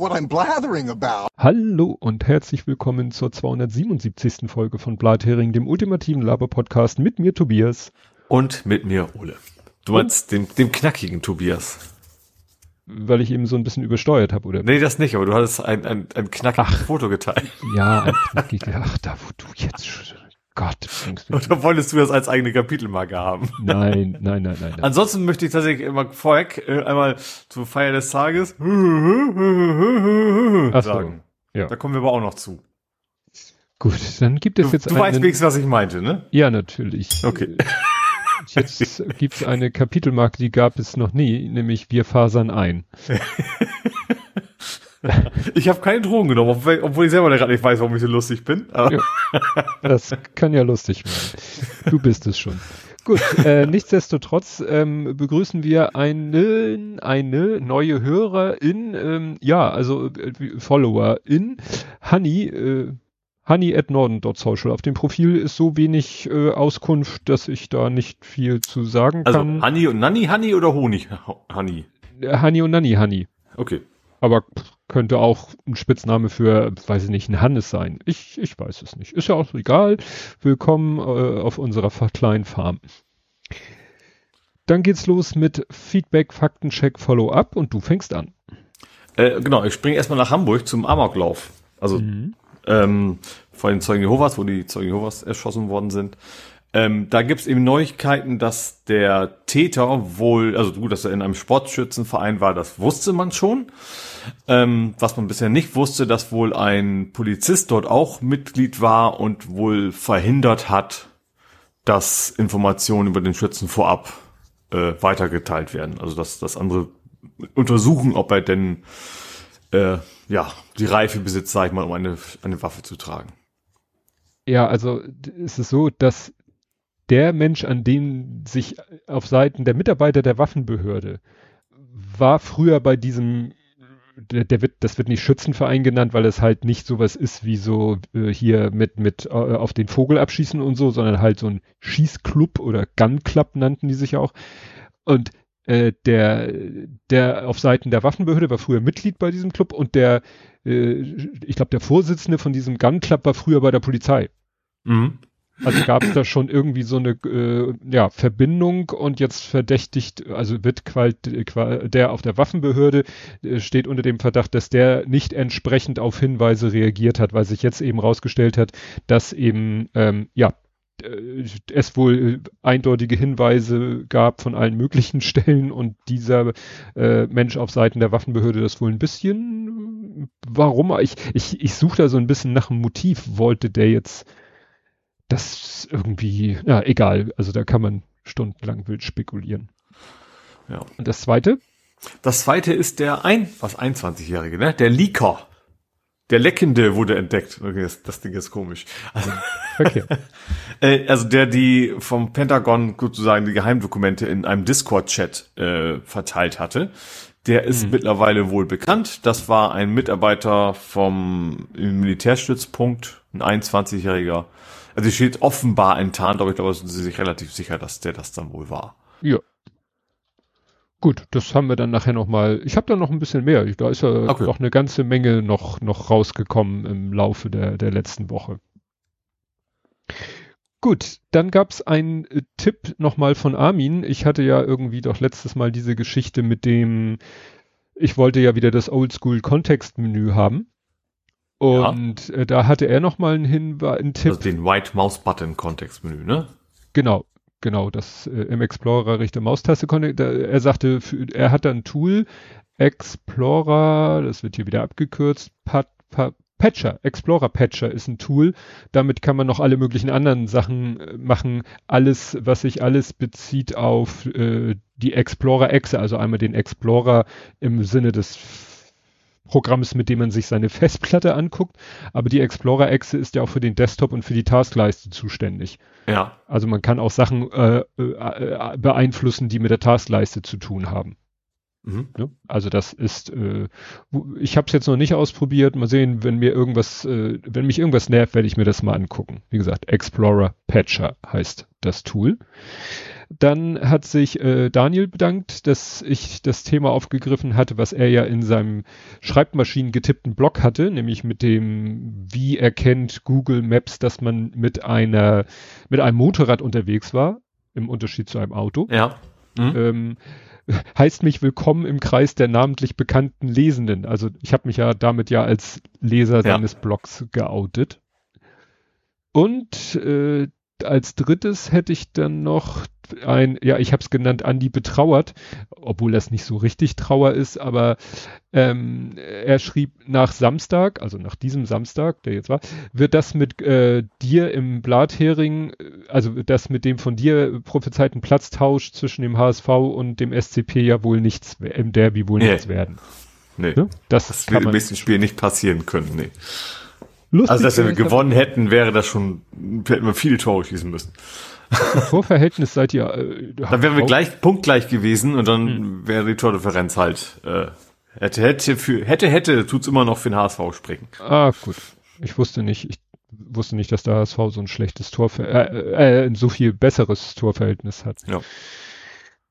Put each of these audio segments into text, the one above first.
what I'm blathering about. Hallo und herzlich willkommen zur 277. Folge von Blathering, dem ultimativen Laber-Podcast mit mir Tobias. Und mit mir Ole. Du meinst dem, dem knackigen Tobias. Weil ich eben so ein bisschen übersteuert habe, oder? Nee, das nicht, aber du hattest ein, ein, ein knackiges Ach. Foto geteilt. Ja, ein knackig. Ach, da wo du jetzt schon. Gott, da wolltest du das als eigene Kapitelmarke haben. Nein, nein, nein, nein. nein. Ansonsten möchte ich tatsächlich immer vorweg äh, einmal zur Feier des Tages Ach so, sagen. ja. Da kommen wir aber auch noch zu. Gut, dann gibt es Du, jetzt du weißt einen, wenigstens, was ich meinte, ne? Ja, natürlich. Okay. Jetzt gibt es eine Kapitelmarke, die gab es noch nie, nämlich wir fasern ein. Ich habe keine Drogen genommen, obwohl, ich selber gerade nicht weiß, warum ich so lustig bin. Ja. Das kann ja lustig werden. Du bist es schon. Gut, äh, nichtsdestotrotz ähm, begrüßen wir eine, eine neue Hörerin, ähm, ja, also äh, Followerin, Honey, äh, honey at norden.social. Auf dem Profil ist so wenig äh, Auskunft, dass ich da nicht viel zu sagen also kann. Honey und Nanny, Honey oder Honig? Honey. Äh, Honey und Nanny Honey. Okay. Aber könnte auch ein Spitzname für, weiß ich nicht, ein Hannes sein. Ich, ich weiß es nicht. Ist ja auch egal. Willkommen äh, auf unserer kleinen Farm. Dann geht's los mit Feedback, Faktencheck, Follow-up und du fängst an. Äh, genau, ich springe erstmal nach Hamburg zum Amoklauf. Also Mhm. ähm, vor den Zeugen Jehovas, wo die Zeugen Jehovas erschossen worden sind. Ähm, da gibt's eben Neuigkeiten, dass der Täter wohl, also gut, dass er in einem Sportschützenverein war, das wusste man schon. Ähm, was man bisher nicht wusste, dass wohl ein Polizist dort auch Mitglied war und wohl verhindert hat, dass Informationen über den Schützen vorab äh, weitergeteilt werden. Also dass, dass andere untersuchen, ob er denn äh, ja die Reife besitzt, sag ich mal, um eine, eine Waffe zu tragen. Ja, also d- es ist so, dass der Mensch, an den sich auf Seiten der Mitarbeiter der Waffenbehörde war früher bei diesem, der, der wird, das wird nicht Schützenverein genannt, weil es halt nicht sowas ist wie so äh, hier mit mit äh, auf den Vogel abschießen und so, sondern halt so ein Schießclub oder Gun Club nannten die sich auch. Und äh, der der auf Seiten der Waffenbehörde war früher Mitglied bei diesem Club und der äh, ich glaube der Vorsitzende von diesem Gun Club war früher bei der Polizei. Mhm. Also gab es da schon irgendwie so eine äh, ja, Verbindung und jetzt verdächtigt, also wird qual, qual, der auf der Waffenbehörde äh, steht unter dem Verdacht, dass der nicht entsprechend auf Hinweise reagiert hat, weil sich jetzt eben rausgestellt hat, dass eben ähm, ja äh, es wohl eindeutige Hinweise gab von allen möglichen Stellen und dieser äh, Mensch auf Seiten der Waffenbehörde das wohl ein bisschen, warum? Ich, ich, ich suche da so ein bisschen nach einem Motiv. Wollte der jetzt das irgendwie, ja, egal. Also da kann man stundenlang wild spekulieren. Ja. Und das zweite? Das zweite ist der ein, was 21-Jährige, ne? Der Leaker. Der Leckende wurde entdeckt. Okay, das, das Ding ist komisch. Also, Okay. äh, also der die vom Pentagon sozusagen die Geheimdokumente in einem Discord-Chat äh, verteilt hatte. Der ist mittlerweile wohl bekannt. Das war ein Mitarbeiter vom Militärstützpunkt, ein 21-Jähriger. Also hier steht offenbar enttarnt, aber ich glaube, sind sie sich relativ sicher, dass der das dann wohl war. ja. Gut, das haben wir dann nachher nochmal. Ich habe da noch ein bisschen mehr. Da ist ja Okay. noch eine ganze Menge noch, noch rausgekommen im Laufe der, der letzten Woche. Gut, dann gab's einen äh, Tipp nochmal von Armin. Ich hatte ja irgendwie doch letztes Mal diese Geschichte mit dem, ich wollte ja wieder das Oldschool-Kontextmenü haben. Und äh, da hatte er nochmal einen Hinweis, einen Tipp. Also den White Mouse Button Kontextmenü, ne? Genau, genau, das äh, im Explorer Richter Maustaste konnte. Da, er sagte, für, er hat da ein Tool, Explorer, das wird hier wieder abgekürzt, Pat, Pat, Patcher, Explorer Patcher ist ein Tool. Damit kann man noch alle möglichen anderen Sachen äh, machen. Alles, was sich alles bezieht auf äh, die Explorer-Echse, also einmal den Explorer im Sinne des Programms, mit dem man sich seine Festplatte anguckt. Aber die Explorer-Echse ist ja auch für den Desktop und für die Taskleiste zuständig. Ja. Also man kann auch Sachen äh, äh, äh, beeinflussen, die mit der Taskleiste zu tun haben. Mhm. Ne? Also das ist, äh, ich habe es jetzt noch nicht ausprobiert. Mal sehen, wenn mir irgendwas, äh, wenn mich irgendwas nervt, werde ich mir das mal angucken. Wie gesagt, Explorer Patcher heißt das Tool. Dann hat sich äh, Daniel bedankt, dass ich das Thema aufgegriffen hatte, was er ja in seinem Schreibmaschinen getippten Blog hatte, nämlich mit dem, wie erkennt Google Maps, dass man mit einer, mit einem Motorrad unterwegs war, im Unterschied zu einem Auto. Ja. Mhm. Ähm, heißt mich willkommen im Kreis der namentlich bekannten Lesenden. Also ich habe mich ja damit ja als Leser ja. seines Blogs geoutet. Und äh, als drittes hätte ich dann noch ein, ja, ich habe es genannt, Andi betrauert, obwohl das nicht so richtig Trauer ist, aber ähm, er schrieb nach Samstag, also nach diesem Samstag, der jetzt war, wird das mit äh, dir im Blathering, äh, also das mit dem von dir prophezeiten Platztausch zwischen dem HSV und dem SCP ja wohl nichts, im Derby wohl nee. nichts werden. Nee. Ne? Das, das wird im nächsten Spiel nicht passieren können, nee. Lustig also, dass wir gewonnen hätten, wäre das schon, hätten wir viele Tore schießen müssen. Vorverhältnis seid ihr. Äh, dann wären wir gleich punktgleich gewesen und dann hm. wäre die Tordifferenz halt äh, hätte hätte für hätte hätte tut's immer noch für den HSV springen. Ah gut, ich wusste nicht. Ich wusste nicht, dass der HSV so ein schlechtes Tor äh, äh, ein so viel besseres Torverhältnis hat. Ja.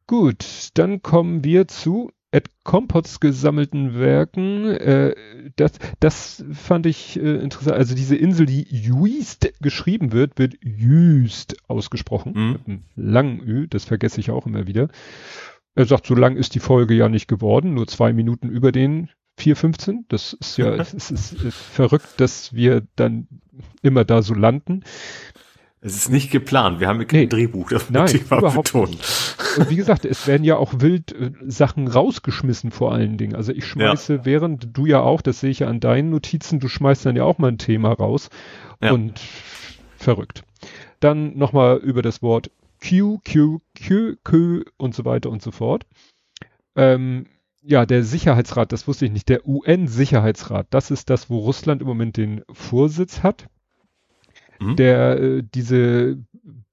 Gut, dann kommen wir zu Ed Compots gesammelten Werken, äh, das, das fand ich äh, interessant. Also diese Insel, die Juist geschrieben wird, wird Jüst ausgesprochen. Mhm. Mit einem langen Ü, das vergesse ich auch immer wieder. Er sagt, so lang ist die Folge ja nicht geworden, nur zwei Minuten über den 4,15. Das ist ja, es ist, ist verrückt, dass wir dann immer da so landen. Es ist nicht geplant. Wir haben kein nee, Drehbuch. Das nein, ich mal überhaupt betonen. Und wie gesagt, es werden ja auch wild äh, Sachen rausgeschmissen vor allen Dingen. Also ich schmeiße, ja. während du ja auch, das sehe ich ja an deinen Notizen, du schmeißt dann ja auch mal ein Thema raus. Ja. Und verrückt. Dann nochmal über das Wort Q, Q, Q, Q und so weiter und so fort. Ähm, ja, der Sicherheitsrat, das wusste ich nicht, der UN-Sicherheitsrat, das ist das, wo Russland im Moment den Vorsitz hat mhm. der äh, diese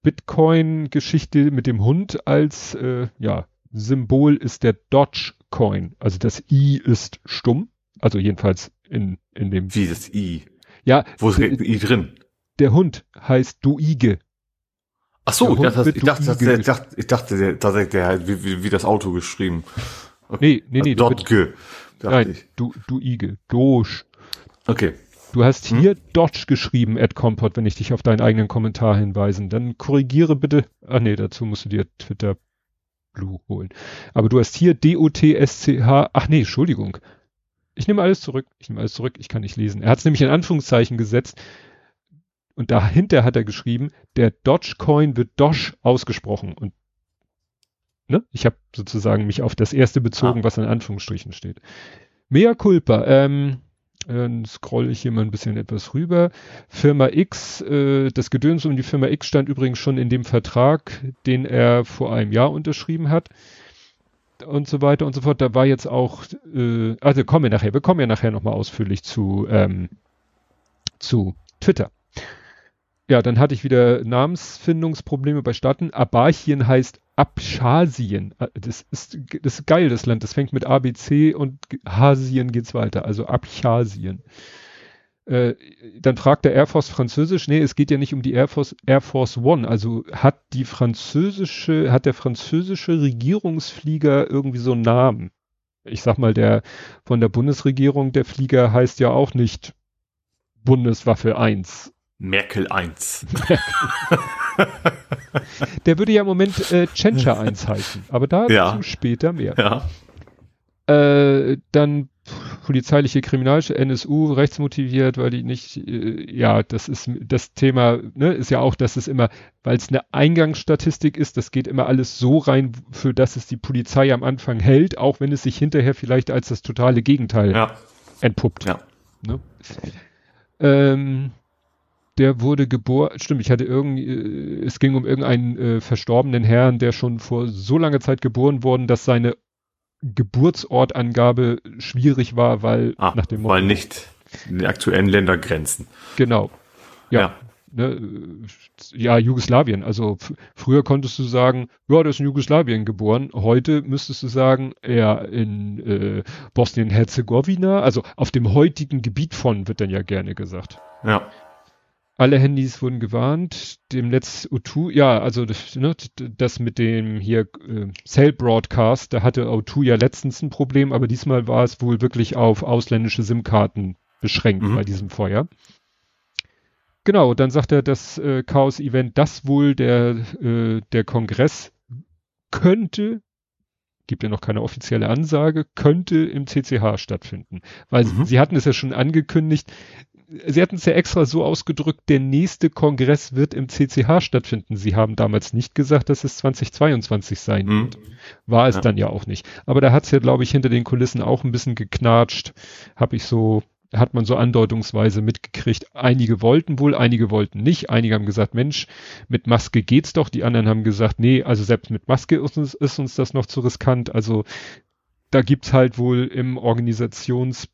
Bitcoin-Geschichte mit dem Hund als äh, ja, Symbol ist der Dogecoin. Also das I ist stumm. Also jedenfalls in, in dem. Wie das I? Ja. Wo ist das I drin? Der Hund heißt Duige. Ach so, ich dachte, ich dachte, der, ich dachte, ich dachte, der, der, der, wie, wie, wie das Auto geschrieben. Nee, nee, nee. Also Dotge. Nein, ich. du, Duige. Doge. Okay. Du hast hm? hier Dodge geschrieben, Ed Compot, wenn ich dich auf deinen eigenen Kommentar hinweisen. Dann korrigiere bitte. Ach nee, dazu musst du dir Twitter Blue holen. Aber du hast hier D-O-T-S-C-H. Ach nee, Entschuldigung. Ich nehme alles zurück. Ich nehme alles zurück. Ich kann nicht lesen. Er hat es nämlich in Anführungszeichen gesetzt. Und dahinter hat er geschrieben, der Dogecoin wird Doge ausgesprochen. Und ne? ich habe sozusagen mich auf das erste bezogen, ah. was in Anführungsstrichen steht. Mea culpa. Ähm, dann scroll ich hier mal ein bisschen etwas rüber. Firma X, äh, das Gedöns um die Firma X stand übrigens schon in dem Vertrag, den er vor einem Jahr unterschrieben hat. Und so weiter und so fort. Da war jetzt auch, äh, also kommen wir nachher, wir kommen ja nachher nochmal ausführlich zu, ähm, zu Twitter. Ja, dann hatte ich wieder Namensfindungsprobleme bei Staaten. Abarchien heißt Abchasien. Äh, das ist, das ist geil, das Land. Das fängt mit ABC und Hasien geht's weiter. Also Abchasien. Äh, dann fragt der Air Force Französisch. Nee, es geht ja nicht um die Air Force, Air Force One. Also hat die französische, hat der französische Regierungsflieger irgendwie so einen Namen? Ich sag mal, der von der Bundesregierung, der Flieger heißt ja auch nicht Bundeswaffe 1 Merkel 1. Der würde ja im Moment äh, Tschentscher 1 heißen, aber dazu ja. später mehr. Ja. Äh, dann polizeiliche Kriminalische, NSU, rechtsmotiviert, weil die nicht, äh, ja, das ist das Thema, ne, ist ja auch, dass es immer, weil es eine Eingangsstatistik ist, das geht immer alles so rein, für das es die Polizei am Anfang hält, auch wenn es sich hinterher vielleicht als das totale Gegenteil ja. entpuppt. Ja. Ne? Ähm, der wurde geboren, stimmt, ich hatte irgendwie, äh, es ging um irgendeinen äh, verstorbenen Herrn, der schon vor so langer Zeit geboren worden, dass seine Geburtsortangabe schwierig war, weil ah, nach dem Motto, Weil nicht in den aktuellen Ländergrenzen. Genau. Ja. ja. Ne, ja, Jugoslawien. Also früher konntest du sagen, ja, der ist in Jugoslawien geboren. Heute müsstest du sagen, er in äh, Bosnien-Herzegowina, also auf dem heutigen Gebiet von, wird dann ja gerne gesagt. Ja. Alle Handys wurden gewarnt. Dem Netz O2, ja, also das, ne, das mit dem hier äh, Cell Broadcast, da hatte O2 ja letztens ein Problem, aber diesmal war es wohl wirklich auf ausländische SIM-Karten beschränkt mhm. bei diesem Feuer. Genau, dann sagt er, das äh, Chaos-Event, das wohl der, äh, der Kongress könnte, gibt ja noch keine offizielle Ansage, könnte im CCH stattfinden. Weil mhm. sie hatten es ja schon angekündigt, Sie hatten es ja extra so ausgedrückt, der nächste Kongress wird im CCH stattfinden. Sie haben damals nicht gesagt, dass es 2022 sein mhm. wird. War es ja. dann ja auch nicht. Aber da hat es ja, glaube ich, hinter den Kulissen auch ein bisschen geknatscht. Habe ich so, hat man so andeutungsweise mitgekriegt. Einige wollten wohl, einige wollten nicht. Einige haben gesagt, Mensch, mit Maske geht's doch. Die anderen haben gesagt, nee, also selbst mit Maske ist uns, ist uns das noch zu riskant. Also da gibt's halt wohl im Organisations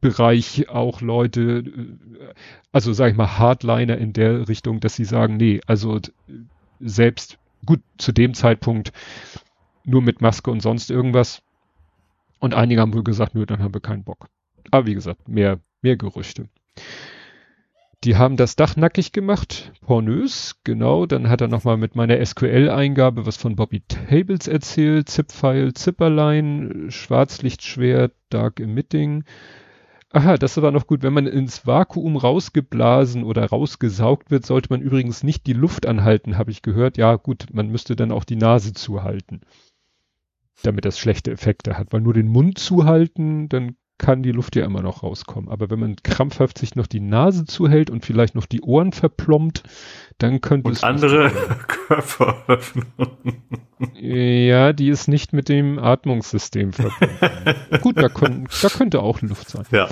Bereich auch Leute, äh, also sag ich mal Hardliner in der Richtung, dass sie sagen, nee, also selbst gut zu dem Zeitpunkt nur mit Maske und sonst irgendwas. Und einige haben wohl gesagt, nö, dann haben wir keinen Bock. Aber wie gesagt, mehr, mehr Gerüchte. Die haben das Dach nackig gemacht, pornös, genau. Dann hat er nochmal mit meiner SQL-Eingabe was von Bobby Tables erzählt. Zip-File, Zipperlein, Schwarzlichtschwert, Dark Emitting. Aha, das war noch gut. Wenn man ins Vakuum rausgeblasen oder rausgesaugt wird, sollte man übrigens nicht die Luft anhalten, habe ich gehört. Ja, gut, man müsste dann auch die Nase zuhalten, damit das schlechte Effekte hat. Weil nur den Mund zuhalten, dann kann die Luft ja immer noch rauskommen. Aber wenn man krampfhaft sich noch die Nase zuhält und vielleicht noch die Ohren verplombt, dann könnte und es. andere Körperöffnungen. Ja, die ist nicht mit dem Atmungssystem verbunden. Gut, da, kon, da könnte auch Luft sein. Ja.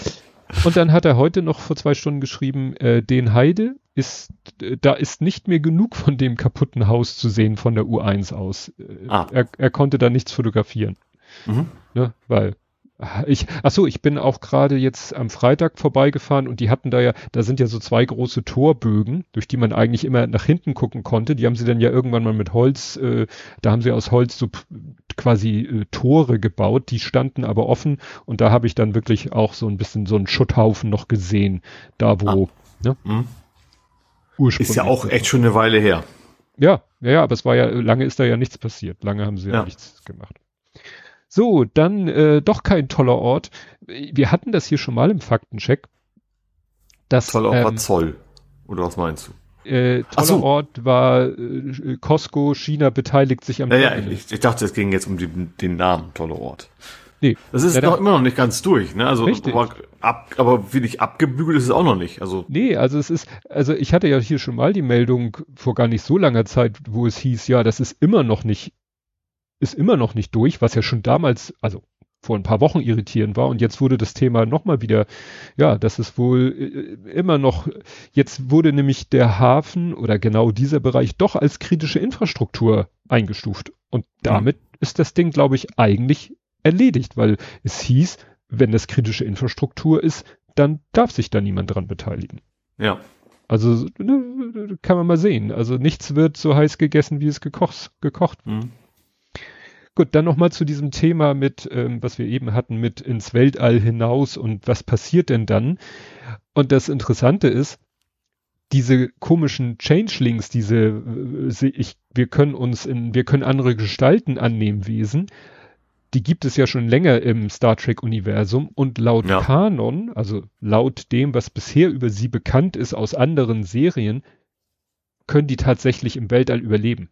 Und dann hat er heute noch vor zwei Stunden geschrieben, äh, den Heide ist, äh, da ist nicht mehr genug von dem kaputten Haus zu sehen von der U1 aus. Äh, ah. er, er konnte da nichts fotografieren. Mhm. Ne, weil ich, ach so, ich bin auch gerade jetzt am Freitag vorbeigefahren und die hatten da ja, da sind ja so zwei große Torbögen, durch die man eigentlich immer nach hinten gucken konnte. Die haben sie dann ja irgendwann mal mit Holz, äh, da haben sie aus Holz so quasi äh, Tore gebaut, die standen aber offen und da habe ich dann wirklich auch so ein bisschen so einen Schutthaufen noch gesehen, da wo, ah. ne? Mhm. Ursprünglich. Ist ja auch echt schon eine Weile her. Ja, ja, ja, aber es war ja, lange ist da ja nichts passiert. Lange haben sie ja, ja nichts gemacht. So, dann äh, doch kein toller Ort. Wir hatten das hier schon mal im Faktencheck. Das, toller Ort ähm, war Zoll. Oder was meinst du? Äh, toller so. Ort war äh, Costco, China beteiligt sich am Ja, ja ich, ich, dachte, es ging jetzt um die, den Namen toller Ort. Nee. Das ist ja, noch immer noch nicht ganz durch, ne? Also richtig. aber, ab, aber wirklich abgebügelt ist es auch noch nicht. Also nee, also es ist, also ich hatte ja hier schon mal die Meldung vor gar nicht so langer Zeit, wo es hieß, ja, das ist immer noch nicht ist immer noch nicht durch, was ja schon damals, also vor ein paar Wochen irritierend war und jetzt wurde das Thema nochmal wieder, ja, das ist wohl äh, immer noch, jetzt wurde nämlich der Hafen oder genau dieser Bereich doch als kritische Infrastruktur eingestuft und mhm. damit mhm. ist das Ding, glaube ich, eigentlich erledigt, weil es hieß, wenn das kritische Infrastruktur ist, dann darf sich da niemand dran beteiligen. Ja. Also ne, kann man mal sehen. Also nichts wird so heiß gegessen, wie es gekocht, gekocht mhm. Gut, dann nochmal zu diesem Thema mit, ähm, was wir eben hatten, mit ins Weltall hinaus und was passiert denn dann? Und das Interessante ist, diese komischen Changelings, diese, äh, ich, wir können uns in, wir können andere Gestalten annehmen, Wesen, die gibt es ja schon länger im Star Trek Universum und laut ja. Kanon, also laut dem, was bisher über sie bekannt ist aus anderen Serien, können die tatsächlich im Weltall überleben.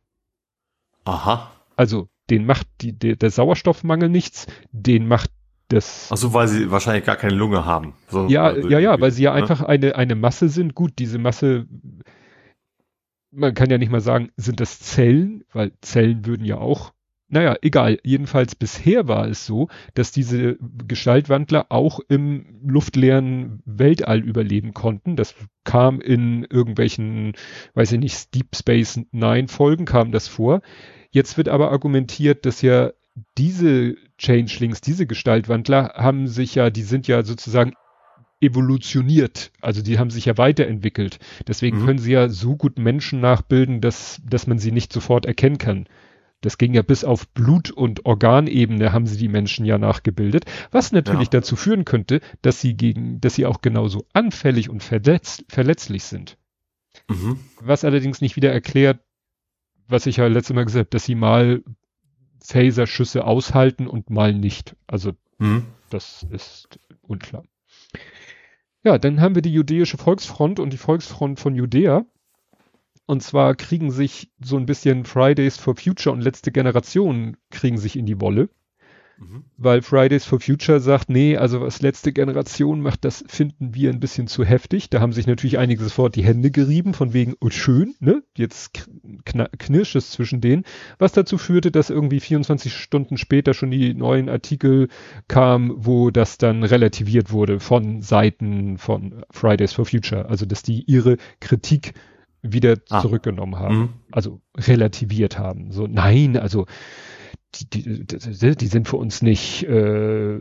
Aha. Also den macht die, der, der Sauerstoffmangel nichts, den macht das. Ach so, weil sie wahrscheinlich gar keine Lunge haben. So, ja, also ja, ja, weil sie ja ne? einfach eine, eine Masse sind. Gut, diese Masse, man kann ja nicht mal sagen, sind das Zellen, weil Zellen würden ja auch, naja, egal. Jedenfalls bisher war es so, dass diese Gestaltwandler auch im luftleeren Weltall überleben konnten. Das kam in irgendwelchen, weiß ich nicht, Deep Space Nine Folgen kam das vor. Jetzt wird aber argumentiert, dass ja diese Changelings, diese Gestaltwandler haben sich ja, die sind ja sozusagen evolutioniert. Also die haben sich ja weiterentwickelt. Deswegen mhm. können sie ja so gut Menschen nachbilden, dass, dass man sie nicht sofort erkennen kann. Das ging ja bis auf Blut- und Organebene haben sie die Menschen ja nachgebildet, was natürlich ja. dazu führen könnte, dass sie gegen, dass sie auch genauso anfällig und verletz, verletzlich sind. Mhm. Was allerdings nicht wieder erklärt, was ich ja letztes Mal gesagt habe, dass sie mal Phaser-Schüsse aushalten und mal nicht. Also mhm. das ist unklar. Ja, dann haben wir die jüdische Volksfront und die Volksfront von Judäa. Und zwar kriegen sich so ein bisschen Fridays for Future und letzte Generation kriegen sich in die Wolle. Mhm. Weil Fridays for Future sagt, nee, also was letzte Generation macht, das finden wir ein bisschen zu heftig. Da haben sich natürlich einige sofort die Hände gerieben, von wegen, oh schön, ne? Jetzt knirscht es zwischen denen. Was dazu führte, dass irgendwie 24 Stunden später schon die neuen Artikel kamen, wo das dann relativiert wurde von Seiten von Fridays for Future. Also, dass die ihre Kritik wieder ah. zurückgenommen haben. Mhm. Also relativiert haben. So, nein, also die, die, die sind für uns nicht äh,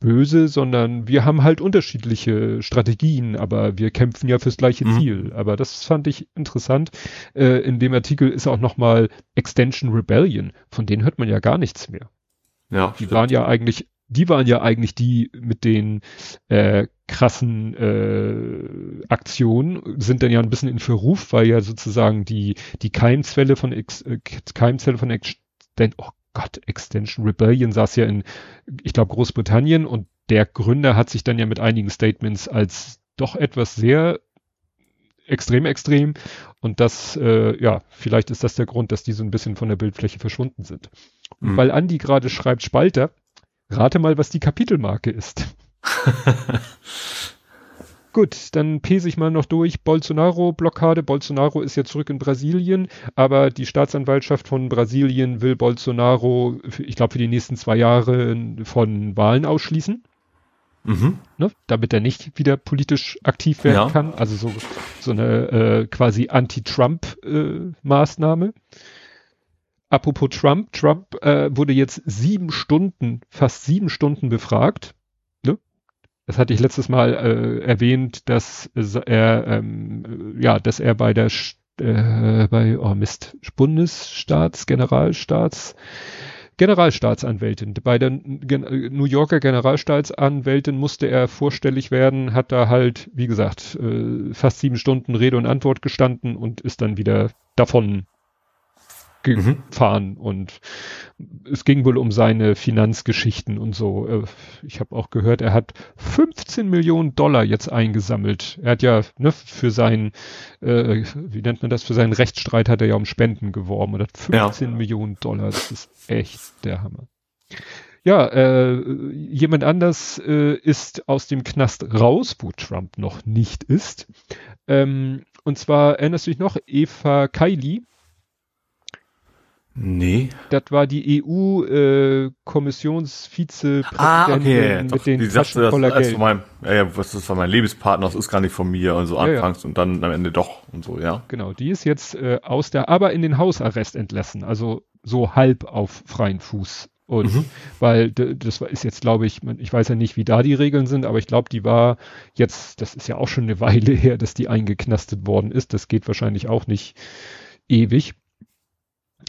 böse, sondern wir haben halt unterschiedliche Strategien, aber wir kämpfen ja fürs gleiche mhm. Ziel. Aber das fand ich interessant. Äh, in dem Artikel ist auch nochmal Extension Rebellion. Von denen hört man ja gar nichts mehr. Ja. Die stimmt. waren ja eigentlich, die waren ja eigentlich die mit den äh, krassen äh, Aktionen, sind dann ja ein bisschen in Verruf, weil ja sozusagen die, die Keimzelle von Ex, äh, Keimzelle von Ex, oh Gott, Extension Rebellion saß ja in, ich glaube, Großbritannien und der Gründer hat sich dann ja mit einigen Statements als doch etwas sehr extrem extrem und das, äh, ja, vielleicht ist das der Grund, dass die so ein bisschen von der Bildfläche verschwunden sind. Mhm. Weil Andi gerade schreibt Spalter, rate mal, was die Kapitelmarke ist. Gut, dann pese ich mal noch durch. Bolsonaro-Blockade. Bolsonaro ist ja zurück in Brasilien, aber die Staatsanwaltschaft von Brasilien will Bolsonaro, ich glaube, für die nächsten zwei Jahre von Wahlen ausschließen. Mhm. Ne, damit er nicht wieder politisch aktiv werden ja. kann. Also so, so eine äh, quasi Anti-Trump-Maßnahme. Äh, Apropos Trump, Trump äh, wurde jetzt sieben Stunden, fast sieben Stunden befragt das hatte ich letztes Mal äh, erwähnt, dass er ähm, ja, dass er bei der äh, bei oh Mist Bundesstaats Generalstaats Generalstaatsanwältin. Bei der Gen New Yorker Generalstaatsanwältin musste er vorstellig werden, hat da halt, wie gesagt, äh, fast sieben Stunden Rede und Antwort gestanden und ist dann wieder davon gefahren mhm. und es ging wohl um seine Finanzgeschichten und so. Äh, ich habe auch gehört, er hat 15 Millionen Dollar jetzt eingesammelt. Er hat ja ne, für seinen, äh, wie nennt man das, für seinen Rechtsstreit hat er ja um Spenden geworben und hat 15 ja. Millionen Dollar. Das ist echt der Hammer. Ja, äh, jemand anders äh, ist aus dem Knast raus, wo Trump noch nicht ist. Ähm, und zwar erinnerst du dich noch, Eva Kaili, Nee. Das war die EU-Kommissionsvizepräsidentin äh, ah, okay. mit Doch, den die sagte, das, voller Geld. Mein, ja, ja, was das war mein Lebenspartner, das ist gar nicht von mir und so ja, anfangs ja. und dann am Ende doch und so, ja. Genau, die ist jetzt äh, aus der, aber in den Hausarrest entlassen, also so halb auf freien Fuß. Und mhm. weil das ist jetzt, glaube ich, ich weiß ja nicht, wie da die Regeln sind, aber ich glaube, die war jetzt, das ist ja auch schon eine Weile her, dass die eingeknastet worden ist. Das geht wahrscheinlich auch nicht ewig.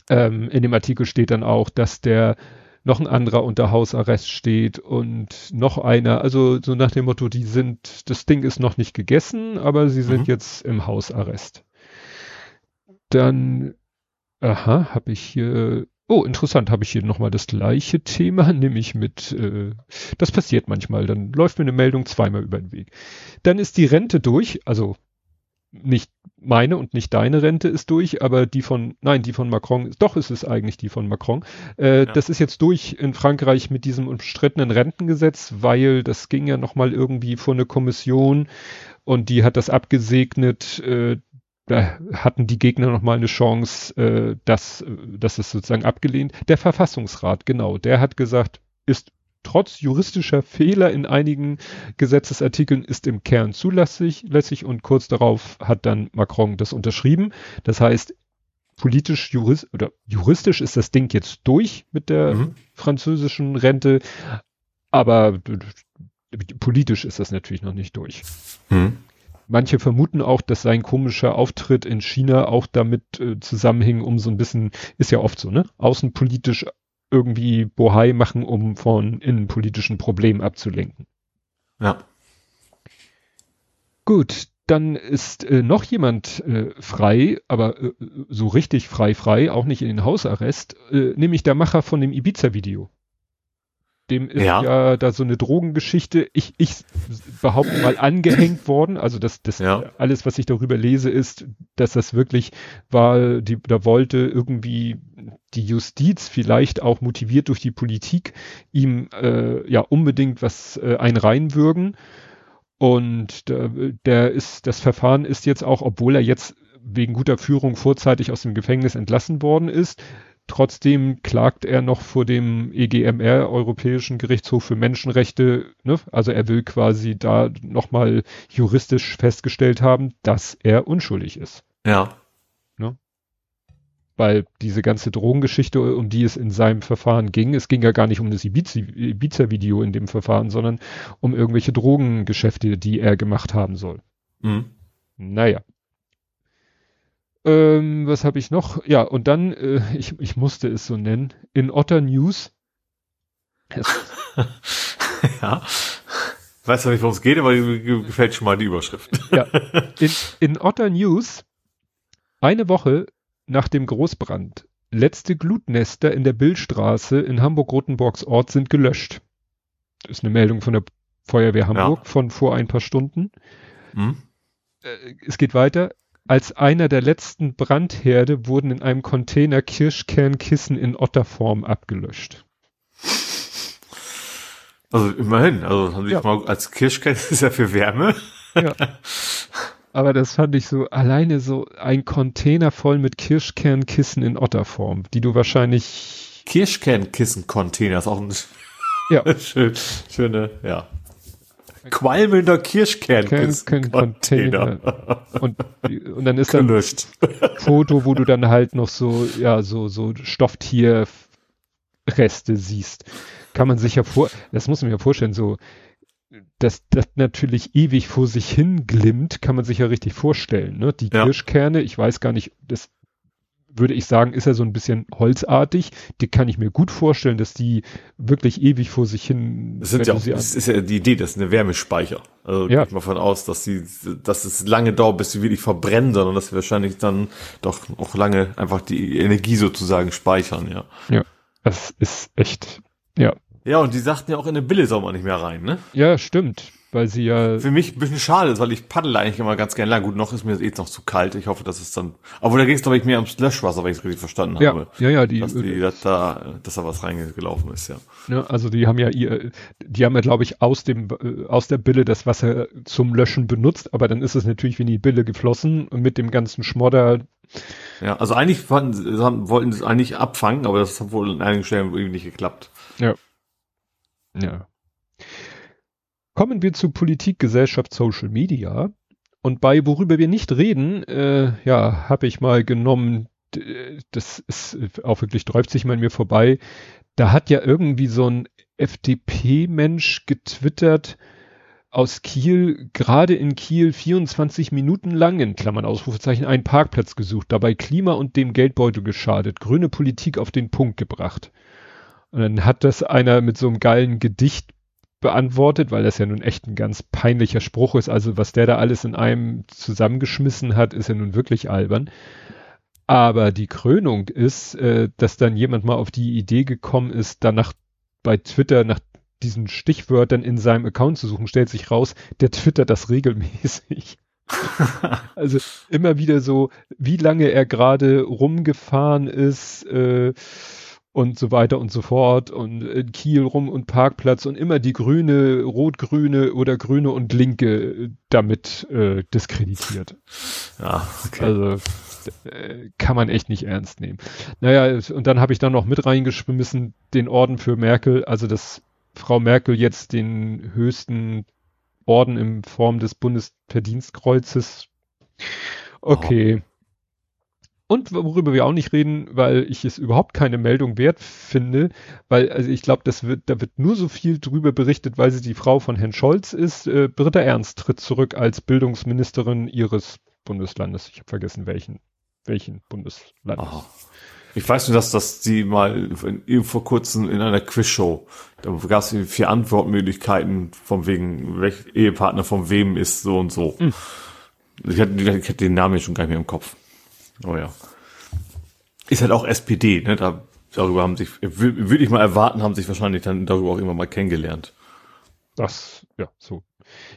Ähm, in dem Artikel steht dann auch, dass der noch ein anderer unter Hausarrest steht und noch einer, also so nach dem Motto, die sind, das Ding ist noch nicht gegessen, aber sie sind mhm. jetzt im Hausarrest. Dann, aha, habe ich hier, oh, interessant, habe ich hier nochmal das gleiche Thema, nämlich mit, äh, das passiert manchmal, dann läuft mir eine Meldung zweimal über den Weg. Dann ist die Rente durch, also nicht meine und nicht deine Rente ist durch, aber die von, nein, die von Macron, doch ist es eigentlich die von Macron. Äh, ja. Das ist jetzt durch in Frankreich mit diesem umstrittenen Rentengesetz, weil das ging ja nochmal irgendwie vor eine Kommission und die hat das abgesegnet. Äh, da hatten die Gegner nochmal eine Chance, äh, dass, dass es sozusagen abgelehnt. Der Verfassungsrat, genau, der hat gesagt, ist trotz juristischer Fehler in einigen Gesetzesartikeln ist im Kern zulässig lässig und kurz darauf hat dann Macron das unterschrieben. Das heißt, politisch, jurist, oder juristisch ist das Ding jetzt durch mit der mhm. französischen Rente, aber politisch ist das natürlich noch nicht durch. Mhm. manche vermuten auch, dass sein komischer Auftritt in China auch damit äh, zusammenhing, um so ein bisschen, ist ja oft so, ne? Außenpolitisch irgendwie Bohai machen, um von innenpolitischen Problemen abzulenken. Ja. Gut, dann ist äh, noch jemand äh, frei, aber äh, so richtig frei frei, auch nicht in den Hausarrest, äh, nämlich der Macher von dem Ibiza-Video. Dem ist ja. ja. da so eine Drogengeschichte, ich, ich behaupte mal angehängt worden. Also das, das ja. alles, was ich darüber lese, ist, dass das wirklich war, die, da wollte irgendwie die Justiz vielleicht auch motiviert durch die Politik ihm äh, ja unbedingt was äh, einreinwürgen. Und der, der ist, das Verfahren ist jetzt auch, obwohl er jetzt wegen guter Führung vorzeitig aus dem Gefängnis entlassen worden ist, trotzdem klagt er noch vor dem EGMR, Europäischen Gerichtshof für Menschenrechte. Ne? Also er will quasi da nochmal juristisch festgestellt haben, dass er unschuldig ist. Ja weil diese ganze Drogengeschichte, um die es in seinem Verfahren ging, es ging ja gar nicht um das Ibiza-Video in dem Verfahren, sondern um irgendwelche Drogengeschäfte, die er gemacht haben soll. Mhm. Naja. Ähm, was habe ich noch? Ja, und dann, äh, ich, ich musste es so nennen, in Otter News. ja. Weißt du nicht, worum es geht, aber gefällt schon mal die Überschrift. ja. In, in Otter News eine Woche nach dem Großbrand. Letzte Glutnester in der Billstraße in Hamburg-Rotenburgs Ort sind gelöscht. Das ist eine Meldung von der Feuerwehr Hamburg ja. von vor ein paar Stunden. Hm. Es geht weiter. Als einer der letzten Brandherde wurden in einem Container Kirschkernkissen in Otterform abgelöscht. Also immerhin, also haben sie ja. mal als Kirschkern ist ja für Wärme. Ja. Aber das fand ich so, alleine so ein Container voll mit Kirschkernkissen in Otterform, die du wahrscheinlich. Kirschkernkissen-Container ist auch ein ja. schön, schöne, ja. Qualmender Kirschkernkissen-Container. Und, und dann ist dann Gelöscht. Foto, wo du dann halt noch so, ja, so, so Stofftierreste siehst. Kann man sich ja vor, das muss man ja vorstellen, so, dass das natürlich ewig vor sich hin glimmt, kann man sich ja richtig vorstellen. Ne? Die ja. Kirschkerne, ich weiß gar nicht, das würde ich sagen, ist ja so ein bisschen holzartig. Die kann ich mir gut vorstellen, dass die wirklich ewig vor sich hin. Das, sind ja auch, das ist ja die Idee, das ist eine Wärmespeicher. Also ja. geht mal von aus, dass sie, dass es lange dauert, bis sie wirklich verbrennen, sondern dass sie wahrscheinlich dann doch auch lange einfach die Energie sozusagen speichern, ja. Ja, das ist echt, ja, ja, und die sagten ja auch in eine Bille soll man nicht mehr rein, ne? Ja, stimmt. Weil sie ja. Für mich ein bisschen schade ist, weil ich paddel eigentlich immer ganz gerne lang. Gut, noch ist mir jetzt noch zu kalt. Ich hoffe, dass es dann. Aber da ging es, glaube ich, mehr ums Löschwasser, wenn ich es richtig verstanden ja, habe. Ja, ja, die. Dass, die, dass da, dass da was reingelaufen ist, ja. Ja, also die haben ja ihr, die haben ja, glaube ich, aus dem, äh, aus der Bille das Wasser zum Löschen benutzt, aber dann ist es natürlich wie in die Bille geflossen und mit dem ganzen Schmodder. Ja, also eigentlich wollten, wollten sie es eigentlich abfangen, aber das hat wohl an einigen Stellen irgendwie nicht geklappt. Ja. Ja. Kommen wir zu Politik, Gesellschaft, Social Media. Und bei worüber wir nicht reden, äh, ja, habe ich mal genommen, das ist auch wirklich träuft sich mal an mir vorbei. Da hat ja irgendwie so ein FDP-Mensch getwittert aus Kiel, gerade in Kiel 24 Minuten lang, in Klammern Ausrufezeichen, einen Parkplatz gesucht, dabei Klima und dem Geldbeutel geschadet, grüne Politik auf den Punkt gebracht. Und dann hat das einer mit so einem geilen Gedicht beantwortet, weil das ja nun echt ein ganz peinlicher Spruch ist. Also was der da alles in einem zusammengeschmissen hat, ist ja nun wirklich albern. Aber die Krönung ist, äh, dass dann jemand mal auf die Idee gekommen ist, danach bei Twitter nach diesen Stichwörtern in seinem Account zu suchen, stellt sich raus, der twittert das regelmäßig. also immer wieder so, wie lange er gerade rumgefahren ist, äh, und so weiter und so fort und in Kiel rum und Parkplatz und immer die grüne, rot-grüne oder grüne und linke damit äh, diskreditiert. Ja, okay. Also äh, kann man echt nicht ernst nehmen. Naja, und dann habe ich dann noch mit reingeschmissen den Orden für Merkel, also dass Frau Merkel jetzt den höchsten Orden in Form des Bundesverdienstkreuzes. Okay. Oh. Und worüber wir auch nicht reden, weil ich es überhaupt keine Meldung wert finde, weil also ich glaube, das wird, da wird nur so viel drüber berichtet, weil sie die Frau von Herrn Scholz ist. Äh, Britta Ernst tritt zurück als Bildungsministerin ihres Bundeslandes. Ich habe vergessen welchen, welchen Bundeslandes. Aha. Ich weiß nur, dass das die mal in, vor kurzem in einer Quizshow, da gab es vier Antwortmöglichkeiten von wegen, welcher Ehepartner von wem ist so und so. Hm. Ich, hatte, ich hatte den Namen schon gar nicht mehr im Kopf. Oh ja. Ist halt auch SPD, ne? Da, darüber haben sich, würde ich mal erwarten, haben sich wahrscheinlich dann darüber auch immer mal kennengelernt. Das, ja, so.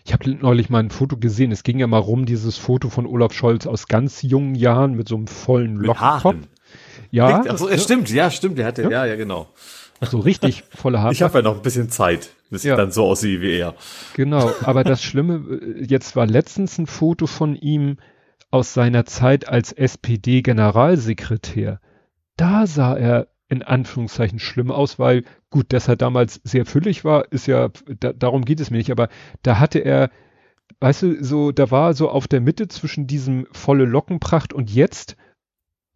Ich habe neulich mal ein Foto gesehen. Es ging ja mal rum, dieses Foto von Olaf Scholz aus ganz jungen Jahren mit so einem vollen Lockenkopf. Ja. Achso, ja, stimmt, ja, stimmt. Der hatte, ja, ja, ja genau. So richtig volle Haare. Ich habe ja noch ein bisschen Zeit, bis ja. ich dann so aussehe wie er. Genau, aber das Schlimme, äh, jetzt war letztens ein Foto von ihm, aus seiner Zeit als SPD-Generalsekretär. Da sah er in Anführungszeichen schlimm aus, weil gut, dass er damals sehr füllig war, ist ja, da, darum geht es mir nicht, aber da hatte er, weißt du, so, da war so auf der Mitte zwischen diesem volle Lockenpracht und jetzt,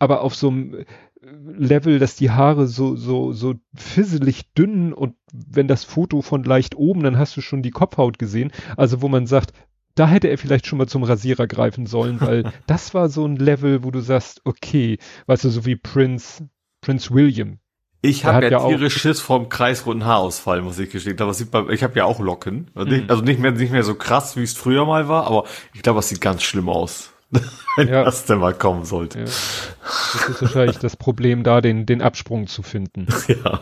aber auf so einem Level, dass die Haare so, so, so fisselig dünn und wenn das Foto von leicht oben, dann hast du schon die Kopfhaut gesehen. Also wo man sagt, da hätte er vielleicht schon mal zum Rasierer greifen sollen, weil das war so ein Level, wo du sagst, okay, weißt du, so wie Prince, Prince William. Ich habe ja, ja tierisch Schiss vom kreisrunden Haarausfall, muss ich gestehen. Aber sieht man, ich habe ja auch Locken. Also, nicht, mhm. also nicht mehr nicht mehr so krass, wie es früher mal war, aber ich glaube, es sieht ganz schlimm aus. Wenn ja. das denn mal kommen sollte. Ja. Das ist wahrscheinlich das Problem, da den, den Absprung zu finden. Ja.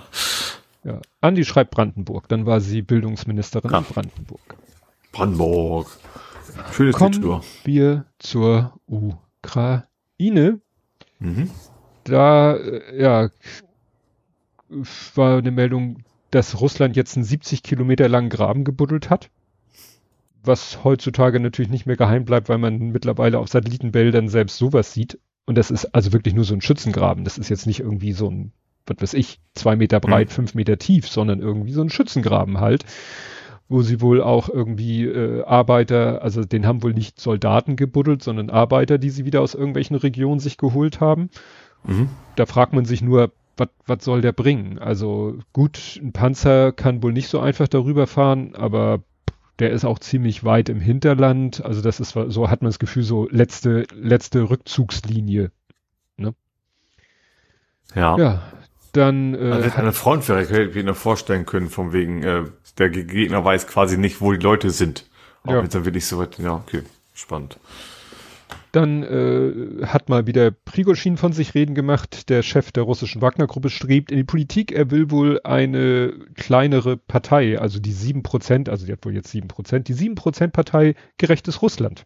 Ja. Andi schreibt Brandenburg, dann war sie Bildungsministerin ja. in Brandenburg. Brandenburg. Schönes Kommen Liedspur. wir zur Ukraine. Mhm. Da, äh, ja, war eine Meldung, dass Russland jetzt einen 70 Kilometer langen Graben gebuddelt hat. Was heutzutage natürlich nicht mehr geheim bleibt, weil man mittlerweile auf Satellitenbildern selbst sowas sieht. Und das ist also wirklich nur so ein Schützengraben. Das ist jetzt nicht irgendwie so ein, was weiß ich, zwei Meter breit, mhm. fünf Meter tief, sondern irgendwie so ein Schützengraben halt wo sie wohl auch irgendwie äh, Arbeiter, also den haben wohl nicht Soldaten gebuddelt, sondern Arbeiter, die sie wieder aus irgendwelchen Regionen sich geholt haben. Mhm. Da fragt man sich nur, was soll der bringen? Also gut, ein Panzer kann wohl nicht so einfach darüber fahren, aber der ist auch ziemlich weit im Hinterland. Also das ist so hat man das Gefühl so letzte letzte Rückzugslinie. Ne? Ja. Ja. Dann äh, also eine Front wäre, hätte ich mir vorstellen können, von wegen äh, der Gegner weiß quasi nicht, wo die Leute sind. Auch ja. jetzt dann wirklich so weit, ja, okay, spannend. Dann äh, hat mal wieder Prigoschin von sich reden gemacht. Der Chef der russischen Wagner-Gruppe strebt in die Politik. Er will wohl eine kleinere Partei, also die sieben Prozent, also die hat wohl jetzt sieben Prozent, die sieben Prozent Partei Gerechtes Russland.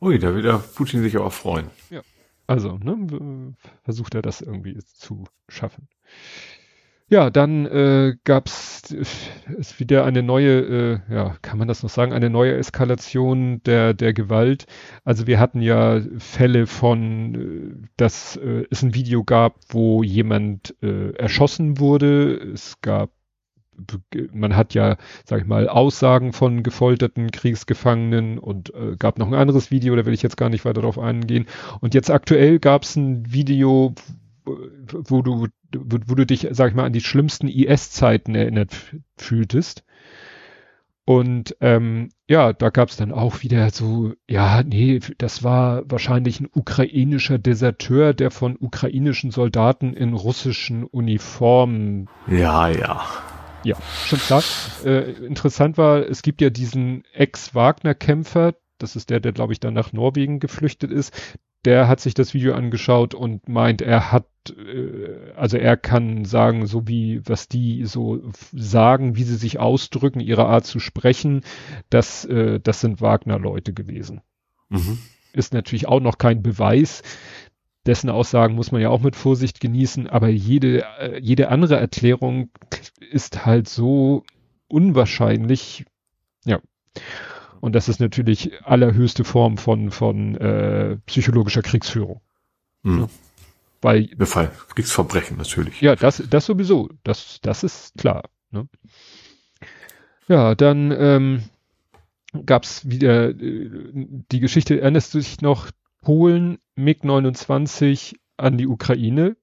Ui, da wird der Putin sich auch freuen. Ja. Also, ne, versucht er das irgendwie zu schaffen. Ja, dann äh, gab es wieder eine neue, äh, ja, kann man das noch sagen, eine neue Eskalation der, der Gewalt. Also wir hatten ja Fälle von, äh, dass äh, es ein Video gab, wo jemand äh, erschossen wurde. Es gab, man hat ja, sag ich mal, Aussagen von gefolterten Kriegsgefangenen und äh, gab noch ein anderes Video, da will ich jetzt gar nicht weiter darauf eingehen. Und jetzt aktuell gab es ein Video, wo du, wo, wo du dich, sag ich mal, an die schlimmsten IS-Zeiten erinnert fühltest. Und ähm, ja, da gab es dann auch wieder so, ja, nee, das war wahrscheinlich ein ukrainischer Deserteur, der von ukrainischen Soldaten in russischen Uniformen. Ja, ja. Ja, schon klar. Äh, interessant war, es gibt ja diesen Ex-Wagner-Kämpfer, das ist der, der glaube ich dann nach Norwegen geflüchtet ist, der hat sich das Video angeschaut und meint, er hat, äh, also er kann sagen, so wie was die so sagen, wie sie sich ausdrücken, ihre Art zu sprechen, das, äh, das sind Wagner-Leute gewesen. Mhm. Ist natürlich auch noch kein Beweis. Dessen Aussagen muss man ja auch mit Vorsicht genießen, aber jede, äh, jede andere Erklärung ist halt so unwahrscheinlich, ja. Und das ist natürlich allerhöchste Form von, von äh, psychologischer Kriegsführung. Mhm. Weil, Befall, Kriegsverbrechen natürlich. Ja, das, das sowieso. Das, das ist klar. Ne? Ja, dann ähm, gab es wieder äh, die Geschichte, erinnerst du dich noch, Polen MiG-29 an die Ukraine.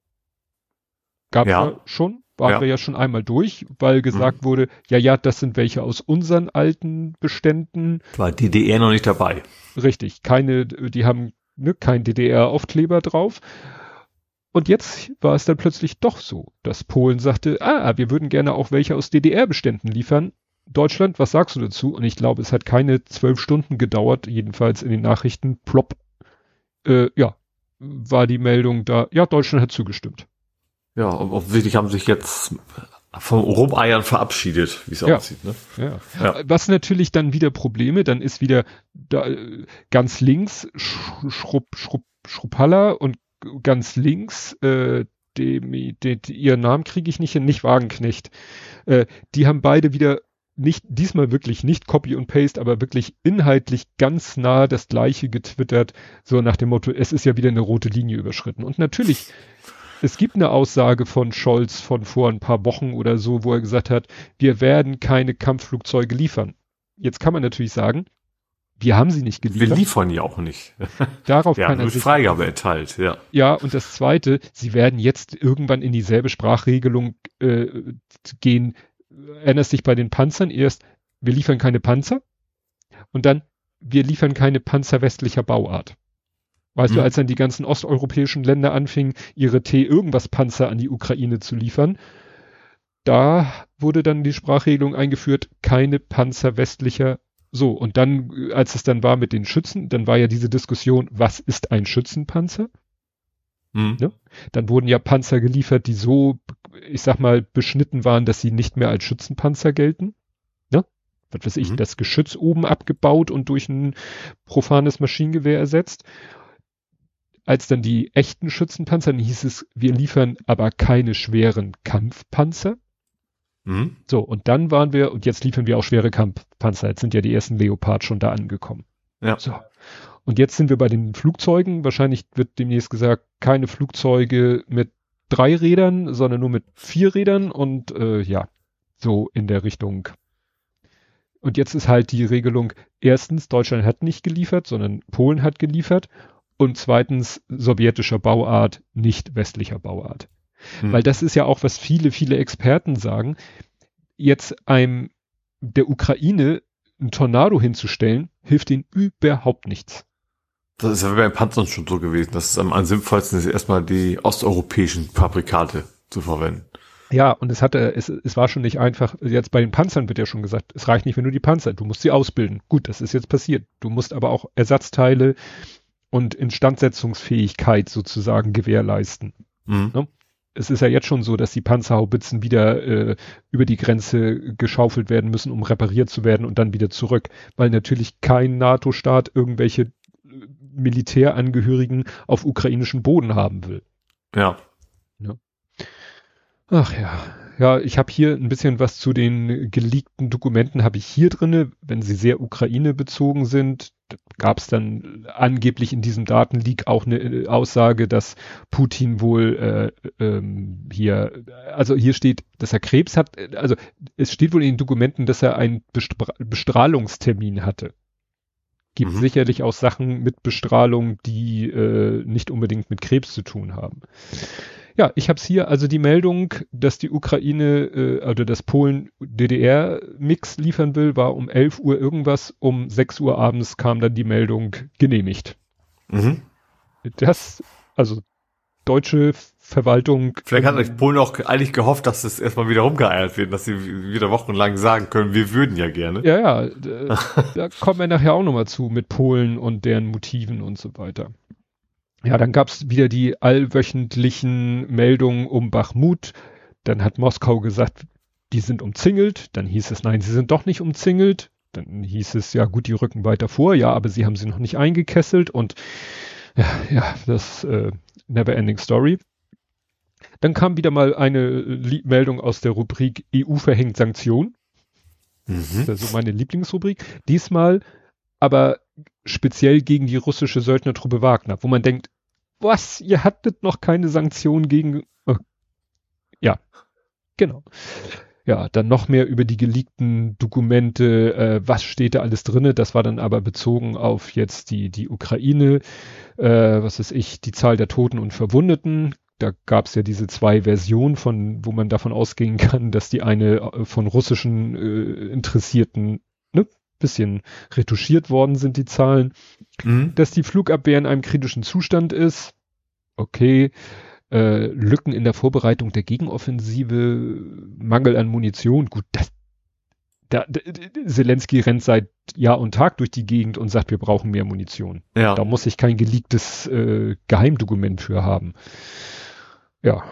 Gab ja. ja schon, waren ja. wir ja schon einmal durch, weil gesagt mhm. wurde, ja, ja, das sind welche aus unseren alten Beständen. War DDR noch nicht dabei. Richtig, keine, die haben ne, kein DDR-Aufkleber drauf. Und jetzt war es dann plötzlich doch so, dass Polen sagte, ah, wir würden gerne auch welche aus DDR-Beständen liefern. Deutschland, was sagst du dazu? Und ich glaube, es hat keine zwölf Stunden gedauert, jedenfalls in den Nachrichten, plopp, äh, ja, war die Meldung da, ja, Deutschland hat zugestimmt. Ja, offensichtlich haben sich jetzt vom Rumeiern verabschiedet, wie es ja. aussieht. Ne? Ja. ja. Was natürlich dann wieder Probleme, dann ist wieder da, ganz links Schrupp, Schrupp, Schruppalla und ganz links, äh, dem, de, de, ihren Namen kriege ich nicht hin, nicht Wagenknecht. Äh, die haben beide wieder nicht, diesmal wirklich nicht Copy und Paste, aber wirklich inhaltlich ganz nah das gleiche getwittert, so nach dem Motto, es ist ja wieder eine rote Linie überschritten. Und natürlich, es gibt eine Aussage von Scholz von vor ein paar Wochen oder so, wo er gesagt hat, wir werden keine Kampfflugzeuge liefern. Jetzt kann man natürlich sagen, wir haben sie nicht geliefert. Wir liefern ja auch nicht. Darauf ja, kann er sich Freigabe erteilt, ja. Ja, und das zweite, sie werden jetzt irgendwann in dieselbe Sprachregelung äh, gehen. Erinnerst dich bei den Panzern erst, wir liefern keine Panzer und dann, wir liefern keine Panzer westlicher Bauart. Weißt hm. du, als dann die ganzen osteuropäischen Länder anfingen, ihre T-Irgendwas-Panzer an die Ukraine zu liefern, da wurde dann die Sprachregelung eingeführt, keine Panzer westlicher so, und dann, als es dann war mit den Schützen, dann war ja diese Diskussion, was ist ein Schützenpanzer? Mhm. Ne? Dann wurden ja Panzer geliefert, die so, ich sag mal, beschnitten waren, dass sie nicht mehr als Schützenpanzer gelten. Ne? Was weiß ich, mhm. das Geschütz oben abgebaut und durch ein profanes Maschinengewehr ersetzt. Als dann die echten Schützenpanzer, dann hieß es, wir liefern aber keine schweren Kampfpanzer. Mhm. So, und dann waren wir, und jetzt liefern wir auch schwere Kampfpanzer. Jetzt sind ja die ersten Leopard schon da angekommen. Ja. So. Und jetzt sind wir bei den Flugzeugen. Wahrscheinlich wird demnächst gesagt, keine Flugzeuge mit drei Rädern, sondern nur mit vier Rädern und äh, ja, so in der Richtung. Und jetzt ist halt die Regelung, erstens, Deutschland hat nicht geliefert, sondern Polen hat geliefert. Und zweitens, sowjetischer Bauart, nicht westlicher Bauart. Hm. Weil das ist ja auch, was viele, viele Experten sagen. Jetzt einem der Ukraine ein Tornado hinzustellen, hilft ihnen überhaupt nichts. Das ist ja wie beim Panzern schon so gewesen. Das ist am, sinnvollsten, ist erstmal die osteuropäischen Fabrikate zu verwenden. Ja, und es hatte, es, es war schon nicht einfach, jetzt bei den Panzern wird ja schon gesagt, es reicht nicht, wenn du die Panzer, du musst sie ausbilden. Gut, das ist jetzt passiert. Du musst aber auch Ersatzteile und Instandsetzungsfähigkeit sozusagen gewährleisten. Mhm. Ne? es ist ja jetzt schon so, dass die Panzerhaubitzen wieder äh, über die Grenze geschaufelt werden müssen, um repariert zu werden und dann wieder zurück, weil natürlich kein NATO-Staat irgendwelche Militärangehörigen auf ukrainischem Boden haben will. Ja. ja. Ach ja, ja, ich habe hier ein bisschen was zu den geleakten Dokumenten habe ich hier drinne, wenn sie sehr Ukraine bezogen sind. Gab es dann angeblich in diesem Datenleak auch eine äh, Aussage, dass Putin wohl äh, ähm, hier, also hier steht, dass er Krebs hat. Also es steht wohl in den Dokumenten, dass er einen Bestra Bestrahlungstermin hatte. Gibt mhm. sicherlich auch Sachen mit Bestrahlung, die äh, nicht unbedingt mit Krebs zu tun haben. Ja, ich habe es hier, also die Meldung, dass die Ukraine äh, oder das Polen DDR-Mix liefern will, war um 11 Uhr irgendwas. Um 6 Uhr abends kam dann die Meldung genehmigt. Mhm. Das, also deutsche Verwaltung. Vielleicht hat ähm, Polen auch eigentlich gehofft, dass es erstmal wieder rumgeeiert wird, dass sie wieder wochenlang sagen können, wir würden ja gerne. Ja, ja, da, kommen wir nachher auch nochmal zu mit Polen und deren Motiven und so weiter. Ja, dann gab's wieder die allwöchentlichen Meldungen um Bachmut. Dann hat Moskau gesagt, die sind umzingelt. Dann hieß es, nein, sie sind doch nicht umzingelt. Dann hieß es, ja gut, die rücken weiter vor. Ja, aber sie haben sie noch nicht eingekesselt. Und ja, ja das äh, never ending story. Dann kam wieder mal eine Lie Meldung aus der Rubrik EU verhängt Sanktionen. Mhm. Das ist also meine Lieblingsrubrik. Diesmal aber speziell gegen die russische Söldnertruppe Wagner, wo man denkt, was, ihr hattet noch keine Sanktionen gegen, oh. ja, genau. ja, dann noch mehr über die geleakten Dokumente, äh, was steht da alles drinne. Das war dann aber bezogen auf jetzt die, die Ukraine, äh, was ist ich, die Zahl der Toten und Verwundeten. Da gab es ja diese zwei Versionen von, wo man davon ausgehen kann, dass die eine äh, von russischen äh, Interessierten ne, bisschen retuschiert worden sind, die Zahlen. Mhm. Dass die Flugabwehr in einem kritischen Zustand ist. Okay äh, Lücken in der Vorbereitung der Gegenoffensive, Mangel an Munition. Gut, das, da, da, Zelensky rennt seit Jahr und Tag durch die Gegend und sagt, wir brauchen mehr Munition. Ja. Da muss ich kein geleaktes äh, Geheimdokument für haben. Ja,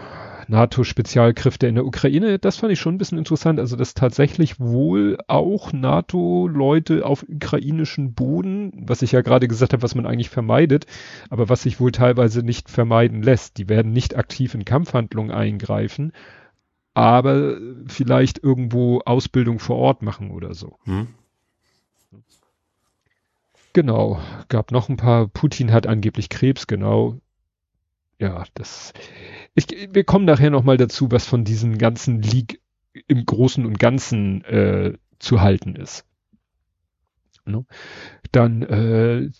NATO-Spezialkräfte in der Ukraine, das fand ich schon ein bisschen interessant. Also, dass tatsächlich wohl auch NATO-Leute auf ukrainischen Boden, was ich ja gerade gesagt habe, was man eigentlich vermeidet, aber was sich wohl teilweise nicht vermeiden lässt. Die werden nicht aktiv in Kampfhandlungen eingreifen, aber vielleicht irgendwo Ausbildung vor Ort machen oder so. Hm. Genau, gab noch ein paar. Putin hat angeblich Krebs, genau. Ja, das ich, wir kommen nachher nochmal dazu, was von diesem ganzen League im Großen und Ganzen äh, zu halten ist. Ne? Dann äh,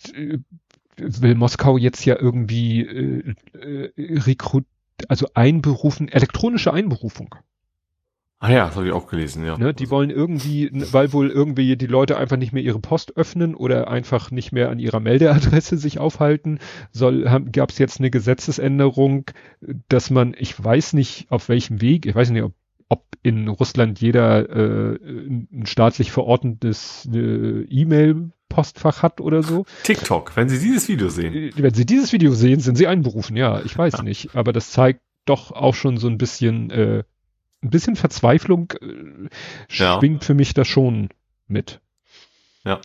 will Moskau jetzt ja irgendwie äh, äh, rekrut, also einberufen, elektronische Einberufung. Ah ja, das habe ich auch gelesen, ja. Ne, die wollen irgendwie, weil wohl irgendwie die Leute einfach nicht mehr ihre Post öffnen oder einfach nicht mehr an ihrer Meldeadresse sich aufhalten, soll, gab es jetzt eine Gesetzesänderung, dass man, ich weiß nicht auf welchem Weg, ich weiß nicht, ob, ob in Russland jeder äh, ein staatlich verordnetes äh, E-Mail Postfach hat oder so. TikTok, wenn Sie dieses Video sehen. Äh, wenn Sie dieses Video sehen, sind Sie einberufen, ja, ich weiß ja. nicht. Aber das zeigt doch auch schon so ein bisschen äh, ein bisschen Verzweiflung äh, schwingt ja. für mich da schon mit. Ja.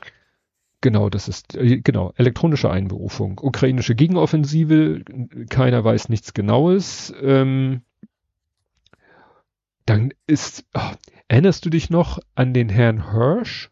Genau, das ist, äh, genau, elektronische Einberufung. Ukrainische Gegenoffensive, keiner weiß nichts Genaues. Ähm, dann ist, oh, erinnerst du dich noch an den Herrn Hirsch?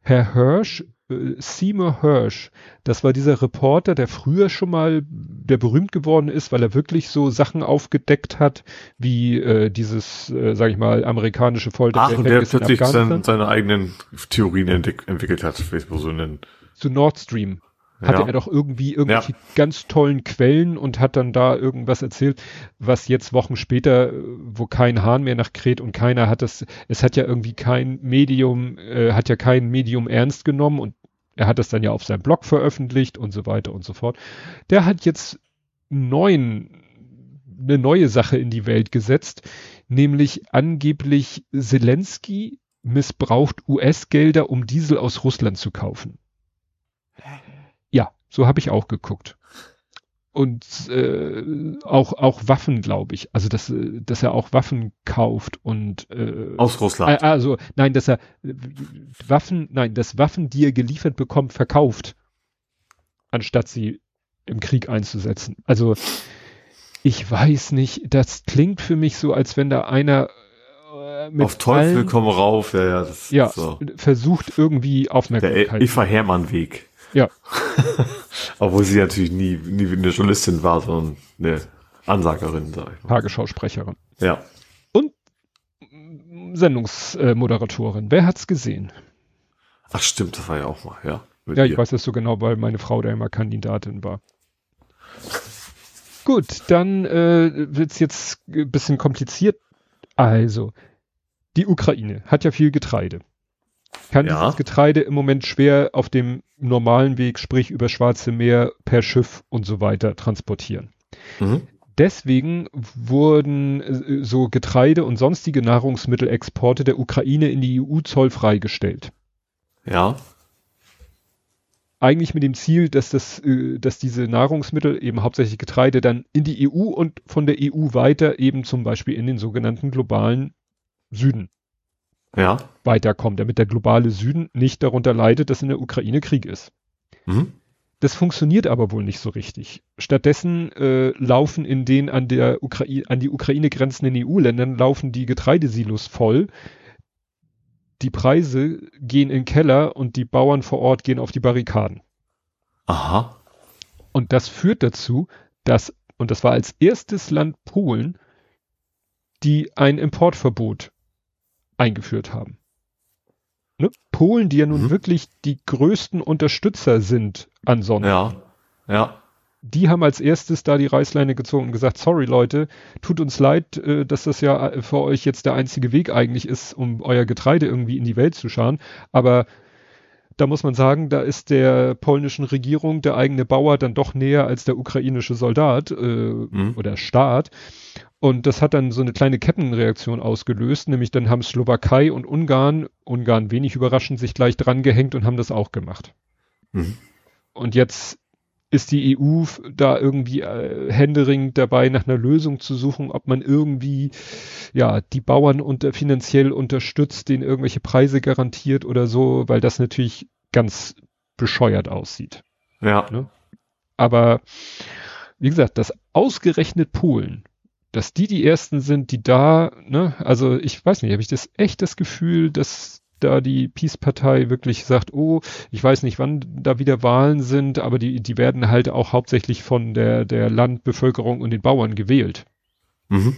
Herr Hirsch Seymour Hirsch, das war dieser Reporter, der früher schon mal, der berühmt geworden ist, weil er wirklich so Sachen aufgedeckt hat, wie äh, dieses, äh, sag ich mal, amerikanische Folter. Ach, und der plötzlich sein, seine eigenen Theorien entwickelt hat, Facebook so nennen. Zu Nord Stream hatte ja. er doch irgendwie irgendwelche ja. ganz tollen Quellen und hat dann da irgendwas erzählt, was jetzt Wochen später, wo kein Hahn mehr nach kräht und keiner hat das, es hat ja irgendwie kein Medium, äh, hat ja kein Medium ernst genommen und er hat das dann ja auf seinem Blog veröffentlicht und so weiter und so fort. Der hat jetzt neuen, eine neue Sache in die Welt gesetzt, nämlich angeblich Zelensky missbraucht US-Gelder, um Diesel aus Russland zu kaufen. So habe ich auch geguckt. Und äh, auch auch Waffen, glaube ich. Also dass dass er auch Waffen kauft und äh, aus Russland. Äh, also nein, dass er äh, Waffen, nein, dass Waffen, die er geliefert bekommt, verkauft, anstatt sie im Krieg einzusetzen. Also ich weiß nicht. Das klingt für mich so, als wenn da einer äh, mit auf Teufel komm rauf, ja, ja, das ja so. versucht irgendwie Aufmerksamkeit. Der Eva Hermann Weg. Ja. Obwohl sie natürlich nie, nie eine Journalistin war, sondern eine Ansagerin, sag ich mal. Tagesschausprecherin. Ja. Und Sendungsmoderatorin. Wer hat's gesehen? Ach stimmt, das war ja auch mal, ja. Ja, ich ihr. weiß das so genau, weil meine Frau da immer Kandidatin war. Gut, dann äh, wird's jetzt ein bisschen kompliziert. Also, die Ukraine hat ja viel Getreide kann ja. dieses Getreide im Moment schwer auf dem normalen Weg, sprich über Schwarze Meer, per Schiff und so weiter transportieren. Mhm. Deswegen wurden äh, so Getreide und sonstige Nahrungsmittelexporte der Ukraine in die EU zollfrei gestellt. Ja. Eigentlich mit dem Ziel, dass das, äh, dass diese Nahrungsmittel, eben hauptsächlich Getreide, dann in die EU und von der EU weiter eben zum Beispiel in den sogenannten globalen Süden ja. weiterkommen, damit der globale Süden nicht darunter leidet, dass in der Ukraine Krieg ist. Mhm. Das funktioniert aber wohl nicht so richtig. Stattdessen äh, laufen in den an der Ukraine, an die Ukraine grenzenden EU-Ländern laufen die Getreidesilos voll. Die Preise gehen in den Keller und die Bauern vor Ort gehen auf die Barrikaden. Aha. Und das führt dazu, dass, und das war als erstes Land Polen, die ein Importverbot eingeführt haben. Ne? Polen, die ja nun mhm. wirklich die größten Unterstützer sind an Sonne. Ja, ja. Die haben als erstes da die Reißleine gezogen und gesagt, sorry Leute, tut uns leid, äh, dass das ja äh, für euch jetzt der einzige Weg eigentlich ist, um euer Getreide irgendwie in die Welt zu scharen. Aber da muss man sagen, da ist der polnischen Regierung der eigene Bauer dann doch näher als der ukrainische Soldat äh, mhm. oder Staat. Und das hat dann so eine kleine Kettenreaktion ausgelöst, nämlich dann haben Slowakei und Ungarn, Ungarn wenig überraschend, sich gleich dran gehängt und haben das auch gemacht. Mhm. Und jetzt ist die EU da irgendwie äh, händeringend dabei, nach einer Lösung zu suchen, ob man irgendwie ja die Bauern unter, finanziell unterstützt, denen irgendwelche Preise garantiert oder so, weil das natürlich ganz bescheuert aussieht. Ja. Ne? Aber wie gesagt, das ausgerechnet Polen dass die die ersten sind, die da, ne, also ich weiß nicht, habe ich das echt das Gefühl, dass da die Peace-Partei wirklich sagt, oh, ich weiß nicht, wann da wieder Wahlen sind, aber die, die werden halt auch hauptsächlich von der, der Landbevölkerung und den Bauern gewählt. Mhm.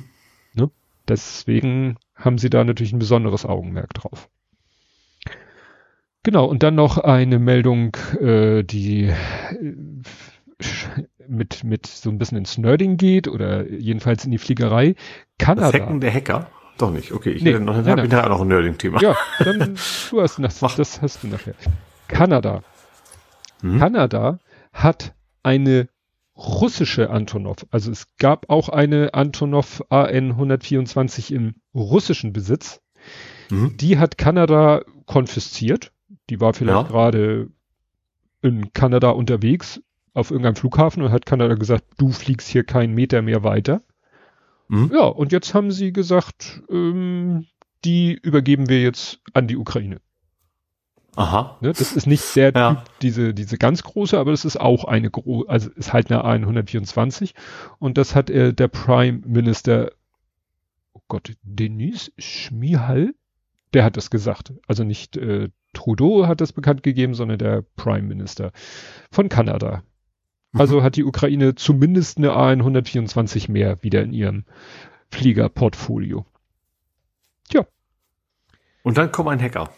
Ne? Deswegen haben sie da natürlich ein besonderes Augenmerk drauf. Genau, und dann noch eine Meldung, äh, die äh, mit, mit so ein bisschen ins Nerding geht oder jedenfalls in die Fliegerei. Kanada. Das Hacken der Hacker? Doch nicht. Okay, ich nee, noch, nein, habe nachher noch ein Nerding-Thema. Ja, dann du hast das, das hast du nachher. Kanada. Hm? Kanada hat eine russische Antonov. Also es gab auch eine Antonov AN 124 im russischen Besitz. Mhm. Die hat Kanada konfisziert. Die war vielleicht ja. gerade in Kanada unterwegs, auf irgendeinem Flughafen und hat Kanada gesagt, du fliegst hier keinen Meter mehr weiter. Mhm. Ja, und jetzt haben sie gesagt, ähm, die übergeben wir jetzt an die Ukraine. Aha. Ne, das ist nicht der ja. Typ, diese, diese ganz große, aber das ist auch eine große, also ist halt eine 124. Und das hat äh, der Prime Minister, oh Gott, Denis Schmihal, der hat das gesagt. Also nicht äh, Trudeau hat das bekannt gegeben, sondern der Prime Minister von Kanada. Also mhm. hat die Ukraine zumindest eine AN-124 mehr wieder in ihrem Fliegerportfolio. Tja. Und dann kommt ein Hacker.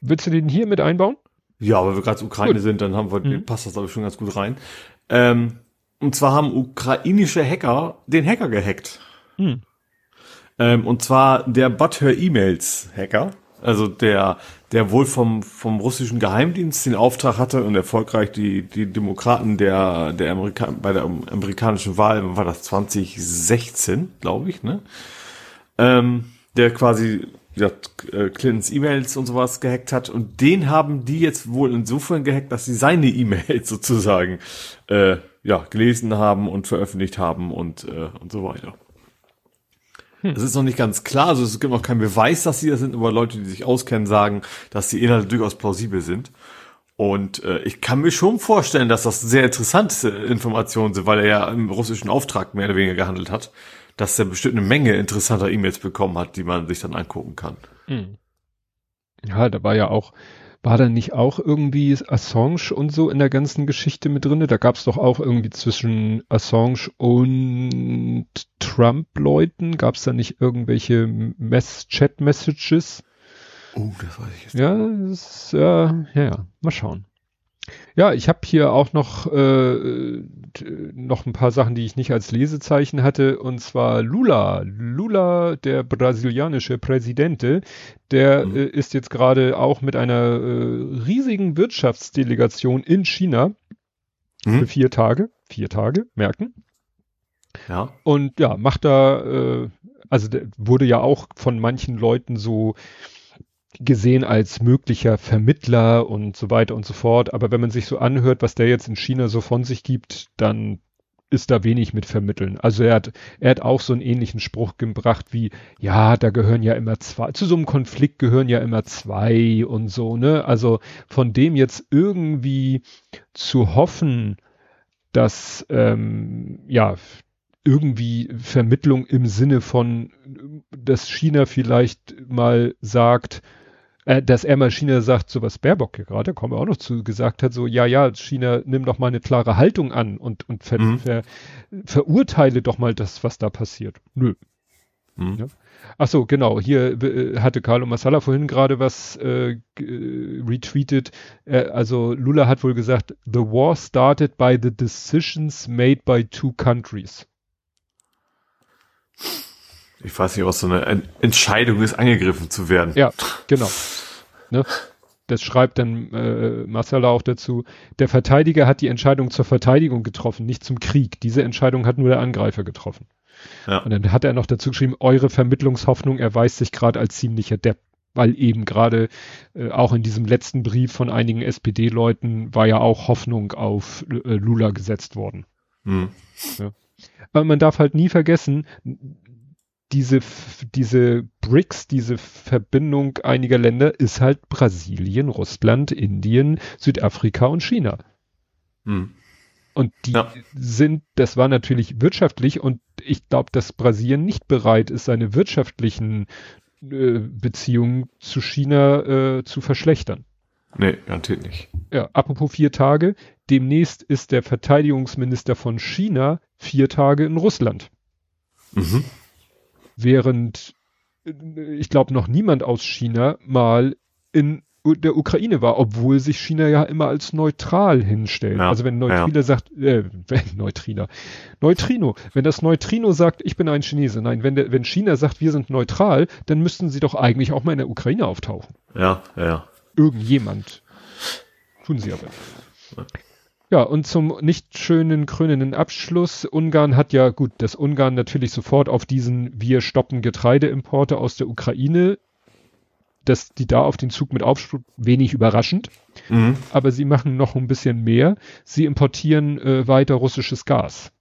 Willst du den hier mit einbauen? Ja, weil wir gerade Ukraine gut. sind, dann haben wir, mhm. passt das glaube ich schon ganz gut rein. Ähm, und zwar haben ukrainische Hacker den Hacker gehackt. Mhm. Ähm, und zwar der Butthör E-Mails Hacker. Also der, der wohl vom, vom russischen Geheimdienst den Auftrag hatte und erfolgreich die, die Demokraten der, der Amerika bei der amerikanischen Wahl, war das 2016, glaube ich, ne? Ähm, der quasi ja, äh, Clintons E-Mails und sowas gehackt hat und den haben die jetzt wohl insofern gehackt, dass sie seine E-Mails sozusagen äh, ja gelesen haben und veröffentlicht haben und äh, und so weiter. Das ist noch nicht ganz klar, also es gibt noch keinen Beweis, dass sie das sind, aber Leute, die sich auskennen, sagen, dass die Inhalte durchaus plausibel sind. Und äh, ich kann mir schon vorstellen, dass das sehr interessante Informationen sind, weil er ja im russischen Auftrag mehr oder weniger gehandelt hat, dass er bestimmt eine Menge interessanter E-Mails bekommen hat, die man sich dann angucken kann. Hm. Ja, da war ja auch war da nicht auch irgendwie Assange und so in der ganzen Geschichte mit drinne? Da gab es doch auch irgendwie zwischen Assange und Trump-Leuten, gab es da nicht irgendwelche Chat-Messages? Oh, das weiß ich jetzt. Ja, das, ja, ja, ja, mal schauen. Ja, ich habe hier auch noch, äh, noch ein paar Sachen, die ich nicht als Lesezeichen hatte, und zwar Lula. Lula, der brasilianische Präsidente, der mhm. äh, ist jetzt gerade auch mit einer äh, riesigen Wirtschaftsdelegation in China mhm. für vier Tage, vier Tage, merken. Ja. Und ja, macht da, äh, also der wurde ja auch von manchen Leuten so gesehen als möglicher Vermittler und so weiter und so fort. Aber wenn man sich so anhört, was der jetzt in China so von sich gibt, dann ist da wenig mit vermitteln. Also er hat, er hat auch so einen ähnlichen Spruch gebracht wie, ja, da gehören ja immer zwei, zu so einem Konflikt gehören ja immer zwei und so, ne? Also von dem jetzt irgendwie zu hoffen, dass, ähm, ja, irgendwie Vermittlung im Sinne von, dass China vielleicht mal sagt, äh, dass er mal China sagt, so was Baerbock hier gerade, kommen wir auch noch zu, gesagt hat, so, ja, ja, China, nimm doch mal eine klare Haltung an und, und ver, mhm. ver, verurteile doch mal das, was da passiert. Nö. Hm. Ja. Ach so, genau. Hier äh, hatte Carlo Massala vorhin gerade was äh, retweetet. Äh, also Lula hat wohl gesagt, the war started by the decisions made by two countries. Ich weiß nicht, was so eine Entscheidung ist, angegriffen zu werden. Ja, genau. Ne? Das schreibt dann äh, Massala auch dazu. Der Verteidiger hat die Entscheidung zur Verteidigung getroffen, nicht zum Krieg. Diese Entscheidung hat nur der Angreifer getroffen. Ja. Und dann hat er noch dazu geschrieben, eure Vermittlungshoffnung erweist sich gerade als ziemlicher Depp, weil eben gerade äh, auch in diesem letzten Brief von einigen SPD-Leuten war ja auch Hoffnung auf äh, Lula gesetzt worden. Mhm. Ja. Aber man darf halt nie vergessen, diese, diese BRICS, diese Verbindung einiger Länder ist halt Brasilien, Russland, Indien, Südafrika und China. Hm. Und die ja. sind, das war natürlich wirtschaftlich und ich glaube, dass Brasilien nicht bereit ist, seine wirtschaftlichen äh, Beziehungen zu China äh, zu verschlechtern. Nee, garantiert nicht. Ja, apropos vier Tage. Demnächst ist der Verteidigungsminister von China vier Tage in Russland. Mhm. Während äh, ich glaube noch niemand aus China mal in der Ukraine war, obwohl sich China ja immer als neutral hinstellt. Ja, also wenn Neutrino ja. sagt, äh, Neutrino, Neutrino, wenn das Neutrino sagt, ich bin ein Chinese, nein, wenn, der, wenn China sagt, wir sind neutral, dann müssten sie doch eigentlich auch mal in der Ukraine auftauchen. Ja, ja. Irgendjemand. Tun sie aber. Ja. Und zum nicht schönen krönenden Abschluss. Ungarn hat ja, gut, dass Ungarn natürlich sofort auf diesen Wir stoppen Getreideimporte aus der Ukraine dass die da auf den Zug mit aufspringen, wenig überraschend. Mhm. Aber sie machen noch ein bisschen mehr. Sie importieren äh, weiter russisches Gas.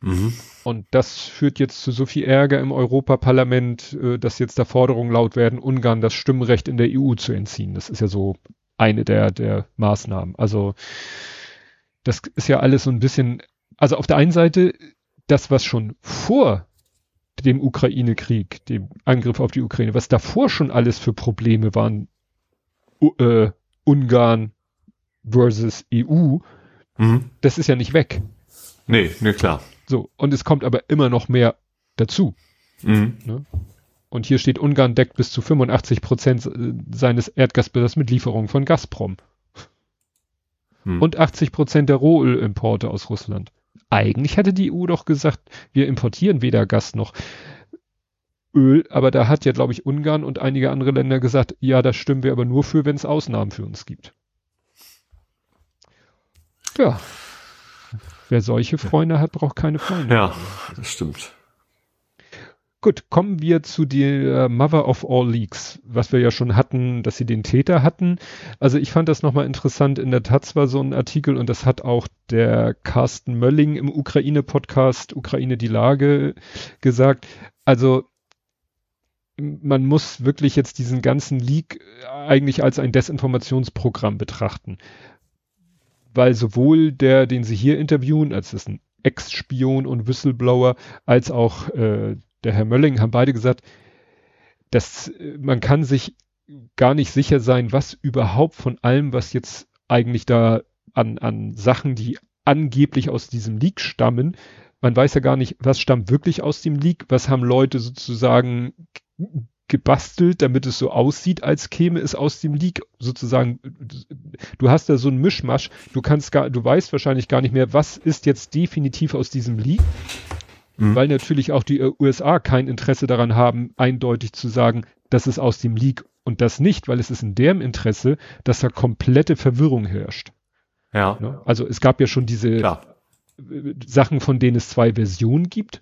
Mhm. Und das führt jetzt zu so viel Ärger im Europaparlament, äh, dass jetzt da Forderungen laut werden, Ungarn das Stimmrecht in der EU zu entziehen. Das ist ja so eine der, der Maßnahmen. Also das ist ja alles so ein bisschen, also auf der einen Seite das, was schon vor dem Ukraine-Krieg, dem Angriff auf die Ukraine, was davor schon alles für Probleme waren, U äh, Ungarn versus EU, mhm. das ist ja nicht weg. Nee, nee, klar. So, und es kommt aber immer noch mehr dazu. Mhm. Ne? Und hier steht, Ungarn deckt bis zu 85 Prozent äh, seines Erdgasbedarfs mit Lieferungen von Gazprom. Mhm. Und 80 Prozent der Rohölimporte aus Russland eigentlich hatte die EU doch gesagt, wir importieren weder Gas noch Öl, aber da hat ja, glaube ich, Ungarn und einige andere Länder gesagt, ja, da stimmen wir aber nur für, wenn es Ausnahmen für uns gibt. Ja. Wer solche Freunde hat, braucht keine Freunde. Ja, das stimmt. Gut, kommen wir zu der Mother of All Leaks, was wir ja schon hatten, dass sie den Täter hatten. Also ich fand das nochmal interessant. In der Taz war so ein Artikel und das hat auch der Carsten Mölling im Ukraine-Podcast Ukraine die Lage gesagt. Also man muss wirklich jetzt diesen ganzen Leak eigentlich als ein Desinformationsprogramm betrachten. Weil sowohl der, den sie hier interviewen, als ist ein Ex-Spion und Whistleblower, als auch äh, der Herr Mölling haben beide gesagt, dass äh, man kann sich gar nicht sicher sein, was überhaupt von allem, was jetzt eigentlich da an, an Sachen, die angeblich aus diesem Leak stammen, man weiß ja gar nicht, was stammt wirklich aus dem Leak, was haben Leute sozusagen gebastelt, damit es so aussieht, als käme es aus dem Leak sozusagen. Du hast da so ein Mischmasch, du kannst gar, du weißt wahrscheinlich gar nicht mehr, was ist jetzt definitiv aus diesem Leak mhm. weil natürlich auch die äh, USA kein Interesse daran haben, eindeutig zu sagen, das ist aus dem Leak und das nicht, weil es ist in deren Interesse, dass da komplette Verwirrung herrscht. Ja. Ne? Also es gab ja schon diese Klar. Äh, Sachen, von denen es zwei Versionen gibt.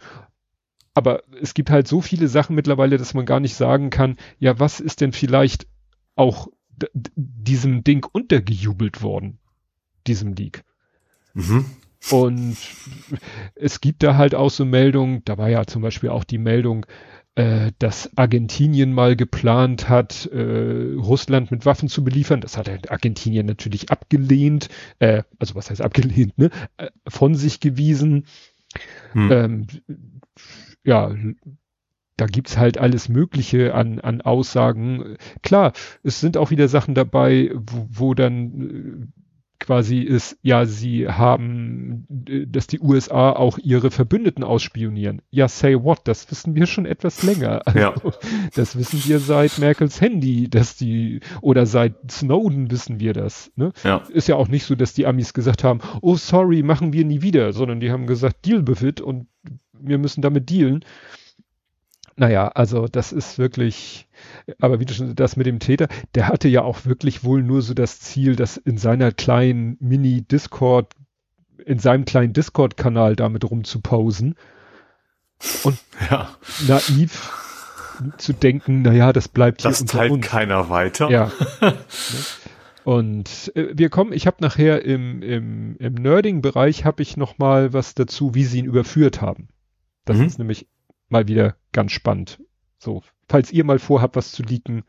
Aber es gibt halt so viele Sachen mittlerweile, dass man gar nicht sagen kann, ja, was ist denn vielleicht auch diesem Ding untergejubelt worden, diesem Leak. Mhm. Und es gibt da halt auch so Meldungen, da war ja zum Beispiel auch die Meldung, äh, dass Argentinien mal geplant hat, äh, Russland mit Waffen zu beliefern. Das hat Argentinien natürlich abgelehnt, äh, also was heißt abgelehnt, ne? Äh, von sich gewiesen. Hm. Ähm, ja, da gibt's halt alles Mögliche an, an Aussagen. Klar, es sind auch wieder Sachen dabei, wo, wo dann quasi ist, ja, sie haben, dass die USA auch ihre Verbündeten ausspionieren. Ja, say what? Das wissen wir schon etwas länger. Also, Ja. Das wissen wir seit Merkels Handy, dass die, oder seit Snowden wissen wir das. Ne? Ja. Ist ja auch nicht so, dass die Amis gesagt haben, oh sorry, machen wir nie wieder, sondern die haben gesagt, deal with it und wir müssen damit dealen. Naja, also das ist wirklich, aber wie du schon das mit dem Täter, der hatte ja auch wirklich wohl nur so das Ziel, das in seiner kleinen Mini-Discord, in seinem kleinen Discord-Kanal damit rumzuposen und Ja. naiv zu denken, naja, das bleibt hier Das unter teilt uns. keiner weiter. Ja. Und äh, wir kommen, ich habe nachher im, im, im Nerding-Bereich habe ich noch mal was dazu, wie sie ihn überführt haben. Das Mhm. ist nämlich mal wieder ganz spannend. So, falls ihr mal vorhabt, was zu leaken,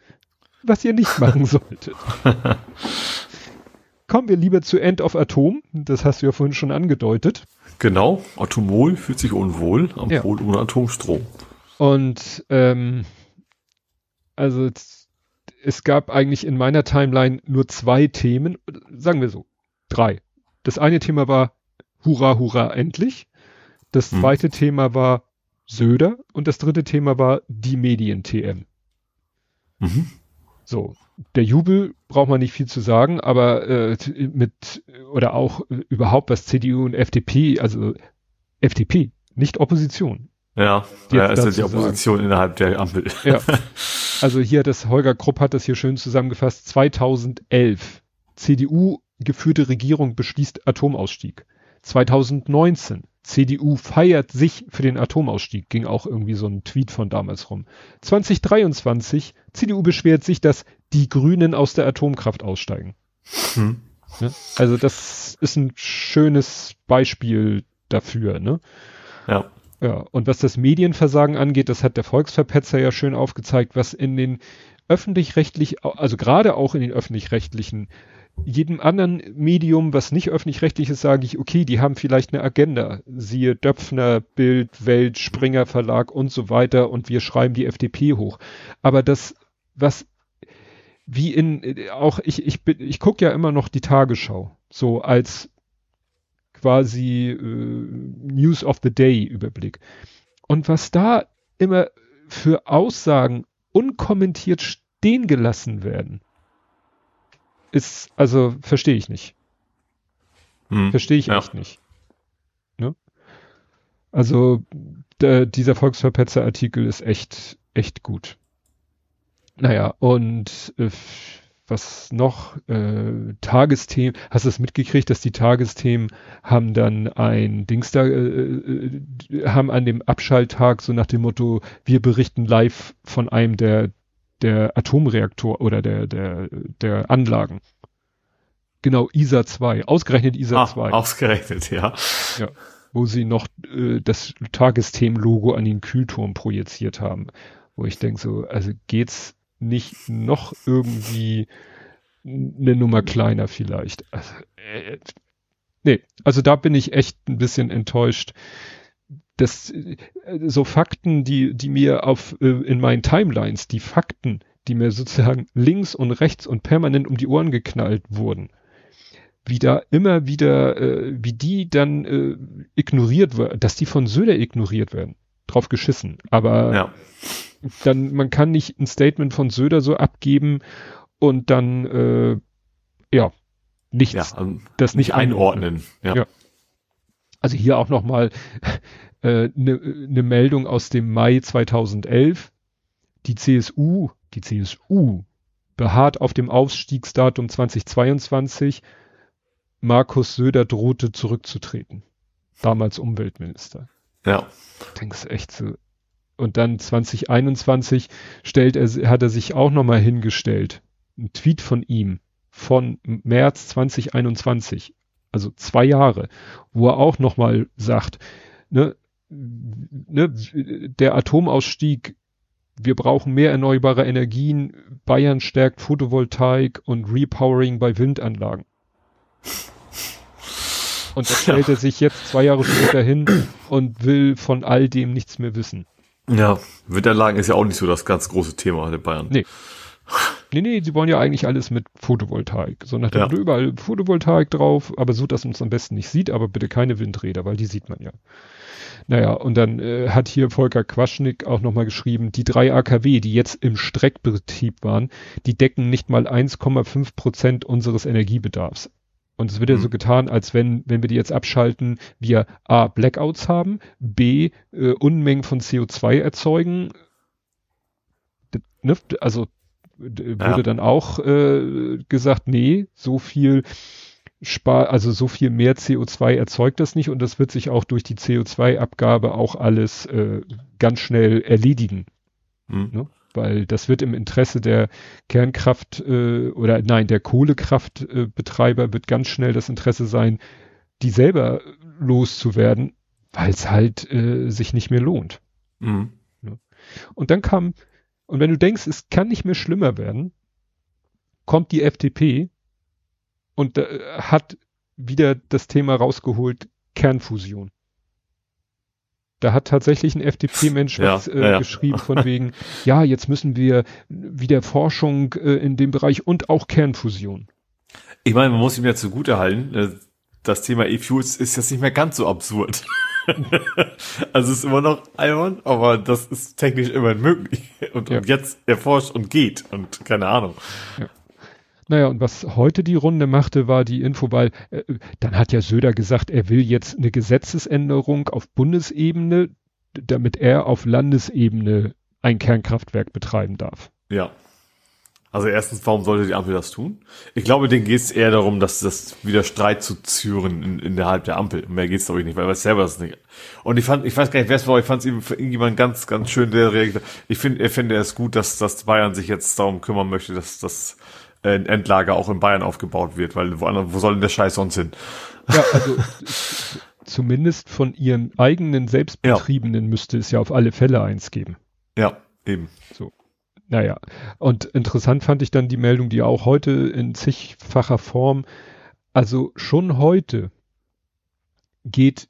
was ihr nicht machen solltet. Kommen wir lieber zu End of Atom. Das hast du ja vorhin schon angedeutet. Genau. Atomol fühlt sich unwohl am Ja. Pol ohne Atomstrom. Und ähm, also es gab eigentlich in meiner Timeline nur zwei Themen, sagen wir so, drei. Das eine Thema war Hurra, Hurra, endlich. Das Hm. zweite Thema war Söder und das dritte Thema war die Medien-TM. Mhm. So, der Jubel braucht man nicht viel zu sagen, aber äh, mit oder auch äh, überhaupt was CDU und FDP, also FDP, nicht Opposition. Ja, ja ist ja die Opposition innerhalb der Ampel. Ja. Also hier das Holger Krupp hat das hier schön zusammengefasst. 2011 CDU geführte Regierung beschließt Atomausstieg. 2019 CDU feiert sich für den Atomausstieg. Ging auch irgendwie so ein Tweet von damals rum. 2023 CDU beschwert sich, dass die Grünen aus der Atomkraft aussteigen. Hm. Ne? Also das ist ein schönes Beispiel dafür. Ne? Ja. Ja, und was das Medienversagen angeht, das hat der Volksverpetzer ja schön aufgezeigt, was in den öffentlich-rechtlich, also gerade auch in den öffentlich-rechtlichen, jedem anderen Medium, was nicht öffentlich-rechtlich ist, sage ich, okay, die haben vielleicht eine Agenda. Siehe Döpfner, Bild, Welt, Springer Verlag und so weiter und wir schreiben die FDP hoch. Aber das, was wie in, auch ich, ich ich gucke ja immer noch die Tagesschau, so als quasi äh, News of the Day Überblick. Und was da immer für Aussagen unkommentiert stehen gelassen werden, ist, also verstehe ich nicht. Hm. Verstehe ich Ja. echt nicht. Ne? Also der, dieser Volksverpetzer-Artikel ist echt, echt gut. Naja, und äh, was noch? Äh, Tagesthemen. Hast du es mitgekriegt, dass die Tagesthemen haben dann ein Dings da, äh, äh, haben an dem Abschalttag so nach dem Motto, wir berichten live von einem der, der Atomreaktor oder der, der, der Anlagen. Genau, ISA 2, ausgerechnet ISA Ah, 2 ausgerechnet, ja. wo sie noch äh, das Tagesthemen-Logo an den Kühlturm projiziert haben. Wo ich denke so, also geht's nicht noch irgendwie eine Nummer kleiner vielleicht? Also, äh, nee, also da bin ich echt ein bisschen enttäuscht. Das, äh, so Fakten, die, die mir auf, äh, in meinen Timelines, die Fakten, die mir sozusagen links und rechts und permanent um die Ohren geknallt wurden, wie da immer wieder, äh, wie die dann äh, ignoriert werden, dass die von Söder ignoriert werden. Drauf geschissen. Aber Ja. dann, man kann nicht ein Statement von Söder so abgeben und dann, äh, ja, nichts, Ja, also das nicht nicht einordnen. Ja. Ja. Also hier auch nochmal eine äh, ne, ne Meldung aus dem Mai 2011. Die CSU, die CSU beharrt auf dem Aufstiegsdatum 2022. Markus Söder drohte zurückzutreten. Damals Umweltminister. ja. Denkst echt so. Und dann 2021 stellt er, hat er sich auch nochmal hingestellt. Ein Tweet von ihm von März 2021, also zwei Jahre, wo er auch nochmal sagt, ne, ne, der Atomausstieg, wir brauchen mehr erneuerbare Energien, Bayern stärkt Photovoltaik und Repowering bei Windanlagen. Und da stellt er sich jetzt zwei Jahre später hin und will von all dem nichts mehr wissen. Ja, Winterlagen ist ja auch nicht so das ganz große Thema der Bayern. Nee. Nee, nee, sie wollen ja eigentlich alles mit Photovoltaik. So nach dem Ja. Überall Photovoltaik drauf, aber so, dass man es am besten nicht sieht, aber bitte keine Windräder, weil die sieht man ja. Naja, und dann äh, hat hier Volker Quaschnik auch nochmal geschrieben, die drei AKW, die jetzt im Streckbetrieb waren, die decken nicht mal 1,5 Prozent unseres Energiebedarfs. Und es wird ja Mhm. so getan, als wenn, wenn wir die jetzt abschalten, wir A, Blackouts haben, B, äh, Unmengen von CO2 erzeugen. Ne? Also d- wurde Ja. dann auch äh, gesagt, nee, so viel spar, also so viel mehr CO2 erzeugt das nicht und das wird sich auch durch die CO2-Abgabe auch alles äh, ganz schnell erledigen. Hm. Ne? Weil das wird im Interesse der Kernkraft äh, oder nein, der Kohlekraftbetreiber äh, wird ganz schnell das Interesse sein, die selber loszuwerden, weil es halt äh, sich nicht mehr lohnt. Hm. Und dann kam, und wenn du denkst, es kann nicht mehr schlimmer werden, kommt die FDP und äh, hat wieder das Thema rausgeholt, Kernfusion. Da hat tatsächlich ein FDP-Mensch Ja, was äh, ja, ja. geschrieben von wegen, ja, jetzt müssen wir wieder Forschung äh, in dem Bereich und auch Kernfusion. Ich meine, man muss ihm ja zugute halten, äh, das Thema E-Fuels ist jetzt nicht mehr ganz so absurd. also es ist immer noch albern, aber das ist technisch immerhin möglich. Und, Ja. und jetzt erforscht und geht und keine Ahnung. Naja, und was heute die Runde machte, war die Info, weil äh, dann hat ja Söder gesagt, er will jetzt eine Gesetzesänderung auf Bundesebene, damit er auf Landesebene ein Kernkraftwerk betreiben darf. Ja. Also erstens, warum sollte die Ampel das tun? Ich glaube, denen geht es eher darum, dass das wieder Streit zu züren in, innerhalb der Ampel. Mehr geht's glaube ich nicht, weil er selber das nicht. Und ich fand, ich weiß gar nicht, wer es war, ich fand es irgendjemand ganz, ganz schön, der reagiert. Ich finde, er finde es gut, dass, dass Bayern sich jetzt darum kümmern möchte, dass das äh, ein Endlager auch in Bayern aufgebaut wird, weil woanders, wo soll denn der Scheiß sonst hin? Ja, also zumindest von ihren eigenen Selbstbetriebenen müsste es ja auf alle Fälle eins geben. Ja, eben. Naja, und interessant fand ich dann die Meldung, die auch heute in zigfacher Form, also schon heute geht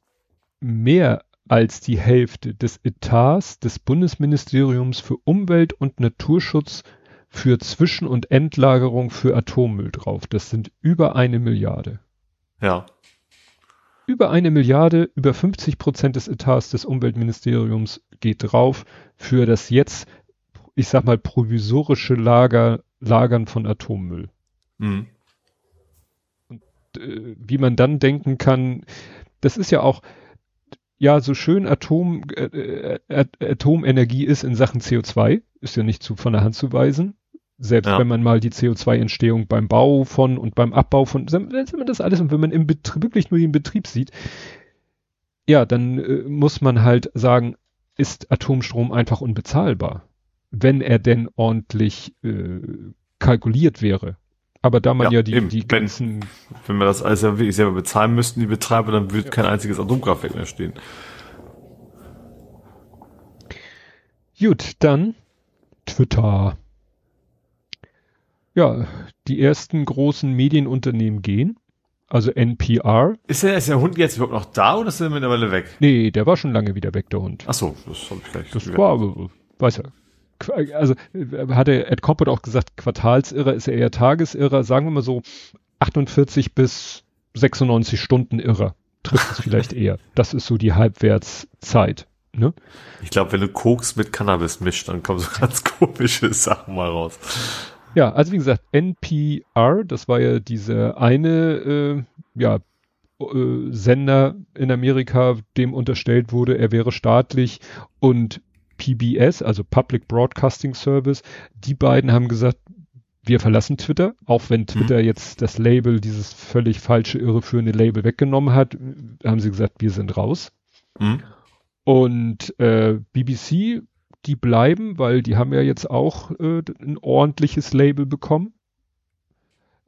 mehr als die Hälfte des Etats des Bundesministeriums für Umwelt und Naturschutz für Zwischen- und Endlagerung für Atommüll drauf. Das sind über eine Milliarde. Ja. Über eine Milliarde, über 50 Prozent des Etats des Umweltministeriums geht drauf für das jetzt, ich sag mal, provisorische Lager, Lagern von Atommüll. Mhm. Äh, wie man dann denken kann, das ist ja auch, ja, so schön Atom, äh, äh, Atomenergie ist in Sachen CO2, ist ja nicht zu, von der Hand zu weisen. Selbst Ja. wenn man mal die CO2-Entstehung beim Bau von und beim Abbau von, wenn man das alles und wenn man im Betrieb, wirklich nur den Betrieb sieht, ja, dann äh, muss man halt sagen, ist Atomstrom einfach unbezahlbar, wenn er denn ordentlich äh, kalkuliert wäre. Aber da man Ja, ja, die, eben. die Wenn- ganzen Wenn wir das alles ja wirklich selber bezahlen müssten, die Betreiber, dann würde kein einziges Atomkraftwerk mehr stehen. Gut, dann Twitter. Ja, die ersten großen Medienunternehmen gehen. Also NPR. Ist der, ist der Hund jetzt überhaupt noch da oder ist er mittlerweile weg? Nee, der war schon lange wieder weg, der Hund. Ach so, das habe ich gleich. Das war aber, weiß ja. Also äh, hatte Ed Coppert auch gesagt, Quartalsirrer ist er eher Tagesirrer, sagen wir mal so 48 bis 96 Stunden Irrer. Trifft es vielleicht eher. Das ist so die Halbwertszeit. Ne? Ich glaube, wenn du Koks mit Cannabis mischt, dann kommen so ganz komische Sachen mal raus. Ja, also wie gesagt, NPR, das war ja diese eine äh, ja, äh, Sender in Amerika, dem unterstellt wurde, er wäre staatlich und PBS, also Public Broadcasting Service, die beiden haben gesagt, wir verlassen Twitter, auch wenn Twitter jetzt das Label, dieses völlig falsche, irreführende Label weggenommen hat, haben sie gesagt, wir sind raus. Hm? Und äh, BBC, die bleiben, weil die haben ja jetzt auch äh, ein ordentliches Label bekommen.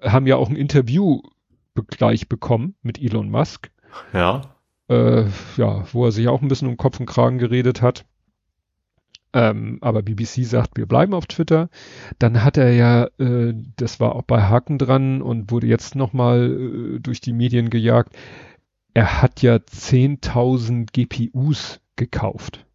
Haben ja auch ein Interview gleich bekommen mit Elon Musk, Ja. äh, ja, wo er sich auch ein bisschen um Kopf und Kragen geredet hat. Ähm, aber BBC sagt, wir bleiben auf Twitter. Dann hat er ja, äh, das war auch bei Haken dran und wurde jetzt nochmal äh, durch die Medien gejagt. Er hat ja 10.000 GPUs gekauft.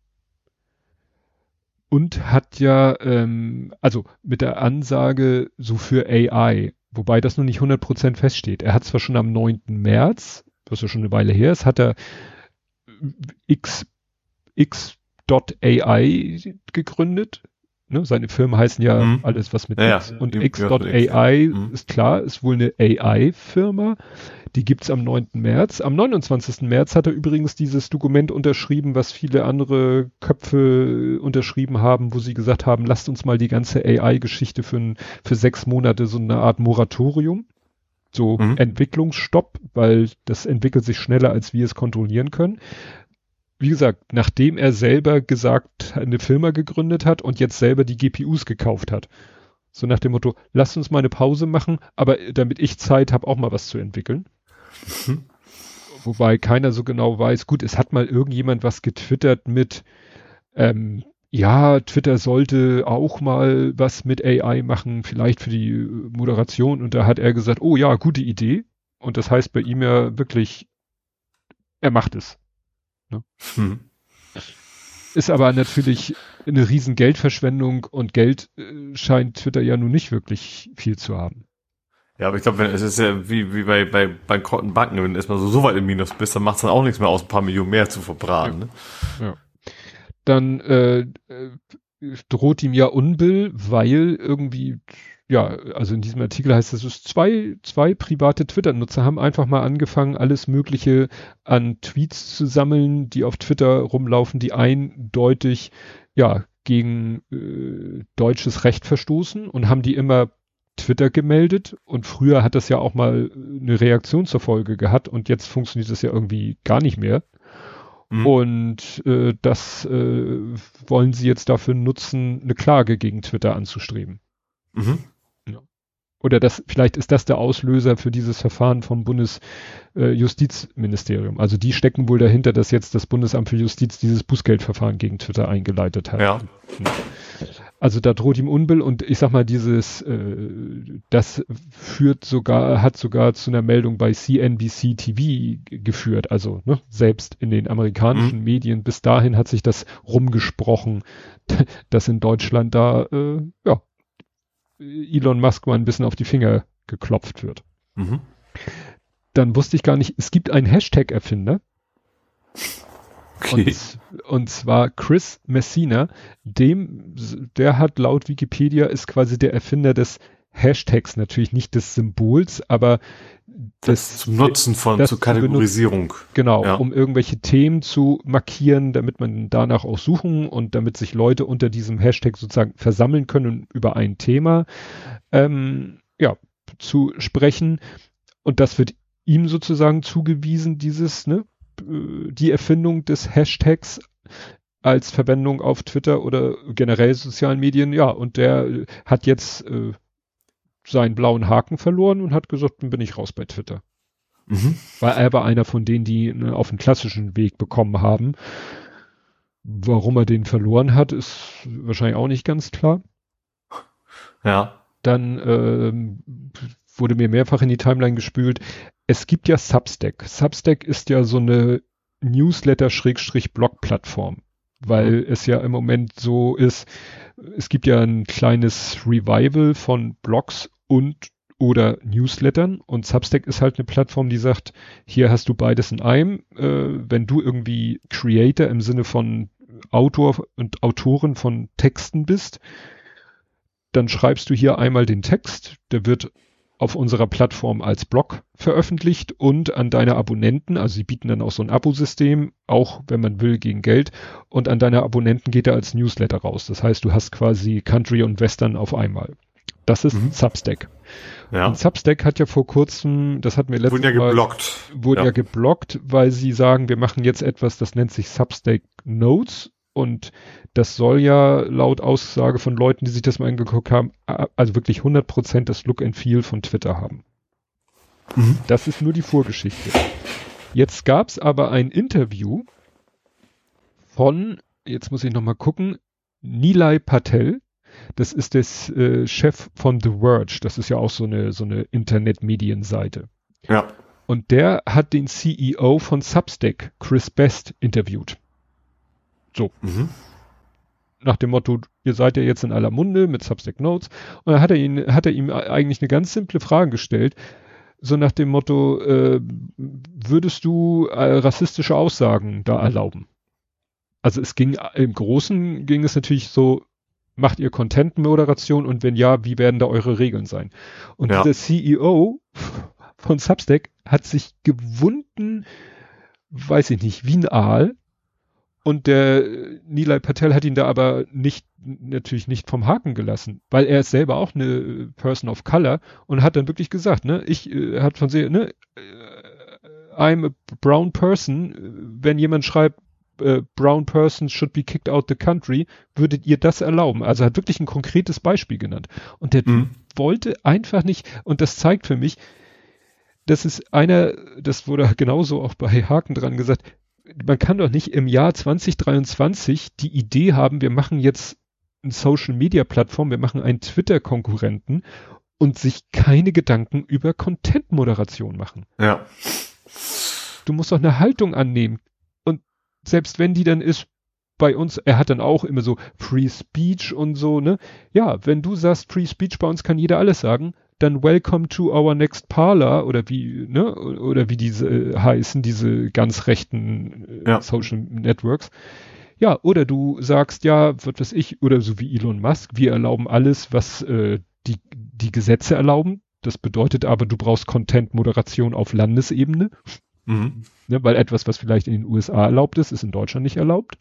Und hat ja, ähm, also mit der Ansage so für AI, wobei das noch nicht 100% feststeht. Er hat zwar schon am 9. März, was ja schon eine Weile her ist, hat er X, X.ai gegründet. Ne? Seine Firmen heißen ja mhm. alles was mit ja, X und X.ai mhm. ist klar, ist wohl eine AI-Firma. Die gibt's am 9. März. Am 29. März hat er übrigens dieses Dokument unterschrieben, was viele andere Köpfe unterschrieben haben, wo sie gesagt haben, lasst uns mal die ganze AI-Geschichte für, für sechs Monate so eine Art Moratorium. So mhm. Entwicklungsstopp, weil das entwickelt sich schneller, als wir es kontrollieren können. Wie gesagt, nachdem er selber gesagt, eine Firma gegründet hat und jetzt selber die GPUs gekauft hat. So nach dem Motto, lasst uns mal eine Pause machen, aber damit ich Zeit habe, auch mal was zu entwickeln. Mhm. Wobei keiner so genau weiß, gut, es hat mal irgendjemand was getwittert mit, ähm, ja, Twitter sollte auch mal was mit AI machen, vielleicht für die Moderation. Und da hat er gesagt, oh ja, gute Idee. Und das heißt bei ihm ja wirklich, er macht es. Ne? Hm. Ist aber natürlich eine riesen Geldverschwendung und Geld äh, scheint Twitter ja nun nicht wirklich viel zu haben. Ja, aber ich glaube, es ist ja wie, wie bei, bei bankrotten Banken, wenn du erstmal so, so weit im Minus bist, dann macht es dann auch nichts mehr aus, ein paar Millionen mehr zu verbraten. Ne? Ja. Dann äh, äh, droht ihm ja Unbill, weil irgendwie, ja, also in diesem Artikel heißt es, es zwei, zwei private Twitter-Nutzer haben einfach mal angefangen, alles Mögliche an Tweets zu sammeln, die auf Twitter rumlaufen, die eindeutig, ja, gegen äh, deutsches Recht verstoßen und haben die immer Twitter gemeldet und früher hat das ja auch mal eine Reaktion zur Folge gehabt und jetzt funktioniert das ja irgendwie gar nicht mehr. Mhm. Und äh, das äh, wollen sie jetzt dafür nutzen, eine Klage gegen Twitter anzustreben. Mhm. Ja. Oder das, vielleicht ist das der Auslöser für dieses Verfahren vom Bundesjustizministerium. Äh, also die stecken wohl dahinter, dass jetzt das Bundesamt für Justiz dieses Bußgeldverfahren gegen Twitter eingeleitet hat. Ja. Also da droht ihm Unbill und ich sag mal, dieses, äh, das führt sogar, hat sogar zu einer Meldung bei CNBC TV geführt. Also ne, selbst in den amerikanischen mhm. Medien bis dahin hat sich das rumgesprochen, dass in Deutschland da äh, ja Elon Musk mal ein bisschen auf die Finger geklopft wird. Mhm. Dann wusste ich gar nicht, es gibt einen Hashtag-Erfinder. Okay. Und, und zwar Chris Messina, dem, der hat laut Wikipedia ist quasi der Erfinder des Hashtags, natürlich nicht des Symbols, aber das, das zum Nutzen von, zur Kategorisierung. Benutzt, genau, ja. um irgendwelche Themen zu markieren, damit man danach auch suchen und damit sich Leute unter diesem Hashtag sozusagen versammeln können über ein Thema, ähm, ja, zu sprechen. Und das wird ihm sozusagen zugewiesen, dieses, ne, die Erfindung des Hashtags als Verwendung auf Twitter oder generell sozialen Medien, ja, und der hat jetzt äh, seinen blauen Haken verloren und hat gesagt, dann bin ich raus bei Twitter. Mhm. Weil er war einer von denen, die ne, auf den klassischen Weg bekommen haben. Warum er den verloren hat, ist wahrscheinlich auch nicht ganz klar. Ja. Dann ähm, wurde mir mehrfach in die Timeline gespült. Es gibt ja Substack. Substack ist ja so eine Newsletter-Blog-Plattform, weil mhm. es ja im Moment so ist, es gibt ja ein kleines Revival von Blogs und oder Newslettern und Substack ist halt eine Plattform, die sagt, hier hast du beides in einem. Äh, wenn du irgendwie Creator im Sinne von Autor und Autoren von Texten bist, dann schreibst du hier einmal den Text, der wird auf unserer Plattform als Blog veröffentlicht und an deine Abonnenten, also sie bieten dann auch so ein Abosystem, auch wenn man will, gegen Geld, und an deine Abonnenten geht er als Newsletter raus. Das heißt, du hast quasi Country und Western auf einmal. Das ist mhm. Substack. Ja. Und Substack hat ja vor kurzem, das hat mir letztes Mal, ja geblockt. Wurde ja. ja geblockt, weil sie sagen, wir machen jetzt etwas, das nennt sich Substack Notes und das soll ja laut Aussage von Leuten, die sich das mal angeguckt haben, also wirklich 100% das Look and Feel von Twitter haben. Mhm. Das ist nur die Vorgeschichte. Jetzt gab es aber ein Interview von, jetzt muss ich nochmal gucken, Nilay Patel. Das ist der äh, Chef von The Verge. Das ist ja auch so eine, so eine Internetmedienseite. Ja. Und der hat den CEO von Substack, Chris Best, interviewt. So. Mhm. nach dem Motto, ihr seid ja jetzt in aller Munde mit Substack Notes. Und dann hat er ihn, hat er ihm eigentlich eine ganz simple Frage gestellt. So nach dem Motto, äh, würdest du äh, rassistische Aussagen da erlauben? Also es ging, im Großen ging es natürlich so, macht ihr Content-Moderation und wenn ja, wie werden da eure Regeln sein? Und ja. dieser CEO von Substack hat sich gewunden, weiß ich nicht, wie ein Aal, und der Nilay Patel hat ihn da aber nicht, natürlich nicht vom Haken gelassen, weil er ist selber auch eine Person of Color und hat dann wirklich gesagt, ne, ich äh, hat von sehr, ne, äh, I'm a brown person, wenn jemand schreibt, äh, brown person should be kicked out the country, würdet ihr das erlauben? Also hat wirklich ein konkretes Beispiel genannt. Und der mhm. wollte einfach nicht, und das zeigt für mich, das ist einer, das wurde genauso auch bei Haken dran gesagt, man kann doch nicht im Jahr 2023 die Idee haben, wir machen jetzt eine Social Media Plattform, wir machen einen Twitter Konkurrenten und sich keine Gedanken über Content Moderation machen. Ja. Du musst doch eine Haltung annehmen. Und selbst wenn die dann ist, bei uns, er hat dann auch immer so Free Speech und so, ne? Ja, wenn du sagst Free Speech, bei uns kann jeder alles sagen, dann Welcome to our next Parlor oder wie, ne, oder wie diese äh, heißen, diese ganz rechten äh, ja. Social Networks. Ja, oder du sagst, ja, was weiß ich, oder so wie Elon Musk, wir erlauben alles, was äh, die, die Gesetze erlauben. Das bedeutet aber, du brauchst Content-Moderation auf Landesebene. Mhm. Ne, weil etwas, was vielleicht in den USA erlaubt ist, ist in Deutschland nicht erlaubt.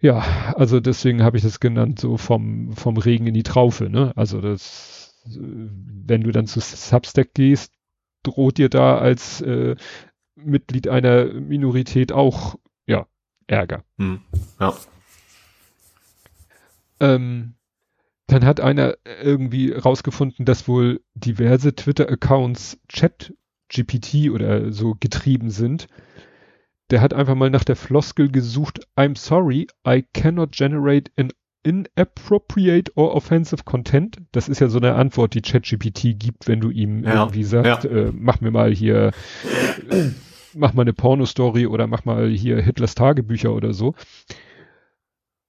Ja, also deswegen habe ich das genannt, so vom, vom Regen in die Traufe, ne? Also das wenn du dann zu Substack gehst, droht dir da als äh, Mitglied einer Minorität auch ja Ärger. Hm. Ja. Ähm, dann hat einer irgendwie rausgefunden, dass wohl diverse Twitter-Accounts Chat-GPT oder so getrieben sind. Der hat einfach mal nach der Floskel gesucht, I'm sorry, I cannot generate an inappropriate or offensive content? Das ist ja so eine Antwort, die ChatGPT gibt, wenn du ihm ja, irgendwie sagst, ja. äh, mach mir mal hier, äh, mach mal eine Pornostory oder mach mal hier Hitlers Tagebücher oder so.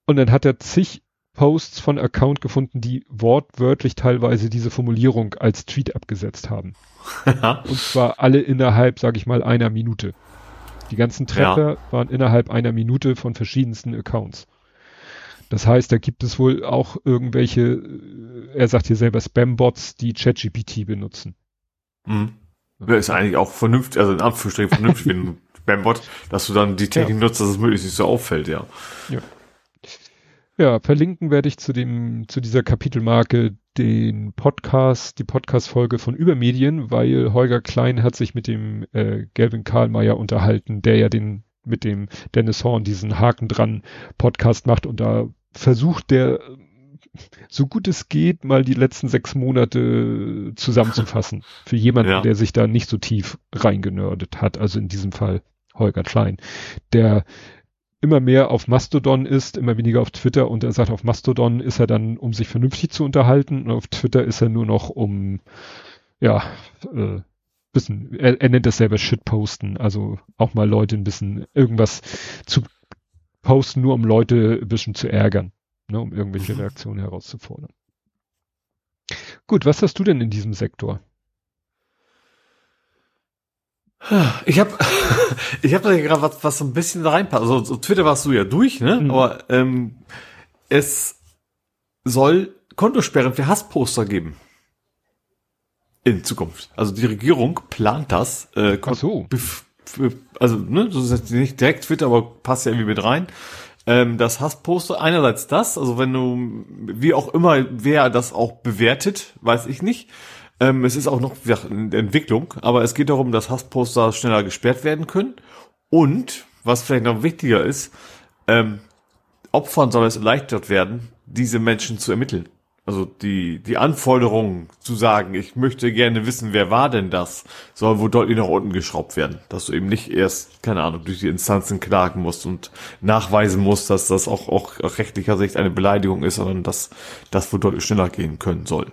Und dann hat er zig Posts von Account gefunden, die wortwörtlich teilweise diese Formulierung als Tweet abgesetzt haben. Und zwar alle innerhalb, sag ich mal, einer Minute. Die ganzen Treffer ja. waren innerhalb einer Minute von verschiedensten Accounts. Das heißt, da gibt es wohl auch irgendwelche, äh, er sagt hier selber Spam-Bots, die ChatGPT benutzen. Mhm. Das ist eigentlich auch vernünftig, also in Anführungsstrichen vernünftig, wenn ein Spam-Bot, dass du dann die Technik ja. nutzt, dass es möglichst nicht so auffällt, ja. Ja. Ja, verlinken werde ich zu dem, zu dieser Kapitelmarke den Podcast, die Podcast-Folge von Übermedien, weil Holger Klein hat sich mit dem äh, Gelvin Karlmeier unterhalten, der ja den mit dem Dennis Horn diesen Haken dran Podcast macht und da versucht der so gut es geht, mal die letzten sechs Monate zusammenzufassen. Für jemanden, ja. der sich da nicht so tief reingenördet hat. Also in diesem Fall Holger Klein, der immer mehr auf Mastodon ist, immer weniger auf Twitter und er sagt, auf Mastodon ist er dann, um sich vernünftig zu unterhalten und auf Twitter ist er nur noch um, ja, äh, bisschen, er, er nennt das selber Shitposten, also auch mal Leute ein bisschen irgendwas zu posten, nur um Leute ein bisschen zu ärgern, ne, um irgendwelche mhm. Reaktionen herauszufordern. Gut, was hast du denn in diesem Sektor? Ich habe ich hab da gerade was, was so ein bisschen da reinpasst. Also so Twitter warst du ja durch, ne? Mhm. Aber ähm, es soll Kontosperren für Hassposter geben. In Zukunft. Also die Regierung plant das. Äh, Ach so also ne, das ist nicht direkt Twitter, aber passt ja irgendwie mit rein. Ähm, das Hassposter, einerseits das, also wenn du, wie auch immer, wer das auch bewertet, weiß ich nicht. Ähm, es ist auch noch ja, in Entwicklung, aber es geht darum, dass Hassposter schneller gesperrt werden können. Und, was vielleicht noch wichtiger ist, ähm, Opfern soll es erleichtert werden, diese Menschen zu ermitteln. Also die, die Anforderung zu sagen, ich möchte gerne wissen, wer war denn das, soll wohl deutlich nach unten geschraubt werden. Dass du eben nicht erst, keine Ahnung, durch die Instanzen klagen musst und nachweisen musst, dass das auch, auch rechtlicher Sicht eine Beleidigung ist, sondern dass das wohl deutlich schneller gehen können soll.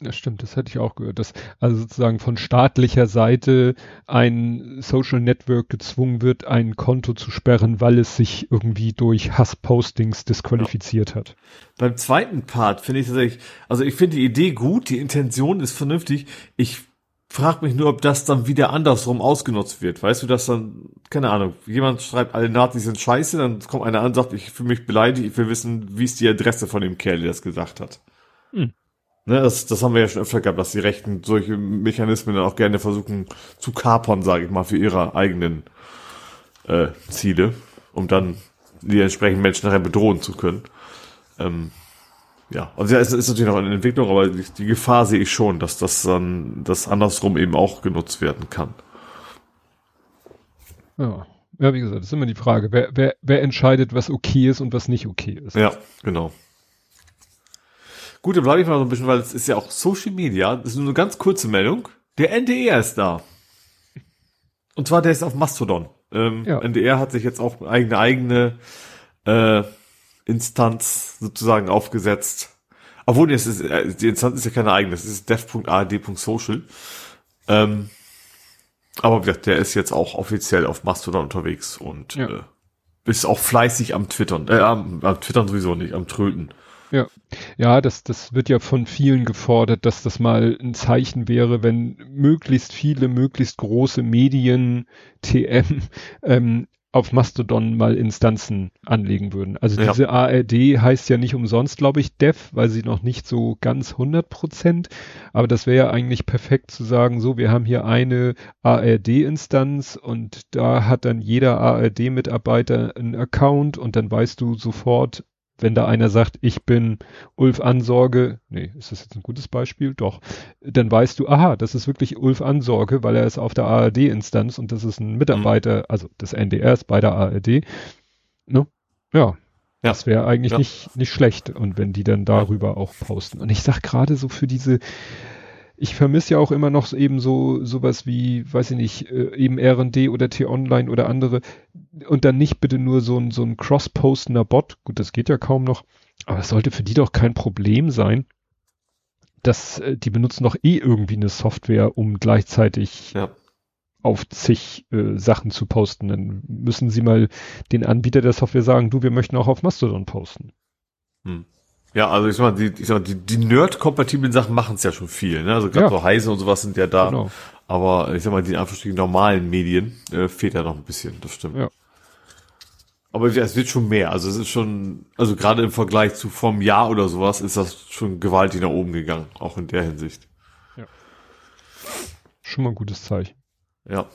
Ja. Ja, stimmt, das hätte ich auch gehört, dass also sozusagen von staatlicher Seite ein Social Network gezwungen wird, ein Konto zu sperren, weil es sich irgendwie durch Hasspostings disqualifiziert ja. hat. Beim zweiten Part finde ich tatsächlich, also ich finde die Idee gut, die Intention ist vernünftig. Ich frage mich nur, ob das dann wieder andersrum ausgenutzt wird. Weißt du, dass dann, keine Ahnung, jemand schreibt, alle Nazis sind scheiße, dann kommt einer an und sagt, ich fühle mich beleidigt, ich will wissen, wie ist die Adresse von dem Kerl, der das gesagt hat. Hm. Ne, das, das haben wir ja schon öfter gehabt, dass die Rechten solche Mechanismen dann auch gerne versuchen zu kapern, sage ich mal, für ihre eigenen äh, Ziele, um dann die entsprechenden Menschen nachher bedrohen zu können. Ähm, ja, also ja, es ist natürlich noch eine Entwicklung, aber die, die Gefahr sehe ich schon, dass das dann das andersrum eben auch genutzt werden kann. Ja. Ja, wie gesagt, das ist immer die Frage, wer, wer, wer entscheidet, was okay ist und was nicht okay ist. Ja, genau. Gut, dann bleibe ich mal so ein bisschen, weil es ist ja auch Social Media. Das ist nur eine ganz kurze Meldung. Der NDR ist da. Und zwar der ist auf Mastodon. Ähm, ja. NDR hat sich jetzt auch eine eigene äh, Instanz sozusagen aufgesetzt. Obwohl, es ist, äh, die Instanz ist ja keine eigene, es ist dev.ard.social. Ähm, aber der ist jetzt auch offiziell auf Mastodon unterwegs und ja. äh, ist auch fleißig am Twittern. Äh, am, am Twittern sowieso nicht, am Tröten. Ja, ja, das, das wird ja von vielen gefordert, dass das mal ein Zeichen wäre, wenn möglichst viele, möglichst große Medien, TM, ähm, auf Mastodon mal Instanzen anlegen würden. Also ja. diese ARD heißt ja nicht umsonst, glaube ich, Dev, weil sie noch nicht so ganz 100 Prozent, aber das wäre ja eigentlich perfekt zu sagen, so, wir haben hier eine ARD-Instanz und da hat dann jeder ARD-Mitarbeiter einen Account und dann weißt du sofort, wenn da einer sagt, ich bin Ulf Ansorge, nee, ist das jetzt ein gutes Beispiel? Doch. Dann weißt du, aha, das ist wirklich Ulf Ansorge, weil er ist auf der ARD-Instanz und das ist ein Mitarbeiter, mhm. also des NDRs bei der ARD. Ne? Ja. Ja. Das wäre eigentlich ja. nicht, nicht schlecht. Und wenn die dann darüber auch posten. Und ich sag gerade so für diese, ich vermisse ja auch immer noch eben so sowas wie, weiß ich nicht, äh, eben R&D oder T-Online oder andere und dann nicht bitte nur so ein, so ein cross-postender Bot. Gut, das geht ja kaum noch, aber es sollte für die doch kein Problem sein, dass äh, die benutzen doch eh irgendwie eine Software, um gleichzeitig ja. auf zig äh, Sachen zu posten. Dann müssen sie mal den Anbieter der Software sagen, du, wir möchten auch auf Mastodon posten. Hm. Ja, also ich sag mal, die, ich sag mal, die, die Nerd-kompatiblen Sachen machen es ja schon viel, ne? Also gerade ja. so Heise und sowas sind ja da. Genau. Aber ich sag mal, die die normalen Medien äh, fehlt ja noch ein bisschen, das stimmt. Ja. Aber es wird schon mehr. Also es ist schon, also gerade im Vergleich zu vom Jahr oder sowas, ist das schon gewaltig nach oben gegangen, auch in der Hinsicht. Ja. Schon mal ein gutes Zeichen. Ja.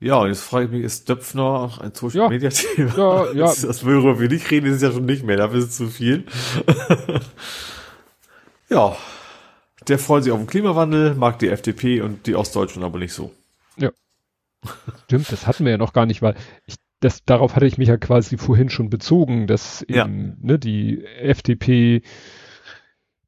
Ja, und jetzt frage ich mich, ist Döpfner ein Social ja. Media Thema? Ja, ja. Das, das worüber wir nicht reden, ist ja schon nicht mehr, dafür ist es zu viel. ja. Der freut sich auf den Klimawandel, mag die FDP und die Ostdeutschen aber nicht so. Ja. Stimmt, das hatten wir ja noch gar nicht, weil ich, das, darauf hatte ich mich ja quasi vorhin schon bezogen, dass eben, ja. ne, die FDP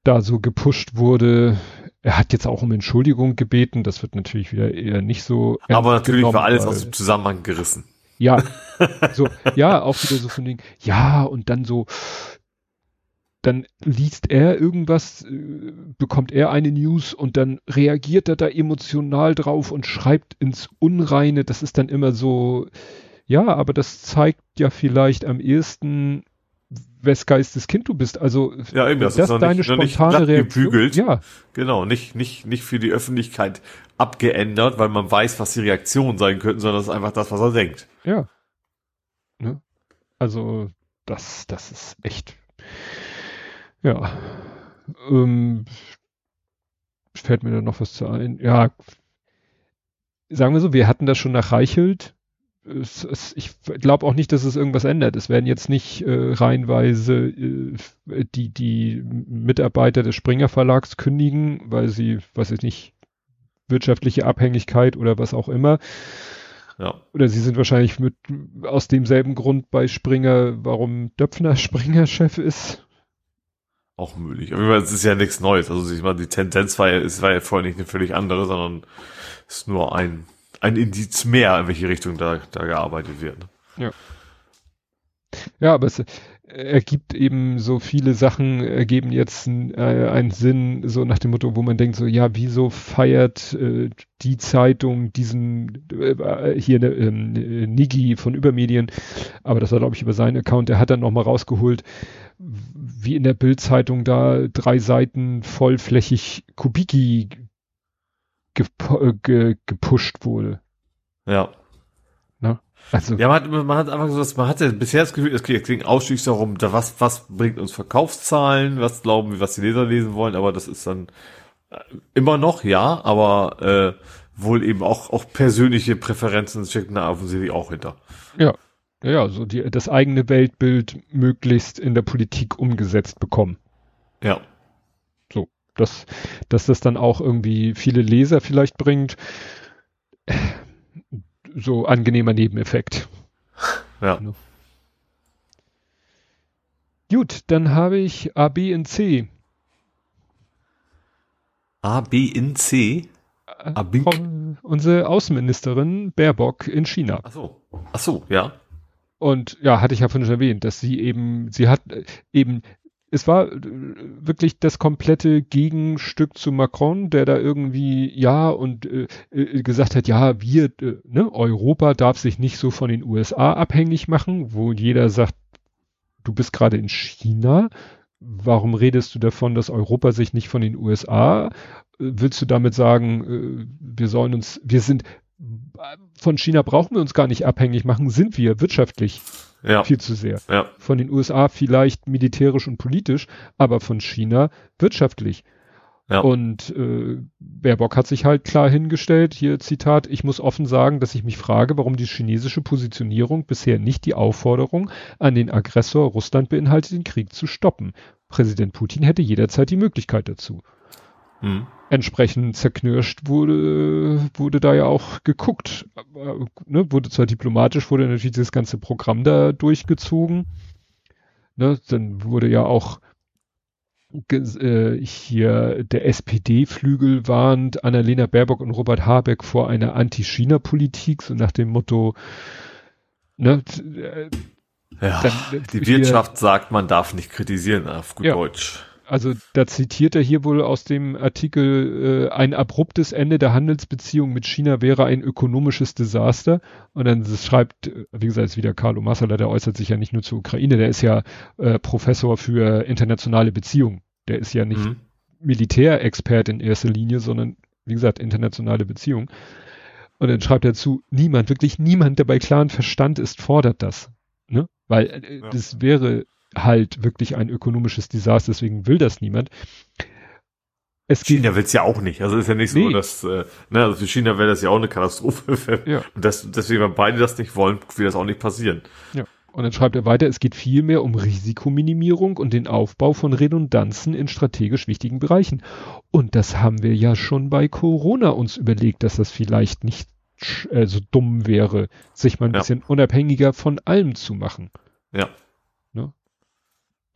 da so gepusht wurde, er hat jetzt auch um Entschuldigung gebeten, das wird natürlich wieder eher nicht so. Aber natürlich genommen, war alles weil, aus dem Zusammenhang gerissen. Ja, so, ja, auch wieder so von Ding, ja, und dann so, dann liest er irgendwas, äh, bekommt er eine News und dann reagiert er da emotional drauf und schreibt ins Unreine. Das ist dann immer so, ja, aber das zeigt ja vielleicht am ehesten, wes Geistes Kind du bist. Also ja, eben, das, das ist deine nicht, spontane Reaktion. Gebügelt. Ja. Genau, nicht, nicht, nicht für die Öffentlichkeit abgeändert, weil man weiß, was die Reaktionen sein könnten, sondern das ist einfach das, was er denkt. Ja. Ne? Also, das, das ist echt. Ja. Ähm, fällt mir da noch was zu ein? Ja. Sagen wir so, wir hatten das schon nach Reichelt es, es, ich glaube auch nicht, dass es irgendwas ändert. Es werden jetzt nicht äh, reihenweise äh, die, die Mitarbeiter des Springer Verlags kündigen, weil sie, was ich nicht, wirtschaftliche Abhängigkeit oder was auch immer. Ja. Oder sie sind wahrscheinlich mit aus demselben Grund bei Springer, warum Döpfner Springer-Chef ist. Auch möglich. Aber es ist ja nichts Neues. Also ich meine, die Tendenz war ja, es war ja vorher nicht eine völlig andere, sondern es ist nur ein ein Indiz mehr, in welche Richtung da, da gearbeitet wird. Ja. Ja, aber es, ergibt eben so viele Sachen, ergeben jetzt äh, einen Sinn, so nach dem Motto, wo man denkt, so, ja, wieso feiert äh, die Zeitung diesen, äh, hier ähm, Nigi von Übermedien, aber das war, glaube ich, über seinen Account, der hat dann nochmal rausgeholt, wie in der Bildzeitung da drei Seiten vollflächig Kubiki äh, ge gepusht wurde. Ja. Also. Ja, man hat, man hat einfach so, dass man hatte bisher das Gefühl, es ging ausschließlich darum, da was, was bringt uns Verkaufszahlen, was glauben wir, was die Leser lesen wollen, aber das ist dann äh, immer noch, ja, aber äh, wohl eben auch, auch persönliche Präferenzen stecken da offensichtlich auch hinter. Ja. Ja, so die, das eigene Weltbild möglichst in der Politik umgesetzt bekommen. Ja. Dass, dass das dann auch irgendwie viele Leser vielleicht bringt so angenehmer Nebeneffekt. Ja. Gut, dann habe ich A, B in C. A, B in C? Äh, Frau, unsere Außenministerin Baerbock in China. Ach so. Ach so, ja. Und ja, hatte ich ja vorhin schon erwähnt, dass sie eben, sie hat äh, eben es war äh, wirklich das komplette Gegenstück zu Macron, der da irgendwie ja und äh, äh, gesagt hat, ja, wir, äh, ne, Europa darf sich nicht so von den USA abhängig machen, wo jeder sagt, du bist gerade in China, warum redest du davon, dass Europa sich nicht von den USA? Äh, willst du damit sagen, wir sollen uns, wir sind von China brauchen wir uns gar nicht abhängig machen, sind wir wirtschaftlich ja. viel zu sehr. Ja. Von den USA vielleicht militärisch und politisch, aber von China wirtschaftlich. Ja. Und äh, Baerbock hat sich halt klar hingestellt, hier Zitat, ich muss offen sagen, dass ich mich frage, warum die chinesische Positionierung bisher nicht die Aufforderung an den Aggressor Russland beinhaltet, den Krieg zu stoppen. Präsident Putin hätte jederzeit die Möglichkeit dazu. Mhm entsprechend zerknirscht wurde, wurde da ja auch geguckt. Ne, wurde zwar diplomatisch, wurde natürlich das ganze Programm da durchgezogen. Ne, dann wurde ja auch äh, hier der SPD-Flügel warnt Annalena Baerbock und Robert Habeck vor einer Anti-China-Politik, so nach dem Motto, ne, äh, ja, dann, die Wirtschaft sagt, man darf nicht kritisieren auf gut ja. Deutsch also da zitiert er hier wohl aus dem Artikel, äh, ein abruptes Ende der Handelsbeziehung mit China wäre ein ökonomisches Desaster. Und dann schreibt, wie gesagt, ist wieder Carlo Massala, der äußert sich ja nicht nur zur Ukraine, der ist ja äh, Professor für internationale Beziehungen. Der ist ja nicht mhm. Militärexpert in erster Linie, sondern wie gesagt, internationale Beziehungen. Und dann schreibt er zu, niemand, wirklich niemand, der bei klaren Verstand ist, fordert das. Ne? Weil äh, ja. das wäre halt wirklich ein ökonomisches Desaster, deswegen will das niemand. Es China will es ja auch nicht. Also ist ja nicht so, nee. dass, äh, ne, also für China wäre das ja auch eine Katastrophe. ja. Und das, deswegen, wenn beide das nicht wollen, will das auch nicht passieren. Ja. Und dann schreibt er weiter, es geht vielmehr um Risikominimierung und den Aufbau von Redundanzen in strategisch wichtigen Bereichen. Und das haben wir ja schon bei Corona uns überlegt, dass das vielleicht nicht äh, so dumm wäre, sich mal ein ja. bisschen unabhängiger von allem zu machen. Ja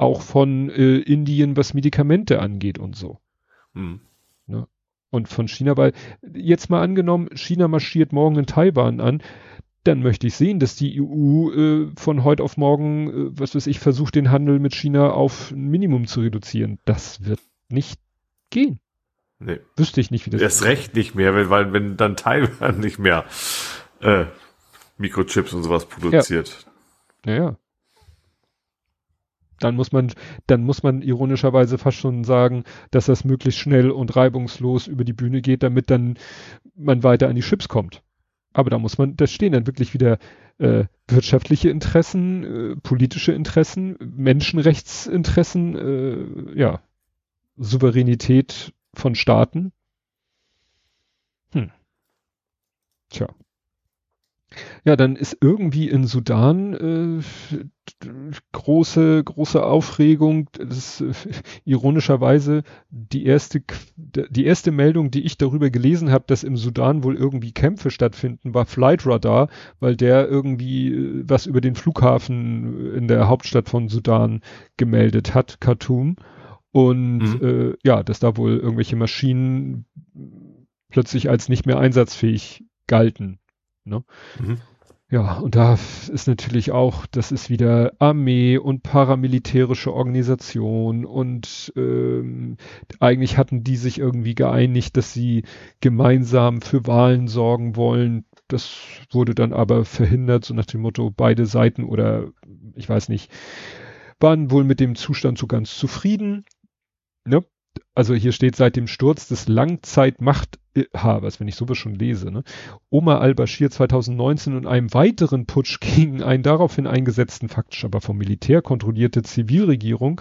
auch von äh, Indien, was Medikamente angeht und so. Mhm. Ne? Und von China, weil jetzt mal angenommen, China marschiert morgen in Taiwan an, dann möchte ich sehen, dass die EU äh, von heute auf morgen, äh, was weiß ich, versucht, den Handel mit China auf ein Minimum zu reduzieren. Das wird nicht gehen. Nee. Wüsste ich nicht, wie das Erst recht nicht mehr, weil, weil wenn dann Taiwan nicht mehr äh, Mikrochips und sowas produziert. Ja. Naja dann muss man, dann muss man ironischerweise fast schon sagen, dass das möglichst schnell und reibungslos über die Bühne geht, damit dann man weiter an die Chips kommt. Aber da muss man, da stehen dann wirklich wieder äh, wirtschaftliche Interessen, äh, politische Interessen, Menschenrechtsinteressen, äh, ja, Souveränität von Staaten. Hm. Tja. Ja, dann ist irgendwie in Sudan äh, große, große Aufregung. Das ist äh, ironischerweise die erste, die erste Meldung, die ich darüber gelesen habe, dass im Sudan wohl irgendwie Kämpfe stattfinden, war Flight Radar, weil der irgendwie äh, was über den Flughafen in der Hauptstadt von Sudan gemeldet hat, Khartoum. Und mhm. äh, ja, dass da wohl irgendwelche Maschinen plötzlich als nicht mehr einsatzfähig galten. Ne? Mhm. Ja, und da ist natürlich auch, das ist wieder Armee und paramilitärische Organisation und ähm, eigentlich hatten die sich irgendwie geeinigt, dass sie gemeinsam für Wahlen sorgen wollen. Das wurde dann aber verhindert, so nach dem Motto, beide Seiten oder ich weiß nicht, waren wohl mit dem Zustand so ganz zufrieden. Ne? also hier steht seit dem Sturz des Langzeitmachthabers, wenn ich sowas schon lese, ne? Omar al-Bashir 2019 und einem weiteren Putsch gegen einen daraufhin eingesetzten, faktisch aber vom Militär kontrollierte Zivilregierung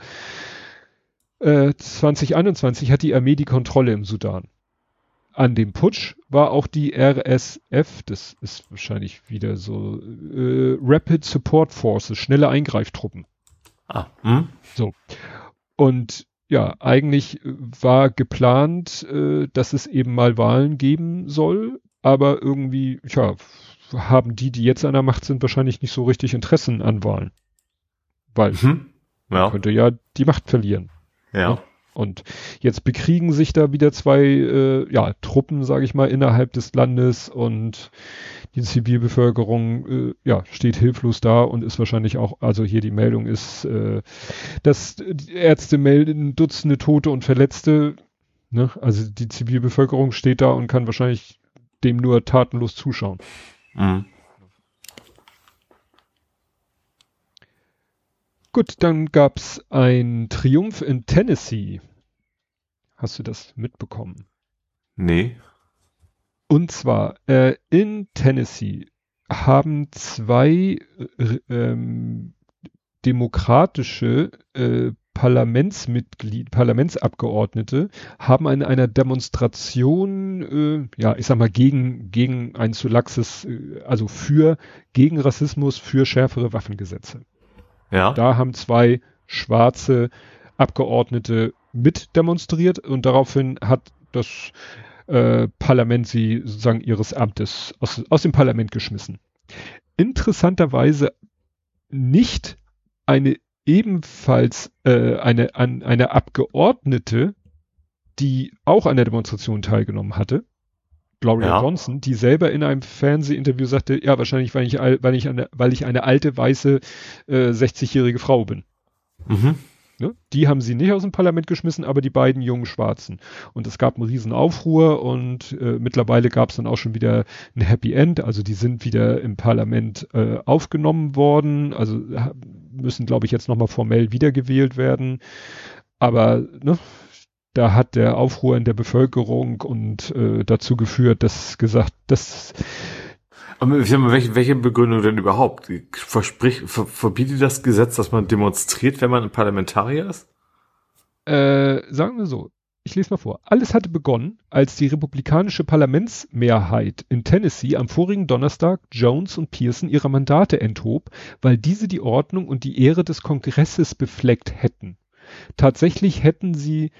äh, 2021 hat die Armee die Kontrolle im Sudan. An dem Putsch war auch die RSF, das ist wahrscheinlich wieder so äh, Rapid Support Forces, schnelle Eingreiftruppen. Ah, hm? So. Und ja, eigentlich äh, war geplant, äh, dass es eben mal Wahlen geben soll, aber irgendwie, ja, haben die, die jetzt an der Macht sind, wahrscheinlich nicht so richtig Interessen an Wahlen. Weil hm. ja. könnte ja die Macht verlieren. Ja. Ne? Und jetzt bekriegen sich da wieder zwei äh, ja, Truppen, sage ich mal, innerhalb des Landes und die Zivilbevölkerung äh, ja, steht hilflos da und ist wahrscheinlich auch, also hier die Meldung ist, äh, dass die Ärzte melden Dutzende Tote und Verletzte. Ne? Also die Zivilbevölkerung steht da und kann wahrscheinlich dem nur tatenlos zuschauen. Mhm. Gut, dann gab's ein Triumph in Tennessee. Hast du das mitbekommen? Nee. Und zwar äh, in Tennessee haben zwei äh, ähm, demokratische äh, Parlamentsmitglied, Parlamentsabgeordnete haben an einer Demonstration, äh, ja, ich sag mal, gegen, gegen ein zu laxes, äh, also für, gegen Rassismus, für schärfere Waffengesetze. Ja. Da haben zwei schwarze Abgeordnete mit demonstriert und daraufhin hat das äh, Parlament sie sozusagen ihres Amtes aus, aus dem Parlament geschmissen. Interessanterweise nicht eine ebenfalls äh, eine, an, eine Abgeordnete, die auch an der Demonstration teilgenommen hatte, Gloria ja. Johnson, die selber in einem Fernsehinterview sagte, ja, wahrscheinlich, weil ich, weil ich, eine, weil ich eine alte, weiße, äh, 60-jährige Frau bin. Mhm. Ne? Die haben sie nicht aus dem Parlament geschmissen, aber die beiden jungen Schwarzen. Und es gab einen riesen Aufruhr und äh, mittlerweile gab es dann auch schon wieder ein Happy End. Also die sind wieder im Parlament äh, aufgenommen worden. Also müssen, glaube ich, jetzt nochmal formell wiedergewählt werden. Aber ne, da hat der Aufruhr in der Bevölkerung und äh, dazu geführt, dass gesagt, dass welche, welche Begründung denn überhaupt? Versprich, ver, verbietet das Gesetz, dass man demonstriert, wenn man ein Parlamentarier ist? Äh, sagen wir so. Ich lese mal vor. Alles hatte begonnen, als die republikanische Parlamentsmehrheit in Tennessee am vorigen Donnerstag Jones und Pearson ihre Mandate enthob, weil diese die Ordnung und die Ehre des Kongresses befleckt hätten. Tatsächlich hätten sie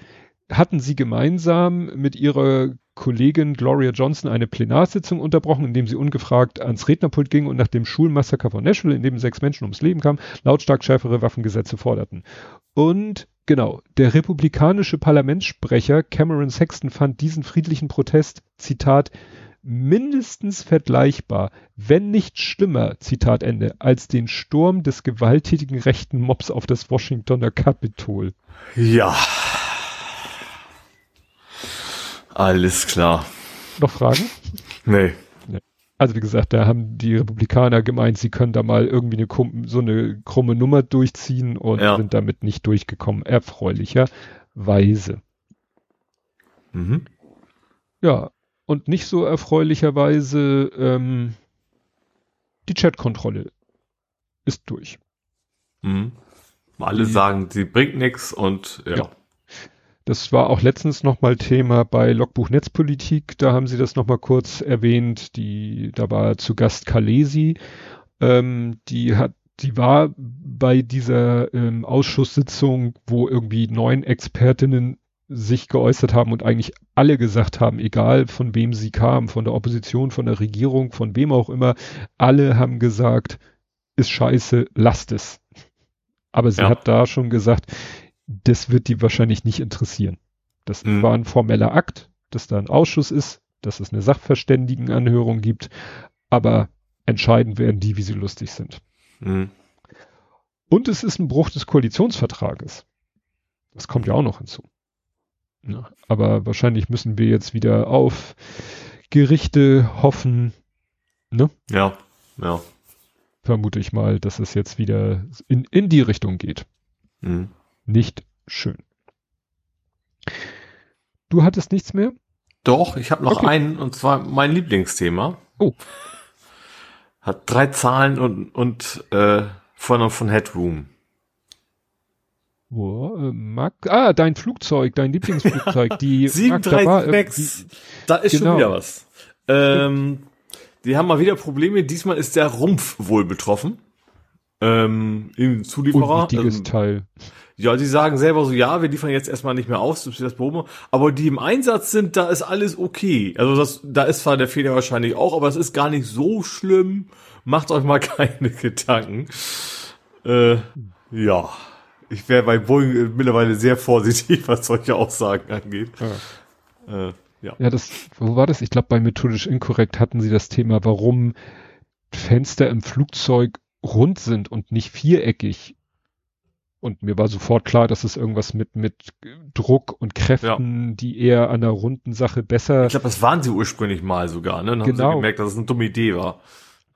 hatten sie gemeinsam mit ihrer Kollegin Gloria Johnson eine Plenarsitzung unterbrochen, indem sie ungefragt ans Rednerpult ging und nach dem Schulmassaker von Nashville, in dem sechs Menschen ums Leben kamen, lautstark schärfere Waffengesetze forderten. Und genau, der republikanische Parlamentssprecher Cameron Sexton fand diesen friedlichen Protest, Zitat, mindestens vergleichbar, wenn nicht schlimmer, Zitat Ende, als den Sturm des gewalttätigen rechten Mobs auf das Washingtoner Kapitol. Ja. Alles klar. Noch Fragen? Nee. Also wie gesagt, da haben die Republikaner gemeint, sie können da mal irgendwie eine so eine krumme Nummer durchziehen und ja. sind damit nicht durchgekommen, erfreulicherweise. Mhm. Ja, und nicht so erfreulicherweise ähm, die Chatkontrolle ist durch. Mhm. Alle die, sagen, sie bringt nichts und ja. ja. Das war auch letztens nochmal Thema bei Logbuch Netzpolitik. Da haben sie das nochmal kurz erwähnt. Die, da war zu Gast Kalesi. Ähm, die hat, die war bei dieser ähm, Ausschusssitzung, wo irgendwie neun Expertinnen sich geäußert haben und eigentlich alle gesagt haben, egal von wem sie kamen, von der Opposition, von der Regierung, von wem auch immer, alle haben gesagt, ist scheiße, lasst es. Aber sie ja. hat da schon gesagt, das wird die wahrscheinlich nicht interessieren. Das mhm. war ein formeller Akt, dass da ein Ausschuss ist, dass es eine Sachverständigenanhörung gibt, aber Entscheiden werden die, wie sie lustig sind. Mhm. Und es ist ein Bruch des Koalitionsvertrages. Das kommt ja auch noch hinzu. Ja, aber wahrscheinlich müssen wir jetzt wieder auf Gerichte hoffen. Ne? Ja, ja. Vermute ich mal, dass es jetzt wieder in, in die Richtung geht. Mhm. Nicht schön. Du hattest nichts mehr? Doch, ich habe noch Okay. einen, und zwar mein Lieblingsthema. Oh. Hat drei Zahlen und, und äh, von, von Headroom. Wo, äh, Mag ah, dein Flugzeug, dein Lieblingsflugzeug, die Mag- da war, äh, 736. Da ist genau. schon wieder was. Ähm, die haben mal wieder Probleme. Diesmal ist der Rumpf wohl betroffen. Ähm, Im die, Zulieferer. unwichtiges Ähm, Teil. ja, die sagen selber so, ja, wir liefern jetzt erstmal nicht mehr aus, das Probe. Aber die im Einsatz sind, da ist alles okay. Also das, da ist zwar der Fehler wahrscheinlich auch, aber es ist gar nicht so schlimm. Macht euch mal keine Gedanken. Äh, ja. Ich wäre bei Boeing äh, mittlerweile sehr vorsichtig, was solche Aussagen angeht. Äh, ja. Ja, das, wo war das? Ich glaube, bei methodisch inkorrekt hatten sie das Thema, warum Fenster im Flugzeug rund sind und nicht viereckig. Und mir war sofort klar, dass es irgendwas mit, mit Druck und Kräften, die eher an einer runden Sache besser. Ich glaube, das waren sie ursprünglich mal sogar, ne? Dann haben Genau. sie gemerkt, dass es eine dumme Idee war.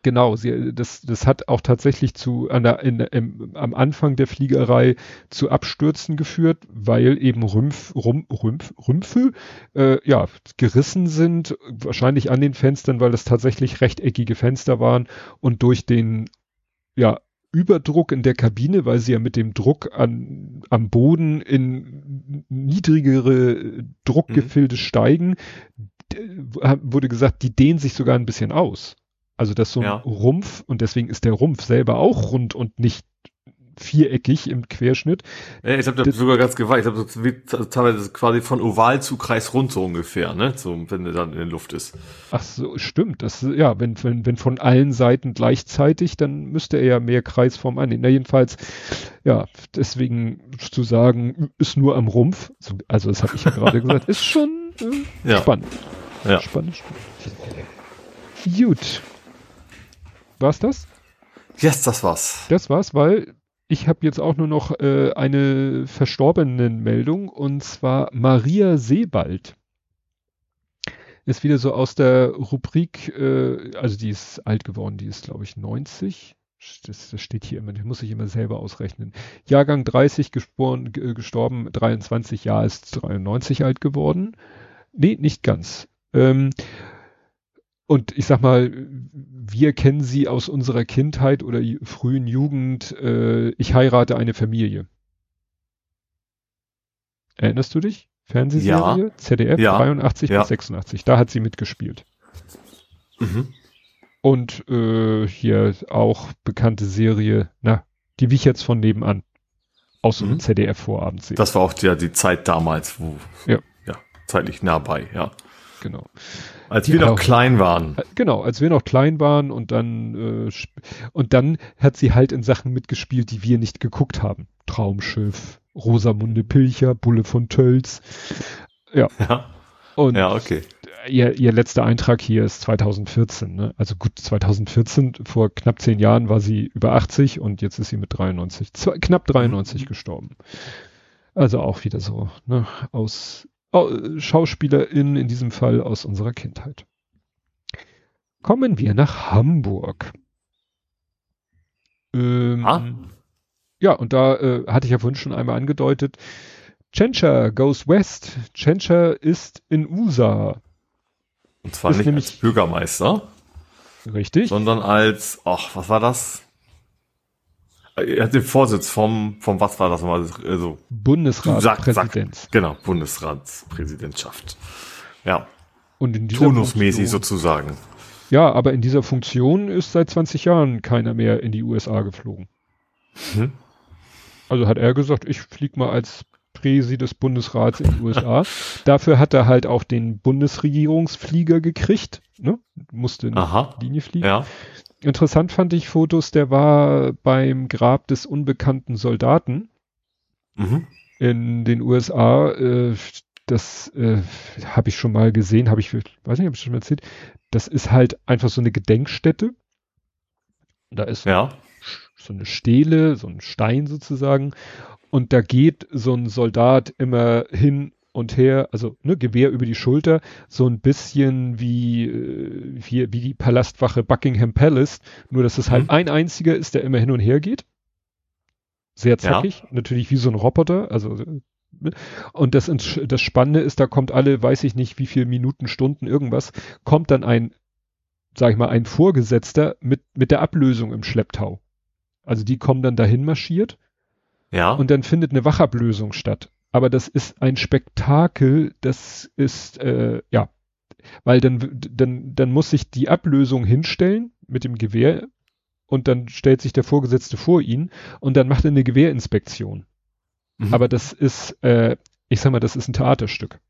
Genau, sie, das, das hat auch tatsächlich zu an der, in, im, am Anfang der Fliegerei zu Abstürzen geführt, weil eben Rümpf, Rum, Rümpf, Rümpfe äh, ja, gerissen sind, wahrscheinlich an den Fenstern, weil das tatsächlich rechteckige Fenster waren und durch den ja, Überdruck in der Kabine, weil sie ja mit dem Druck an, am Boden in niedrigere Druckgefilde steigen, d- wurde gesagt, die dehnen sich sogar ein bisschen aus. Also das so ein Ja. Rumpf und deswegen ist der Rumpf selber auch rund und nicht viereckig im Querschnitt. Ja, ich habe das sogar ganz geweiht. Ich habe das wie- teilweise quasi von oval zu kreisrund so ungefähr, ne? So, wenn der dann in der Luft ist. Ach so, stimmt. Das, ja, wenn, wenn, wenn von allen Seiten gleichzeitig, dann müsste er ja mehr Kreisform annehmen. Na, jedenfalls, ja, deswegen zu sagen, ist nur am Rumpf, so- also das habe ich ja gerade gesagt, ist schon äh, Ja. spannend. Ja. Spannend, spannend. Gut. War's das? Yes, das war's. Das war's, weil ich habe jetzt auch nur noch äh, eine verstorbenen Meldung und zwar Maria Sebald. Ist wieder so aus der Rubrik, äh, also die ist alt geworden, die ist glaube ich 90. Das, das steht hier immer, das muss ich immer selber ausrechnen. Jahrgang 30 geboren, g- äh, gestorben, 23 Jahre ist 93 alt geworden. Nee, nicht ganz. Ähm, und ich sag mal, wir kennen sie aus unserer Kindheit oder frühen Jugend. Äh, ich heirate eine Familie. Erinnerst du dich? Fernsehserie? ZDF Ja. 83 Ja. bis 86. Da hat sie mitgespielt. Mhm. Und äh, hier auch bekannte Serie, na, die wie ich jetzt von nebenan. Aus Mhm. ZDF-Vorabendserie. Das war auch die, die Zeit damals, wo, Ja. ja, zeitlich nah bei, ja. Genau. Als wir noch auch- klein waren. Genau, als wir noch klein waren und dann äh, und dann hat sie halt in Sachen mitgespielt, die wir nicht geguckt haben. Traumschiff, Rosamunde Pilcher, Bulle von Tölz. Ja, Und ja, okay. ihr, ihr letzter Eintrag hier ist 2014. Ne? Also gut, 2014, vor knapp zehn Jahren war sie über 80 und jetzt ist sie mit 93, zwei, knapp 93 Mhm. gestorben. Also auch wieder so, ne, aus au- SchauspielerInnen in diesem Fall aus unserer Kindheit. Kommen wir nach Hamburg. Ähm, Ah. Ja, und da äh, hatte ich ja vorhin schon einmal angedeutet, Tschentscher goes west. Tschentscher ist in USA. Und zwar Ist nicht nämlich- als Bürgermeister, Richtig? sondern als, ach, was war das? Er hat den Vorsitz vom, vom, was war das nochmal? Also, Bundesratspräsident. genau, Bundesratspräsidentschaft. Ja, Und in dieser turnusmäßig Funktion, sozusagen. Ja, aber in dieser Funktion ist seit 20 Jahren keiner mehr in die USA geflogen. Mhm. Also hat er gesagt, ich flieg mal als Präsi des Bundesrats in die USA. Dafür hat er halt auch den Bundesregierungsflieger gekriegt, ne? Musste in Aha, die Linie fliegen. ja. Interessant fand ich Fotos, der war beim Grab des unbekannten Soldaten Mhm. in den USA. Äh, das äh, habe ich schon mal gesehen, habe ich, weiß nicht, habe ich schon mal erzählt. Das ist halt einfach so eine Gedenkstätte Da ist Ja. so eine Stele, so ein Stein sozusagen. Und da geht so ein Soldat immer hin und her, also ne, Gewehr über die Schulter, so ein bisschen wie, äh, wie, wie die Palastwache Buckingham Palace, nur dass es halt Mhm. ein einziger ist, der immer hin und her geht. Sehr zackig, natürlich wie so ein Roboter, also ne? und das, das Spannende ist, da kommt alle, weiß ich nicht, wie viel Minuten, Stunden, irgendwas, kommt dann ein, sag ich mal, ein Vorgesetzter mit, mit der Ablösung im Schlepptau. Also die kommen dann dahin marschiert Ja. und dann findet eine Wachablösung statt. Aber das ist ein Spektakel, das ist, äh, ja, weil dann, dann, dann muss sich die Ablösung hinstellen mit dem Gewehr und dann stellt sich der Vorgesetzte vor ihn und dann macht er eine Gewehrinspektion. Mhm. Aber das ist, äh, ich sag mal, das ist ein Theaterstück.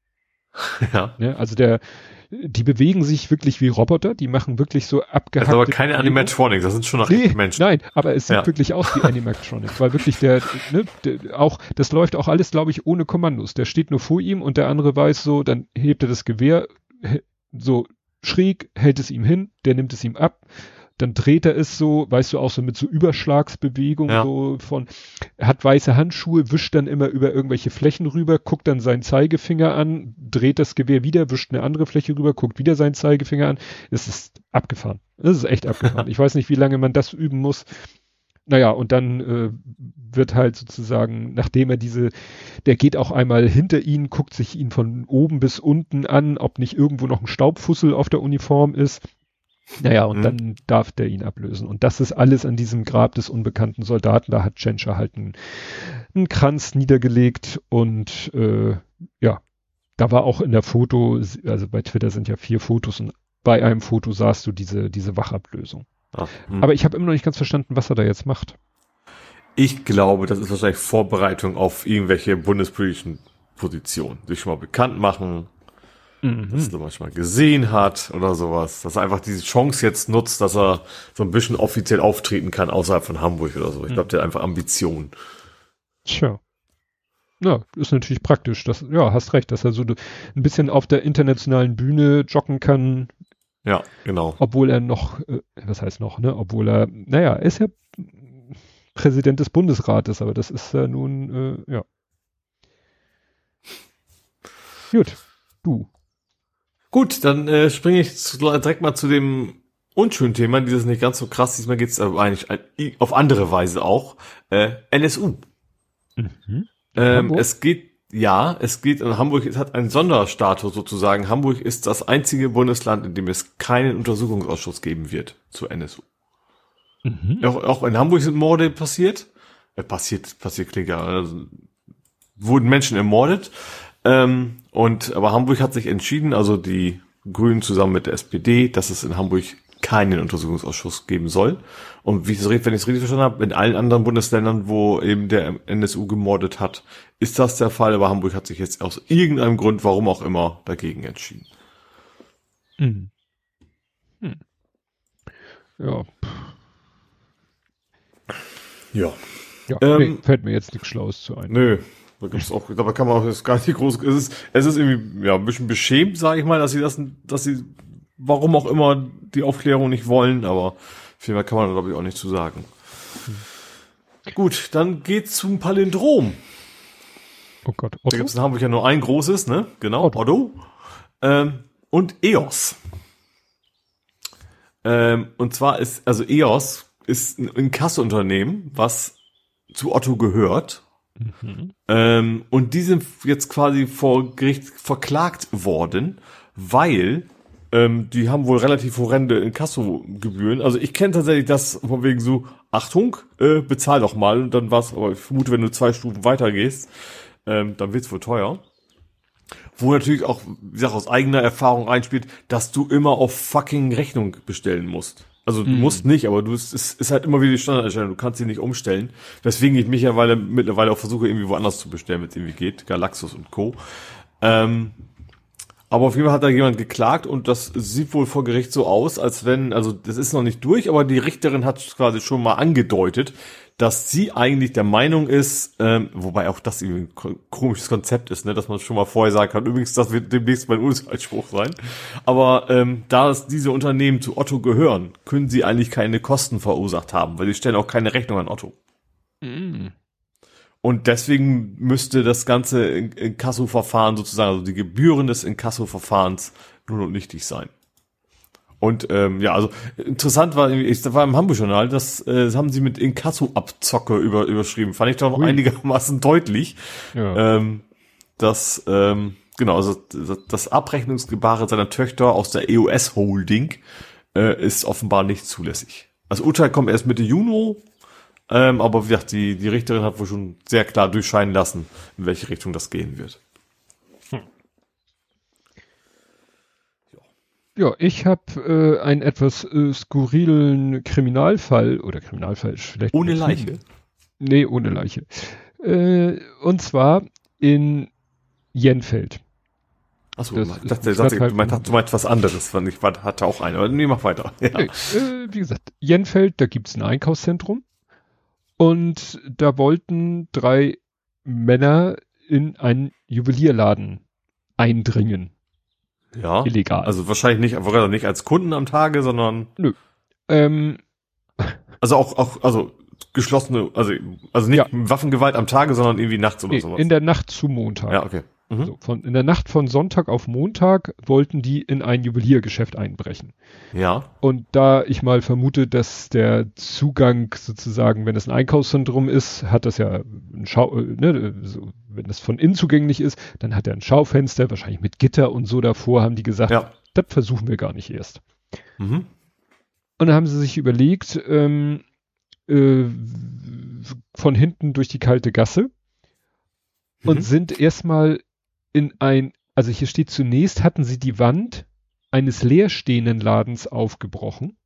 ja. Ne? Also der, die bewegen sich wirklich wie Roboter, die machen wirklich so Das abgehackte. ist aber keine. Animatronics, das sind schon noch Nee, Menschen. nein, aber es sieht Ja. wirklich aus wie Animatronics, weil wirklich der, ne, der, auch, das läuft auch alles, glaube ich, ohne Kommandos. Der steht nur vor ihm und der andere weiß so, dann hebt er das Gewehr so schräg, hält es ihm hin, der nimmt es ihm ab, dann dreht er es so, weißt du, auch so mit so Überschlagsbewegungen Ja. so von, hat weiße Handschuhe, wischt dann immer über irgendwelche Flächen rüber, guckt dann seinen Zeigefinger an, dreht das Gewehr wieder, wischt eine andere Fläche rüber, guckt wieder seinen Zeigefinger an. Es ist abgefahren. Es ist echt abgefahren. ich weiß nicht, wie lange man das üben muss. Naja, und dann äh, wird halt sozusagen, nachdem er diese, der geht auch einmal hinter ihn, guckt sich ihn von oben bis unten an, ob nicht irgendwo noch ein Staubfussel auf der Uniform ist. Naja, und Mhm. dann darf der ihn ablösen. Und das ist alles an diesem Grab des unbekannten Soldaten. Da hat Tschentscher halt einen, einen Kranz niedergelegt und äh, ja, da war auch in der Foto, also bei Twitter sind ja vier Fotos und bei einem Foto sahst du diese, diese Wachablösung. Ah, hm. Aber ich habe immer noch nicht ganz verstanden, was er da jetzt macht. Ich glaube, das ist wahrscheinlich Vorbereitung auf irgendwelche bundespolitischen Positionen. Sich schon mal bekannt machen, dass er manchmal gesehen hat oder sowas. Dass er einfach diese Chance jetzt nutzt, dass er so ein bisschen offiziell auftreten kann außerhalb von Hamburg oder so. Ich glaube, der hat einfach Ambitionen. Tja. Ja, ist natürlich praktisch. Das, ja, hast recht, dass er so ein bisschen auf der internationalen Bühne joggen kann, Ja, genau. obwohl er noch, äh, was heißt noch, ne, obwohl er, naja, er ist ja Präsident des Bundesrates, aber das ist ja nun, äh, ja. Gut, du. Gut, dann äh, springe ich zu, direkt mal zu dem unschönen Thema. Dieses nicht ganz so krass. Diesmal geht's aber eigentlich ein- auf andere Weise auch. Äh, NSU. Mhm. Ähm, es geht, ja, es geht, in Hamburg es hat einen Sonderstatus sozusagen. Hamburg ist das einzige Bundesland, in dem es keinen Untersuchungsausschuss geben wird zur NSU. Mhm. Auch, auch in Hamburg sind Morde passiert. Äh, passiert, passiert klingt ja, also, wurden Menschen ermordet. Ähm, und, aber Hamburg hat sich entschieden, also die Grünen zusammen mit der SPD, dass es in Hamburg keinen Untersuchungsausschuss geben soll. Und wie ich es, wenn ich es richtig verstanden habe, in allen anderen Bundesländern, wo eben der NSU gemordet hat, ist das der Fall. Aber Hamburg hat sich jetzt aus irgendeinem Grund, warum auch immer, dagegen entschieden. Mhm. Hm. Ja, Ja. ja Ähm, nee, fällt mir jetzt nichts Schlaues zu ein. Nö. Da gibt's auch, dabei kann man auch jetzt gar nicht groß, es ist, es ist irgendwie, ja, ein bisschen beschämt, sage ich mal, dass sie das, dass sie, warum auch immer, die Aufklärung nicht wollen, aber viel mehr kann man, glaube ich, auch nicht zu sagen. Gut, dann geht's zum Palindrom. Oh Gott. Da Otto? gibt's in Hamburg ja nur ein großes, ne? Genau, Otto. Otto. Ähm, und EOS. Ähm, und zwar ist, also EOS ist ein Inkassounternehmen, was zu Otto gehört. Ähm, und die sind jetzt quasi vor Gericht verklagt worden, weil ähm, die haben wohl relativ horrende Inkassogebühren. Also ich kenne tatsächlich das von wegen so, Achtung, äh, bezahl doch mal. Und dann war's, aber ich vermute, wenn du zwei Stufen weiter gehst, ähm, dann wird's wohl teuer. Wo natürlich auch, wie gesagt, aus eigener Erfahrung einspielt, dass du immer auf fucking Rechnung bestellen musst. Also du musst nicht, aber du es ist, ist halt immer wieder die Standardeinstellung. Du kannst sie nicht umstellen. Deswegen ich mittlerweile, mittlerweile auch versuche, irgendwie woanders zu bestellen, wenn es irgendwie geht. Galaxus und Co. Ähm, Aber auf jeden Fall hat da jemand geklagt und das sieht wohl vor Gericht so aus, als wenn, also das ist noch nicht durch, aber die Richterin hat quasi schon mal angedeutet, dass sie eigentlich der Meinung ist, ähm, wobei auch das ein komisches Konzept ist, ne, dass man schon mal vorher sagen kann, übrigens, das wird demnächst mein Urteilsspruch sein. Aber ähm, da es diese Unternehmen zu Otto gehören, können sie eigentlich keine Kosten verursacht haben, weil sie stellen auch keine Rechnung an Otto. Mm. Und deswegen müsste das ganze Inkasso-Verfahren sozusagen, also die Gebühren des Inkasso-Verfahrens nur und nichtig sein. Und ähm, ja, also interessant war, ich war im Hamburg-Journal, das, äh, das haben sie mit Inkasso-Abzocke über, überschrieben. Fand ich doch noch Ui. einigermaßen deutlich. Ja. Ähm, dass, ähm, genau, also das Abrechnungsgebare seiner Töchter aus der EOS Holding äh, ist offenbar nicht zulässig. Das Urteil kommt erst Mitte Juni, ähm, aber wie gesagt, die, die Richterin hat wohl schon sehr klar durchscheinen lassen, in welche Richtung das gehen wird. Ja, ich habe äh, einen etwas äh, skurrilen Kriminalfall oder Kriminalfall ist vielleicht. Ohne Leiche? Nee, ohne Leiche. Äh, und zwar in Jenfeld. Achso, das, ich dachte, halt, du, meinst, du meinst was anderes, fand ich hatte auch eine, aber nee, mach weiter. Ja. Nee, äh, wie gesagt, Jenfeld, da gibt's ein Einkaufszentrum und da wollten drei Männer in einen Juwelierladen eindringen. Ja. Illegal. Also wahrscheinlich nicht, nicht als Kunden am Tage, sondern. Nö. Ähm. Also auch, auch, also geschlossene, also, also nicht ja. Waffengewalt am Tage, sondern irgendwie nachts oder nee, sowas. In der Nacht zu Montag. Ja, okay. Mhm. So, von, in der Nacht von Sonntag auf Montag wollten die in ein Juweliergeschäft einbrechen. Ja. Und da ich mal vermute, dass der Zugang sozusagen, wenn es ein Einkaufszentrum ist, hat das ja ein Schau, äh, ne, so, wenn das von innen zugänglich ist, dann hat er ein Schaufenster, wahrscheinlich mit Gitter und so davor, haben die gesagt, ja. das versuchen wir gar nicht erst. Mhm. Und dann haben sie sich überlegt, ähm, äh, von hinten durch die kalte Gasse und mhm. sind erstmal in ein, also hier steht zunächst hatten sie die Wand eines leerstehenden Ladens aufgebrochen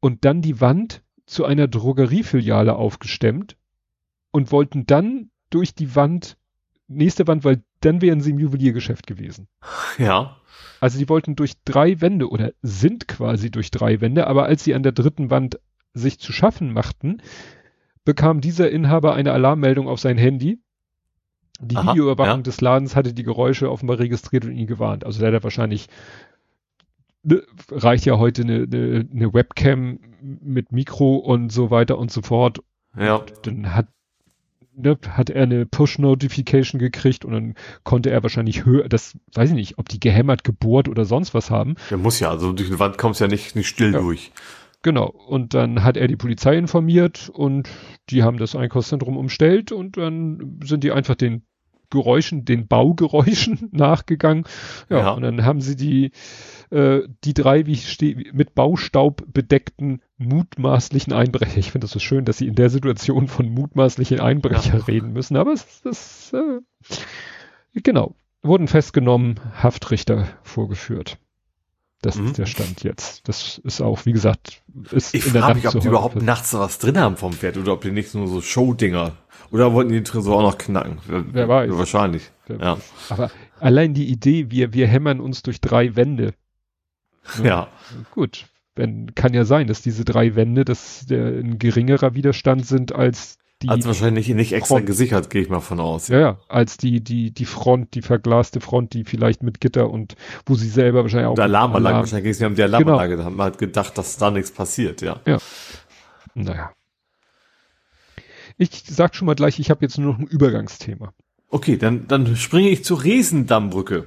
und dann die Wand zu einer Drogeriefiliale aufgestemmt und wollten dann durch die Wand, nächste Wand, weil dann wären sie im Juweliergeschäft gewesen. Ja. Also die wollten durch drei Wände oder sind quasi durch drei Wände, aber als sie an der dritten Wand sich zu schaffen machten, bekam dieser Inhaber eine Alarmmeldung auf sein Handy die Aha, Videoüberwachung ja. des Ladens hatte die Geräusche offenbar registriert und ihn gewarnt. Also der hat wahrscheinlich ne, reicht ja heute eine, eine, eine Webcam mit Mikro und so weiter und so fort. Ja. Und dann hat ne, hat er eine Push-Notification gekriegt und dann konnte er wahrscheinlich höher, das weiß ich nicht, ob die gehämmert, gebohrt oder sonst was haben. Der muss ja, also durch die Wand kommst ja nicht, nicht still ja. durch. Genau. Und dann hat er die Polizei informiert und die haben das Einkaufszentrum umstellt und dann sind die einfach den Geräuschen, den Baugeräuschen nachgegangen. Ja, ja. und dann haben sie die, äh, die drei, wie ich stehe, mit Baustaub bedeckten mutmaßlichen Einbrecher. Ich finde das so schön, dass sie in der Situation von mutmaßlichen Einbrecher ja. reden müssen, aber es ist, äh, genau, wurden festgenommen, Haftrichter vorgeführt. Das mhm. ist der Stand jetzt. Das ist auch, wie gesagt, ist ich frage mich, ob die überhaupt nachts was drin haben vom Pferd oder ob die nicht nur so Show-Dinger oder wollten die den Tresor auch noch knacken? Wer weiß. Wahrscheinlich. Wer ja. Weiß. Aber allein die Idee, wir, wir hämmern uns durch drei Wände. Ja. ja. Gut. Wenn, kann ja sein, dass diese drei Wände, dass der ein geringerer Widerstand sind als. Also wahrscheinlich nicht extra Front. gesichert, gehe ich mal von aus. Ja, ja, als die, die, die Front, die verglaste Front, die vielleicht mit Gitter und wo sie selber wahrscheinlich auch. Und Alarmanlage, Alarm. wahrscheinlich ging es um die Alarmanlage, genau. da haben wir halt gedacht, dass da nichts passiert, ja. Ja. Naja. Ich sag schon mal gleich, ich habe jetzt nur noch ein Übergangsthema. Okay, dann, dann springe ich zur Riesendammbrücke.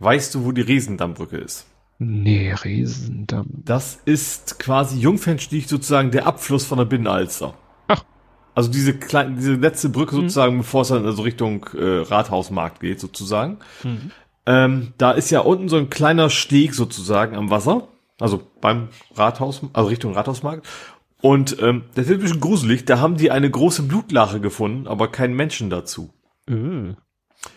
Weißt du, wo die Riesendammbrücke ist? Nee, Riesendamm. Das ist quasi Jungfernstieg sozusagen der Abfluss von der Binnenalster. Also diese kleine, diese letzte Brücke mhm. sozusagen, bevor es dann also Richtung äh, Rathausmarkt geht sozusagen. Mhm. Ähm, da ist ja unten so ein kleiner Steg sozusagen am Wasser. Also beim Rathaus, also Richtung Rathausmarkt. Und ähm, das ist ein bisschen gruselig. Da haben die eine große Blutlache gefunden, aber keinen Menschen dazu. Mhm.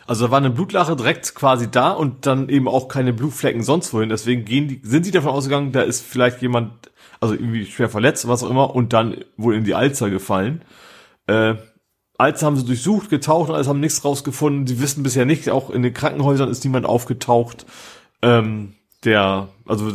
Also da war eine Blutlache direkt quasi da und dann eben auch keine Blutflecken sonst wohin. Deswegen gehen die, sind die davon ausgegangen, da ist vielleicht jemand, also irgendwie schwer verletzt, was auch immer, und dann wohl in die Alzer gefallen. Äh, als haben sie durchsucht, getaucht und alles haben nichts rausgefunden. Sie wissen bisher nicht, auch in den Krankenhäusern ist niemand aufgetaucht. Ähm, der, also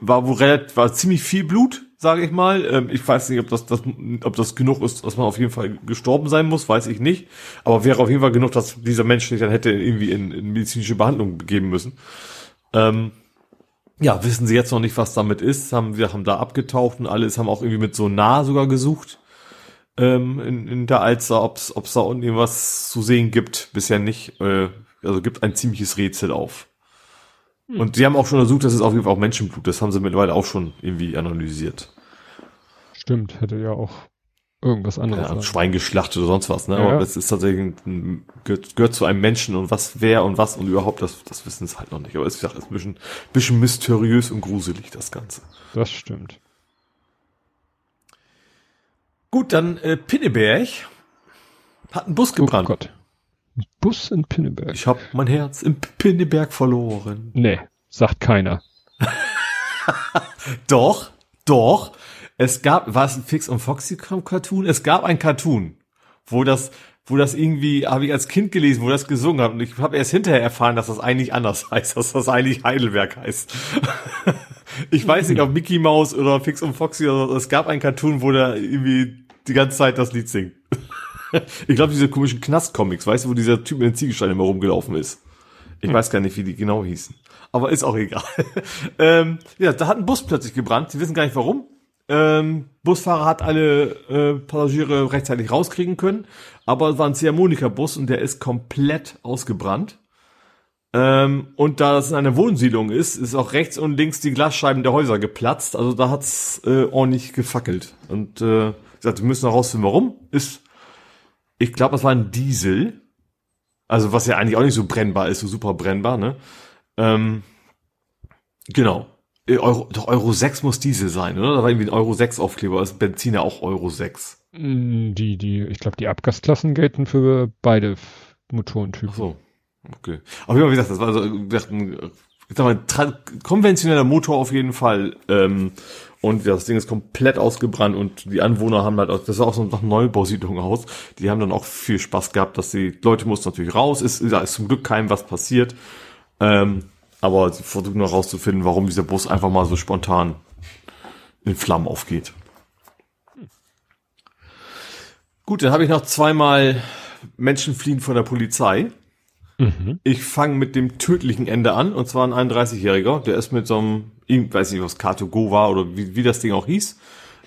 war wohl relativ, war ziemlich viel Blut, sage ich mal. Ähm, ich weiß nicht, ob das, das, ob das genug ist, dass man auf jeden Fall gestorben sein muss, weiß ich nicht. Aber wäre auf jeden Fall genug, dass dieser Mensch sich dann hätte irgendwie in, in medizinische Behandlung begeben müssen. Ähm, ja, wissen sie jetzt noch nicht, was damit ist. Haben wir haben da abgetaucht und alles, haben auch irgendwie mit so nah sogar gesucht ähm, in, in der Alster, ob es da unten irgendwas zu sehen gibt. Bisher nicht. Äh, also gibt ein ziemliches Rätsel auf. Hm. Und sie haben auch schon untersucht, dass es auf jeden Fall auch Menschenblut. Das haben sie mittlerweile auch schon irgendwie analysiert. Stimmt, hätte ja auch irgendwas anderes. Ja, Schwein geschlachtet oder sonst was, ne? Ja, Aber es ist tatsächlich ein, gehört, gehört, zu einem Menschen und was, wer und was und überhaupt, das, das wissen sie halt noch nicht. Aber es ist, ist ein bisschen, bisschen mysteriös und gruselig, das Ganze. Das stimmt. Gut, dann äh, Pinneberg hat einen Bus gebrannt. Oh Gott. Ein Bus in Pinneberg. Ich hab mein Herz im Pinneberg verloren. Nee, sagt keiner. doch, doch. Es gab, war es ein Fix und Foxy Cartoon? Es gab ein Cartoon, wo das, wo das irgendwie, habe ich als Kind gelesen, wo das gesungen hat. Und ich habe erst hinterher erfahren, dass das eigentlich anders heißt, dass das eigentlich Heidelberg heißt. ich weiß nicht, ob Mickey Mouse oder Fix und Foxy oder so. Es gab ein Cartoon, wo da irgendwie die ganze Zeit das Lied singt. ich glaube, diese komischen Knast-Comics, weißt du, wo dieser Typ mit den Ziegelstein immer rumgelaufen ist. Ich hm. weiß gar nicht, wie die genau hießen. Aber ist auch egal. ähm, ja, da hat ein Bus plötzlich gebrannt. Sie wissen gar nicht warum. Ähm, Busfahrer hat alle äh, Passagiere rechtzeitig rauskriegen können, aber es war ein Ziehharmonika-Bus und der ist komplett ausgebrannt. Ähm, und da es in einer Wohnsiedlung ist, ist auch rechts und links die Glasscheiben der Häuser geplatzt. Also da hat's äh, ordentlich gefackelt. Und äh, gesagt, wir müssen herausfinden, warum. Ist, ich glaube, das war ein Diesel. Also was ja eigentlich auch nicht so brennbar ist, so super brennbar, ne? Ähm, genau. Äh, Euro, doch Euro 6 muss Diesel sein, oder? Da war irgendwie ein Euro 6 Aufkleber, ist Benzin ja auch Euro 6. Mm, die, die, ich glaube, die Abgasklassen gelten für beide Motorentypen. Ach so. Okay. Aber wie gesagt, das war also, ich sag mal, konventioneller Motor auf jeden Fall. Ähm, und das Ding ist komplett ausgebrannt und die Anwohner haben halt, auch, das sah auch so nach Neubausiedlung aus, die haben dann auch viel Spaß gehabt, dass die Leute mussten natürlich raus, ist, da ist zum Glück keinem was passiert. Ähm, aber sie versuchen noch rauszufinden, warum dieser Bus einfach mal so spontan in Flammen aufgeht. Gut, dann habe ich noch zweimal Menschen fliehen von der Polizei. Mhm. Ich fange mit dem tödlichen Ende an, und zwar ein 31-Jähriger, der ist mit so einem, ich weiß nicht, was Car2Go war oder wie, wie das Ding auch hieß,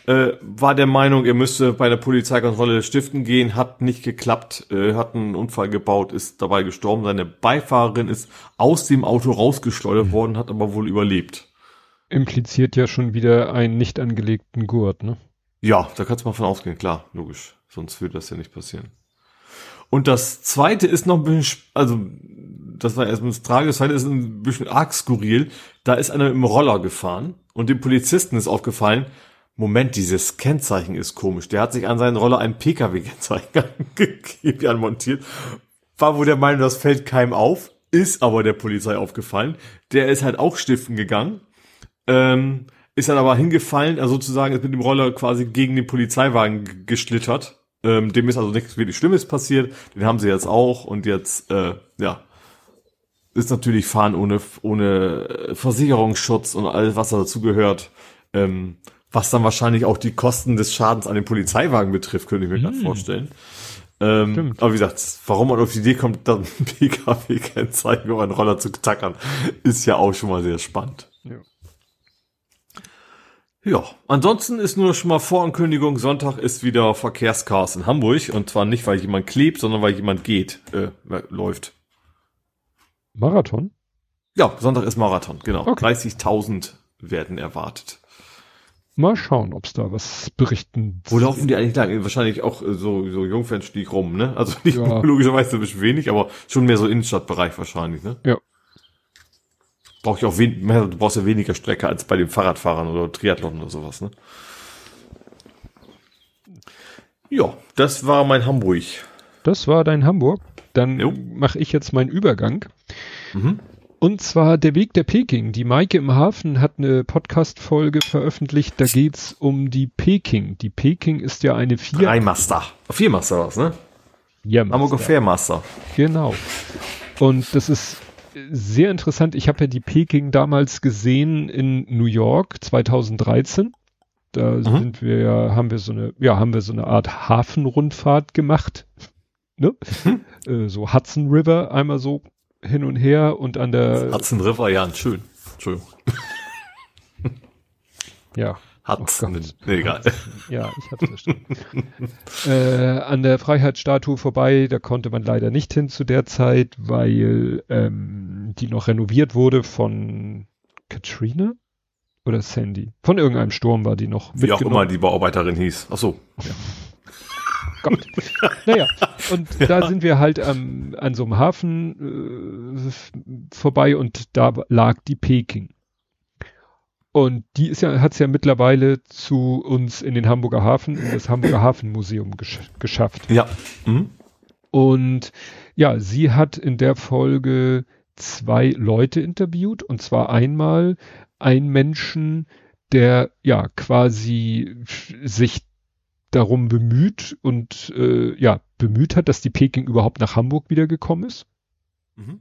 äh, war der Meinung, er müsste bei der Polizeikontrolle stiften gehen, hat nicht geklappt, äh, hat einen Unfall gebaut, ist dabei gestorben. Seine Beifahrerin ist aus dem Auto rausgeschleudert mhm. worden, hat aber wohl überlebt. Impliziert ja schon wieder einen nicht angelegten Gurt, ne? Ja, da kannst du mal von ausgehen, klar, logisch. Sonst würde das ja nicht passieren. Und das zweite ist noch ein bisschen, also das war erstmal das Tragische, das zweite ist ein bisschen arg skurril. Da ist einer im Roller gefahren und dem Polizisten ist aufgefallen, Moment, dieses Kennzeichen ist komisch. Der hat sich an seinen Roller ein PKW-Kennzeichen angegeben, anmontiert. War wohl der Meinung, das fällt keinem auf, ist aber der Polizei aufgefallen. Der ist halt auch stiften gegangen, ähm, ist dann aber hingefallen, also sozusagen ist mit dem Roller quasi gegen den Polizeiwagen geschlittert ähm, dem ist also nichts wirklich Schlimmes passiert. Den haben sie jetzt auch und jetzt, äh, ja, ist natürlich Fahren ohne, ohne Versicherungsschutz und alles, was dazu gehört. Ähm, was dann wahrscheinlich auch die Kosten des Schadens an den Polizeiwagen betrifft, könnte ich mir hm. gerade vorstellen. Ähm, aber wie gesagt, warum man auf die Idee kommt, dann ein PKW-Kennzeichen über einen Roller zu tackern, ist ja auch schon mal sehr spannend. Ja. Ja, ansonsten ist nur schon mal Vorankündigung, Sonntag ist wieder Verkehrschaos in Hamburg und zwar nicht, weil jemand klebt, sondern weil jemand geht, äh, läuft. Marathon? Ja, Sonntag ist Marathon, genau. Okay. 30.000 werden erwartet. Mal schauen, ob's da was berichten. Wo laufen die eigentlich lang? Wahrscheinlich auch äh, so, so Jungfernstieg rum, ne? Also nicht ja. logischerweise ein bisschen wenig, aber schon mehr so Innenstadtbereich wahrscheinlich, ne? Ja brauche ich auch mehr, du brauchst ja weniger Strecke als bei den Fahrradfahrern oder Triathlon oder sowas, ne? Ja, das war mein Hamburg. Das war dein Hamburg. Dann mache ich jetzt meinen Übergang. Mhm. Und zwar der Weg der Peking. Die Maike im Hafen hat eine Podcast-Folge veröffentlicht. Da geht's um die Peking. Die Peking ist ja eine vier. Dreimaster. Viermaster war's, ne? Ja, Hamburger Fairmaster. Genau. Und das ist sehr interessant. Ich habe ja die Peking damals gesehen in New York 2013. Da Mhm. sind wir ja, haben wir so eine, ja, haben wir so eine Art Hafenrundfahrt gemacht. Ne? Mhm. Äh, so Hudson River einmal so hin und her und an der, Hudson River, ja, schön. Entschuldigung. ja, Hudson. Oh nee, egal. Ja, ich hab's verstanden. äh, an der Freiheitsstatue vorbei, da konnte man leider nicht hin zu der Zeit, weil ähm, die noch renoviert wurde von Katrina oder Sandy. Von irgendeinem Sturm war die noch Wie auch immer die Bauarbeiterin hieß. Ach so. Gott. naja, und da sind wir halt am, an so einem Hafen äh, vorbei und da lag die Peking. Und die ist ja, hat es ja mittlerweile zu uns in den Hamburger Hafen, in das Hamburger Hafenmuseum gesch geschafft. Ja. Mhm. Und ja, sie hat in der Folge zwei Leute interviewt und zwar einmal einen Menschen, der ja quasi sich darum bemüht und äh, ja bemüht hat, dass die Peking überhaupt nach Hamburg wiedergekommen ist. Mhm.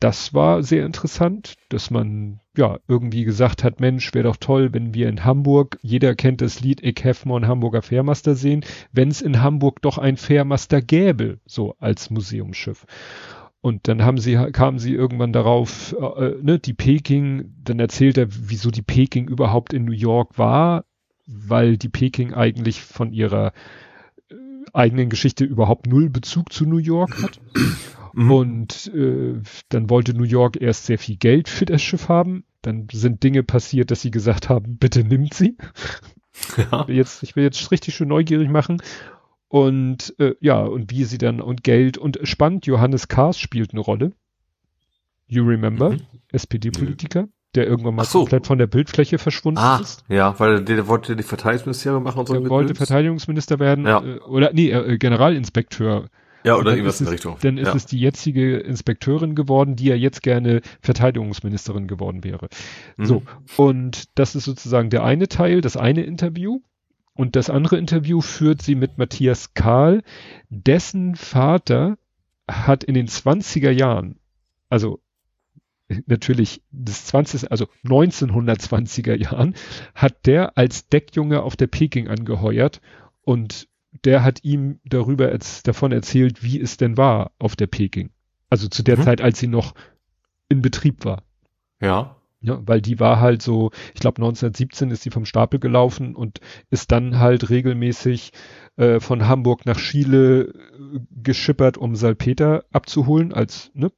Das war sehr interessant, dass man ja irgendwie gesagt hat, Mensch, wäre doch toll, wenn wir in Hamburg, jeder kennt das Lied Ich mal einen Hamburger Fährmaster sehen, wenn es in Hamburg doch ein Fährmaster gäbe, so als Museumsschiff. Und dann haben sie, kamen sie irgendwann darauf, äh, ne, die Peking, dann erzählt er, wieso die Peking überhaupt in New York war, weil die Peking eigentlich von ihrer äh, eigenen Geschichte überhaupt null Bezug zu New York hat. Mhm. Und äh, dann wollte New York erst sehr viel Geld für das Schiff haben. Dann sind Dinge passiert, dass sie gesagt haben, bitte nimmt sie. Ja. Ich will jetzt, ich will jetzt richtig schön neugierig machen. Und äh, ja, und wie sie dann und Geld und spannend, Johannes Kahrs spielt eine Rolle. You remember? Mhm. SPD-Politiker, der irgendwann mal so. komplett von der Bildfläche verschwunden Ah, ist. ja, weil der, der wollte die Verteidigungsministerium machen und so. Der mit wollte Bild. Verteidigungsminister werden, Ja. äh, oder nee, äh, Generalinspekteur Ja, oder irgendwas in der es- Richtung. Dann ist ja. es die jetzige Inspekteurin geworden, die ja jetzt gerne Verteidigungsministerin geworden wäre. Mhm. So, und das ist sozusagen der eine Teil, das eine Interview. Und das andere Interview führt sie mit Matthias Kahl, dessen Vater hat in den 20er Jahren, also natürlich des 20, also 1920er Jahren, hat der als Deckjunge auf der Peking angeheuert und der hat ihm darüber erz davon erzählt, wie es denn war auf der Peking. Also zu der Mhm. Zeit, als sie noch in Betrieb war. Ja. Ja, weil die war halt so, ich glaube 1917 ist sie vom Stapel gelaufen und ist dann halt regelmäßig äh, von Hamburg nach Chile äh, geschippert, um Salpeter abzuholen als ne,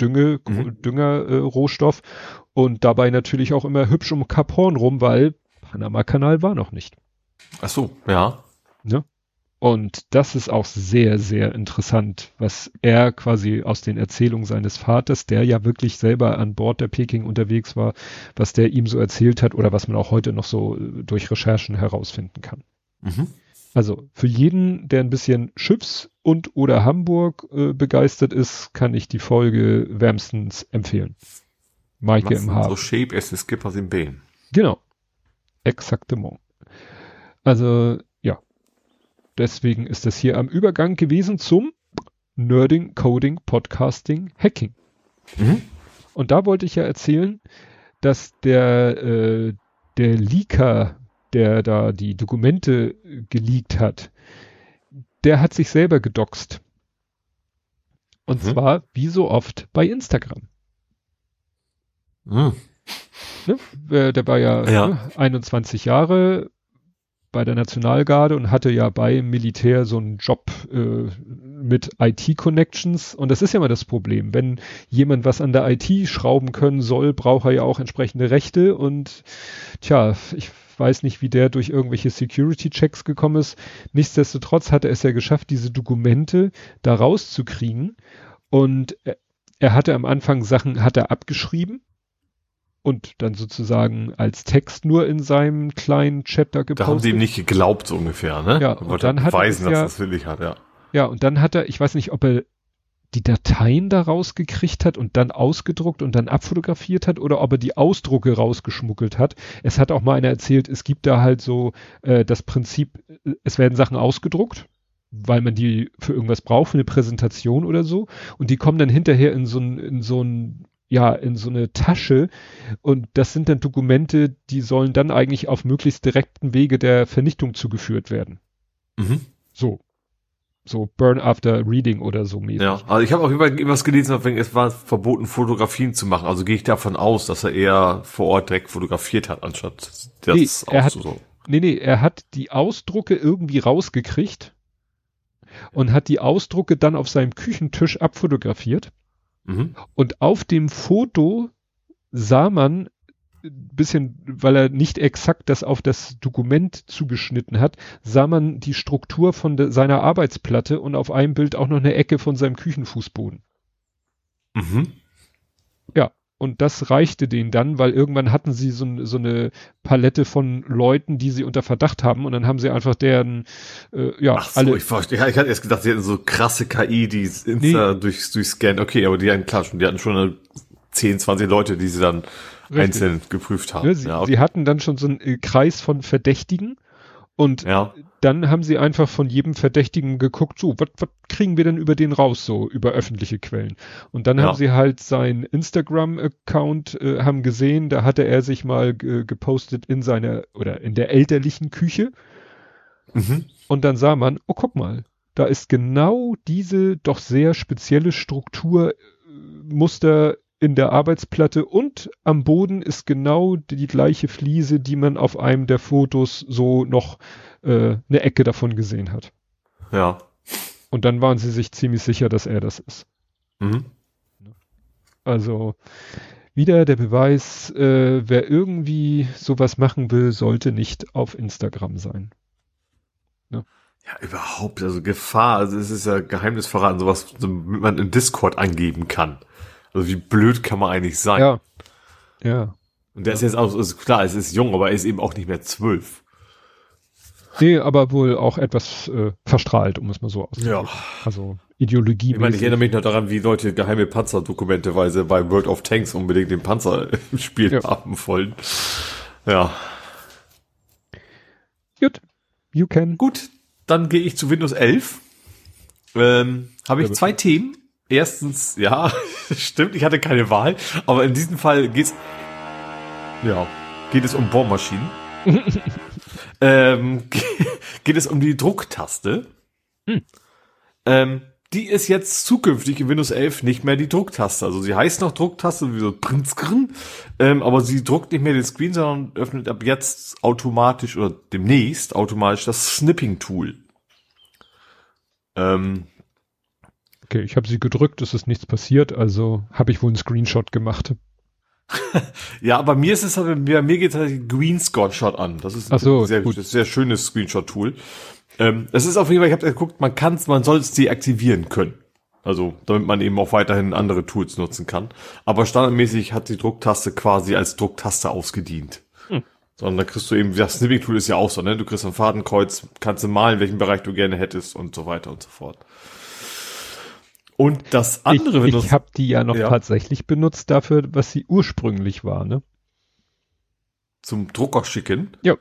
Dünge, Mhm. Dünger, äh, Rohstoff und dabei natürlich auch immer hübsch um Kap Horn rum, weil Panama-Kanal war noch nicht. Ach so, ja. Und das ist auch sehr, sehr interessant, was er quasi aus den Erzählungen seines Vaters, der ja wirklich selber an Bord der Peking unterwegs war, was der ihm so erzählt hat oder was man auch heute noch so äh, durch Recherchen herausfinden kann. Mhm. Also für jeden, der ein bisschen Schiffs- und oder Hamburg äh, begeistert ist, kann ich die Folge wärmstens empfehlen. Maike im So Hafen. shape as the skippers in Bein. Genau. Exaktement. Also, ja. Deswegen ist das hier am Übergang gewesen zum Nerding, Coding, Podcasting, Hacking. Mhm. Und da wollte ich ja erzählen, dass der, äh, der Leaker, der da die Dokumente äh, geleakt hat, der hat sich selber gedoxt. Und Mhm. zwar, wie so oft, bei Instagram. Mhm. ne? Der war ja, Ja. Ne, 21 Jahre bei der Nationalgarde und hatte ja beim Militär so einen Job äh, mit IT-Connections. Und das ist ja immer das Problem. Wenn jemand was an der IT schrauben können soll, braucht er ja auch entsprechende Rechte. Und tja, ich weiß nicht, wie der durch irgendwelche Security-Checks gekommen ist. Nichtsdestotrotz hat er es ja geschafft, diese Dokumente da rauszukriegen. Und er, hatte am Anfang Sachen, hat er abgeschrieben und dann sozusagen als Text nur in seinem kleinen Chat da gepostet. Da haben sie ihm nicht geglaubt, so ungefähr, ne? Ja, und dann hat er beweisen, ja- dass das willig hat, ja. Ja, und dann hat er, ich weiß nicht, ob er die Dateien da rausgekriegt hat und dann ausgedruckt und dann abfotografiert hat oder ob er die Ausdrucke rausgeschmuggelt hat. Es hat auch mal einer erzählt, es gibt da halt so äh, das Prinzip, es werden Sachen ausgedruckt, weil man die für irgendwas braucht, für eine Präsentation oder so. Und die kommen dann hinterher in so ein, in so ein, ja, in so eine Tasche. Und das sind dann Dokumente, die sollen dann eigentlich auf möglichst direkten Wege der Vernichtung zugeführt werden. Mhm. So so Burn After Reading oder so mäßig. Ja, also ich habe auch irgendwas gelesen, es war verboten, Fotografien zu machen. Also gehe ich davon aus, dass er eher vor Ort direkt fotografiert hat, anstatt das nee, er hat. Nee, nee, er hat die Ausdrucke irgendwie rausgekriegt und hat die Ausdrucke dann auf seinem Küchentisch abfotografiert. Mhm. Und auf dem Foto sah man bisschen, weil er nicht exakt das auf das Dokument zugeschnitten hat, sah man die Struktur von de, seiner Arbeitsplatte und auf einem Bild auch noch eine Ecke von seinem Küchenfußboden. Mhm. Ja, und das reichte denen dann, weil irgendwann hatten sie so, so, eine Palette von Leuten, die sie unter Verdacht haben und dann haben sie einfach deren, äh, ja, Ach so, alle. Ich, verstehe. ich hatte erst gedacht, sie hätten so krasse KI, die Insta nee. durch, durchscannen. Okay, aber die hatten klar schon, die hatten schon 10, 20 Leute, die sie dann Richtig. einzeln geprüft haben. Ja, sie, ja, okay. sie, hatten dann schon so einen äh, Kreis von Verdächtigen und ja. dann haben sie einfach von jedem Verdächtigen geguckt, so, was kriegen wir denn über den raus, so über öffentliche Quellen. Und dann haben sie halt sein Instagram-Account, äh, haben gesehen, da hatte er sich mal äh, gepostet in seiner oder in der elterlichen Küche. Mhm. Und dann sah man, oh, guck mal, da ist genau diese doch sehr spezielle Struktur, äh, in der Arbeitsplatte und am Boden ist genau die gleiche Fliese, die man auf einem der Fotos so noch äh, eine Ecke davon gesehen hat. Ja. Und dann waren sie sich ziemlich sicher, dass er das ist. Mhm. Also wieder der Beweis, äh, wer irgendwie sowas machen will, sollte nicht auf Instagram sein. Ja. ja, überhaupt, also Gefahr, also es ist ja Geheimnisverraten, sowas, so, man in Discord angeben kann. Also wie blöd kann man eigentlich sein? Ja. Ja. Und der ja. ist jetzt auch, ist klar, es ist jung, aber er ist eben auch nicht mehr zwölf. Nee, aber wohl auch etwas äh, verstrahlt, um es mal so auszudrücken. Ja. Also Ideologie. Ich meine, ich erinnere mich noch daran, wie Leute geheime Panzerdokumenteweise bei World of Tanks unbedingt den Panzer im Spiel ja. haben wollen. Ja. Gut. You can. Gut, dann gehe ich zu Windows 11. Ähm, Habe ich zwei Themen. Erstens, ja, stimmt, ich hatte keine Wahl, aber in diesem Fall geht's, ja, geht es um Bohrmaschinen. ähm, geht es um die Drucktaste. Hm. Ähm, die ist jetzt zukünftig in Windows 11 nicht mehr die Drucktaste. Also sie heißt noch Drucktaste, wie so Prinzgrin, ähm, aber sie druckt nicht mehr den Screen, sondern öffnet ab jetzt automatisch oder demnächst automatisch das Snipping-Tool. Ähm, Okay, ich habe sie gedrückt, es ist nichts passiert, also habe ich wohl einen Screenshot gemacht. ja, aber mir ist es halt, mir, mir geht halt Green Shot an. Das ist ein so, sehr, gut. sehr schönes Screenshot-Tool. Ähm, es ist auf jeden Fall, ich habe geguckt, man kann man soll es deaktivieren können. Also, damit man eben auch weiterhin andere Tools nutzen kann. Aber standardmäßig hat die Drucktaste quasi als Drucktaste ausgedient. Hm. Sondern da kriegst du eben, das Snipping-Tool ist ja auch so, ne? Du kriegst ein Fadenkreuz, kannst du malen, welchen Bereich du gerne hättest und so weiter und so fort. Und das andere ich. Ich habe die ja noch ja. tatsächlich benutzt dafür, was sie ursprünglich war, ne? Zum Drucker schicken? Ja.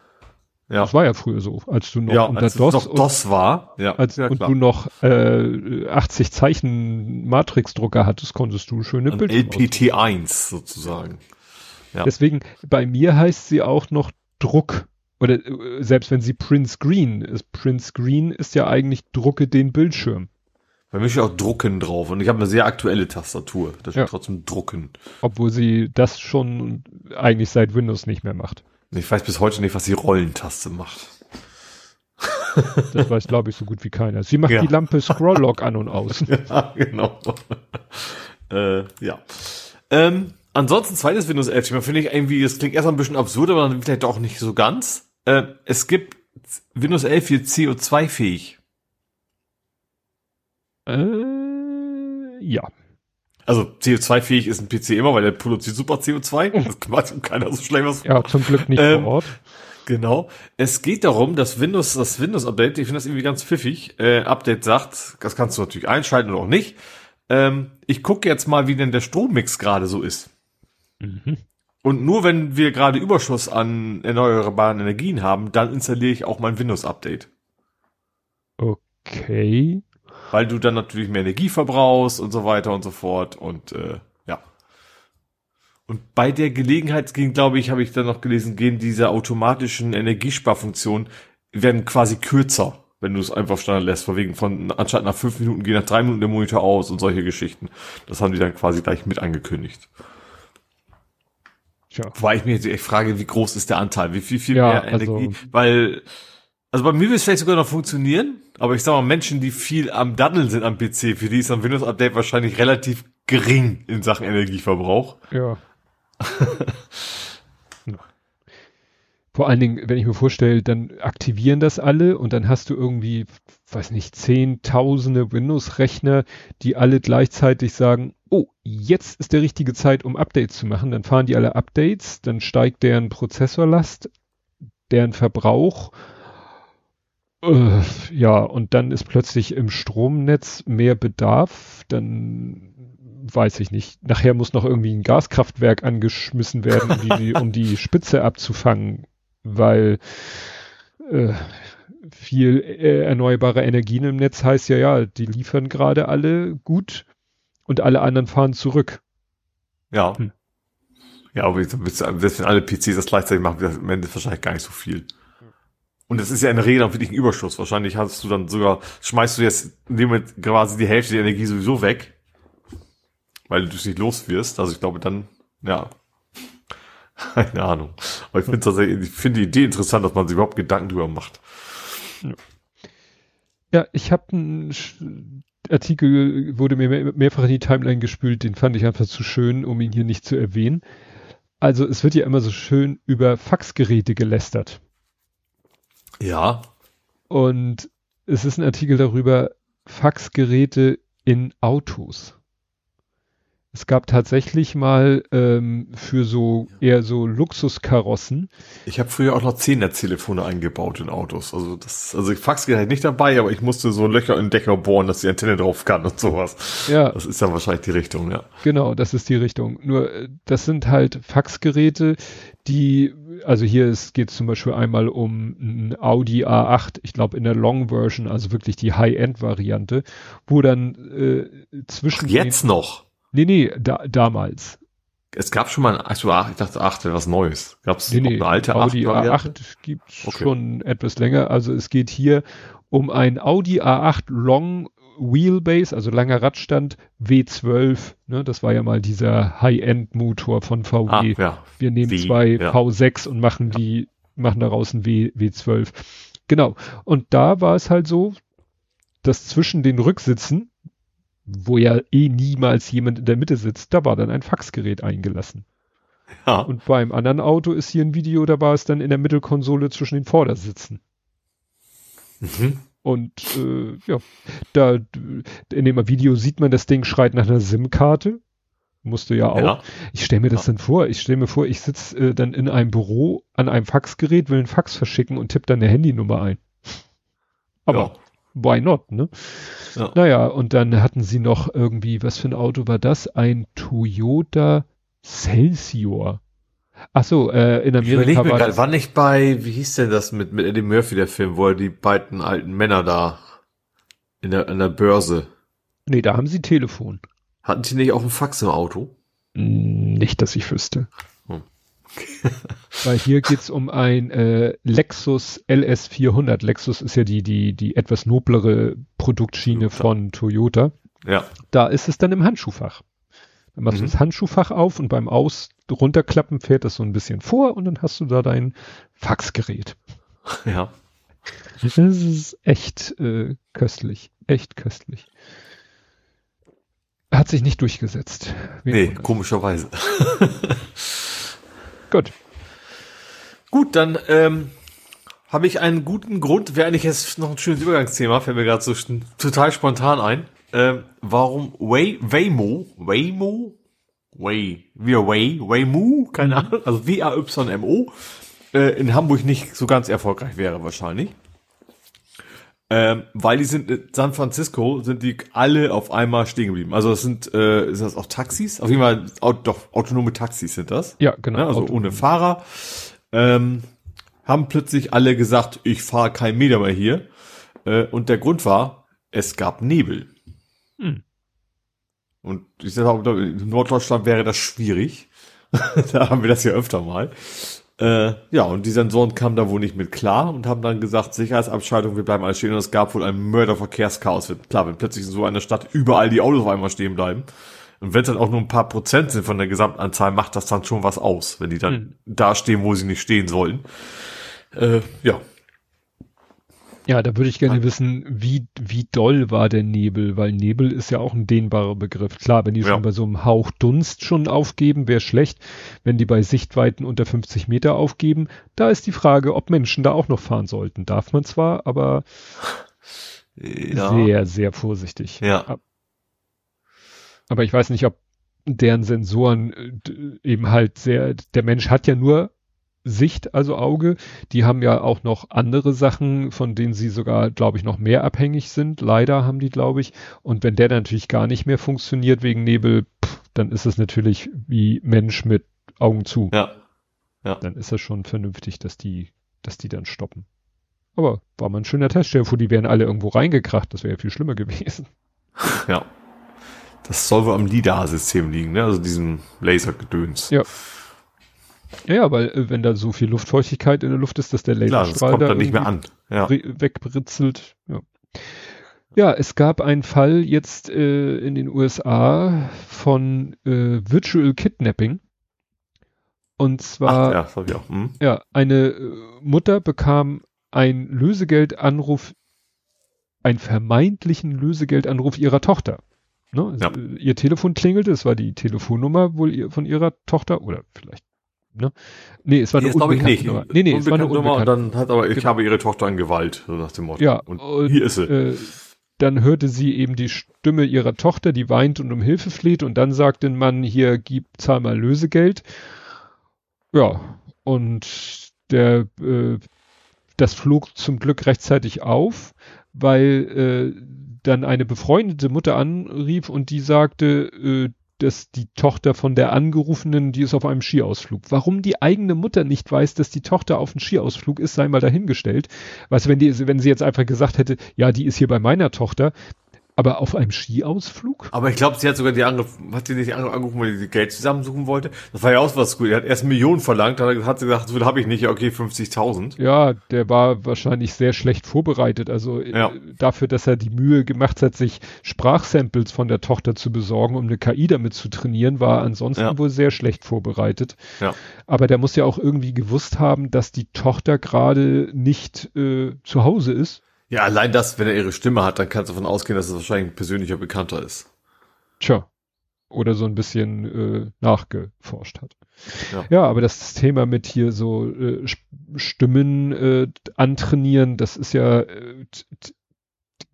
Ja. Das war ja früher so, als du noch ja, unter als DOS, noch und, DOS war, ja, als, ja, und du noch äh, 80 Zeichen Matrix-Drucker hattest, konntest du schöne Ein Bilder. LPT1 sozusagen. Ja. Deswegen bei mir heißt sie auch noch Druck oder äh, selbst wenn sie Print Screen ist, Print Screen ist ja eigentlich drucke den Bildschirm. Bei mir steht auch Drucken drauf und ich habe eine sehr aktuelle Tastatur. Da steht ja. trotzdem Drucken. Obwohl sie das schon eigentlich seit Windows nicht mehr macht. Ich weiß bis heute nicht, was die Rollentaste macht. Das weiß, glaube ich, so gut wie keiner. Sie macht ja. die Lampe Scroll-Lock an und aus. Ja, genau. äh, ja. Ähm, ansonsten zweites Windows 11 Thema finde ich irgendwie, das klingt erstmal ein bisschen absurd, aber dann vielleicht auch nicht so ganz. Äh, es gibt Windows 11 hier CO2-fähig. Äh, ja. Also CO2-fähig ist ein PC immer, weil der produziert super CO2. Das macht keiner so schlecht was. Ja, zum Glück nicht ähm, vor Ort. Genau. Es geht darum, dass Windows, das Windows-Update, ich finde das irgendwie ganz pfiffig, äh, Update sagt, das kannst du natürlich einschalten oder auch nicht, ähm, ich gucke jetzt mal, wie denn der Strommix gerade so ist. Mhm. Und nur wenn wir gerade Überschuss an erneuerbaren Energien haben, dann installiere ich auch mein Windows-Update. Okay. Weil du dann natürlich mehr Energie verbrauchst und so weiter und so fort. Und äh, ja. Und bei der Gelegenheit ging, glaube ich, habe ich dann noch gelesen, gehen diese automatischen Energiesparfunktionen werden quasi kürzer, wenn du es einfach Standard lässt. Von wegen von anstatt nach fünf Minuten geht nach drei Minuten der Monitor aus und solche Geschichten. Das haben die dann quasi gleich mit angekündigt. Tja. Wobei ich mir jetzt echt frage, wie groß ist der Anteil? Wie viel, viel Ja, mehr also- Energie? Weil, also bei mir wird es vielleicht sogar noch funktionieren, aber ich sag mal, Menschen, die viel am Daddeln sind am PC, für die ist ein Windows-Update wahrscheinlich relativ gering in Sachen Energieverbrauch. Ja. Vor allen Dingen, wenn ich mir vorstelle, dann aktivieren das alle und dann hast du irgendwie, weiß nicht, zehntausende Windows-Rechner, die alle gleichzeitig sagen, oh, jetzt ist der richtige Zeit, um Updates zu machen. Dann fahren die alle Updates, dann steigt deren Prozessorlast, deren Verbrauch. Äh, ja, und dann ist plötzlich im Stromnetz mehr Bedarf, dann weiß ich nicht. Nachher muss noch irgendwie ein Gaskraftwerk angeschmissen werden, um die, um die Spitze abzufangen, weil äh, viel äh, erneuerbare Energien im Netz heißt ja, ja, die liefern gerade alle gut und alle anderen fahren zurück. Ja. Hm. Ja, aber selbst wenn alle PCs das gleichzeitig machen, wird das am Ende wahrscheinlich gar nicht so viel. Und das ist ja in der Regel auch wirklich ein Überschuss. Wahrscheinlich hast du dann sogar, schmeißt du jetzt Moment quasi die Hälfte der Energie sowieso weg, weil du es nicht los wirst. Also ich glaube dann, ja, keine Ahnung. Aber ich finde tatsächlich, die Idee interessant, dass man sich überhaupt Gedanken drüber macht. Ja, ich habe einen Artikel, wurde mir mehr, mehrfach in die Timeline gespült, den fand ich einfach zu schön, um ihn hier nicht zu erwähnen. Also es wird ja immer so schön über Faxgeräte gelästert. Ja. Und es ist ein Artikel darüber, Faxgeräte in Autos. Es gab tatsächlich mal ähm, für so eher so Luxuskarossen, Ich habe früher auch noch Zehner-Telefone eingebaut in Autos. Also das, also ich Faxgerät halt nicht dabei, aber ich musste so Löcher in den Decker bohren, dass die Antenne drauf kann und sowas. ja, Das ist ja wahrscheinlich die Richtung, ja. Genau, das ist die Richtung. Nur äh, das sind halt Faxgeräte, die, also hier geht es zum Beispiel einmal um ein Audi A8, ich glaube in der Long Version, also wirklich die High-End-Variante, wo dann äh, zwischen Jetzt noch. Nee, nee, da, damals. Es gab schon mal ein, ach so, ach, ich dachte, ach, wäre was Neues. Gab es Nee, nee, eine alte Audi 8 Variante? A8 gibt Okay. schon etwas länger. Also es geht hier um ein Audi A8 Long Wheelbase, also langer Radstand W12. Ne, das war ja mal dieser High-End-Motor von VW. Ah, ja. Wir nehmen W, zwei ja. V6 und machen die, machen daraus ein W, W12. Genau. Und da war es halt so, dass zwischen den Rücksitzen, wo ja eh niemals jemand in der Mitte sitzt, da war dann ein Faxgerät eingelassen. ja. Und beim anderen Auto ist hier ein Video, da war es dann in der Mittelkonsole zwischen den Vordersitzen. Mhm. Und äh, ja, da in dem Video sieht man, das Ding schreit nach einer SIM-Karte. Musste ja auch. Ja. Ich stelle mir das dann vor. Ich stelle mir vor, ich sitze äh, dann in einem Büro an einem Faxgerät, will einen Fax verschicken und tippe dann eine Handynummer ein. Aber Ja. Why not, ne? Ja. Naja, und dann hatten sie noch irgendwie, was für ein Auto war das? Ein Toyota Celsior. Ach so, äh, in Ich Amerika mir war das, war nicht bei, wie hieß denn das mit, mit Eddie Murphy, der Film, wo er die beiden alten Männer da in der, an der Börse, nee, da haben sie Telefon. hatten die nicht auch einen Fax im Auto? Hm, Nicht, dass ich wüsste. Weil hier geht's um ein äh, Lexus LS400. Lexus ist ja die, die, die etwas noblere Produktschiene Toyota. von Toyota. Ja. Da ist es dann im Handschuhfach. Dann machst du Mhm. das Handschuhfach auf und beim Aus runterklappen fährt das so ein bisschen vor und dann hast du da dein Faxgerät. Ja. Das ist echt äh, köstlich. Echt köstlich. Hat sich nicht durchgesetzt. Wen Nee, komischerweise. Gut. Gut, dann ähm, habe ich einen guten Grund, wäre eigentlich jetzt noch ein schönes Übergangsthema, fällt mir gerade so total spontan ein. Ähm, warum Way, Waymo, Waymo, Way, wie Way, Waymo, keine Ahnung, also W-A-Y-M-O, äh, in Hamburg nicht so ganz erfolgreich wäre wahrscheinlich. Ähm, weil die sind in San Francisco sind die alle auf einmal stehen geblieben. Also das sind äh, ist das auch Taxis? Auf jeden Fall au doch autonome Taxis sind das. Ja, genau. Ja, also Autonom. ohne Fahrer. Ähm, haben plötzlich alle gesagt, ich fahre keinen Meter mehr hier. Äh, und der Grund war, es gab Nebel. Hm. Und ich sage in Norddeutschland wäre das schwierig. da haben wir das ja öfter mal. Äh, ja, und die Sensoren kamen da wohl nicht mit klar und haben dann gesagt, Sicherheitsabschaltung, wir bleiben alle stehen. Und es gab wohl ein Mörderverkehrschaos. Klar, wenn plötzlich in so einer Stadt überall die Autos auf einmal stehen bleiben. Und wenn es dann auch nur ein paar Prozent sind von der Gesamtanzahl, macht das dann schon was aus, wenn die dann Hm. da stehen, wo sie nicht stehen sollen. Äh, ja, Ja, da würde ich gerne wissen, wie, wie doll war der Nebel, weil Nebel ist ja auch ein dehnbarer Begriff. Klar, wenn die Ja. schon bei so einem Hauch Dunst schon aufgeben, wäre schlecht. Wenn die bei Sichtweiten unter 50 Meter aufgeben, da ist die Frage, ob Menschen da auch noch fahren sollten. Darf man zwar, aber ja. sehr, sehr vorsichtig. Ja. Aber ich weiß nicht, ob deren Sensoren äh, eben halt sehr, der Mensch hat ja nur Sicht, also Auge. Die haben ja auch noch andere Sachen, von denen sie sogar, glaube ich, noch mehr abhängig sind. Leider haben die, glaube ich. Und wenn der natürlich gar nicht mehr funktioniert wegen Nebel, pff, dann ist es natürlich wie Mensch mit Augen zu. Ja. Dann ist das schon vernünftig, dass die, dass die dann stoppen. Aber war mal ein schöner Test. Stell dir vor, die wären alle irgendwo reingekracht. Das wäre ja viel schlimmer gewesen. Ja. Das soll wohl am LIDAR-System liegen, ne? Also diesem Lasergedöns. Ja. Ja, weil äh, wenn da so viel Luftfeuchtigkeit in der Luft ist, dass der Klar, das Laserstrahl kommt da dann nicht mehr an. Ja. bri- wegbritzelt. Ja. ja, es gab einen Fall jetzt äh, in den USA von äh, Virtual Kidnapping. Und Ach, zwar, ja, das hab ich auch. Hm? ja, eine äh, Mutter bekam einen Lösegeldanruf, einen vermeintlichen Lösegeldanruf ihrer Tochter. Ne? Ja. Ihr Telefon klingelte, es war die Telefonnummer wohl von ihrer Tochter oder vielleicht, ne? Nee, es war eine Nee, das glaube ich unbekannte nicht. Nummer. Nee, nee, es war eine Unbekannte Nummer unbekannte. Und dann hat aber, ich Genau. habe ihre Tochter in Gewalt, so nach dem Motto. Ja, Und und, hier ist sie. Äh, dann hörte sie eben die Stimme ihrer Tochter, die weint und um Hilfe fleht und dann sagte ein Mann, hier, gib, zahl mal Lösegeld. Ja, und der, äh, das flog zum Glück rechtzeitig auf, weil äh, dann eine befreundete Mutter anrief und die sagte, äh, dass die Tochter von der Angerufenen, die ist auf einem Skiausflug. Warum die eigene Mutter nicht weiß, dass die Tochter auf einem Skiausflug ist, sei mal dahingestellt. Du, wenn die, wenn sie jetzt einfach gesagt hätte, ja, die ist hier bei meiner Tochter, aber auf einem Skiausflug? Aber ich glaube, sie hat sogar die andere, hat sie nicht angerufen, weil sie Geld zusammensuchen wollte? Das war ja auch was gut. Er hat erst Millionen verlangt, dann hat sie gesagt, so habe ich nicht, okay, 50.000. Ja, der war wahrscheinlich sehr schlecht vorbereitet. Also äh, Ja. dafür, dass er die Mühe gemacht hat, sich Sprachsamples von der Tochter zu besorgen, um eine KI damit zu trainieren, war ansonsten Ja. wohl sehr schlecht vorbereitet. Ja. Aber der muss ja auch irgendwie gewusst haben, dass die Tochter gerade nicht äh, zu Hause ist. Ja, allein das, wenn er ihre Stimme hat, dann kannst du davon ausgehen, dass es wahrscheinlich ein persönlicher Bekannter ist. Tja. Oder so ein bisschen äh, nachgeforscht hat. Ja. Ja, aber das Thema mit hier so äh, Stimmen äh, antrainieren, das ist ja äh,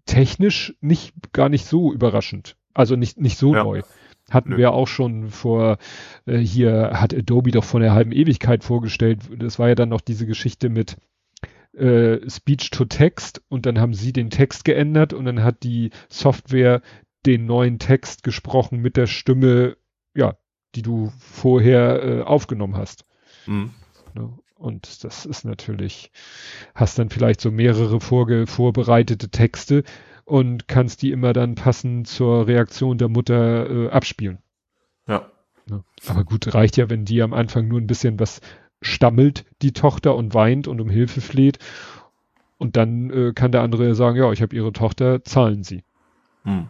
technisch nicht gar nicht so überraschend. Also nicht, nicht so Ja. neu. Hatten Nö. wir auch schon vor, äh, hier hat Adobe doch vor einer halben Ewigkeit vorgestellt. Das war ja dann noch diese Geschichte mit äh, Speech to Text und dann haben sie den Text geändert und dann hat die Software den neuen Text gesprochen mit der Stimme, ja, die du vorher äh, aufgenommen hast. Hm. Ne? Und das ist natürlich, hast dann vielleicht so mehrere vorge vorbereitete Texte und kannst die immer dann passend zur Reaktion der Mutter äh, abspielen. Ja. Ne? Aber gut, reicht ja, wenn die am Anfang nur ein bisschen was stammelt, die Tochter, und weint und um Hilfe fleht. Und dann äh, kann der andere ja sagen, ja, ich habe ihre Tochter, zahlen sie. Hm.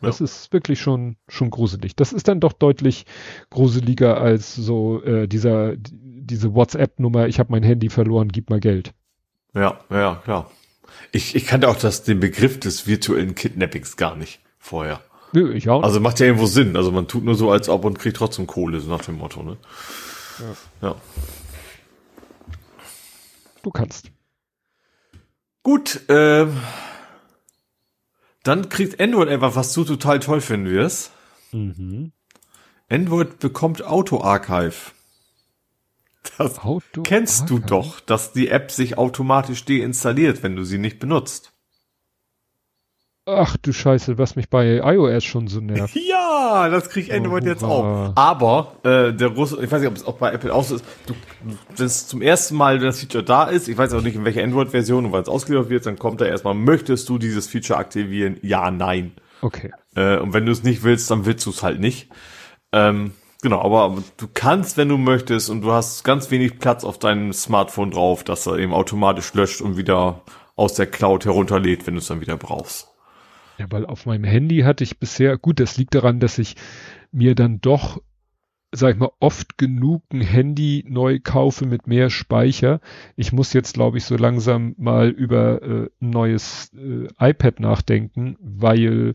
Das ist wirklich schon, schon gruselig. Das ist dann doch deutlich gruseliger als so äh, dieser, diese WhatsApp-Nummer, ich habe mein Handy verloren, gib mal Geld. Ja, ja, klar. Ich, ich kannte auch das, den Begriff des virtuellen Kidnappings gar nicht vorher. Nö, ich auch. Also macht ja irgendwo Sinn. Also man tut nur so, als ob und kriegt trotzdem Kohle, so nach dem Motto, ne? Ja. Du kannst. Gut, ähm, dann kriegt Android etwas, was du total toll finden wirst. Mhm. Android bekommt Auto Archive. Das Auto kennst du Archive. doch, dass die App sich automatisch deinstalliert, wenn du sie nicht benutzt. Ach du Scheiße, was mich bei iOS schon so nervt. Ja, das krieg ich Android oh, jetzt auch. Aber äh, der große, ich weiß nicht, ob es auch bei Apple auch so ist, du, das zum ersten Mal, wenn das Feature da ist, ich weiß auch nicht, in welcher Android-Version und wann es ausgeliefert wird, dann kommt da erstmal, möchtest du dieses Feature aktivieren? Ja, nein. Okay. Äh, und wenn du es nicht willst, dann willst du es halt nicht. Ähm, genau, aber du kannst, wenn du möchtest, und du hast ganz wenig Platz auf deinem Smartphone drauf, dass er eben automatisch löscht und wieder aus der Cloud herunterlädt, wenn du es dann wieder brauchst. Ja, weil auf meinem Handy hatte ich bisher, gut, das liegt daran, dass ich mir dann doch, sag ich mal, oft genug ein Handy neu kaufe mit mehr Speicher. Ich muss jetzt, glaube ich, so langsam mal über äh, ein neues äh, iPad nachdenken, weil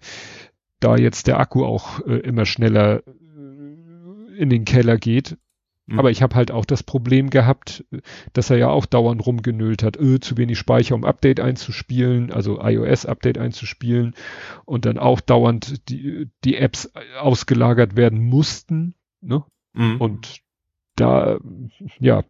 da jetzt der Akku auch äh, immer schneller äh, in den Keller geht. Mhm. Aber ich habe halt auch das Problem gehabt, dass er ja auch dauernd rumgenölt hat, öh, zu wenig Speicher, um Update einzuspielen, also iOS-Update einzuspielen und dann auch dauernd die, die Apps ausgelagert werden mussten. Ne? Mhm. Und da, ja,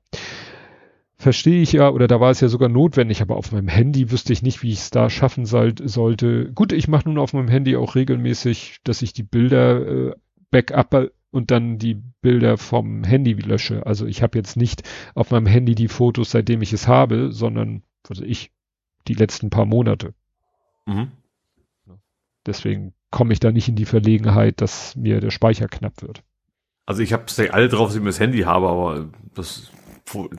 verstehe ich ja, oder da war es ja sogar notwendig, aber auf meinem Handy wüsste ich nicht, wie ich es da schaffen soll, sollte. Gut, ich mache nun auf meinem Handy auch regelmäßig, dass ich die Bilder äh, backup und dann die Bilder vom Handy lösche. Also ich habe jetzt nicht auf meinem Handy die Fotos, seitdem ich es habe, sondern also ich die letzten paar Monate. Mhm. Deswegen komme ich da nicht in die Verlegenheit, dass mir der Speicher knapp wird. Also ich habe alle drauf, dass ich mir das Handy habe, aber das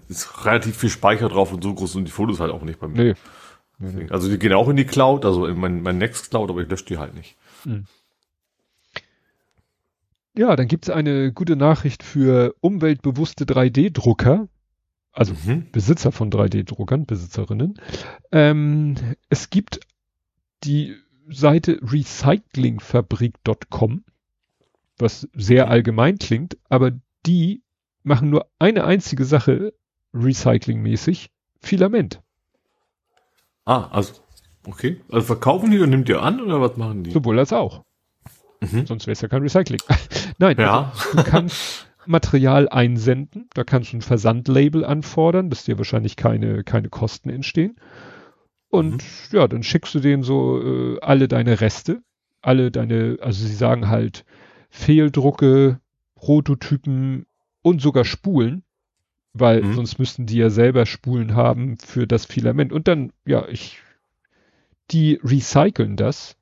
ist relativ viel Speicher drauf und so groß sind die Fotos halt auch nicht bei mir. Nee. nee. Also die gehen auch in die Cloud, also in mein, mein Nextcloud, aber ich lösche die halt nicht. Mhm. Ja, dann gibt es eine gute Nachricht für umweltbewusste 3D-Drucker, also mhm. Besitzer von 3D-Druckern, Besitzerinnen. Ähm, es gibt die Seite recyclingfabrik.com, was sehr allgemein klingt, aber die machen nur eine einzige Sache recyclingmäßig, Filament. Ah, also, okay. Also verkaufen die und nimmt ihr an oder was machen die? Sowohl als auch. Mhm. Sonst wäre es ja kein Recycling. Nein, ja. Also, du kannst Material einsenden, da kannst du ein Versandlabel anfordern, dass dir wahrscheinlich keine, keine Kosten entstehen. Und mhm. ja, dann schickst du denen so äh, alle deine Reste, alle deine, also sie sagen halt Fehldrucke, Prototypen und sogar Spulen, weil mhm. sonst müssten die ja selber Spulen haben für das Filament. Und dann, ja, ich, die recyceln das,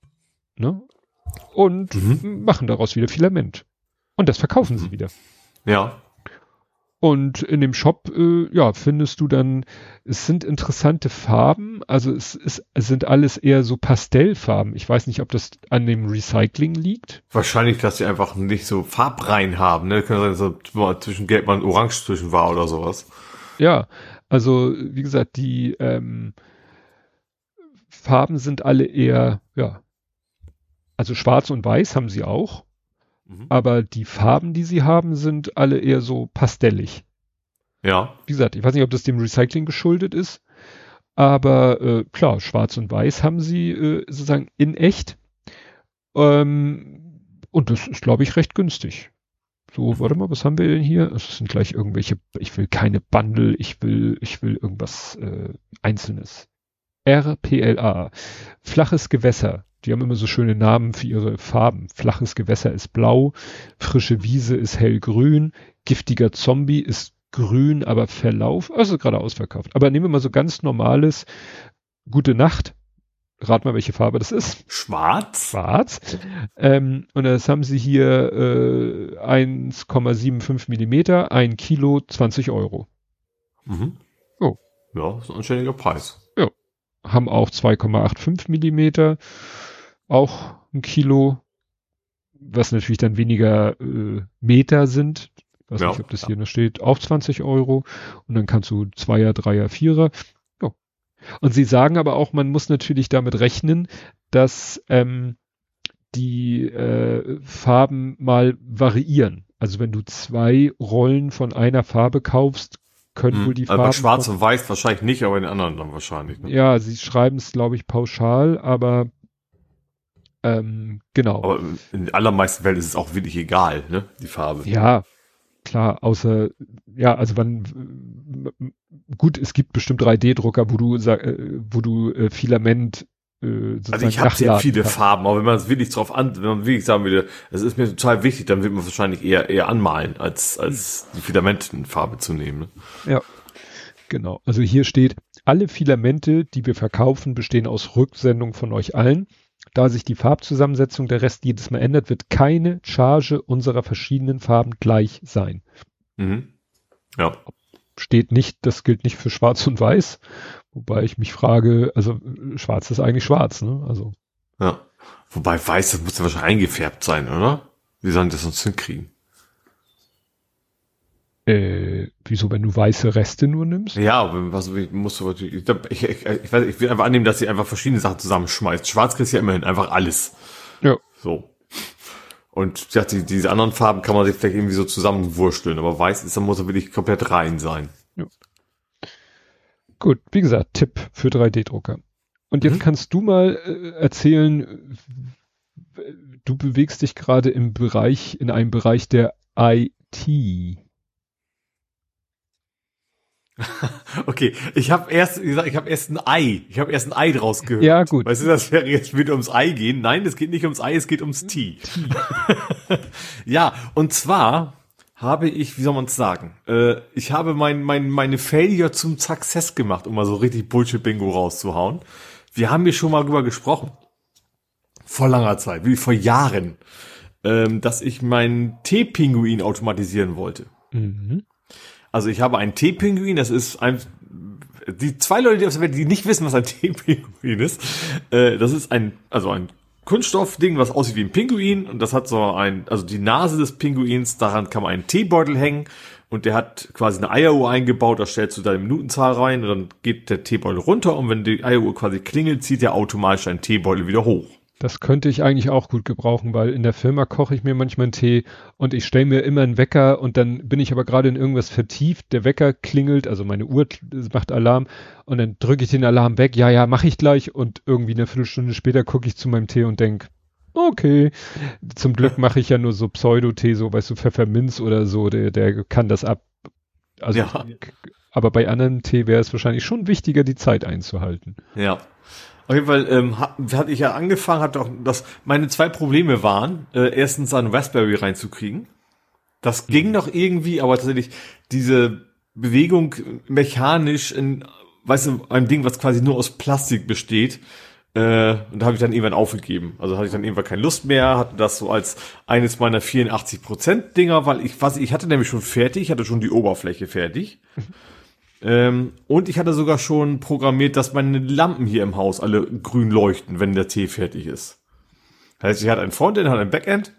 ne? Und mhm. machen daraus wieder Filament. Und das verkaufen sie mhm. wieder. Ja. Und in dem Shop, äh, ja, findest du dann, es sind interessante Farben, also es, ist, es sind alles eher so Pastellfarben. Ich weiß nicht, ob das an dem Recycling liegt. Wahrscheinlich, dass sie einfach nicht so farbrein haben, ne? Kann sein, so zwischen Gelb und Orange zwischen war oder sowas. Ja, also wie gesagt, die ähm, Farben sind alle eher, ja, also schwarz und weiß haben sie auch. Mhm. Aber die Farben, die sie haben, sind alle eher so pastellig. Ja. Wie gesagt, ich weiß nicht, ob das dem Recycling geschuldet ist. Aber äh, klar, schwarz und weiß haben sie äh, sozusagen in echt. Ähm, und das ist, glaube ich, recht günstig. So, warte mal, was haben wir denn hier? Es sind gleich irgendwelche, ich will keine Bundle, ich will, ich will irgendwas äh, Einzelnes. RPLA. Flaches Gewässer. Die haben immer so schöne Namen für ihre Farben. Flaches Gewässer ist blau, frische Wiese ist hellgrün, giftiger Zombie ist grün, aber Verlauf, also gerade ausverkauft. Aber nehmen wir mal so ganz normales Gute Nacht. Rat mal, welche Farbe das ist. Schwarz. Schwarz. Ähm, und das haben sie hier äh, 1,75 Millimeter, ein Kilo, 20 Euro. Mhm. Oh. Ja, ist ein anständiger Preis. Ja. Haben auch 2,85 Millimeter auch ein Kilo, was natürlich dann weniger äh, Meter sind. Ich weiß ja, nicht, ob das ja. hier noch steht. Auch 20 Euro. Und dann kannst du Zweier, Dreier, Vierer. Ja. Und sie sagen aber auch, man muss natürlich damit rechnen, dass ähm, die äh, Farben mal variieren. Also wenn du zwei Rollen von einer Farbe kaufst, können hm. wohl die also Farben. Schwarz und Weiß wahrscheinlich nicht, aber in den anderen dann wahrscheinlich. Ne? Ja, sie schreiben es, glaube ich, pauschal, aber ähm, genau. Aber in den allermeisten Fällen ist es auch wirklich egal, ne, die Farbe. Ja, klar, außer, ja, also wann, gut, es gibt bestimmt 3D-Drucker, wo du, äh, wo du äh, Filament äh, Also ich habe sehr viele kann. Farben, aber wenn man es wirklich drauf an, wenn man wirklich sagen würde, es ist mir total wichtig, dann wird man wahrscheinlich eher eher anmalen, als als die Filamentenfarbe zu nehmen. Ne? Ja, genau. Also hier steht, alle Filamente, die wir verkaufen, bestehen aus Rücksendung von euch allen. Da sich die Farbzusammensetzung der Rest jedes Mal ändert, wird keine Charge unserer verschiedenen Farben gleich sein. Mhm. Ja. Steht nicht, das gilt nicht für Schwarz und Weiß, wobei ich mich frage, also Schwarz ist eigentlich Schwarz, ne? Also. Ja. Wobei Weiß, das muss ja wahrscheinlich eingefärbt sein, oder? Wie sollen das sonst hinkriegen? Äh, wieso, wenn du weiße Reste nur nimmst? Ja, was musst du ich, ich, ich, ich, weiß, ich will einfach annehmen, dass sie einfach verschiedene Sachen zusammenschmeißt. Schwarz kriegst ja immerhin einfach alles. Ja. So. Und ja, die, diese anderen Farben kann man sich vielleicht irgendwie so zusammenwursteln, aber weiß ist, dann muss er wirklich komplett rein sein. Ja. Gut, wie gesagt, Tipp für 3D-Drucker. Und jetzt mhm. kannst du mal äh, erzählen, du bewegst dich gerade im Bereich, in einem Bereich der IT. Okay, ich habe erst gesagt, ich habe erst ein Ei. Ich habe erst ein Ei draus gehört. Ja, gut. Weißt du, das wäre jetzt wieder ums Ei gehen. Nein, es geht nicht ums Ei, es geht ums Tee. ja, und zwar habe ich, wie soll man es sagen? Äh, ich habe mein, mein, meine Failure zum Success gemacht, um mal so richtig Bullshit-Bingo rauszuhauen. Wir haben hier schon mal drüber gesprochen. Vor langer Zeit, wie vor Jahren, ähm, dass ich meinen Tee-Pinguin automatisieren wollte. Mhm. Also ich habe einen Teepinguin, das ist ein, die zwei Leute, die auf der Welt, die nicht wissen, was ein Teepinguin ist, äh, das ist ein, also ein Kunststoffding, was aussieht wie ein Pinguin und das hat so ein, also die Nase des Pinguins, daran kann man einen Teebeutel hängen und der hat quasi eine Eieruhr eingebaut, da stellst du deine Minutenzahl rein und dann geht der Teebeutel runter und wenn die Eieruhr quasi klingelt, zieht der automatisch einen Teebeutel wieder hoch. Das könnte ich eigentlich auch gut gebrauchen, weil in der Firma koche ich mir manchmal einen Tee und ich stelle mir immer einen Wecker und dann bin ich aber gerade in irgendwas vertieft. Der Wecker klingelt, also meine Uhr macht Alarm und dann drücke ich den Alarm weg. Ja, ja, mache ich gleich und irgendwie eine Viertelstunde später gucke ich zu meinem Tee und denk, okay. Zum Glück mache ich ja nur so Pseudotee, so weißt du, Pfefferminz oder so, der, der kann das ab. Also, ja. aber bei anderen Tee wäre es wahrscheinlich schon wichtiger, die Zeit einzuhalten. Ja. Auf jeden Fall ähm, hatte ich ja angefangen, hatte auch, dass meine zwei Probleme waren, äh, erstens einen Raspberry reinzukriegen. Das ging mhm. noch irgendwie, aber tatsächlich diese Bewegung mechanisch in, weißt du, einem Ding, was quasi nur aus Plastik besteht, äh, und da habe ich dann irgendwann aufgegeben. Also hatte ich dann irgendwann keine Lust mehr, hatte das so als eines meiner 84% Dinger, weil ich, was, ich hatte nämlich schon fertig, ich hatte schon die Oberfläche fertig. Ähm, und ich hatte sogar schon programmiert, dass meine Lampen hier im Haus alle grün leuchten, wenn der Tee fertig ist. Heißt, ich hatte ein Frontend, hatte ein Backend.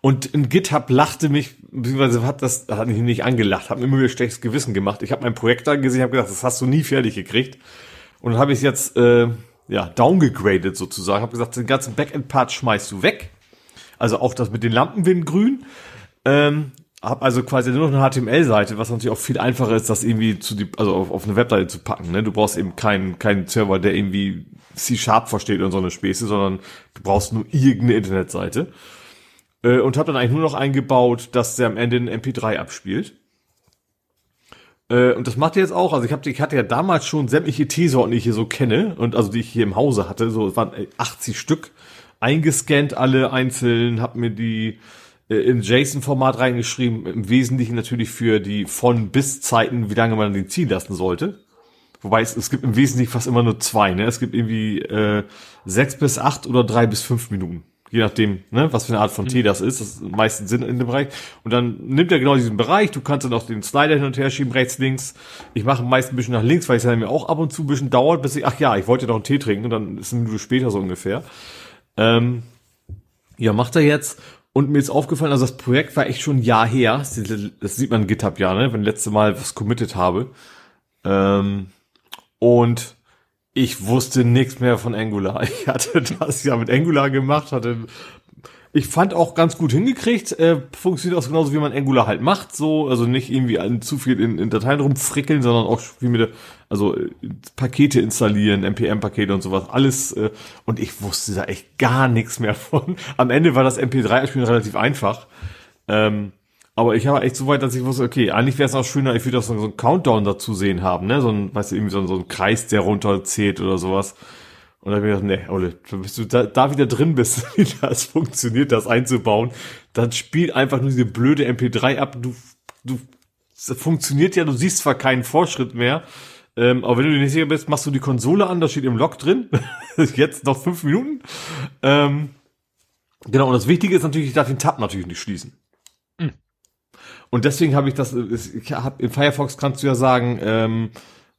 Und in GitHub lachte mich, beziehungsweise hat das, hat mich nicht angelacht, hat mir immer wieder schlechtes Gewissen gemacht. Ich habe mein Projekt da gesehen, habe gedacht, das hast du nie fertig gekriegt. Und dann habe ich es jetzt, äh, ja, downgegradet sozusagen. Habe gesagt, den ganzen Backend-Part schmeißt du weg. Also auch das mit den Lampen grün. Ähm, habe also quasi nur noch eine HTML-Seite, was natürlich auch viel einfacher ist, das irgendwie zu die, also auf, auf eine Webseite zu packen. Ne? Du brauchst eben keinen keinen Server, der irgendwie C-Sharp versteht und so eine Späße, sondern du brauchst nur irgendeine Internetseite. Äh, und habe dann eigentlich nur noch eingebaut, dass der am Ende ein MP3 abspielt. Äh, und das macht er jetzt auch. Also ich, hab, ich hatte ja damals schon sämtliche T-Sorten, die ich hier so kenne und also die ich hier im Hause hatte. So, es waren 80 Stück eingescannt alle einzeln, habe mir die äh, in JSON-Format reingeschrieben, im Wesentlichen natürlich für die von bis Zeiten, wie lange man den ziehen lassen sollte. Wobei es, es gibt im Wesentlichen fast immer nur zwei, ne? Es gibt irgendwie äh, sechs bis acht oder drei bis fünf Minuten. Je nachdem, ne, was für eine Art von mhm. Tee das ist. Das ist meistens Sinn in dem Bereich. Und dann nimmt er genau diesen Bereich. Du kannst dann auch den Slider hin und her schieben, rechts, links. Ich mache meist ein bisschen nach links, weil es dann mir auch ab und zu ein bisschen dauert, bis ich, ach ja, ich wollte doch einen Tee trinken. Und dann ist eine Minute später so ungefähr. Ähm, ja, macht er jetzt. Und mir ist aufgefallen, also das Projekt war echt schon ein Jahr her. Das sieht man in GitHub ja, ne? wenn ich letzte Mal was committed habe. Ähm, und ich wusste nichts mehr von Angular. Ich hatte das ja mit Angular gemacht, hatte ich fand auch ganz gut hingekriegt. Äh, funktioniert auch genauso, wie man Angular halt macht. So, also nicht irgendwie zu viel in, in Dateien rumfrickeln, sondern auch wie mit, also äh, Pakete installieren, NPM-Pakete und sowas. Alles. Äh, und ich wusste da echt gar nichts mehr von. Am Ende war das MP3-Spielen relativ einfach. Ähm, aber ich habe echt so weit, dass ich wusste, okay, eigentlich wäre es auch schöner, ich würde auch so, so einen Countdown dazu sehen haben, ne? So ein, weißt du, irgendwie so, so ein Kreis, der runterzählt oder sowas. Und dann habe ich gedacht, nee, Ole, bis du da, da wieder drin bist, wie das funktioniert, das einzubauen, dann spielt einfach nur diese blöde MP3 ab. Du, du, das funktioniert ja, du siehst zwar keinen Fortschritt mehr, ähm, aber wenn du dir nicht sicher bist, machst du die Konsole an, da steht im Log drin. Jetzt noch fünf Minuten. Ähm, genau, und das Wichtige ist natürlich, ich darf den Tab natürlich nicht schließen. Mhm. Und deswegen habe ich das, ich habe in Firefox kannst du ja sagen, ähm,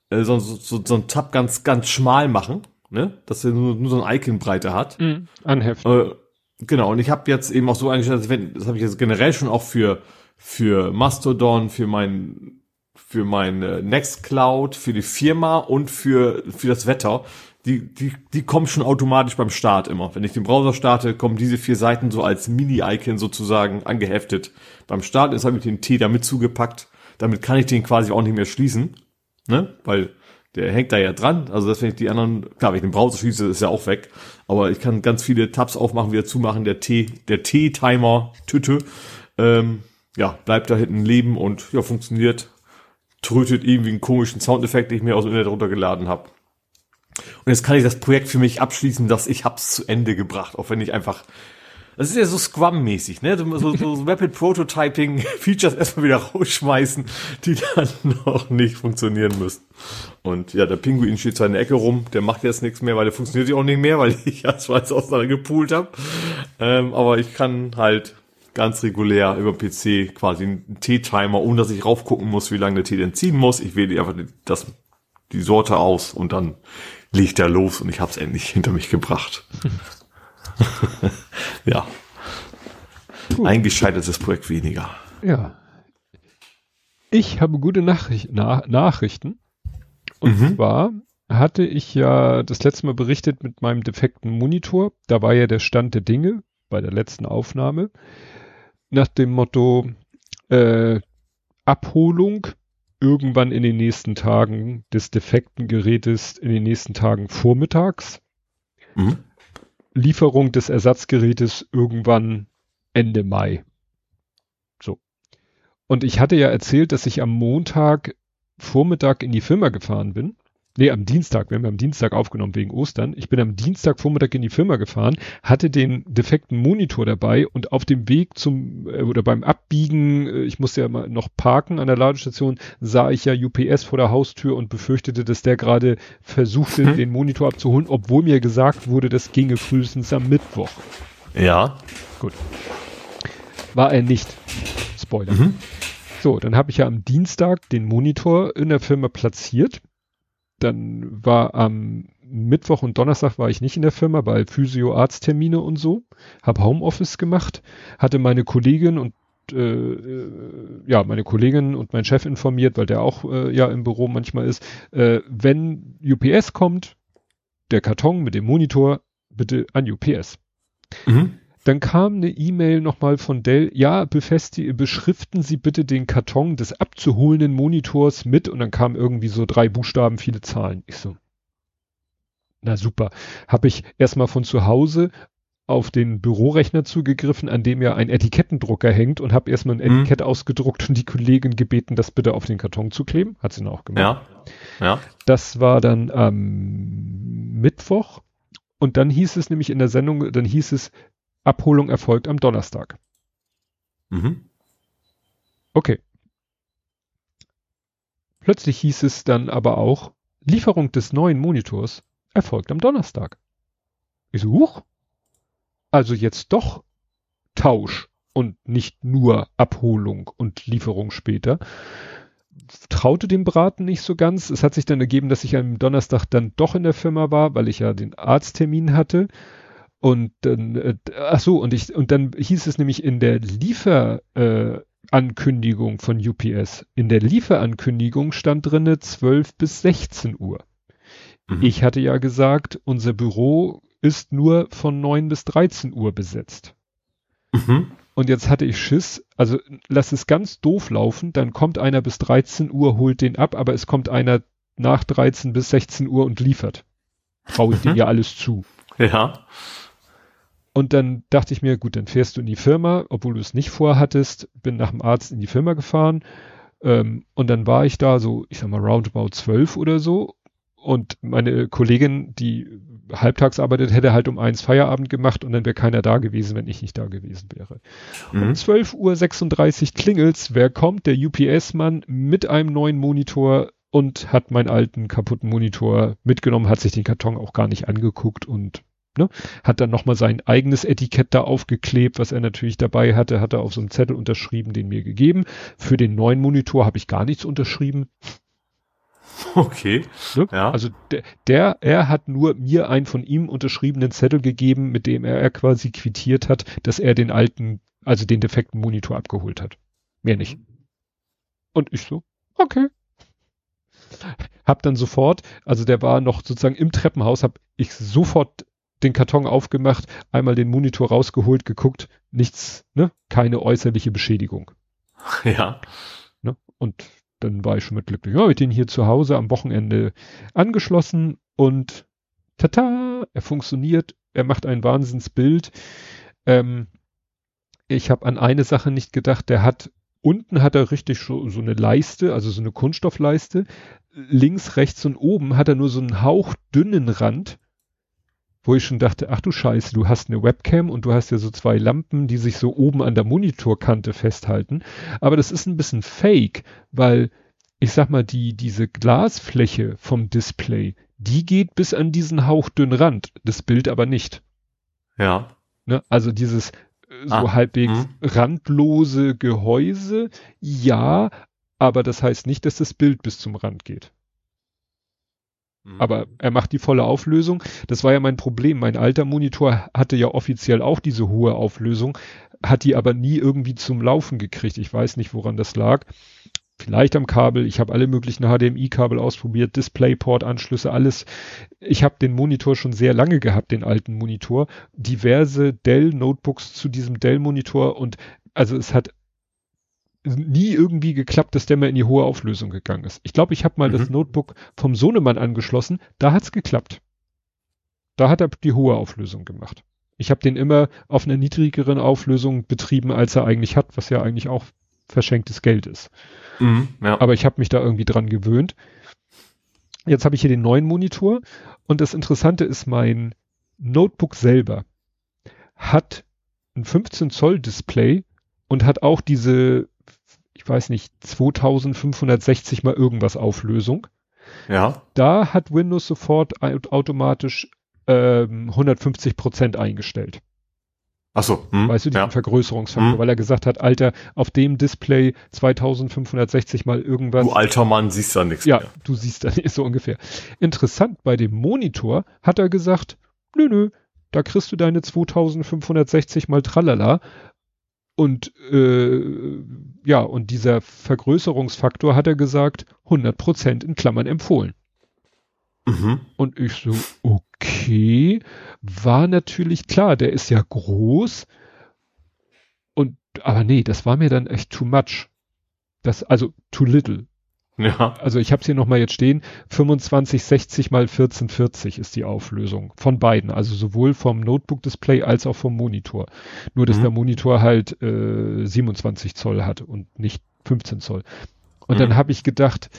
äh, so, so, so ein Tab ganz, ganz schmal machen ne? Dass er nur, nur so ein Icon-Breite hat. Mhm. Anheften. Äh, genau, und ich habe jetzt eben auch so eingestellt, das habe ich jetzt generell schon auch für, für Mastodon, für mein, für mein äh, Nextcloud, für die Firma und für, für das Wetter. Die, die, die kommen schon automatisch beim Start immer. Wenn ich den Browser starte, kommen diese vier Seiten so als Mini-Icon sozusagen angeheftet. Beim Start ist habe ich den T damit zugepackt. Damit kann ich den quasi auch nicht mehr schließen. Ne? Weil der hängt da ja dran. Also das, wenn ich die anderen, klar, wenn ich den Browser schließe, ist ja auch weg. Aber ich kann ganz viele Tabs aufmachen, wieder zumachen. Der T, der T-Timer, Tüte, ähm, ja, bleibt da hinten leben und ja, funktioniert. Trötet irgendwie einen komischen Soundeffekt, den ich mir aus dem Internet runtergeladen habe. Und jetzt kann ich das Projekt für mich abschließen, dass ich hab's zu Ende gebracht, auch wenn ich einfach das ist ja so Scrum-mäßig, ne? So, so, so Rapid Prototyping Features erstmal wieder rausschmeißen, die dann noch nicht funktionieren müssen. Und ja, der Pinguin steht zwar in der Ecke rum, der macht jetzt nichts mehr, weil der funktioniert ja auch nicht mehr, weil ich ja Schweiz auseinander gepoolt habe. Ähm, aber ich kann halt ganz regulär über PC quasi einen T-Timer, ohne dass ich raufgucken muss, wie lange der Tee denn ziehen muss. Ich wähle einfach das, die Sorte aus und dann legt er los und ich habe es endlich hinter mich gebracht. ja. Gut. Ein gescheitertes Projekt weniger. Ja. Ich habe gute Nachricht, Na Nachrichten. Und mhm. zwar hatte ich ja das letzte Mal berichtet mit meinem defekten Monitor. Da war ja der Stand der Dinge bei der letzten Aufnahme. Nach dem Motto äh, Abholung irgendwann in den nächsten Tagen des defekten Gerätes in den nächsten Tagen vormittags. Mhm. Lieferung des Ersatzgerätes irgendwann Ende Mai. So. Und ich hatte ja erzählt, dass ich am Montag Vormittag in die Firma gefahren bin nee, am Dienstag, wir haben am Dienstag aufgenommen wegen Ostern. Ich bin am Dienstagvormittag in die Firma gefahren, hatte den defekten Monitor dabei und auf dem Weg zum äh, oder beim Abbiegen, äh, ich musste ja mal noch parken an der Ladestation, sah ich ja UPS vor der Haustür und befürchtete, dass der gerade versuchte, mhm. den Monitor abzuholen, obwohl mir gesagt wurde, das ginge frühestens am Mittwoch. Ja. Gut. War er nicht. Spoiler. Mhm. So, dann habe ich ja am Dienstag den Monitor in der Firma platziert dann war am Mittwoch und Donnerstag war ich nicht in der Firma, weil Physio-Arzttermine und so. Hab Homeoffice gemacht, hatte meine Kollegin und äh, äh, ja, meine Kollegin und mein Chef informiert, weil der auch äh, ja im Büro manchmal ist, äh, wenn UPS kommt, der Karton mit dem Monitor, bitte an UPS. Mhm. Dann kam eine E-Mail nochmal von Dell, ja, beschriften Sie bitte den Karton des abzuholenden Monitors mit und dann kam irgendwie so drei Buchstaben, viele Zahlen. Ich so, na super. Habe ich erstmal von zu Hause auf den Bürorechner zugegriffen, an dem ja ein Etikettendrucker hängt und habe erstmal ein mhm. Etikett ausgedruckt und die Kollegin gebeten, das bitte auf den Karton zu kleben. Hat sie dann auch gemacht. Ja. ja. Das war dann am Mittwoch. Und dann hieß es nämlich in der Sendung, dann hieß es, Abholung erfolgt am Donnerstag. Mhm. Okay. Plötzlich hieß es dann aber auch, Lieferung des neuen Monitors erfolgt am Donnerstag. Ich so, huch. Also jetzt doch Tausch und nicht nur Abholung und Lieferung später. Traute dem Braten nicht so ganz. Es hat sich dann ergeben, dass ich am Donnerstag dann doch in der Firma war, weil ich ja den Arzttermin hatte. Und dann, äh, ach so, und ich, und dann hieß es nämlich in der Lieferankündigung äh, von UPS, in der Lieferankündigung stand drinne 12 bis 16 Uhr. Mhm. Ich hatte ja gesagt, unser Büro ist nur von 9 bis 13 Uhr besetzt. Mhm. Und jetzt hatte ich Schiss, also lass es ganz doof laufen, dann kommt einer bis 13 Uhr, holt den ab, aber es kommt einer nach 13 bis 16 Uhr und liefert. Traue ich mhm. dir ja alles zu. Ja. Und dann dachte ich mir, gut, dann fährst du in die Firma, obwohl du es nicht vorhattest, bin nach dem Arzt in die Firma gefahren. Ähm, und dann war ich da so, ich sag mal, roundabout zwölf oder so. und meine Kollegin, die halbtags arbeitet, hätte halt um eins Feierabend gemacht und dann wäre keiner da gewesen, wenn ich nicht da gewesen wäre. Mhm. Um 12.36 Uhr klingelt's, wer kommt? Der UPS-Mann mit einem neuen Monitor und hat meinen alten kaputten Monitor mitgenommen, hat sich den Karton auch gar nicht angeguckt und ne, hat dann nochmal sein eigenes Etikett da aufgeklebt, was er natürlich dabei hatte, hat er auf so einem Zettel unterschrieben, den mir gegeben. Für den neuen Monitor habe ich gar nichts unterschrieben. Okay. Ne? Ja. Also der, der, er hat nur mir einen von ihm unterschriebenen Zettel gegeben, mit dem er, er quasi quittiert hat, dass er den alten, also den defekten Monitor abgeholt hat. Mehr nicht. Und ich so, okay. Hab dann sofort, also der war noch sozusagen im Treppenhaus, hab ich sofort den Karton aufgemacht, einmal den Monitor rausgeholt, geguckt, nichts, ne, keine äußerliche Beschädigung. Ja. Ne? Und dann war ich schon mit glücklich. Ja, ich den hier zu Hause am Wochenende angeschlossen und tata, er funktioniert, er macht ein Wahnsinnsbild. Ähm, ich habe an eine Sache nicht gedacht, der hat unten hat er richtig so, so eine Leiste, also so eine Kunststoffleiste. Links, rechts und oben hat er nur so einen hauchdünnen Rand wo ich schon dachte, ach du Scheiße, du hast eine Webcam und du hast ja so zwei Lampen, die sich so oben an der Monitorkante festhalten. Aber das ist ein bisschen fake, weil ich sag mal, die, diese Glasfläche vom Display, die geht bis an diesen hauchdünnen Rand, das Bild aber nicht. Ja. Ne? Also dieses äh, so ah, halbwegs mh. randlose Gehäuse, ja, aber das heißt nicht, dass das Bild bis zum Rand geht. Mhm. Aber er macht die volle Auflösung. Das war ja mein Problem. Mein alter Monitor hatte ja offiziell auch diese hohe Auflösung, hat die aber nie irgendwie zum Laufen gekriegt. Ich weiß nicht, woran das lag. Vielleicht am Kabel. Ich habe alle möglichen HDMI-Kabel ausprobiert, Displayport-Anschlüsse, alles. Ich habe den Monitor schon sehr lange gehabt, den alten Monitor. Diverse Dell-Notebooks zu diesem Dell-Monitor und also es hat nie irgendwie geklappt, dass der mal in die hohe Auflösung gegangen ist. Ich glaube, ich habe mal mhm. das Notebook vom Sohnemann angeschlossen, da hat's geklappt. Da hat er die hohe Auflösung gemacht. Ich habe den immer auf einer niedrigeren Auflösung betrieben, als er eigentlich hat, was ja eigentlich auch verschenktes Geld ist. Mhm, ja. Aber ich habe mich da irgendwie dran gewöhnt. Jetzt habe ich hier den neuen Monitor und das Interessante ist, mein Notebook selber hat ein 15 Zoll Display und hat auch diese ich weiß nicht, 2560 mal irgendwas Auflösung. Ja. Da hat Windows sofort automatisch ähm, 150 Prozent eingestellt. Ach so. Hm, weißt du, diesen ja. Vergrößerungsfaktor, hm. weil er gesagt hat, Alter, auf dem Display 2560 mal irgendwas. Du alter Mann siehst da nichts Ja, mehr. du siehst da nicht so ungefähr. Interessant, bei dem Monitor hat er gesagt, nö, nö, da kriegst du deine 2560 mal tralala und äh, ja, und dieser Vergrößerungsfaktor hat er gesagt, 100 Prozent in Klammern empfohlen. Mhm. Und ich so, okay, war natürlich klar, der ist ja groß. Und, aber nee, das war mir dann echt too much. Das, also too little. Ja. Also ich habe es hier nochmal jetzt stehen, 2560 mal 1440 ist die Auflösung von beiden, also sowohl vom Notebook-Display als auch vom Monitor. Nur dass mhm. der Monitor halt äh, 27 Zoll hat und nicht 15 Zoll. Und mhm. dann habe ich gedacht,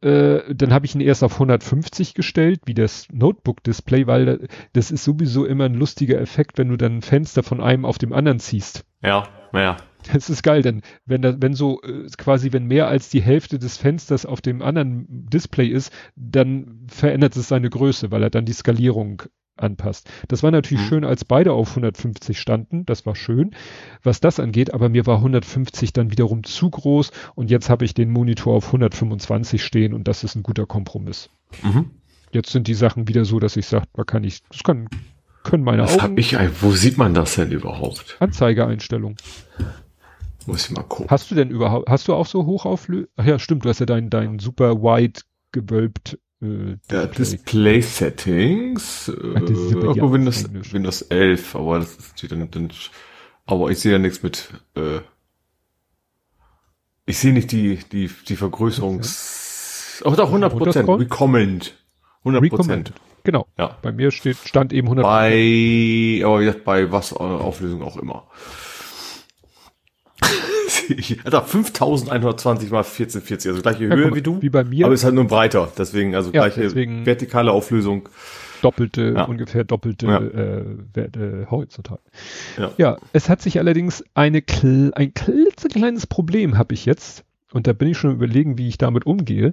äh, dann habe ich ihn erst auf 150 gestellt, wie das Notebook-Display, weil das ist sowieso immer ein lustiger Effekt, wenn du dann ein Fenster von einem auf dem anderen ziehst. Ja, ja. Das ist geil, denn wenn da, wenn so äh, quasi, wenn mehr als die Hälfte des Fensters auf dem anderen Display ist, dann verändert es seine Größe, weil er dann die Skalierung anpasst. Das war natürlich mhm. schön, als beide auf 150 standen. Das war schön, was das angeht. Aber mir war 150 dann wiederum zu groß und jetzt habe ich den Monitor auf 125 stehen und das ist ein guter Kompromiss. Mhm. Jetzt sind die Sachen wieder so, dass ich sage, da kann ich, das kann, können meine was Augen. Hab ich, wo sieht man das denn überhaupt? Anzeigeeinstellung. Muss ich mal gucken. Hast du denn überhaupt, hast du auch so Hochauflösung? Ach ja, stimmt, du hast ja dein, dein super wide gewölbt äh, ja, Display Settings. Äh, irgendwo Windows, Windows 11, aber das ist wieder dann, aber ich sehe ja nichts mit, äh, ich sehe nicht die, die, die Vergrößerungs, aber doch 100 Prozent, recommend. 100 Prozent. Genau. Ja. Bei mir steht, stand eben 100 Bei, aber jetzt bei was, Auflösung auch immer. also 5120 mal 1440, also gleiche Höhe Ja, guck mal, wie du. Wie bei mir. Aber ist halt nur breiter, deswegen, also Ja, gleiche deswegen- vertikale Auflösung. doppelte, Ja. ungefähr doppelte äh, Werte horizontal. Ja. es hat sich allerdings eine ein klitzekleines Problem habe ich jetzt und da bin ich schon überlegen, wie ich damit umgehe.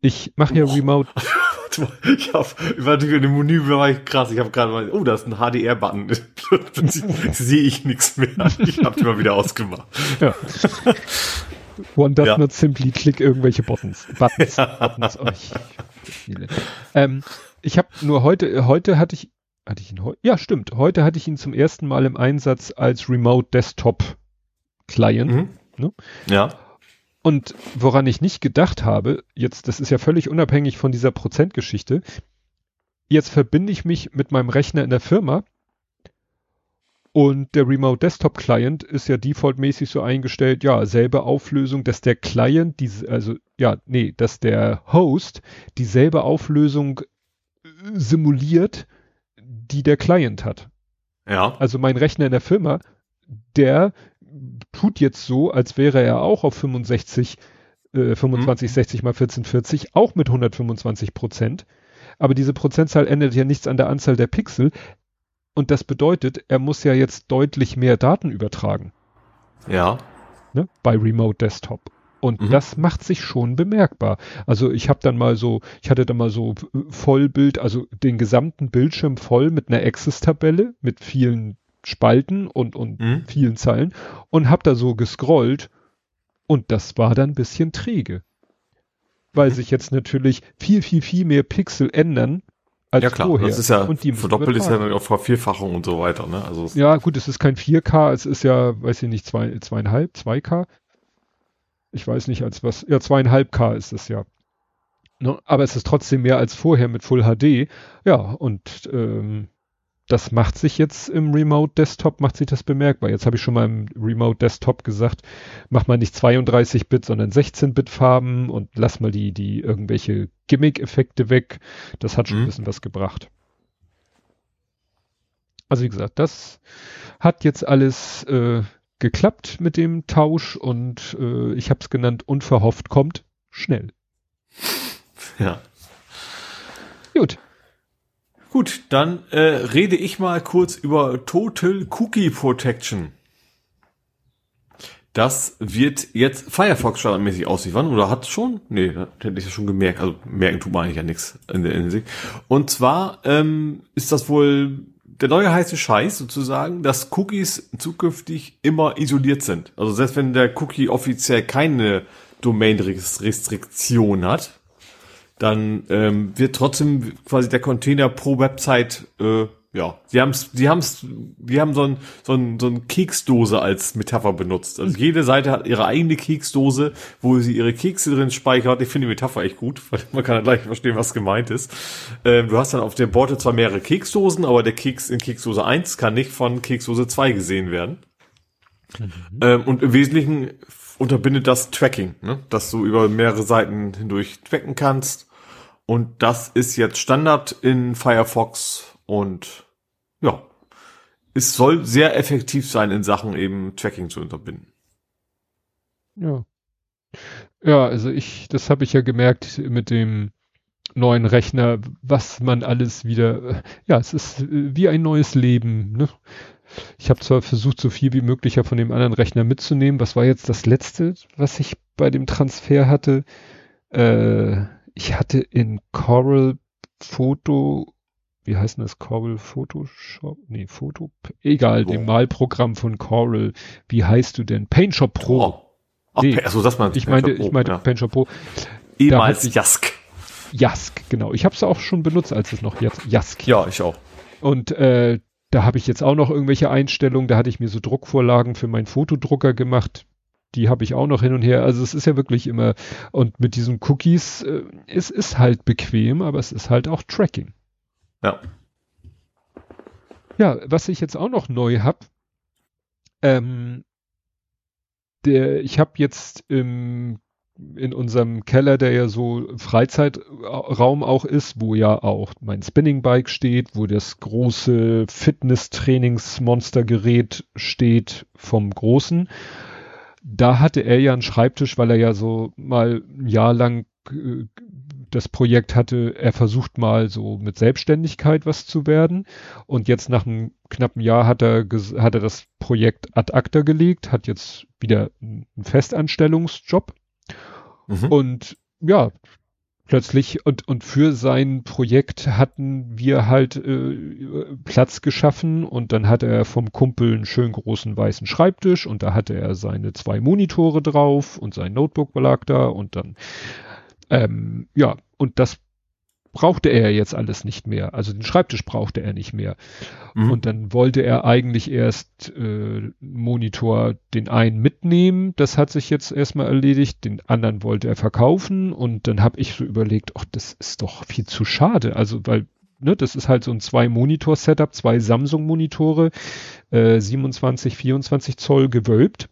Ich mache ja Oh. Remote, Ich hab, ich war natürlich in dem Menü, war ich krass, ich habe gerade mal, oh, da ist ein HDR-Button. Sehe ich nichts mehr. Ich habe die mal wieder ausgemacht. ja. One does Ja. not simply click irgendwelche Buttons. Buttons, Buttons. Oh, ich, ähm, ich habe nur heute, heute hatte ich, hatte ich ihn heute? Ja, stimmt. Heute hatte ich ihn zum ersten Mal im Einsatz als Remote Desktop Client. Mhm. Ne? Ja. Und woran ich nicht gedacht habe, jetzt, das ist ja völlig unabhängig von dieser Prozentgeschichte, jetzt verbinde ich mich mit meinem Rechner in der Firma und der Remote Desktop Client ist ja defaultmäßig so eingestellt, ja, selbe Auflösung, dass der Client, diese, also, ja, nee, dass der Host dieselbe Auflösung äh, simuliert, die der Client hat. Ja. Also mein Rechner in der Firma, der tut jetzt so, als wäre er auch auf 65, äh, 25, 60 mal 14, 40, auch mit 125 Prozent. Aber diese Prozentzahl ändert ja nichts an der Anzahl der Pixel. Und das bedeutet, er muss ja jetzt deutlich mehr Daten übertragen, Ja. ne, bei Remote Desktop. Und Mhm. das macht sich schon bemerkbar. Also ich habe dann mal so, ich hatte dann mal so äh, Vollbild, also den gesamten Bildschirm voll mit einer Access-Tabelle, mit vielen Spalten und, und Mhm. vielen Zeilen und habe da so gescrollt und das war dann ein bisschen träge. Weil Mhm. sich jetzt natürlich viel, viel, viel mehr Pixel ändern als Ja klar, vorher. das ist ja, und die verdoppelt ist ja dann auch Vervierfachung und so weiter, ne? Also, Ja, gut, es ist kein 4K, es ist ja, weiß ich nicht, zwei, zweieinhalb, 2K. Ich weiß nicht, als was, ja, zweieinhalb K ist es ja. Ne? Aber es ist trotzdem mehr als vorher mit Full HD. Ja, und ähm, das macht sich jetzt im Remote Desktop, macht sich das bemerkbar. Jetzt habe ich schon mal im Remote Desktop gesagt, mach mal nicht 32-Bit, sondern 16-Bit Farben und lass mal die, die irgendwelche Gimmick-Effekte weg. Das hat schon Mhm. ein bisschen was gebracht. Also wie gesagt, das hat jetzt alles äh, geklappt mit dem Tausch und äh, ich habe es genannt, unverhofft kommt schnell. ja. Gut. Gut, dann äh, rede ich mal kurz über Total Cookie Protection. Das wird jetzt Firefox standardmäßig ausliefern oder hat schon? Nee, das hätte ich ja schon gemerkt. Also merken tut man eigentlich ja nichts in der Hinsicht. Und zwar ähm, ist das wohl der neue heiße Scheiß sozusagen, dass Cookies zukünftig immer isoliert sind. Also selbst wenn der Cookie offiziell keine Domain-Restriktion hat, dann ähm, wird trotzdem quasi der Container pro Website, äh, ja, die haben's, die haben's, die haben so ein, so ein, so ein Keksdose als Metapher benutzt. Also jede Seite hat ihre eigene Keksdose, wo sie ihre Kekse drin speichert. Ich finde die Metapher echt gut, weil man kann ja gleich verstehen, was gemeint ist. Ähm, du hast dann auf der Borte zwar mehrere Keksdosen, aber der Keks in Keksdose 1 kann nicht von Keksdose 2 gesehen werden. Ähm, und im Wesentlichen unterbindet das Tracking, ne? dass du über mehrere Seiten hindurch tracken kannst. Und das ist jetzt Standard in Firefox und ja, es soll sehr effektiv sein in Sachen eben Tracking zu unterbinden. Ja. Ja, also ich, das habe ich ja gemerkt mit dem neuen Rechner, was man alles wieder, ja, es ist wie ein neues Leben. Ne? Ich habe zwar versucht, so viel wie möglich von dem anderen Rechner mitzunehmen. Was war jetzt das letzte, was ich bei dem Transfer hatte? Äh, ich hatte in Coral Foto, wie heißt denn das? Coral Photoshop? Nee, Foto, egal, Wo? dem Malprogramm von Coral. Wie heißt du denn? PaintShop Pro. Oh. Ach, Nee. also das man Ich meinte, ich meinte ja. PaintShop Pro. ehemals ich- Jask. Jask, genau. Ich habe es auch schon benutzt, als es noch Jas Jask. Ja, ich auch. Und äh, da habe ich jetzt auch noch irgendwelche Einstellungen. Da hatte ich mir so Druckvorlagen für meinen Fotodrucker gemacht. Die habe ich auch noch hin und her. Also es ist ja wirklich immer. Und mit diesen Cookies, äh, es ist halt bequem, aber es ist halt auch Tracking. Ja. Ja, was ich jetzt auch noch neu habe, ähm, der, ich habe jetzt im, in unserem Keller, der ja so Freizeitraum auch ist, wo ja auch mein Spinning Bike steht, wo das große Fitness-Trainings-Monstergerät steht vom Großen. Da hatte er ja einen Schreibtisch, weil er ja so mal ein Jahr lang äh, das Projekt hatte, er versucht mal so mit Selbstständigkeit was zu werden. Und jetzt nach einem knappen Jahr hat er, hat er das Projekt ad acta gelegt, hat jetzt wieder einen Festanstellungsjob. Mhm. Und ja, plötzlich und und für sein Projekt hatten wir halt äh, Platz geschaffen und dann hatte er vom Kumpel einen schönen großen weißen Schreibtisch und da hatte er seine zwei Monitore drauf und sein Notebook lag da und dann ähm, ja und das brauchte er jetzt alles nicht mehr. Also den Schreibtisch brauchte er nicht mehr. Mhm. Und dann wollte er eigentlich erst äh, Monitor den einen mitnehmen. Das hat sich jetzt erstmal erledigt. Den anderen wollte er verkaufen. Und dann habe ich so überlegt, ach, das ist doch viel zu schade. Also weil Ne, das ist halt so ein zwei Monitor Setup, zwei Samsung Monitore, äh, 27, 24 Zoll gewölbt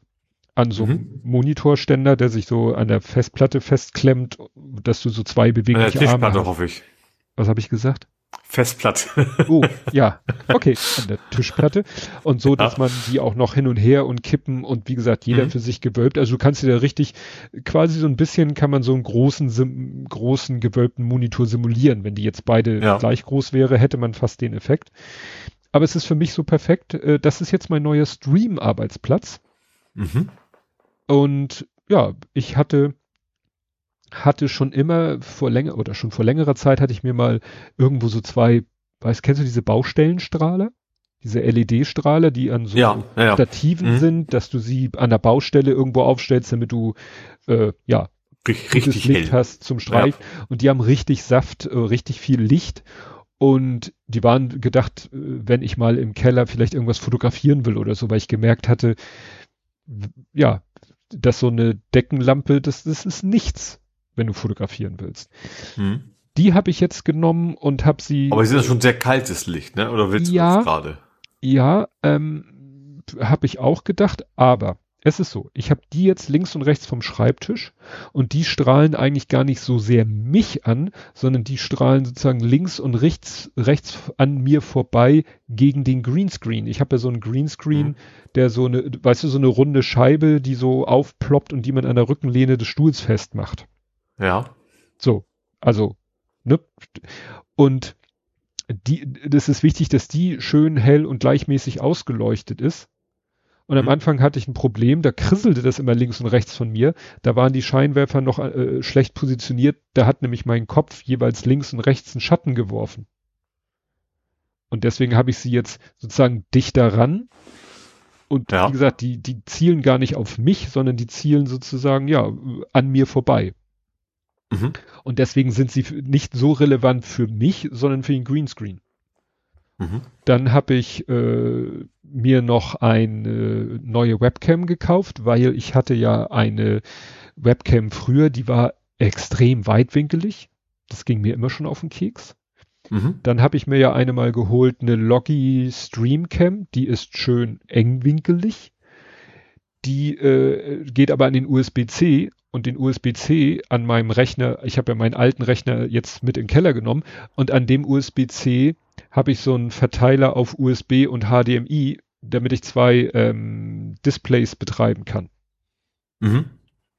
an so einem mhm. Monitorständer, der sich so an der Festplatte festklemmt, dass du so zwei bewegliche Tischplatte, Arme hast. hoffe ich. Was habe ich gesagt? Festplatte. Oh, ja. Okay, an der Tischplatte. Und so, dass ja. man die auch noch hin und her und kippen und wie gesagt, jeder mhm. für sich gewölbt. Also du kannst dir da richtig, quasi so ein bisschen kann man so einen großen, großen gewölbten Monitor simulieren. Wenn die jetzt beide ja. gleich groß wäre, hätte man fast den Effekt. Aber es ist für mich so perfekt. Äh, das ist jetzt mein neuer Stream-Arbeitsplatz. Mhm. Und ja, ich hatte hatte schon immer vor länger oder schon vor längerer Zeit hatte ich mir mal irgendwo so zwei, weißt, kennst du diese Baustellenstrahler? Diese LED-Strahler, die an so ja, ja, Stativen mhm. sind, dass du sie an der Baustelle irgendwo aufstellst, damit du äh, ja richtig Licht hell. hast zum Streich. Ja. Und die haben richtig Saft, äh, richtig viel Licht. Und die waren gedacht, äh, wenn ich mal im Keller vielleicht irgendwas fotografieren will oder so, weil ich gemerkt hatte, ja, dass so eine Deckenlampe, das, das ist nichts wenn du fotografieren willst. Hm. Die habe ich jetzt genommen und habe sie. Aber es ist ja schon sehr kaltes Licht, ne? Oder willst ja, du gerade? Ja, ähm, habe ich auch gedacht, aber es ist so, ich habe die jetzt links und rechts vom Schreibtisch und die strahlen eigentlich gar nicht so sehr mich an, sondern die strahlen sozusagen links und rechts, rechts an mir vorbei gegen den Greenscreen. Ich habe ja so einen Greenscreen, mhm. der so eine, weißt du, so eine runde Scheibe, die so aufploppt und die man an der Rückenlehne des Stuhls festmacht. Ja. So, also, ne? Und die, das ist wichtig, dass die schön hell und gleichmäßig ausgeleuchtet ist. Und am mhm. Anfang hatte ich ein Problem, da krisselte das immer links und rechts von mir. Da waren die Scheinwerfer noch äh, schlecht positioniert. Da hat nämlich mein Kopf jeweils links und rechts einen Schatten geworfen. Und deswegen habe ich sie jetzt sozusagen dichter ran. Und ja. wie gesagt, die, die zielen gar nicht auf mich, sondern die zielen sozusagen, ja, an mir vorbei. Mhm. Und deswegen sind sie nicht so relevant für mich, sondern für den Greenscreen. Mhm. Dann habe ich äh, mir noch eine neue Webcam gekauft, weil ich hatte ja eine Webcam früher, die war extrem weitwinkelig. Das ging mir immer schon auf den Keks. Mhm. Dann habe ich mir ja eine mal geholt, eine Loggi Streamcam, die ist schön engwinkelig. Die äh, geht aber an den USB-C und den USB-C an meinem Rechner, ich habe ja meinen alten Rechner jetzt mit in den Keller genommen und an dem USB-C habe ich so einen Verteiler auf USB und HDMI, damit ich zwei ähm, Displays betreiben kann. Mhm.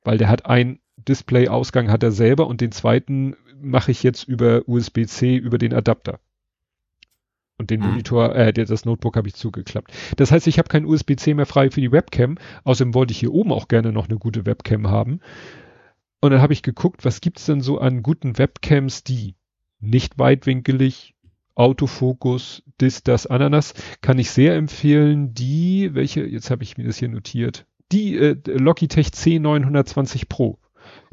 Weil der hat ein Display-Ausgang hat er selber und den zweiten mache ich jetzt über USB-C über den Adapter. Und den mhm. Monitor, äh, das Notebook habe ich zugeklappt. Das heißt, ich habe kein USB-C mehr frei für die Webcam. Außerdem wollte ich hier oben auch gerne noch eine gute Webcam haben. Und dann habe ich geguckt, was gibt's denn so an guten Webcams, die nicht weitwinkelig, Autofokus, dis, das, Ananas, kann ich sehr empfehlen. Die, welche, jetzt habe ich mir das hier notiert, die äh, Logitech C920 Pro.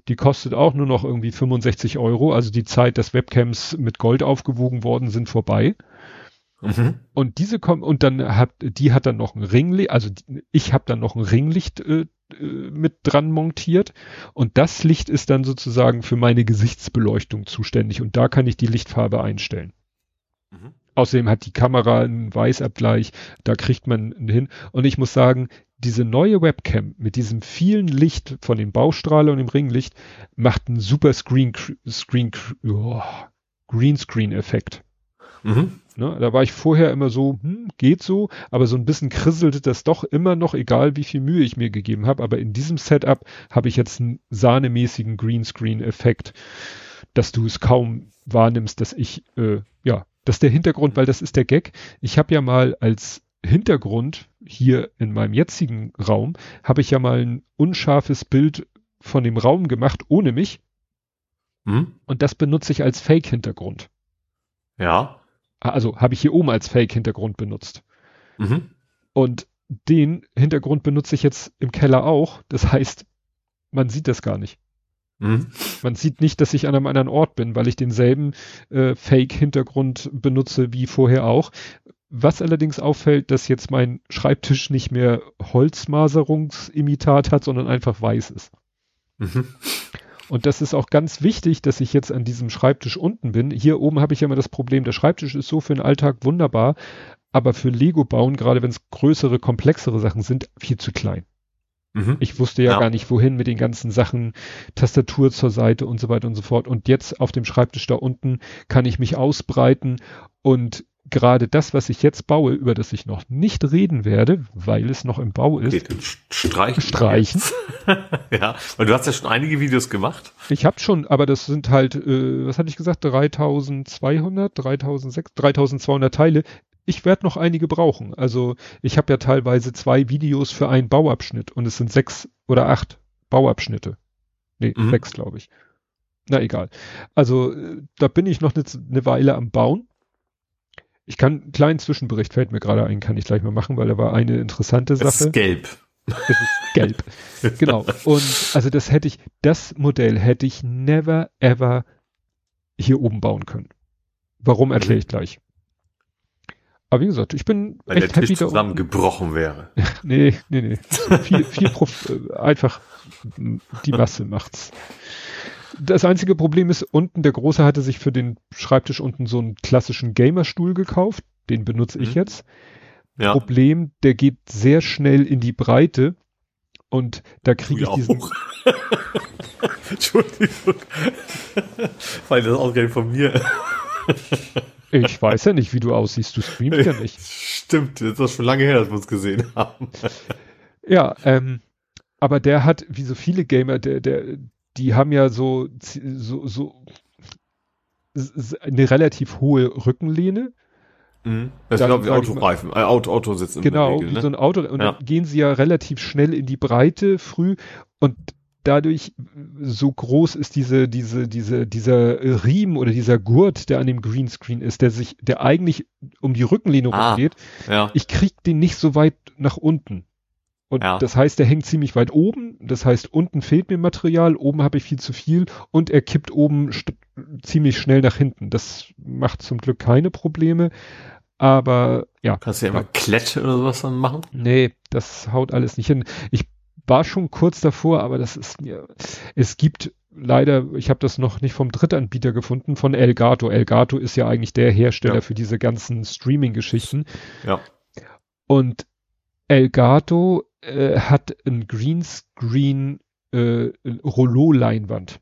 Die kostet auch nur noch irgendwie 65 Euro. Also die Zeit, dass Webcams mit Gold aufgewogen worden sind, vorbei. Mhm. Und diese kommen und dann hat die hat dann noch ein Ringlicht, also ich habe dann noch ein Ringlicht äh, äh, mit dran montiert und das Licht ist dann sozusagen für meine Gesichtsbeleuchtung zuständig und da kann ich die Lichtfarbe einstellen. Mhm. Außerdem hat die Kamera einen Weißabgleich, da kriegt man hin und ich muss sagen, diese neue Webcam mit diesem vielen Licht von dem Baustrahler und dem Ringlicht macht einen super Screen Screen oh, Greenscreen Effekt. Mhm. Ne, da war ich vorher immer so, hm, geht so, aber so ein bisschen krisselte das doch immer noch, egal wie viel Mühe ich mir gegeben habe. Aber in diesem Setup habe ich jetzt einen sahnemäßigen Greenscreen-Effekt, dass du es kaum wahrnimmst, dass ich, äh, ja, dass der Hintergrund, weil das ist der Gag. Ich habe ja mal als Hintergrund hier in meinem jetzigen Raum, habe ich ja mal ein unscharfes Bild von dem Raum gemacht, ohne mich. Hm? Und das benutze ich als Fake-Hintergrund. Ja. Also habe ich hier oben als Fake-Hintergrund benutzt. Mhm. Und den Hintergrund benutze ich jetzt im Keller auch. Das heißt, man sieht das gar nicht. Mhm. Man sieht nicht, dass ich an einem anderen Ort bin, weil ich denselben äh, Fake-Hintergrund benutze wie vorher auch. Was allerdings auffällt, dass jetzt mein Schreibtisch nicht mehr Holzmaserungsimitat hat, sondern einfach weiß ist. Mhm. Und das ist auch ganz wichtig, dass ich jetzt an diesem Schreibtisch unten bin. Hier oben habe ich ja immer das Problem, der Schreibtisch ist so für den Alltag wunderbar, aber für Lego bauen, gerade wenn es größere, komplexere Sachen sind, viel zu klein. Mhm. Ich wusste ja, Ja. gar nicht, wohin mit den ganzen Sachen, Tastatur zur Seite und so weiter und so fort. Und jetzt auf dem Schreibtisch da unten kann ich mich ausbreiten und gerade das, was ich jetzt baue, über das ich noch nicht reden werde, weil es noch im Bau ist, Okay, streichen. Streichen. ja, weil du hast ja schon einige Videos gemacht. Ich habe schon, aber das sind halt, äh, was hatte ich gesagt, 3200, 3006, 3200 Teile. Ich werde noch einige brauchen. Also ich habe ja teilweise zwei Videos für einen Bauabschnitt und es sind sechs oder acht Bauabschnitte. Nee, Mhm. sechs, glaube ich. Na egal. Also äh, da bin ich noch eine ne Weile am Bauen. Ich kann einen kleinen Zwischenbericht, fällt mir gerade ein, kann ich gleich mal machen, weil da war eine interessante Es Sache. ist gelb. Es ist gelb. genau. Und also das hätte ich, das Modell hätte ich never ever hier oben bauen können. Warum erkläre ich gleich. Aber wie gesagt, ich bin Weil der echt happy Tisch unten. zusammengebrochen wäre. Nee, nee, nee. viel, viel Prof äh, einfach die Masse macht's. Das einzige Problem ist, unten, der Große hatte sich für den Schreibtisch unten so einen klassischen Gamerstuhl gekauft. Den benutze ich Mhm. jetzt. Ja. Problem, der geht sehr schnell in die Breite und da kriege ich diesen. Entschuldigung. Weil das auch von mir. ich weiß ja nicht, wie du aussiehst, du streamst ja nicht. Stimmt, das ist schon lange her, dass wir uns gesehen haben. Ja, ähm, aber der hat, wie so viele Gamer, der, der, die haben ja so, so, so eine relativ hohe Rückenlehne. Mhm. Das ist Dann genau wie ich mal- Autoreifen, äh, Auto, Auto sitzen Genau, Regel, wie ne? so ein Auto. Und Ja. dann gehen sie ja relativ schnell in die Breite früh und dadurch so groß ist diese, diese, diese, dieser Riemen oder dieser Gurt, der an dem Greenscreen ist, der sich, der eigentlich um die Rückenlehne Ah. rumgeht. Ja. Ich krieg den nicht so weit nach unten. Und Ja. das heißt, der hängt ziemlich weit oben. Das heißt, unten fehlt mir Material, oben habe ich viel zu viel und er kippt oben ziemlich schnell nach hinten. Das macht zum Glück keine Probleme. Aber ja, Kannst du ja immer Klette oder sowas dann machen? nee, das haut alles nicht hin. Ich war schon kurz davor, aber das ist mir. Es gibt leider, ich habe das noch nicht vom Drittanbieter gefunden, von Elgato. Elgato ist ja eigentlich der Hersteller Ja. für diese ganzen Streaming-Geschichten. Ja. Und Elgato äh, hat ein Greenscreen äh, Rollo-Leinwand.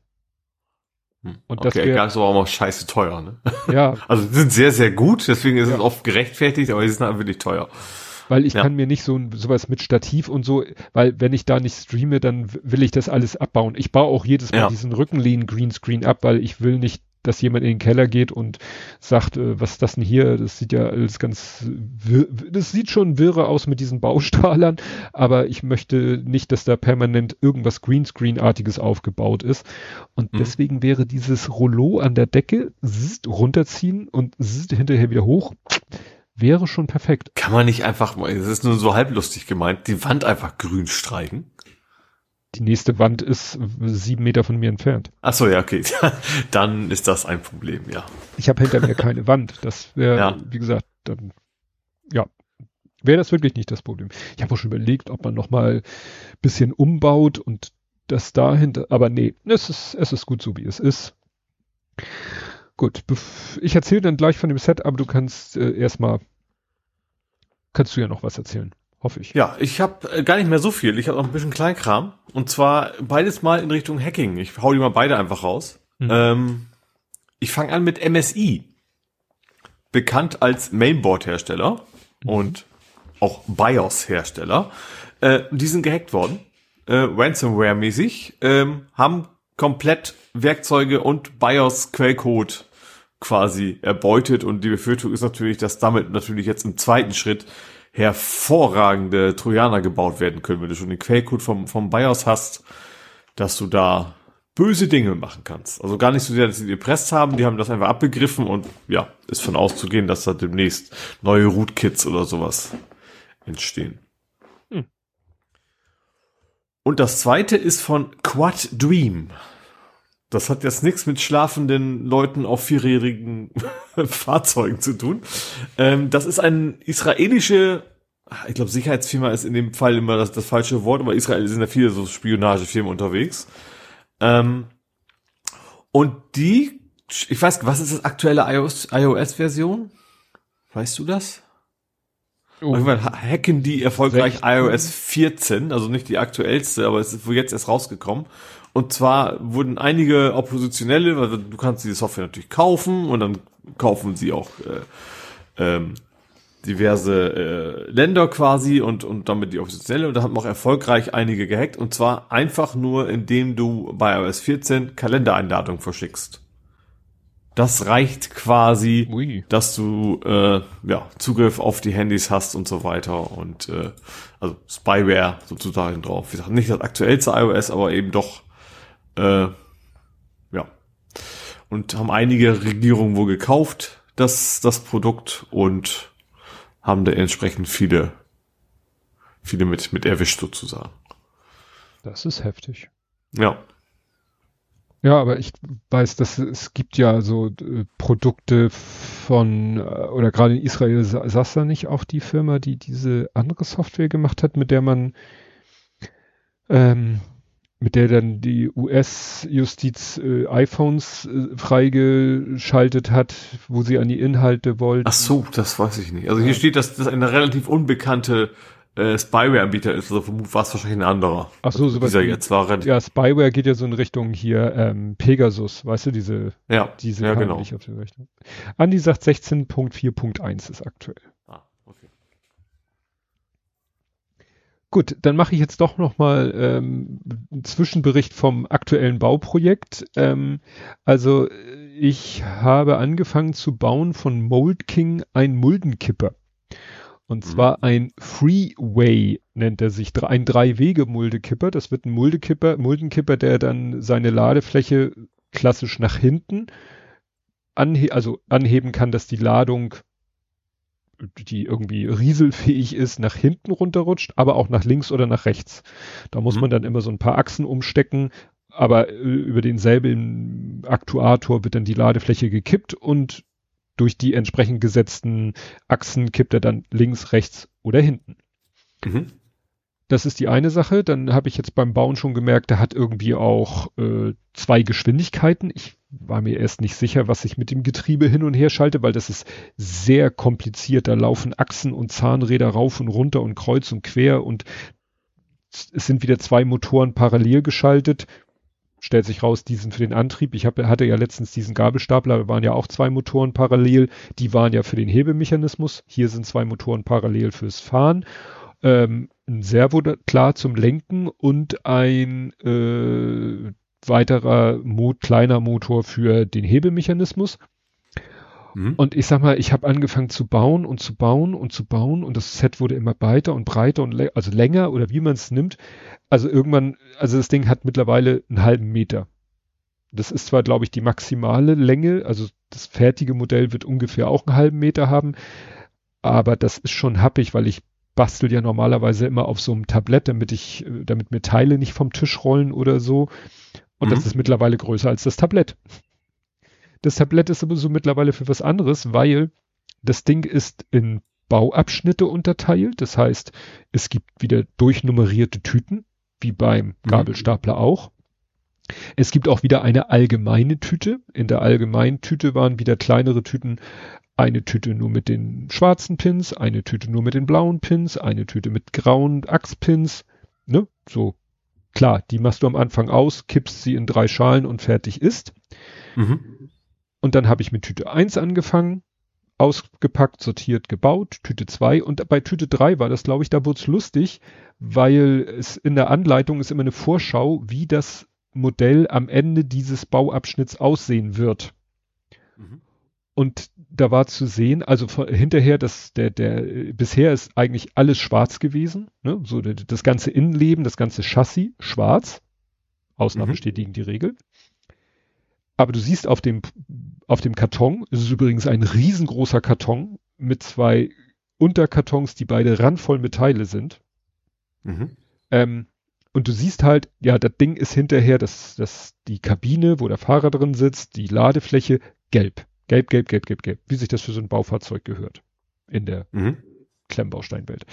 Hm. Und das okay, wär- egal, ist aber auch mal scheiße teuer, ne? Ja, Also die sind sehr, sehr gut, deswegen ist Ja. es oft gerechtfertigt, aber die sind halt wirklich teuer. weil ich Ja. kann mir nicht so ein, sowas mit Stativ und so, weil wenn ich da nicht streame, dann will ich das alles abbauen. Ich baue auch jedes Mal Ja. diesen Rückenlehnen Greenscreen ab, weil ich will nicht, dass jemand in den Keller geht und sagt, äh, was ist das denn hier? Das sieht ja alles ganz, wirr, das sieht schon wirre aus mit diesen Baustahlern, aber ich möchte nicht, dass da permanent irgendwas Greenscreen-artiges aufgebaut ist. Und Mhm. deswegen wäre dieses Rollo an der Decke zzzt, runterziehen und zzzt, hinterher wieder hoch, wäre schon perfekt. Kann man nicht einfach mal, es ist nur so halblustig gemeint, die Wand einfach grün streichen? Die nächste Wand ist sieben Meter von mir entfernt. Ach so, ja, okay. Dann ist das ein Problem, ja. Ich habe hinter mir keine Wand. Das wäre, Ja. wie gesagt, dann, ja, wäre das wirklich nicht das Problem. Ich habe auch schon überlegt, ob man noch mal bisschen umbaut und das dahinter, aber nee, es ist, es ist gut so, wie es ist. Gut, ich erzähle dann gleich von dem Set, aber du kannst äh, erstmal, kannst du ja noch was erzählen, hoffe ich. Ja, ich habe äh, gar nicht mehr so viel. Ich habe noch ein bisschen Kleinkram. Und zwar beides mal in Richtung Hacking. Ich hau die mal beide einfach raus. Mhm. Ähm, ich fange an mit MSI. Bekannt als Mainboard-Hersteller. mhm. und auch BIOS-Hersteller, äh, die sind gehackt worden, äh, Ransomware-mäßig, ähm, haben komplett Werkzeuge und BIOS-Quellcode quasi erbeutet und die Befürchtung ist natürlich, dass damit natürlich jetzt im zweiten Schritt hervorragende Trojaner gebaut werden können, wenn du schon den Quellcode vom, vom BIOS hast, dass du da böse Dinge machen kannst. Also gar nicht so sehr, dass sie die gepresst haben, die haben das einfach abgegriffen und ja, ist von auszugehen, dass da demnächst neue Rootkits oder sowas entstehen. Hm. Und das zweite ist von Quad Dream. Das hat jetzt nichts mit schlafenden Leuten auf vierjährigen Fahrzeugen zu tun. Ähm, das ist ein israelische, ich glaube Sicherheitsfirma ist in dem Fall immer das, das falsche Wort, aber Israel sind ja viele so Spionagefirmen unterwegs. Ähm, und die, ich weiß, was ist das aktuelle iOS-Version? Weißt du das? Oh. hacken die erfolgreich 16. iOS 14, also nicht die aktuellste, aber es ist wohl jetzt erst rausgekommen. Und zwar wurden einige Oppositionelle, weil du kannst diese Software natürlich kaufen und dann kaufen sie auch äh, ähm, diverse äh, Länder quasi und, und damit die Oppositionelle und da haben auch erfolgreich einige gehackt und zwar einfach nur, indem du bei iOS 14 Kalendereinladungen verschickst. Das reicht quasi, Ui. dass du äh, ja, Zugriff auf die Handys hast und so weiter und äh, also Spyware sozusagen drauf. Wie gesagt, nicht das aktuellste iOS, aber eben doch äh, ja. Und haben einige Regierungen wohl gekauft, das, das Produkt und haben da entsprechend viele, viele mit, mit erwischt sozusagen. Das ist heftig. Ja. Ja, aber ich weiß, dass es gibt ja so äh, Produkte von, äh, oder gerade in Israel saß da nicht auch die Firma, die diese andere Software gemacht hat, mit der man ähm, mit der dann die US-Justiz äh, iPhones äh, freigeschaltet hat, wo sie an die Inhalte wollten. Ach so, das weiß ich nicht. Also hier steht, dass das eine relativ unbekannte äh, Spyware-Anbieter ist, also war es wahrscheinlich ein anderer. Ach so, sowas. Dieser jetzt war ja, Spyware geht ja so in Richtung hier ähm, Pegasus, weißt du, diese, ja, diese ja, genau. auf die Rechnung. Andi sagt 16.4.1 ist aktuell. Gut, dann mache ich jetzt doch nochmal ähm, einen Zwischenbericht vom aktuellen Bauprojekt. Ähm, also ich habe angefangen zu bauen von Mold King ein Muldenkipper. Und mhm. zwar ein Freeway nennt er sich, ein Drei-Wege-Muldekipper. Das wird ein Muldekipper, Muldenkipper, der dann seine Ladefläche klassisch nach hinten anhe also anheben kann, dass die Ladung die irgendwie rieselfähig ist, nach hinten runterrutscht, aber auch nach links oder nach rechts. Da muss mhm. man dann immer so ein paar Achsen umstecken, aber äh, über denselben Aktuator wird dann die Ladefläche gekippt und durch die entsprechend gesetzten Achsen kippt er dann links, rechts oder hinten. Mhm. Das ist die eine Sache. Dann habe ich jetzt beim Bauen schon gemerkt, der hat irgendwie auch äh, zwei Geschwindigkeiten. Ich war mir erst nicht sicher, was ich mit dem Getriebe hin und her schalte, weil das ist sehr kompliziert. Da laufen Achsen und Zahnräder rauf und runter und kreuz und quer und es sind wieder zwei Motoren parallel geschaltet. Stellt sich raus, die sind für den Antrieb. Ich hab, hatte ja letztens diesen Gabelstapler, da waren ja auch zwei Motoren parallel. Die waren ja für den Hebemechanismus. Hier sind zwei Motoren parallel fürs Fahren. Ähm, ein Servo klar zum Lenken und ein äh, weiterer Mo kleiner Motor für den Hebemechanismus. Mhm. Und ich sag mal, ich habe angefangen zu bauen und zu bauen und zu bauen und das Set wurde immer breiter und breiter und also länger oder wie man es nimmt. Also irgendwann, also das Ding hat mittlerweile einen halben Meter. Das ist zwar, glaube ich, die maximale Länge, also das fertige Modell wird ungefähr auch einen halben Meter haben, aber das ist schon happig, weil ich bastel ja normalerweise immer auf so einem Tablett, damit ich, damit mir Teile nicht vom Tisch rollen oder so. Und mhm. das ist mittlerweile größer als das Tablett. Das Tablett ist aber so mittlerweile für was anderes, weil das Ding ist in Bauabschnitte unterteilt. Das heißt, es gibt wieder durchnummerierte Tüten, wie beim mhm. Gabelstapler auch. Es gibt auch wieder eine allgemeine Tüte. In der allgemeinen Tüte waren wieder kleinere Tüten. Eine Tüte nur mit den schwarzen Pins, eine Tüte nur mit den blauen Pins, eine Tüte mit grauen Achspins. Ne? So Klar, die machst du am Anfang aus, kippst sie in drei Schalen und fertig ist. Mhm. Und dann habe ich mit Tüte 1 angefangen, ausgepackt, sortiert, gebaut, Tüte 2 und bei Tüte 3 war das, glaube ich, da wurde es lustig, weil es in der Anleitung ist immer eine Vorschau, wie das Modell am Ende dieses Bauabschnitts aussehen wird. Mhm. Und da war zu sehen, also von, hinterher, das, der, der, bisher ist eigentlich alles schwarz gewesen, ne? so das ganze Innenleben, das ganze Chassis schwarz. Ausnahmen mhm. bestätigen die Regel. Aber du siehst auf dem, auf dem Karton, es ist übrigens ein riesengroßer Karton mit zwei Unterkartons, die beide randvoll mit Teile sind. Mhm. Ähm, und du siehst halt, ja, das Ding ist hinterher, das, das, die Kabine, wo der Fahrer drin sitzt, die Ladefläche, gelb. Gelb, gelb, gelb, gelb, gelb. Wie sich das für so ein Baufahrzeug gehört. In der mhm. Klemmbausteinwelt.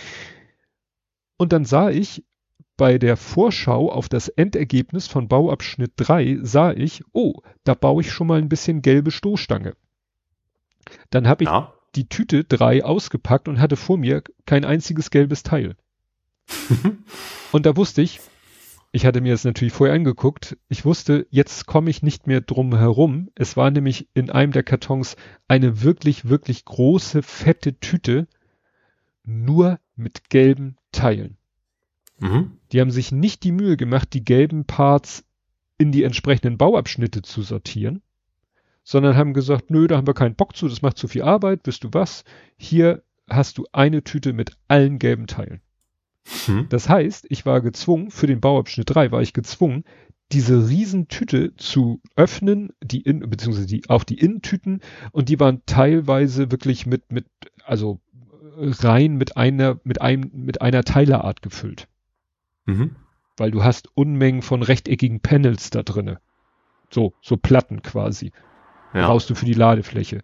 Und dann sah ich bei der Vorschau auf das Endergebnis von Bauabschnitt 3 sah ich, oh, da baue ich schon mal ein bisschen gelbe Stoßstange. Dann habe ich ja. die Tüte 3 ausgepackt und hatte vor mir kein einziges gelbes Teil. und da wusste ich, ich hatte mir das natürlich vorher angeguckt, ich wusste, jetzt komme ich nicht mehr drum herum. Es war nämlich in einem der Kartons eine wirklich, wirklich große, fette Tüte, nur mit gelben Teilen. Mhm. Die haben sich nicht die Mühe gemacht, die gelben Parts in die entsprechenden Bauabschnitte zu sortieren, sondern haben gesagt, nö, da haben wir keinen Bock zu, das macht zu viel Arbeit, wisst du was? Hier hast du eine Tüte mit allen gelben Teilen. Hm. Das heißt, ich war gezwungen, für den Bauabschnitt 3 war ich gezwungen, diese Riesentüte zu öffnen, die in, beziehungsweise die, auch die Innentüten, und die waren teilweise wirklich mit, mit, also rein mit einer, mit einem, mit einer Teilerart gefüllt. Mhm. Weil du hast Unmengen von rechteckigen Panels da drinne. So, so Platten quasi. Ja. Brauchst du für die Ladefläche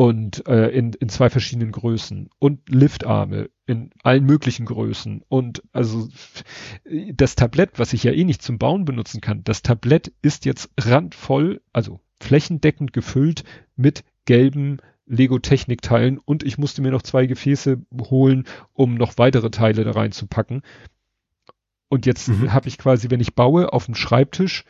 und äh, in, in zwei verschiedenen Größen und Liftarme in allen möglichen Größen und also das Tablett, was ich ja eh nicht zum Bauen benutzen kann, das Tablett ist jetzt randvoll, also flächendeckend gefüllt mit gelben Lego Technikteilen und ich musste mir noch zwei Gefäße holen, um noch weitere Teile da reinzupacken. Und jetzt mhm. habe ich quasi, wenn ich baue, auf dem Schreibtisch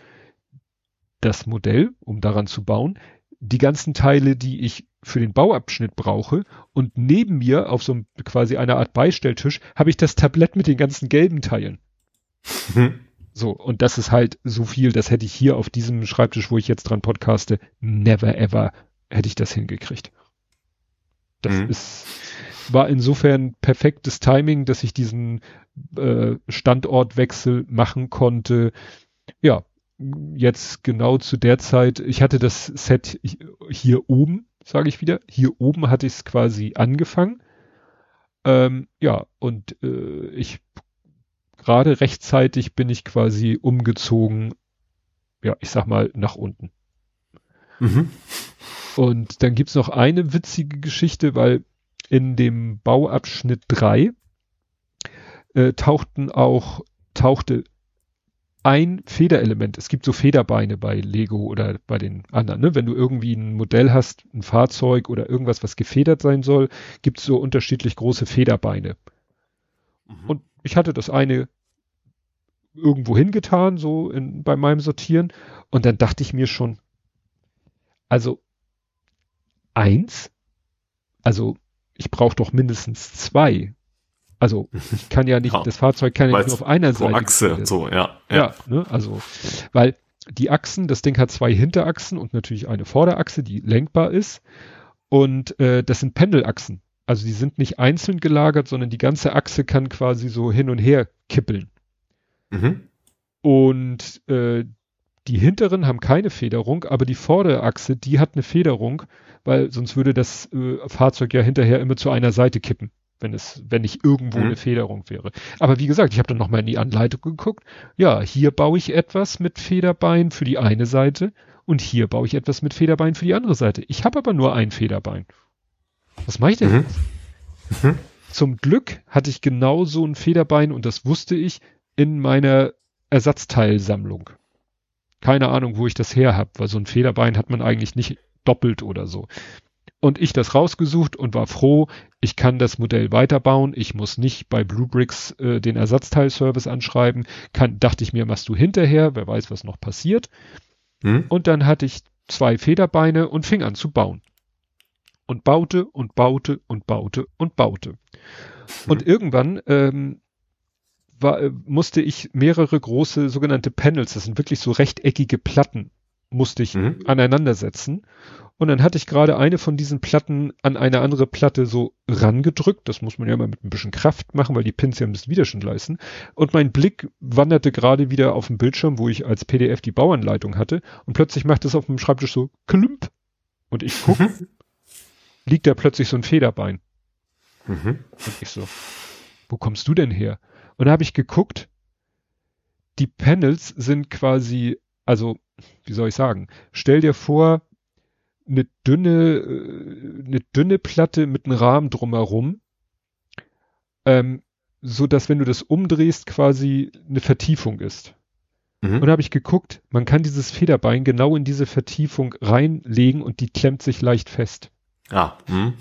das Modell, um daran zu bauen, die ganzen Teile, die ich für den Bauabschnitt brauche und neben mir auf so einem, quasi einer Art Beistelltisch habe ich das Tablett mit den ganzen gelben Teilen. Hm. So, und das ist halt so viel, das hätte ich hier auf diesem Schreibtisch, wo ich jetzt dran podcaste, never ever hätte ich das hingekriegt. Das mhm. ist, war insofern perfektes Timing, dass ich diesen äh, Standortwechsel machen konnte. Ja, jetzt genau zu der Zeit, ich hatte das Set hier oben, sage ich wieder, hier oben hatte ich es quasi angefangen. Ähm, ja, und äh, ich gerade rechtzeitig bin ich quasi umgezogen, ja, ich sag mal, nach unten. Mhm. Und dann gibt's noch eine witzige Geschichte, weil in dem Bauabschnitt 3 äh, tauchten auch, tauchte ein Federelement. Es gibt so Federbeine bei Lego oder bei den anderen. Ne? Wenn du irgendwie ein Modell hast, ein Fahrzeug oder irgendwas, was gefedert sein soll, gibt es so unterschiedlich große Federbeine. Mhm. Und ich hatte das eine irgendwo hingetan, so in, bei meinem Sortieren. Und dann dachte ich mir schon, also eins, also ich brauche doch mindestens zwei. Also ich kann ja nicht, ja, das Fahrzeug kann ja nicht nur auf einer Seite. Achse, so, ja. Ja, ja ne, also, weil die Achsen, das Ding hat zwei Hinterachsen und natürlich eine Vorderachse, die lenkbar ist. Und äh, das sind Pendelachsen. Also die sind nicht einzeln gelagert, sondern die ganze Achse kann quasi so hin und her kippeln. Mhm. Und äh, die hinteren haben keine Federung, aber die Vorderachse, die hat eine Federung, weil sonst würde das äh, Fahrzeug ja hinterher immer zu einer Seite kippen wenn es, wenn nicht irgendwo mhm. eine Federung wäre. Aber wie gesagt, ich habe dann nochmal in die Anleitung geguckt. Ja, hier baue ich etwas mit Federbein für die eine Seite und hier baue ich etwas mit Federbein für die andere Seite. Ich habe aber nur ein Federbein. Was mache ich denn mhm. jetzt? Mhm. Zum Glück hatte ich genau so ein Federbein und das wusste ich in meiner Ersatzteilsammlung. Keine Ahnung, wo ich das her habe, weil so ein Federbein hat man eigentlich nicht doppelt oder so. Und ich das rausgesucht und war froh, ich kann das Modell weiterbauen, ich muss nicht bei Bluebricks äh, den Ersatzteilservice anschreiben, kann, dachte ich mir, machst du hinterher, wer weiß, was noch passiert. Hm? Und dann hatte ich zwei Federbeine und fing an zu bauen. und baute und baute und baute und baute. Und irgendwann ähm, war, äh, musste ich mehrere große sogenannte Panels, das sind wirklich so rechteckige Platten, musste ich Mhm. aneinander setzen. Und dann hatte ich gerade eine von diesen Platten an eine andere Platte so rangedrückt. Das muss man ja mal mit ein bisschen Kraft machen, weil die Pins ja ein bisschen Widerstand leisten. Und mein Blick wanderte gerade wieder auf den Bildschirm, wo ich als PDF die Bauanleitung hatte. Und plötzlich macht es auf dem Schreibtisch so klümp. Und ich guck, liegt da plötzlich so ein Federbein. Mhm. Und ich so, wo kommst du denn her? Und da habe ich geguckt, die Panels sind quasi, also, wie soll ich sagen, stell dir vor, eine dünne, äh, eine dünne Platte mit einem Rahmen drumherum, ähm, so dass wenn du das umdrehst, quasi eine Vertiefung ist. Mhm. Und da habe ich geguckt, man kann dieses Federbein genau in diese Vertiefung reinlegen und die klemmt sich leicht fest. Ah, mhm.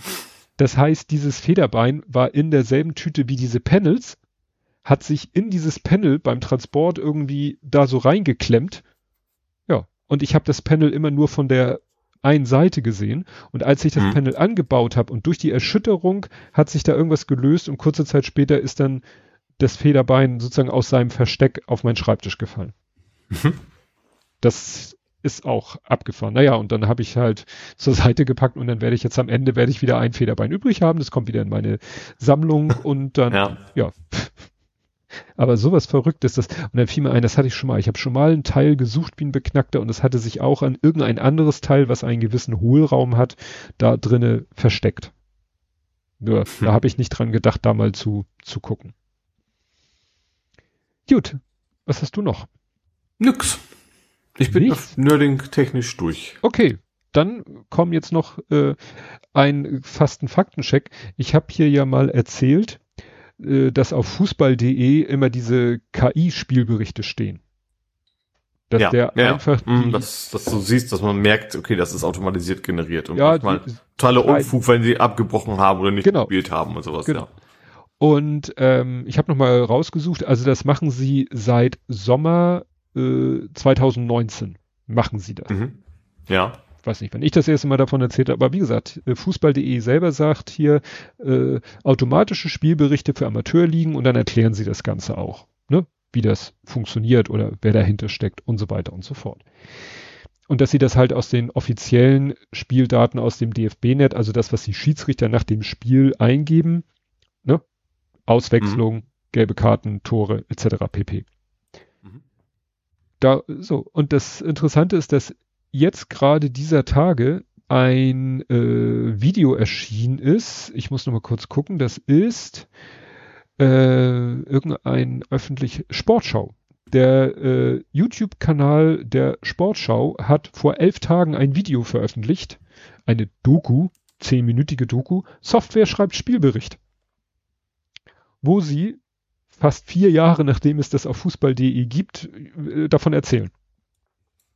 Das heißt, dieses Federbein war in derselben Tüte wie diese Panels, hat sich in dieses Panel beim Transport irgendwie da so reingeklemmt. Ja, und ich habe das Panel immer nur von der einen Seite gesehen. Und als ich das Mhm. Panel angebaut habe und durch die Erschütterung hat sich da irgendwas gelöst und kurze Zeit später ist dann das Federbein sozusagen aus seinem Versteck auf meinen Schreibtisch gefallen. Mhm. Das ist auch abgefahren. Naja, und dann habe ich halt zur Seite gepackt und dann werde ich jetzt am Ende werde ich wieder ein Federbein übrig haben. Das kommt wieder in meine Sammlung und dann, ja. Ja. Aber sowas Verrücktes, das, und dann fiel mir ein, das hatte ich schon mal. Ich habe schon mal ein Teil gesucht wie ein Beknackter und es hatte sich auch an irgendein anderes Teil, was einen gewissen Hohlraum hat, da drinne versteckt. Nur, Hm. da habe ich nicht dran gedacht, da mal zu, zu gucken. Gut. Was hast du noch? Nix. Ich bin Nichts? Nerding-technisch durch. Okay, dann kommen jetzt noch äh, ein fast ein Faktencheck. Ich habe hier ja mal erzählt, äh, dass auf fußball.de immer diese KI-Spielberichte stehen. Dass ja, der ja. einfach Mhm, die, dass, dass du siehst, dass man merkt, okay, das ist automatisiert generiert und ja, manchmal die. Unfug, wenn sie abgebrochen haben oder nicht Genau. gespielt haben und sowas. Genau. Und ähm, ich habe nochmal rausgesucht, also das machen sie seit Sommer äh, 2019. Machen sie das. Ja. Mhm. ja. Weiß nicht, wann ich das erste Mal davon erzählt habe, aber wie gesagt, äh, Fußball.de selber sagt hier äh, automatische Spielberichte für Amateurligen und dann erklären sie das Ganze auch, ne? wie das funktioniert oder wer dahinter steckt und so weiter und so fort. Und dass sie das halt aus den offiziellen Spieldaten aus dem DFB-Net, also das, was die Schiedsrichter nach dem Spiel eingeben, ne? Auswechslung, gelbe Karten, Tore etc. pp. Mhm. Da so und das Interessante ist, dass jetzt gerade dieser Tage ein äh, Video erschienen ist. Ich muss noch mal kurz gucken. Das ist äh, irgendein öffentlich Sportschau. Der äh, YouTube-Kanal der Sportschau hat vor elf Tagen ein Video veröffentlicht, eine Doku, zehnminütige Doku. Software schreibt Spielbericht, wo sie fast vier Jahre nachdem es das auf Fußball.de gibt, äh, davon erzählen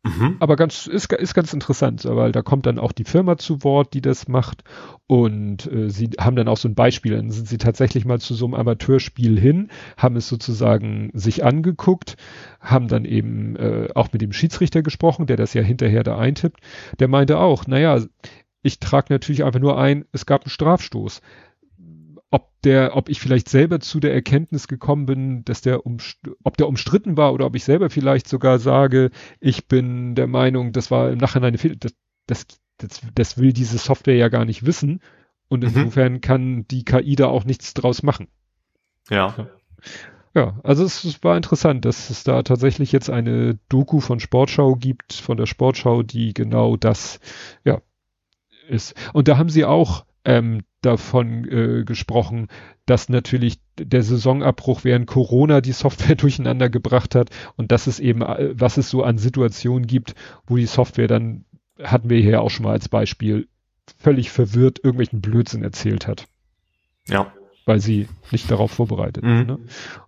Mhm. aber ganz ist, ist ganz interessant, weil da kommt dann auch die Firma zu Wort, die das macht und äh, sie haben dann auch so ein Beispiel, dann sind sie tatsächlich mal zu so einem Amateurspiel hin, haben es sozusagen sich angeguckt, haben dann eben äh, auch mit dem Schiedsrichter gesprochen, der das ja hinterher da eintippt, der meinte auch, naja, ich trage natürlich einfach nur ein, es gab einen Strafstoß. Ob der, ob ich vielleicht selber zu der Erkenntnis gekommen bin, dass der um, ob der umstritten war oder ob ich selber vielleicht sogar sage, ich bin der Meinung, das war im Nachhinein eine Fehler. Das, das, das, das will diese Software ja gar nicht wissen. Und Mhm. insofern kann die KI da auch nichts draus machen. Ja. Ja, also es, es war interessant, dass es da tatsächlich jetzt eine Doku von Sportschau gibt, von der Sportschau, die genau das, ja, ist. Und da haben sie auch ähm, davon äh, gesprochen, dass natürlich der Saisonabbruch während Corona die Software durcheinander gebracht hat und dass es eben, äh, was es so an Situationen gibt, wo die Software dann, hatten wir hier auch schon mal als Beispiel, völlig verwirrt irgendwelchen Blödsinn erzählt hat, Ja. weil sie nicht darauf vorbereitet Mhm. ist. Ne?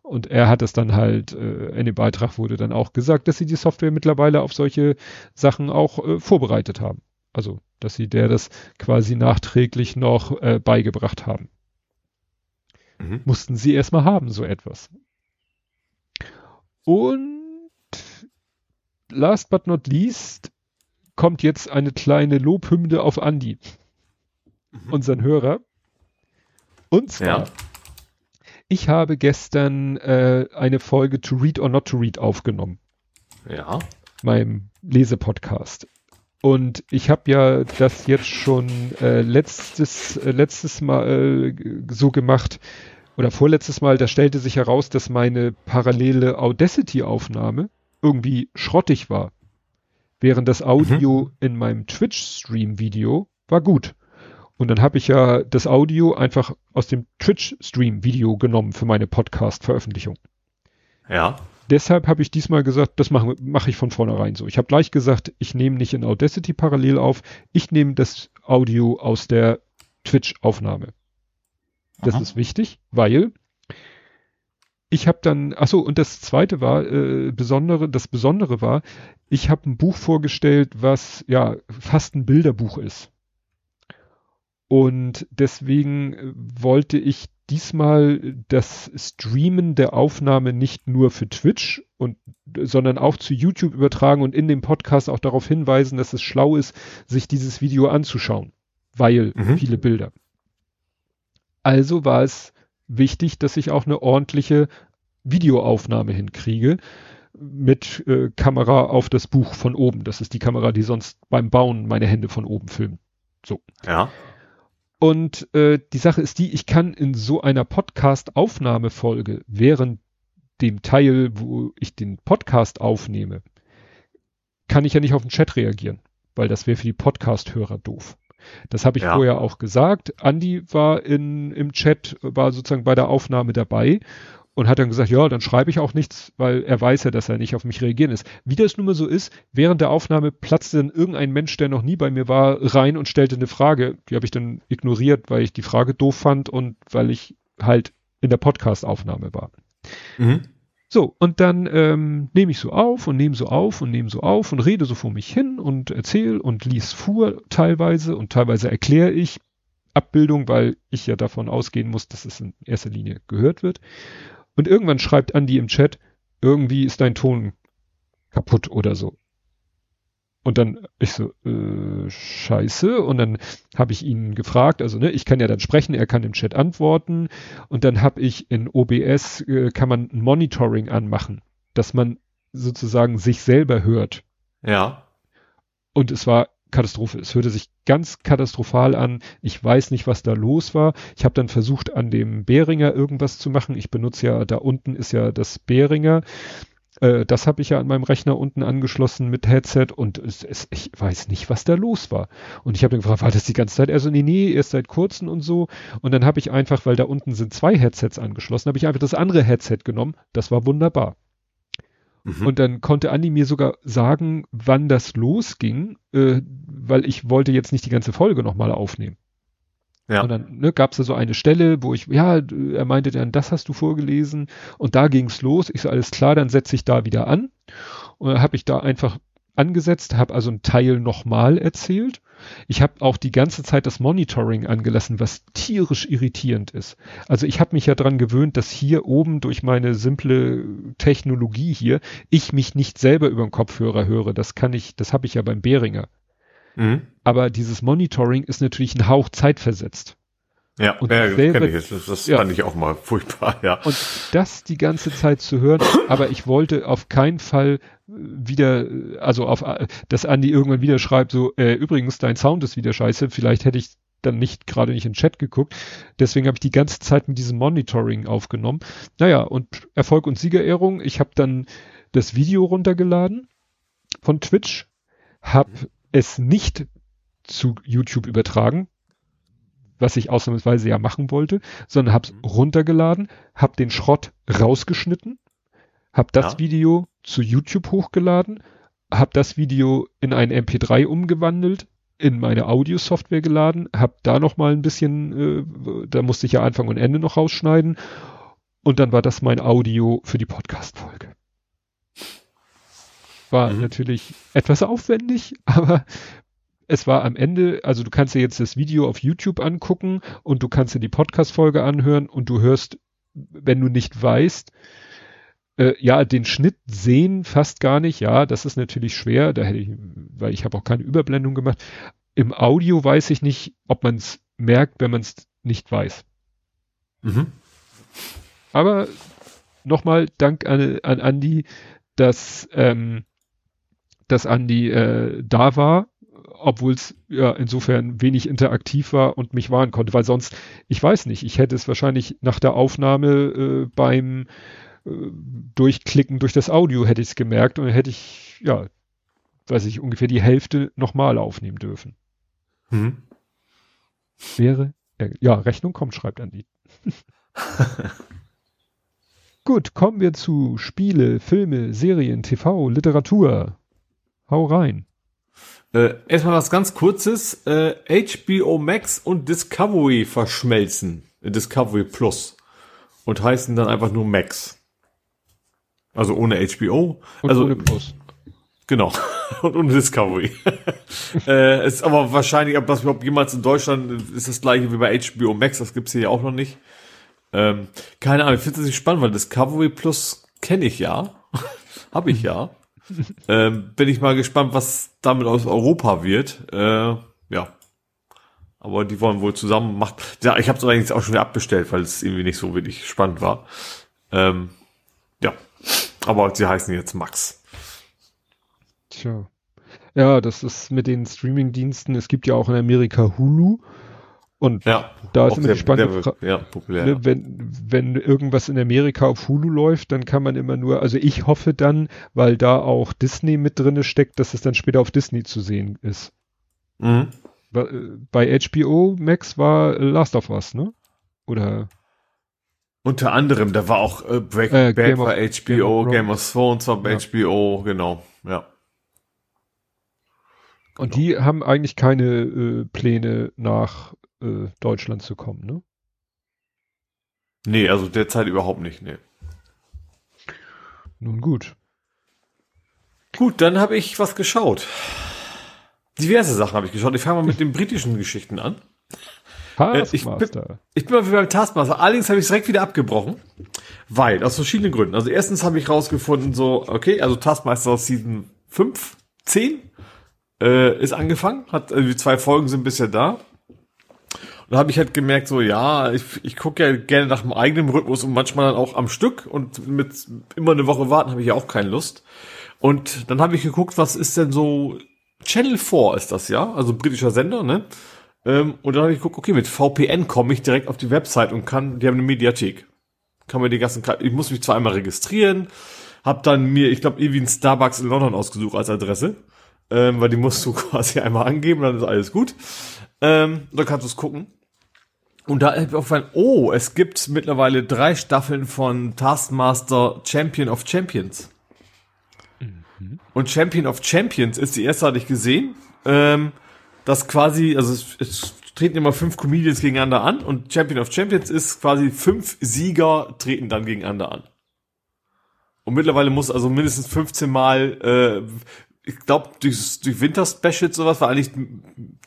Und er hat es dann halt, äh, in dem Beitrag wurde dann auch gesagt, dass sie die Software mittlerweile auf solche Sachen auch äh, vorbereitet haben. Also, dass sie der das quasi nachträglich noch äh, beigebracht haben. Mhm. Mussten sie erstmal haben, so etwas. Und last but not least kommt jetzt eine kleine Lobhymne auf Andi. mhm. unseren Hörer. Und zwar, ja. ich habe gestern äh, eine Folge To Read or Not to Read aufgenommen. Ja. Meinem Lesepodcast. Und ich habe ja das jetzt schon äh, letztes, äh, letztes Mal äh, so gemacht, oder vorletztes Mal, da stellte sich heraus, dass meine parallele Audacity-Aufnahme irgendwie schrottig war. Während das Audio mhm. in meinem Twitch-Stream-Video war gut. Und dann habe ich ja das Audio einfach aus dem Twitch-Stream-Video genommen für meine Podcast-Veröffentlichung. Ja. Deshalb habe ich diesmal gesagt, das mache mach ich von vornherein so. Ich habe gleich gesagt, ich nehme nicht in Audacity parallel auf, ich nehme das Audio aus der Twitch-Aufnahme. Das Aha. ist wichtig, weil ich habe dann, ach so, und das zweite war, äh, besondere, das Besondere war, ich habe ein Buch vorgestellt, was ja fast ein Bilderbuch ist. Und deswegen äh, wollte ich diesmal das Streamen der Aufnahme nicht nur für Twitch und sondern auch zu YouTube übertragen und in dem Podcast auch darauf hinweisen, dass es schlau ist, sich dieses Video anzuschauen, weil mhm. viele Bilder. Also war es wichtig, dass ich auch eine ordentliche Videoaufnahme hinkriege mit äh, Kamera auf das Buch von oben. Das ist die Kamera, die sonst beim Bauen meine Hände von oben filmt. So. Ja. Und äh, die Sache ist die, ich kann in so einer Podcast-Aufnahmefolge während dem Teil, wo ich den Podcast aufnehme, kann ich ja nicht auf den Chat reagieren, weil das wäre für die Podcast-Hörer doof. Das habe ich ja. vorher auch gesagt. Andi war in, im Chat, war sozusagen bei der Aufnahme dabei und hat dann gesagt, ja, dann schreibe ich auch nichts, weil er weiß ja, dass er nicht auf mich reagieren ist. Wie das nun mal so ist, während der Aufnahme platzte dann irgendein Mensch, der noch nie bei mir war, rein und stellte eine Frage. Die habe ich dann ignoriert, weil ich die Frage doof fand und weil ich halt in der Podcast-Aufnahme war. Mhm. So, und dann ähm, nehme ich so auf und nehme so auf und nehme so auf und rede so vor mich hin und erzähle und lies vor teilweise und teilweise erkläre ich Abbildung, weil ich ja davon ausgehen muss, dass es in erster Linie gehört wird. Und irgendwann schreibt Andi im Chat, irgendwie ist dein Ton kaputt oder so. Und dann ich so, äh, scheiße. Und dann habe ich ihn gefragt, also ne, ich kann ja dann sprechen, er kann im Chat antworten. Und dann habe ich in OBS, äh, kann man ein Monitoring anmachen, dass man sozusagen sich selber hört. Ja. Und es war Katastrophe. Es hörte sich ganz katastrophal an. Ich weiß nicht, was da los war. Ich habe dann versucht, an dem Behringer irgendwas zu machen. Ich benutze ja, da unten ist ja das Behringer. Äh, das habe ich ja an meinem Rechner unten angeschlossen mit Headset und es, es, ich weiß nicht, was da los war. Und ich habe dann gefragt, war das die ganze Zeit? Also nee, nee, erst seit kurzem und so. Und dann habe ich einfach, weil da unten sind zwei Headsets angeschlossen, habe ich einfach das andere Headset genommen. Das war wunderbar. Mhm. Und dann konnte Andi mir sogar sagen, wann das losging, äh, weil ich wollte jetzt nicht die ganze Folge nochmal aufnehmen. Ja. Und dann ne, gab es da so eine Stelle, wo ich, ja, er meinte dann, das hast du vorgelesen und da ging's los. Ich so, alles klar, dann setze ich da wieder an. Und dann habe ich da einfach angesetzt, habe also ein Teil nochmal erzählt. Ich habe auch die ganze Zeit das Monitoring angelassen, was tierisch irritierend ist. Also ich habe mich ja dran gewöhnt, dass hier oben durch meine simple Technologie hier ich mich nicht selber über den Kopfhörer höre. Das kann ich, das habe ich ja beim Behringer. Mhm. Aber dieses Monitoring ist natürlich ein Hauch zeitversetzt. Ja, und ja, selber, ich. Das, das ja. fand ich auch mal furchtbar, ja. Und das die ganze Zeit zu hören, aber ich wollte auf keinen Fall wieder, also auf, dass Andi irgendwann wieder schreibt, so, äh, übrigens, dein Sound ist wieder scheiße, vielleicht hätte ich dann nicht gerade nicht in den Chat geguckt. Deswegen habe ich die ganze Zeit mit diesem Monitoring aufgenommen. Naja, und Erfolg und Siegerehrung. Ich habe dann das Video runtergeladen von Twitch, habe es nicht zu YouTube übertragen, was ich ausnahmsweise ja machen wollte, sondern hab's mhm. runtergeladen, hab den Schrott rausgeschnitten, hab das ja. Video zu YouTube hochgeladen, hab das Video in ein MP3 umgewandelt, in meine Audio-Software geladen, hab da noch mal ein bisschen, äh, da musste ich ja Anfang und Ende noch rausschneiden und dann war das mein Audio für die Podcast-Folge. War mhm. natürlich etwas aufwendig, aber es war am Ende, also du kannst dir jetzt das Video auf YouTube angucken und du kannst dir die Podcast-Folge anhören und du hörst, wenn du nicht weißt, äh, ja, den Schnitt sehen fast gar nicht. Ja, das ist natürlich schwer, da hätte ich, weil ich habe auch keine Überblendung gemacht. Im Audio weiß ich nicht, ob man es merkt, wenn man es nicht weiß. Mhm. Aber nochmal Dank an, an Andi, dass, ähm, dass Andi äh, da war, obwohl es ja insofern wenig interaktiv war und mich warnen konnte, weil sonst, ich weiß nicht, ich hätte es wahrscheinlich nach der Aufnahme äh, beim äh, Durchklicken durch das Audio hätte ich es gemerkt und dann hätte ich, ja, weiß ich, ungefähr die Hälfte nochmal aufnehmen dürfen. Mhm. Wäre, ja, Rechnung kommt, schreibt Andi. Gut, kommen wir zu Spiele, Filme, Serien, TV, Literatur. Hau rein. Äh, erstmal was ganz kurzes. Äh, HBO Max und Discovery verschmelzen. Discovery Plus. Und heißen dann einfach nur Max. Also ohne HBO. Und also ohne Plus. Genau. Und ohne Discovery. äh, ist aber wahrscheinlich, ob das überhaupt jemals in Deutschland ist das gleiche wie bei HBO Max, das gibt's hier ja auch noch nicht. Ähm, keine Ahnung, ich finde das nicht spannend, weil Discovery Plus kenne ich ja. Habe ich ja. ähm, bin ich mal gespannt, was damit aus Europa wird. Äh, ja. Aber die wollen wohl zusammen machen. Ja, ich habe es eigentlich auch schon wieder abbestellt, weil es irgendwie nicht so wirklich spannend war. Ähm, ja. Aber sie heißen jetzt Max. Tja. Ja, das ist mit den Streaming-Diensten. Es gibt ja auch in Amerika Hulu. Und Ja. Da ist immer die spannende Frage. Ja, populär. Ne, wenn, wenn irgendwas in Amerika auf Hulu läuft, dann kann man immer nur, also ich hoffe dann, weil da auch Disney mit drinne steckt, dass es dann später auf Disney zu sehen ist. Mhm. Äh, Bei HBO Max war Last of Us, ne? Oder Unter anderem, da war auch äh, Breaking Äh, Bad Game HBO, Game of Thrones war Ja. HBO, genau, ja. und Genau. die haben eigentlich keine äh, Pläne nach äh, Deutschland zu kommen, ne? Nee, also derzeit überhaupt nicht, nee. Nun gut. Gut, dann habe ich was geschaut. Diverse Sachen habe ich geschaut. Ich fange mal mit den britischen Geschichten an. Äh, ich bin- Taskmaster. Ich bin mal wieder beim Taskmaster. Allerdings habe ich es direkt wieder abgebrochen. Weil, aus verschiedenen Gründen. Also erstens habe ich rausgefunden, so, okay, also Taskmaster aus Season 5, 10 äh, ist angefangen. Hat irgendwie zwei Folgen sind bisher da. Und da habe ich halt gemerkt, so, ja, ich, ich gucke ja gerne nach dem eigenen Rhythmus und manchmal dann auch am Stück und mit immer eine Woche warten habe ich ja auch keine Lust. Und dann habe ich geguckt, was ist denn so, Channel 4 ist das ja, also britischer Sender, ne? Ähm, und dann habe ich geguckt, okay, mit VPN komme ich direkt auf die Website und kann, die haben eine Mediathek. Kann mir die ganzen, ich muss mich zwar einmal registrieren, hab dann mir, ich glaube, irgendwie ein Starbucks in London ausgesucht als Adresse, ähm, weil die musst du quasi einmal angeben, dann ist alles gut. Ähm, dann kannst du es gucken. Und da ist mir aufgefallen, oh, es gibt mittlerweile drei Staffeln von Taskmaster Champion of Champions. Und Champion of Champions ist die erste, hatte ich gesehen. Ähm, das quasi, also es, es treten immer fünf Comedians gegeneinander an und Champion of Champions ist quasi fünf Sieger treten dann gegeneinander an. Und mittlerweile muss also mindestens 15 Mal, äh, ich glaube, durch, durch Winter-Specials sowas, weil eigentlich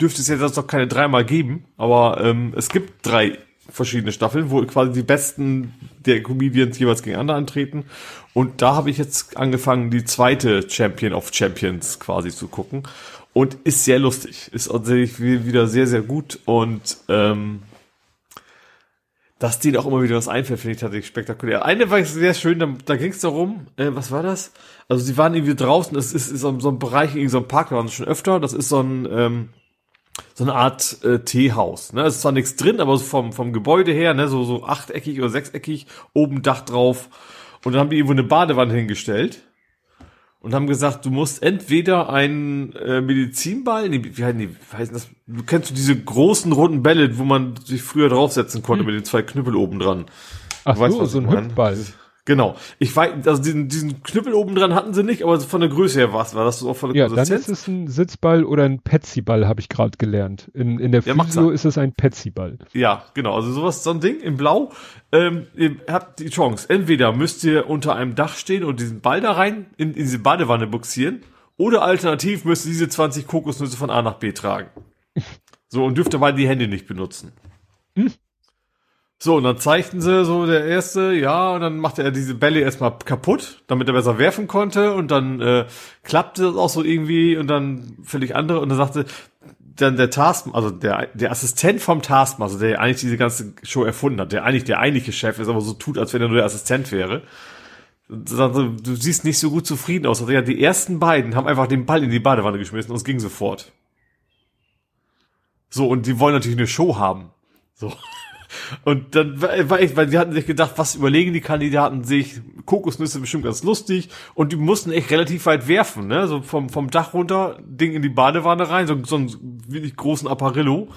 dürfte es jetzt noch keine dreimal geben, aber ähm, es gibt drei verschiedene Staffeln, wo quasi die besten der Comedians jeweils gegeneinander antreten. Und da habe ich jetzt angefangen, die zweite Champion of Champions quasi zu gucken. Und ist sehr lustig. Ist tatsächlich wieder sehr, sehr gut. Und ähm, dass denen auch immer wieder was einfällt, finde ich tatsächlich spektakulär. Eine war sehr schön, da, da ging es darum, äh, was war das? Also sie waren irgendwie draußen, das ist, ist so, so ein Bereich, irgendwie so ein Park, da waren sie schon öfter, das ist so ein, ähm, so eine Art äh, Teehaus. Ne? Es ist zwar nichts drin, aber vom, vom Gebäude her, ne, so, so achteckig oder sechseckig, oben Dach drauf. Und dann haben die irgendwo eine Badewanne hingestellt und haben gesagt, du musst entweder einen äh, Medizinball, nee, wie heißen die, wie heißen das? Du kennst du diese großen runden Bälle, wo man sich früher draufsetzen konnte mit den zwei Knüppel oben dran. Ach Du weißt, so, was so ein. Hüpfball. Genau. Ich weiß, also diesen, diesen Knüppel oben dran hatten sie nicht, aber von der Größe her war's, war das so auch von der Ja, dann Konsistenz? ist es ein Sitzball oder ein Petsyball, habe ich gerade gelernt. In, in der Ja, Physio ist es ein Petsyball. Ja, genau. Also sowas, so ein Ding in Blau. Ähm, ihr habt die Chance. Entweder müsst ihr unter einem Dach stehen und diesen Ball da rein in, in diese Badewanne buxieren, oder alternativ müsst ihr diese 20 Kokosnüsse von A nach B tragen. So, und dürft dabei die Hände nicht benutzen. So, und dann zeigten sie so der erste, ja, und dann machte er diese Bälle erstmal kaputt, damit er besser werfen konnte, und dann äh, klappte das auch so irgendwie und dann völlig andere, und dann sagte, dann der Task, also der, der Assistent vom Taskmaster, der eigentlich diese ganze Show erfunden hat, der eigentlich der eigentliche Chef ist, aber so tut, als wenn er nur der Assistent wäre. Du siehst nicht so gut zufrieden aus. Also ja, die ersten beiden haben einfach den Ball in die Badewanne geschmissen und es ging sofort. So, und die wollen natürlich eine Show haben. So. Und dann war ich, weil die hatten sich gedacht, was überlegen die Kandidaten sich? Kokosnüsse bestimmt ganz lustig. Und die mussten echt relativ weit werfen, ne? So vom, vom Dach runter, Ding in die Badewanne rein, so, so einen wirklich großen Apparillo.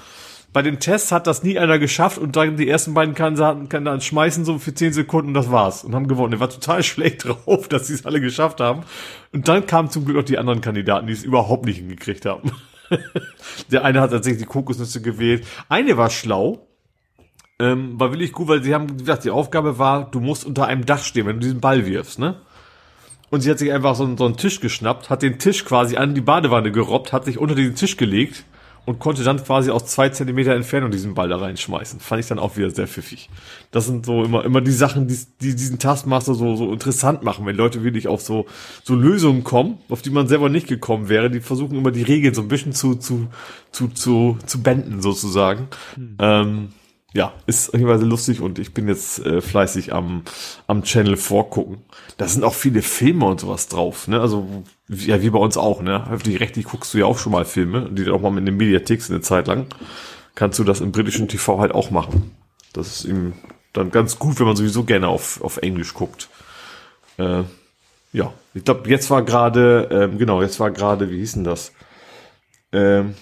Bei den Tests hat das nie einer geschafft und dann die ersten beiden Kandidaten, Kandidaten schmeißen so für zehn Sekunden und das war's. Und haben gewonnen. Der war total schlecht drauf, dass sie es alle geschafft haben. Und dann kamen zum Glück auch die anderen Kandidaten, die es überhaupt nicht hingekriegt haben. der eine hat tatsächlich die Kokosnüsse gewählt. Eine war schlau ähm, war wirklich gut, weil sie haben gesagt, die Aufgabe war, du musst unter einem Dach stehen, wenn du diesen Ball wirfst, ne? Und sie hat sich einfach so, so einen Tisch geschnappt, hat den Tisch quasi an die Badewanne gerobbt, hat sich unter diesen Tisch gelegt und konnte dann quasi aus zwei Zentimeter Entfernung diesen Ball da reinschmeißen. Fand ich dann auch wieder sehr pfiffig. Das sind so immer, immer die Sachen, die, die diesen Taskmaster so, so interessant machen, wenn Leute wirklich auf so, so Lösungen kommen, auf die man selber nicht gekommen wäre. Die versuchen immer die Regeln so ein bisschen zu, zu, zu, zu, zu benden sozusagen. Hm. Ähm, ja, ist jeweils lustig und ich bin jetzt äh, fleißig am, am Channel vorgucken. Da sind auch viele Filme und sowas drauf, ne? Also, ja, wie bei uns auch, ne? Öffentlich rechtlich guckst du ja auch schon mal Filme, die auch mal in den Mediathek sind eine Zeit lang. Kannst du das im britischen TV halt auch machen. Das ist ihm dann ganz gut, wenn man sowieso gerne auf, auf Englisch guckt. Äh, ja, ich glaube, jetzt war gerade, ähm, genau, jetzt war gerade, wie hieß denn das? Ähm,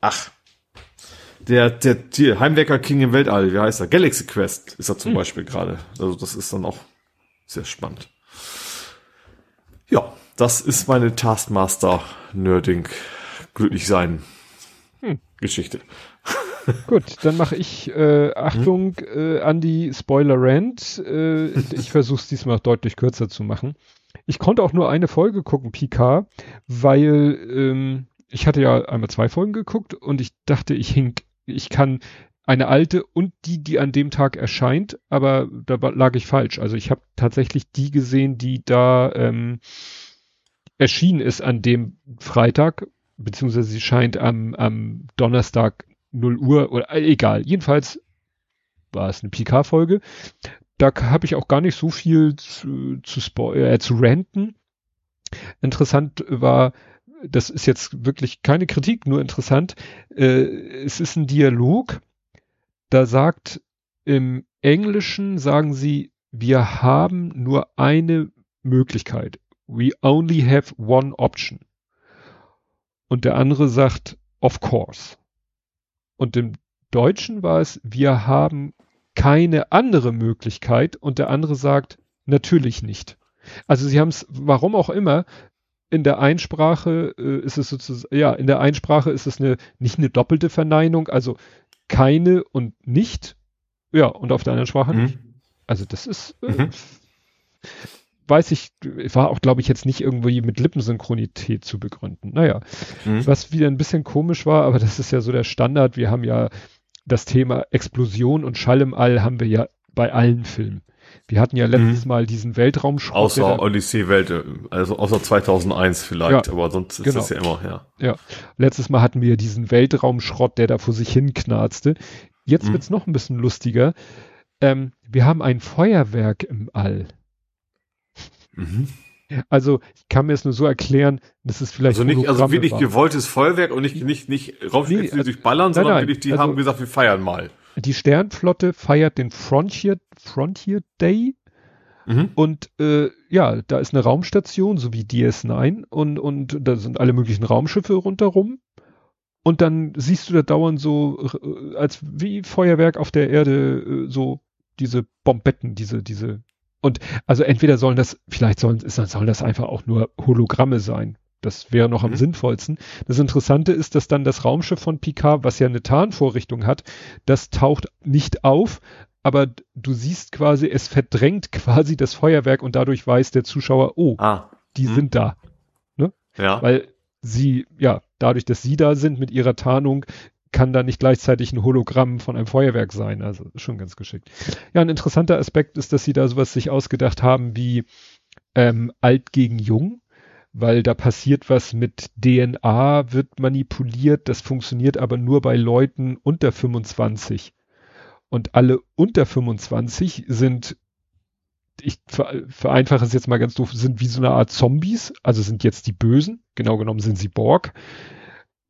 ach, der, der, der Heimwecker King im Weltall, wie heißt er? Galaxy Quest ist er zum hm. Beispiel gerade. Also das ist dann auch sehr spannend. Ja, das ist meine Taskmaster-Nerding glücklich sein hm. Geschichte. Gut, dann mache ich äh, Achtung hm? äh, an die Spoiler-Rant. Äh, ich versuche es diesmal deutlich kürzer zu machen. Ich konnte auch nur eine Folge gucken, PK, weil ähm, ich hatte ja einmal zwei Folgen geguckt und ich dachte, ich hink ich kann eine alte und die, die an dem Tag erscheint, aber da lag ich falsch. Also ich habe tatsächlich die gesehen, die da ähm, erschienen ist an dem Freitag, beziehungsweise sie scheint am, am Donnerstag 0 Uhr oder äh, egal. Jedenfalls war es eine PK-Folge. Da habe ich auch gar nicht so viel zu, zu, äh, zu ranten. Interessant war, das ist jetzt wirklich keine Kritik, nur interessant. Äh, es ist ein Dialog, da sagt im Englischen sagen sie, wir haben nur eine Möglichkeit. We only have one option. Und der andere sagt, of course. Und im Deutschen war es, wir haben keine andere Möglichkeit und der andere sagt, natürlich nicht. Also sie haben es, warum auch immer, in der Einsprache äh, ist es sozusagen, ja, in der Einsprache ist es eine, nicht eine doppelte Verneinung, also keine und nicht. Ja, und auf der anderen Sprache mhm. nicht. Also das ist, äh, mhm. weiß ich, war auch, glaube ich, jetzt nicht irgendwie mit Lippensynchronität zu begründen. Naja, mhm. was wieder ein bisschen komisch war, aber das ist ja so der Standard. Wir haben ja das Thema Explosion und Schall im All haben wir ja bei allen Filmen. Wir hatten ja letztes mhm. Mal diesen Weltraumschrott. Außer Odyssee-Welt, also außer 2001 vielleicht, ja, aber sonst ist genau. das ja immer, ja. Ja, letztes Mal hatten wir diesen Weltraumschrott, der da vor sich hin knarzte. Jetzt mhm. wird's noch ein bisschen lustiger. Ähm, wir haben ein Feuerwerk im All. Mhm. Also ich kann mir es nur so erklären, das ist vielleicht also nicht also wirklich war. gewolltes Feuerwerk und nicht nicht nicht Raumschiff nee, also, durchballern, sondern nein, wirklich die also, haben gesagt, wir feiern mal. Die Sternflotte feiert den Frontier, Frontier Day. Mhm. Und äh, ja, da ist eine Raumstation, so wie DS9, und, und da sind alle möglichen Raumschiffe rundherum. Und dann siehst du da dauernd so, äh, als wie Feuerwerk auf der Erde, äh, so diese Bombetten, diese, diese. Und also entweder sollen das, vielleicht sollen, sollen das einfach auch nur Hologramme sein, das wäre noch am mhm. sinnvollsten. Das Interessante ist, dass dann das Raumschiff von Picard, was ja eine Tarnvorrichtung hat, das taucht nicht auf, aber du siehst quasi, es verdrängt quasi das Feuerwerk und dadurch weiß der Zuschauer, oh, ah. die mhm. sind da. Ne? Ja. Weil sie, ja, dadurch, dass sie da sind mit ihrer Tarnung, kann da nicht gleichzeitig ein Hologramm von einem Feuerwerk sein. Also schon ganz geschickt. Ja, ein interessanter Aspekt ist, dass sie da sowas sich ausgedacht haben wie ähm, alt gegen jung weil da passiert was mit DNA, wird manipuliert, das funktioniert aber nur bei Leuten unter 25. Und alle unter 25 sind, ich vereinfache es jetzt mal ganz doof, sind wie so eine Art Zombies, also sind jetzt die Bösen, genau genommen sind sie Borg,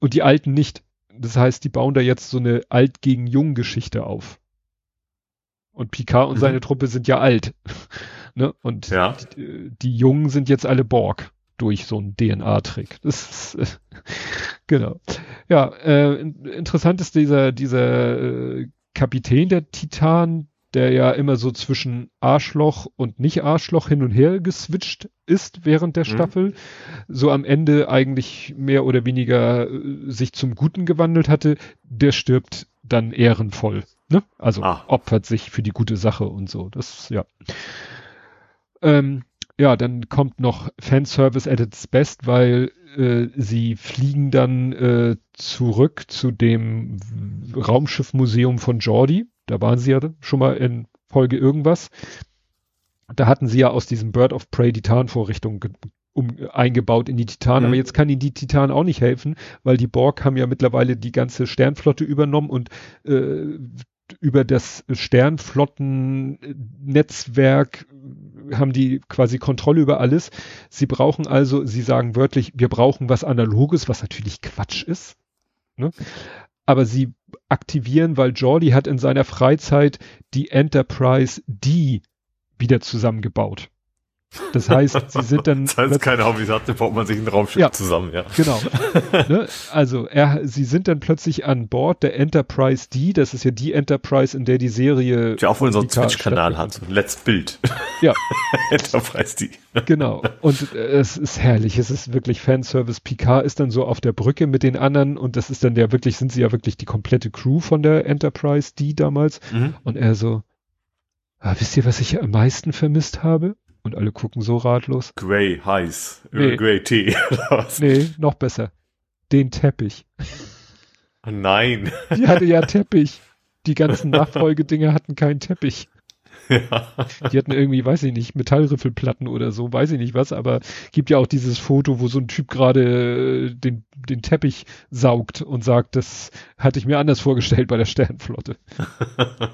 und die Alten nicht. Das heißt, die bauen da jetzt so eine Alt gegen Jung Geschichte auf. Und Picard und mhm. seine Truppe sind ja alt. ne? Und ja. die, die, Jungen sind jetzt alle Borg durch so einen DNA-Trick. Das ist, äh, genau. Ja, äh, interessant ist dieser, dieser äh, Kapitän der Titan, der ja immer so zwischen Arschloch und nicht Arschloch hin und her geswitcht ist während der mhm. Staffel, so am Ende eigentlich mehr oder weniger äh, sich zum Guten gewandelt hatte, der stirbt dann ehrenvoll. Ne? Also ah. opfert sich für die gute Sache und so. Das, ja. Ähm, ja, dann kommt noch Fanservice at its best, weil äh, sie fliegen dann äh, zurück zu dem Raumschiffmuseum von Jordi. Da waren sie ja schon mal in Folge irgendwas. Da hatten sie ja aus diesem Bird of Prey die Tarnvorrichtung um, eingebaut in die Titan. Mhm. Aber jetzt kann ihnen die Titan auch nicht helfen, weil die Borg haben ja mittlerweile die ganze Sternflotte übernommen und äh, über das Sternflottennetzwerk haben die quasi Kontrolle über alles. Sie brauchen also, sie sagen wörtlich, wir brauchen was Analoges, was natürlich Quatsch ist. Ne? Aber sie aktivieren, weil Jordi hat in seiner Freizeit die Enterprise D wieder zusammengebaut. Das heißt, sie sind dann. Das heißt, keine Hobbys hat, baut man sich ein Raumschiff ja, zusammen, ja. Genau. ne? Also, er, sie sind dann plötzlich an Bord der Enterprise D, das ist ja die Enterprise, in der die Serie. Die auch wohl so einen Twitch-Kanal hat, so Let's Build. Ja. Enterprise D. genau. Und äh, es ist herrlich, es ist wirklich Fanservice. Picard ist dann so auf der Brücke mit den anderen und das ist dann ja wirklich, sind sie ja wirklich die komplette Crew von der Enterprise D damals. Mhm. Und er so, ah, wisst ihr, was ich am meisten vermisst habe? Und alle gucken so ratlos. Grey heiß. Nee. Grey Tee. nee, noch besser. Den Teppich. Nein. Die hatte ja Teppich. Die ganzen Nachfolgedinger hatten keinen Teppich. Ja. Die hatten irgendwie, weiß ich nicht, Metallriffelplatten oder so, weiß ich nicht was, aber gibt ja auch dieses Foto, wo so ein Typ gerade äh, den, den Teppich saugt und sagt, das hatte ich mir anders vorgestellt bei der Sternflotte.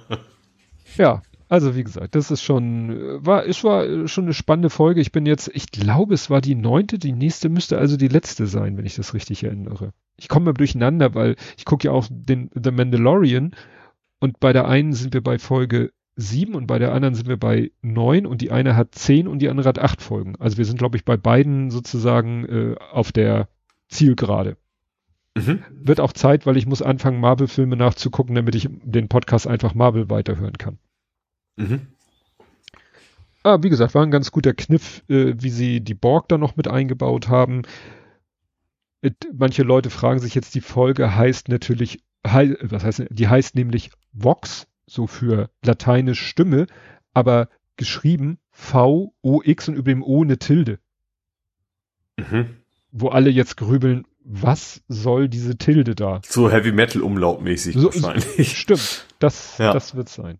ja, also wie gesagt, das ist schon, war, es war schon eine spannende Folge. Ich bin jetzt, ich glaube, es war die neunte, die nächste müsste also die letzte sein, wenn ich das richtig erinnere. Ich komme mal durcheinander, weil ich gucke ja auch den The Mandalorian und bei der einen sind wir bei Folge sieben und bei der anderen sind wir bei neun und die eine hat zehn und die andere hat acht Folgen. Also wir sind, glaube ich, bei beiden sozusagen äh, auf der Zielgerade. Mhm. Wird auch Zeit, weil ich muss anfangen, Marvel-Filme nachzugucken, damit ich den Podcast einfach Marvel weiterhören kann. Mhm. Ah, wie gesagt, war ein ganz guter Kniff, äh, wie sie die Borg da noch mit eingebaut haben. It, manche Leute fragen sich jetzt, die Folge heißt natürlich, hei, was heißt, die heißt nämlich Vox, so für lateinisch Stimme, aber geschrieben V-O-X und über dem O eine Tilde. Mhm. Wo alle jetzt grübeln, was soll diese Tilde da? So Heavy Metal Umlautmäßig so, wahrscheinlich. Stimmt, das, ja. das wird sein.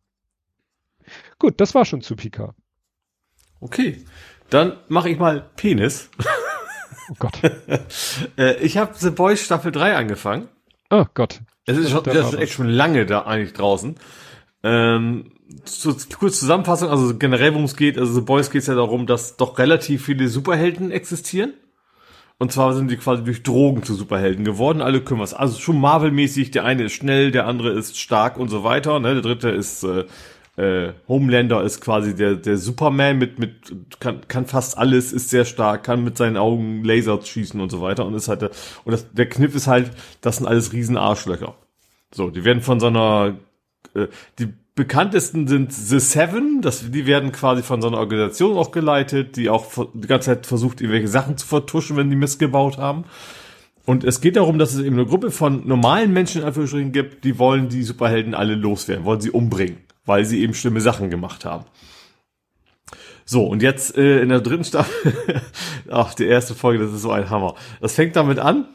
Gut, das war schon zu Pika. Okay, dann mache ich mal Penis. Oh Gott. Äh, ich habe The Boys Staffel 3 angefangen. Oh Gott. Es ist, schon, das ist echt schon lange da eigentlich draußen. Ähm, so, kurz Zusammenfassung, also generell worum es geht, also The Boys geht es ja darum, dass doch relativ viele Superhelden existieren. Und zwar sind die quasi durch Drogen zu Superhelden geworden. Alle können was. Also schon Marvel-mäßig, der eine ist schnell, der andere ist stark und so weiter. Ne? Der dritte ist äh, äh, Homelander ist quasi der, der Superman mit, mit, kann, kann fast alles, ist sehr stark, kann mit seinen Augen Laser schießen und so weiter und ist halt der, und das, der Kniff ist halt, das sind alles riesen Arschlöcher. So, die werden von so einer, äh, die bekanntesten sind The Seven, das, die werden quasi von so einer Organisation auch geleitet, die auch die ganze Zeit versucht, irgendwelche Sachen zu vertuschen, wenn die Mist gebaut haben. Und es geht darum, dass es eben eine Gruppe von normalen Menschen in Anführungsstrichen gibt, die wollen die Superhelden alle loswerden, wollen sie umbringen weil sie eben schlimme Sachen gemacht haben. So, und jetzt äh, in der dritten Staffel, ach, die erste Folge, das ist so ein Hammer. Das fängt damit an.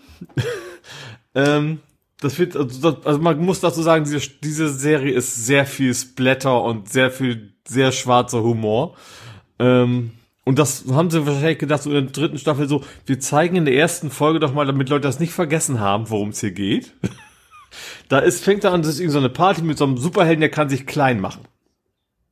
ähm, das wird, also, das, also man muss dazu sagen, diese, diese Serie ist sehr viel Splatter und sehr viel, sehr schwarzer Humor. Ähm, Und das haben sie wahrscheinlich gedacht, so in der dritten Staffel so, wir zeigen in der ersten Folge doch mal, damit Leute das nicht vergessen haben, worum es hier geht. da ist, fängt er an, das ist irgendwie so eine Party mit so einem Superhelden, der kann sich klein machen.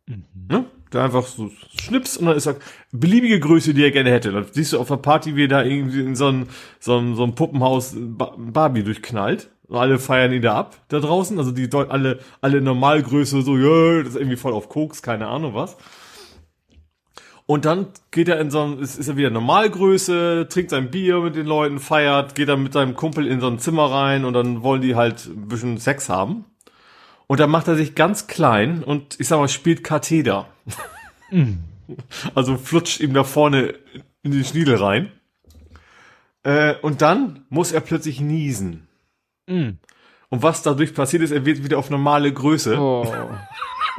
Mhm. Ne? Der einfach so schnips und dann ist er beliebige Größe, die er gerne hätte. Dann siehst du auf der Party, wie er da irgendwie in so ein, so ein, so ein Puppenhaus Barbie durchknallt. Alle feiern ihn da ab, da draußen. Also die alle, alle Normalgröße, so, ja, das ist irgendwie voll auf Koks, keine Ahnung was. Und dann geht er in so ein, ist, ist er wieder Normalgröße, trinkt sein Bier mit den Leuten, feiert, geht dann mit seinem Kumpel in so ein Zimmer rein und dann wollen die halt ein bisschen Sex haben. Und dann macht er sich ganz klein und ich sag mal, spielt Katheter. Mm. Also flutscht ihm da vorne in den Schniedel rein. Äh, und dann muss er plötzlich niesen. Mm. Und was dadurch passiert ist, er wird wieder auf normale Größe. Oh.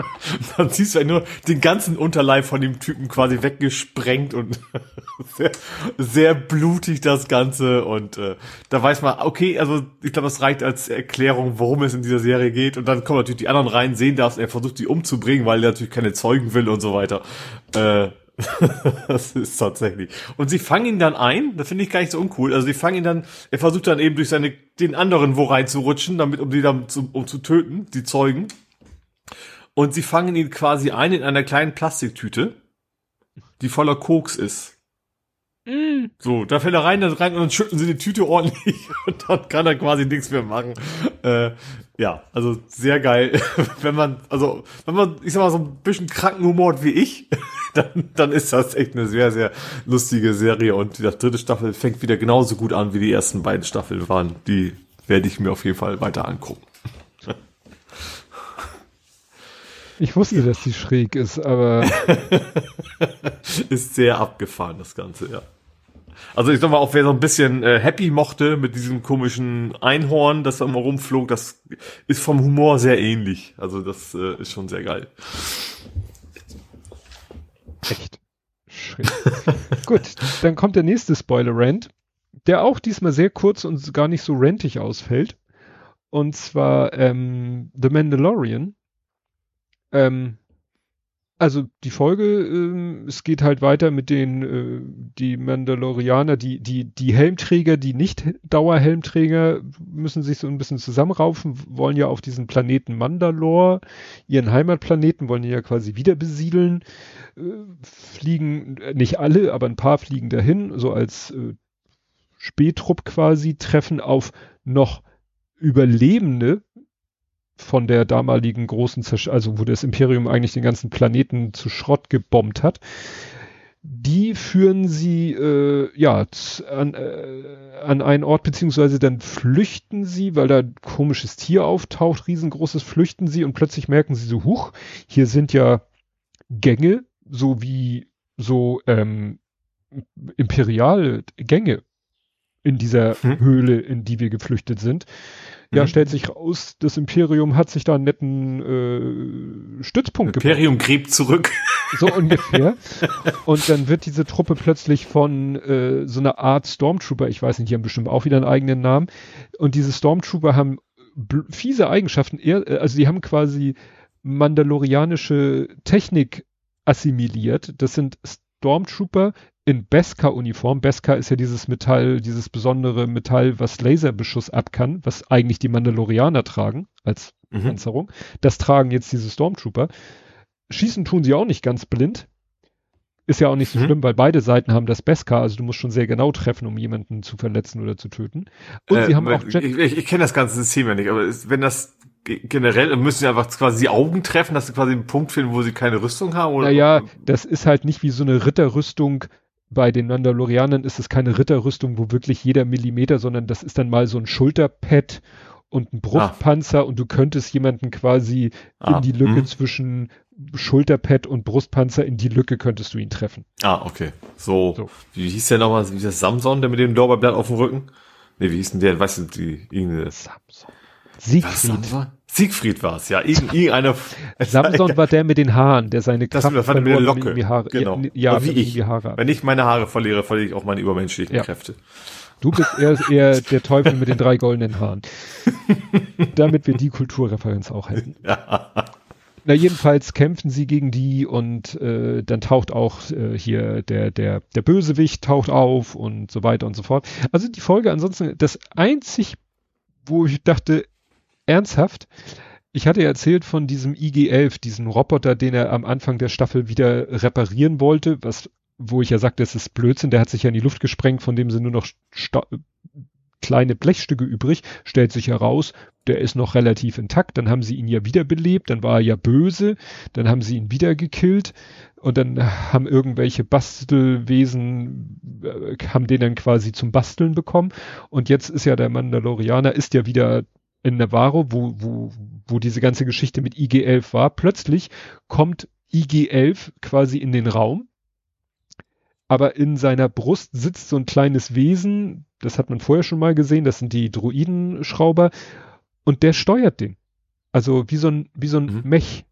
dann siehst du ja nur den ganzen Unterleib von dem Typen quasi weggesprengt und sehr, sehr blutig das Ganze. Und äh, da weiß man, okay, also ich glaube, das reicht als Erklärung, worum es in dieser Serie geht. Und dann kommen natürlich die anderen rein, sehen das, er versucht die umzubringen, weil er natürlich keine Zeugen will und so weiter. Äh, das ist tatsächlich. Und sie fangen ihn dann ein, das finde ich gar nicht so uncool. Also sie fangen ihn dann, er versucht dann eben durch seine, den anderen wo reinzurutschen, damit, um die dann zu, um zu töten, die Zeugen. Und sie fangen ihn quasi ein in einer kleinen Plastiktüte, die voller Koks ist. Mm. So, da fällt er rein, dann rein und dann schütten sie die Tüte ordentlich und dann kann er quasi nichts mehr machen. Äh, ja, also sehr geil. wenn man, also, wenn man, ich sag mal, so ein bisschen kranken Humor hat wie ich, dann, dann ist das echt eine sehr, sehr lustige Serie und die dritte Staffel fängt wieder genauso gut an, wie die ersten beiden Staffeln waren. Die werde ich mir auf jeden Fall weiter angucken. Ich wusste, dass die schräg ist, aber. ist sehr abgefahren, das Ganze, ja. Also ich sag mal, auch wer so ein bisschen äh, Happy mochte mit diesem komischen Einhorn, das da immer rumflog, das ist vom Humor sehr ähnlich. Also das äh, ist schon sehr geil. Echt. Schräg. Gut, dann kommt der nächste Spoiler-Rant, der auch diesmal sehr kurz und gar nicht so rentig ausfällt. Und zwar ähm, The Mandalorian ähm, also die Folge, ähm, es geht halt weiter mit den äh, die Mandalorianer, die die die Helmträger, die nicht Dauerhelmträger müssen sich so ein bisschen zusammenraufen, wollen ja auf diesen Planeten Mandalore, ihren Heimatplaneten, wollen ja quasi wieder besiedeln, äh, fliegen äh, nicht alle, aber ein paar fliegen dahin, so als äh, Spähtrupp quasi, treffen auf noch Überlebende von der damaligen großen, Zersch also wo das Imperium eigentlich den ganzen Planeten zu Schrott gebombt hat. Die führen sie äh, ja an, äh, an einen Ort, beziehungsweise dann flüchten sie, weil da ein komisches Tier auftaucht, riesengroßes, flüchten sie und plötzlich merken sie so, huch, hier sind ja Gänge, so wie so ähm, imperial Gänge in dieser hm. Höhle, in die wir geflüchtet sind. Ja, mhm. stellt sich raus, das Imperium hat sich da einen netten äh, Stützpunkt Imperium gräbt zurück. So ungefähr. Und dann wird diese Truppe plötzlich von äh, so einer Art Stormtrooper, ich weiß nicht, die haben bestimmt auch wieder einen eigenen Namen. Und diese Stormtrooper haben fiese Eigenschaften, eher, äh, also die haben quasi mandalorianische Technik assimiliert. Das sind Stormtrooper in Beskar-Uniform. Beskar ist ja dieses Metall, dieses besondere Metall, was Laserbeschuss ab kann, was eigentlich die Mandalorianer tragen als mhm. Panzerung. Das tragen jetzt diese Stormtrooper. Schießen tun sie auch nicht ganz blind. Ist ja auch nicht so mhm. schlimm, weil beide Seiten haben das Beskar, also du musst schon sehr genau treffen, um jemanden zu verletzen oder zu töten. Und äh, sie haben auch Jet Ich, ich, ich kenne das ganze System ja nicht, aber ist, wenn das generell müssen sie einfach quasi die Augen treffen, dass sie quasi einen Punkt finden, wo sie keine Rüstung haben? Oder? Naja, das ist halt nicht wie so eine Ritterrüstung, bei den Mandalorianern ist es keine Ritterrüstung, wo wirklich jeder Millimeter, sondern das ist dann mal so ein Schulterpad und ein Brustpanzer ah. und du könntest jemanden quasi ah. in die Lücke hm. zwischen Schulterpad und Brustpanzer in die Lücke könntest du ihn treffen. Ah, okay. So, so. wie hieß der nochmal, wie das Samson, der mit dem Lorbeerblatt auf dem Rücken? Nee, wie hieß denn der, weißt du, die, irgendeine. Samson. Siegfried. Siegfried war es, ja. Irgendeiner. Samson war der mit den Haaren, der seine Kraft das verloren mit der Locke. Die Haare, genau. Ja, wie ich. Haare Wenn ich meine Haare verliere, verliere ich auch meine übermenschlichen ja. Kräfte. Du bist eher, eher der Teufel mit den drei goldenen Haaren. Damit wir die Kulturreferenz auch hätten. Ja. Na, jedenfalls kämpfen sie gegen die und äh, dann taucht auch äh, hier der, der, der Bösewicht taucht auf und so weiter und so fort. Also die Folge ansonsten, das einzig, wo ich dachte, ernsthaft, ich hatte erzählt von diesem IG-11, diesen Roboter, den er am Anfang der Staffel wieder reparieren wollte, was, wo ich ja sagte, das ist Blödsinn, der hat sich ja in die Luft gesprengt, von dem sind nur noch Sta kleine Blechstücke übrig, stellt sich heraus, der ist noch relativ intakt, dann haben sie ihn ja wiederbelebt, dann war er ja böse, dann haben sie ihn wieder gekillt und dann haben irgendwelche Bastelwesen, äh, haben den dann quasi zum Basteln bekommen und jetzt ist ja der Mandalorianer, ist ja wieder in Navarro, wo, wo, wo diese ganze Geschichte mit IG-11 war, plötzlich kommt IG-11 quasi in den Raum, aber in seiner Brust sitzt so ein kleines Wesen, das hat man vorher schon mal gesehen, das sind die Druidenschrauber und der steuert den. Also wie so ein, wie so ein mhm. Mech.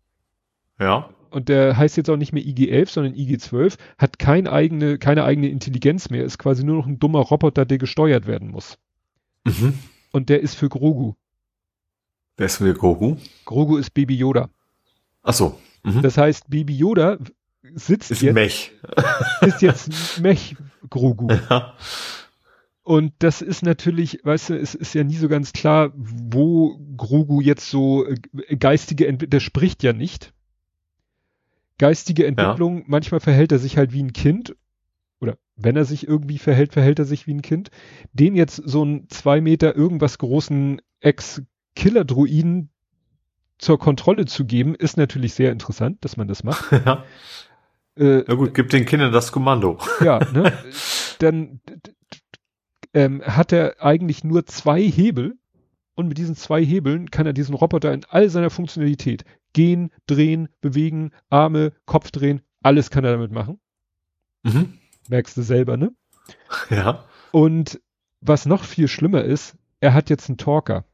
Ja. Und der heißt jetzt auch nicht mehr IG-11, sondern IG-12, hat kein eigene, keine eigene Intelligenz mehr, ist quasi nur noch ein dummer Roboter, der gesteuert werden muss. Mhm. Und der ist für Grogu. Wer ist für Grogu? Grogu ist Baby Yoda. Ach so. Mhm. Das heißt, Baby Yoda sitzt ist jetzt. Mech. ist jetzt Mech Grogu. Ja. Und das ist natürlich, weißt du, es ist ja nie so ganz klar, wo Grogu jetzt so äh, geistige Entwicklung, der spricht ja nicht. Geistige Entwicklung, ja. manchmal verhält er sich halt wie ein Kind. Oder wenn er sich irgendwie verhält, verhält er sich wie ein Kind. Den jetzt so einen zwei Meter irgendwas großen Ex-Killer-Druiden zur Kontrolle zu geben, ist natürlich sehr interessant, dass man das macht. Ja. Äh, Na gut, gib den Kindern das Kommando. Ja, ne? Dann ähm, hat er eigentlich nur zwei Hebel und mit diesen zwei Hebeln kann er diesen Roboter in all seiner Funktionalität gehen, drehen, bewegen, Arme, Kopf drehen, alles kann er damit machen. Mhm. Merkst du selber, ne? Ja. Und was noch viel schlimmer ist, er hat jetzt einen Talker.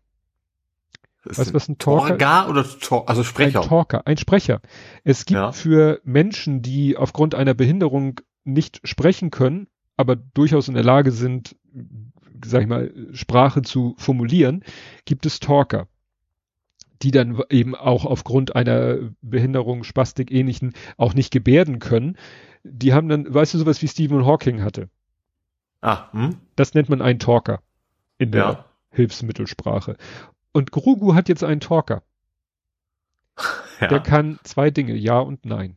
Weißt du, was ein Talker Torga oder Tor also Sprecher? Ein Talker, ein Sprecher. Es gibt ja. für Menschen, die aufgrund einer Behinderung nicht sprechen können, aber durchaus in der Lage sind, sag ich mal, Sprache zu formulieren, gibt es Talker, die dann eben auch aufgrund einer Behinderung, Spastik, ähnlichen auch nicht gebärden können. Die haben dann, weißt du, sowas wie Stephen Hawking hatte. Ah, hm? Das nennt man einen Talker in der ja. Hilfsmittelsprache. Und Grogu hat jetzt einen Talker. Ja. Der kann zwei Dinge, Ja und Nein.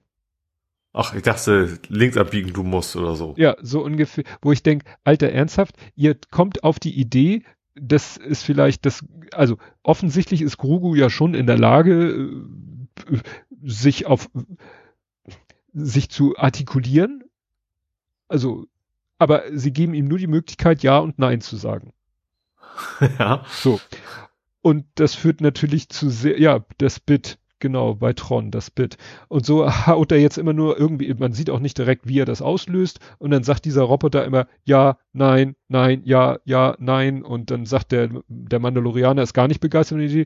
Ach, ich dachte, links abbiegen du musst oder so. Ja, so ungefähr, wo ich denke, Alter, ernsthaft, ihr kommt auf die Idee, das ist vielleicht das, also offensichtlich ist Grugu ja schon in der Lage, äh, sich auf, sich zu artikulieren. Also, aber sie geben ihm nur die Möglichkeit, Ja und Nein zu sagen. Ja. So. Und das führt natürlich zu sehr, ja, das Bit Genau, bei Tron, das Bit. Und so haut er jetzt immer nur irgendwie, man sieht auch nicht direkt, wie er das auslöst. Und dann sagt dieser Roboter immer, ja, nein, nein, ja, ja, nein. Und dann sagt der, der Mandalorianer ist gar nicht begeistert von der Idee.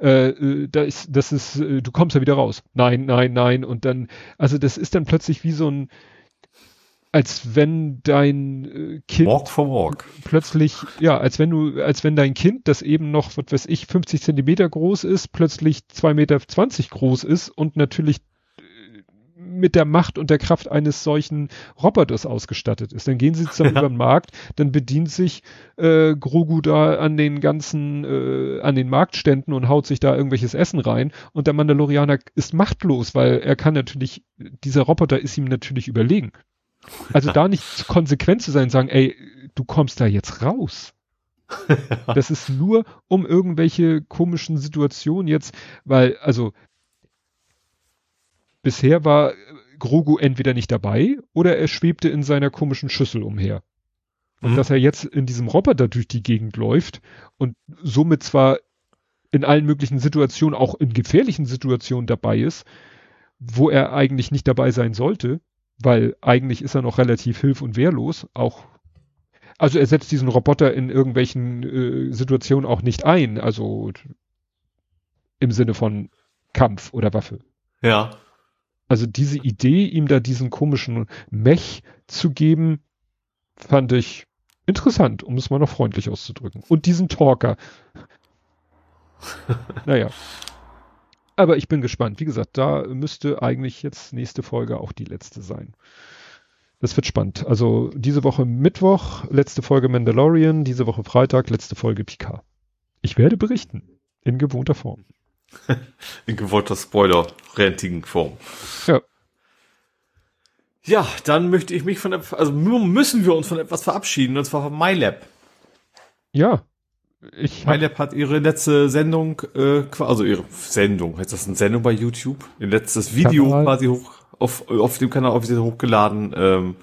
Äh, äh da ist, das ist, äh, du kommst ja wieder raus. Nein, nein, nein. Und dann, also das ist dann plötzlich wie so ein, als wenn dein äh, Kind walk for walk. plötzlich, ja, als wenn du, als wenn dein Kind, das eben noch, was weiß ich, 50 Zentimeter groß ist, plötzlich 2,20 Meter groß ist und natürlich äh, mit der Macht und der Kraft eines solchen Roboters ausgestattet ist. Dann gehen sie zusammen ja. über den Markt, dann bedient sich äh, Grogu da an den ganzen, äh, an den Marktständen und haut sich da irgendwelches Essen rein und der Mandalorianer ist machtlos, weil er kann natürlich, dieser Roboter ist ihm natürlich überlegen. Also da nicht konsequent zu sein, sagen, ey, du kommst da jetzt raus. Das ist nur um irgendwelche komischen Situationen jetzt, weil, also, bisher war Grogu entweder nicht dabei oder er schwebte in seiner komischen Schüssel umher. Und mhm. dass er jetzt in diesem Roboter durch die Gegend läuft und somit zwar in allen möglichen Situationen, auch in gefährlichen Situationen dabei ist, wo er eigentlich nicht dabei sein sollte, weil eigentlich ist er noch relativ hilf- und wehrlos, auch also er setzt diesen Roboter in irgendwelchen äh, Situationen auch nicht ein, also im Sinne von Kampf oder Waffe. Ja. Also diese Idee, ihm da diesen komischen Mech zu geben, fand ich interessant, um es mal noch freundlich auszudrücken. Und diesen Talker. naja. Aber ich bin gespannt. Wie gesagt, da müsste eigentlich jetzt nächste Folge auch die letzte sein. Das wird spannend. Also diese Woche Mittwoch, letzte Folge Mandalorian, diese Woche Freitag, letzte Folge Picard. Ich werde berichten. In gewohnter Form. in gewohnter Spoiler-rentigen Form. Ja. Ja, dann möchte ich mich von, also müssen wir uns von etwas verabschieden, und zwar von MyLab. Ja. Ich MyLab hat ihre letzte Sendung, äh, also ihre Sendung, heißt das eine Sendung bei YouTube? Ihr letztes Video quasi hoch, auf, auf dem Kanal offiziell hochgeladen. Ähm,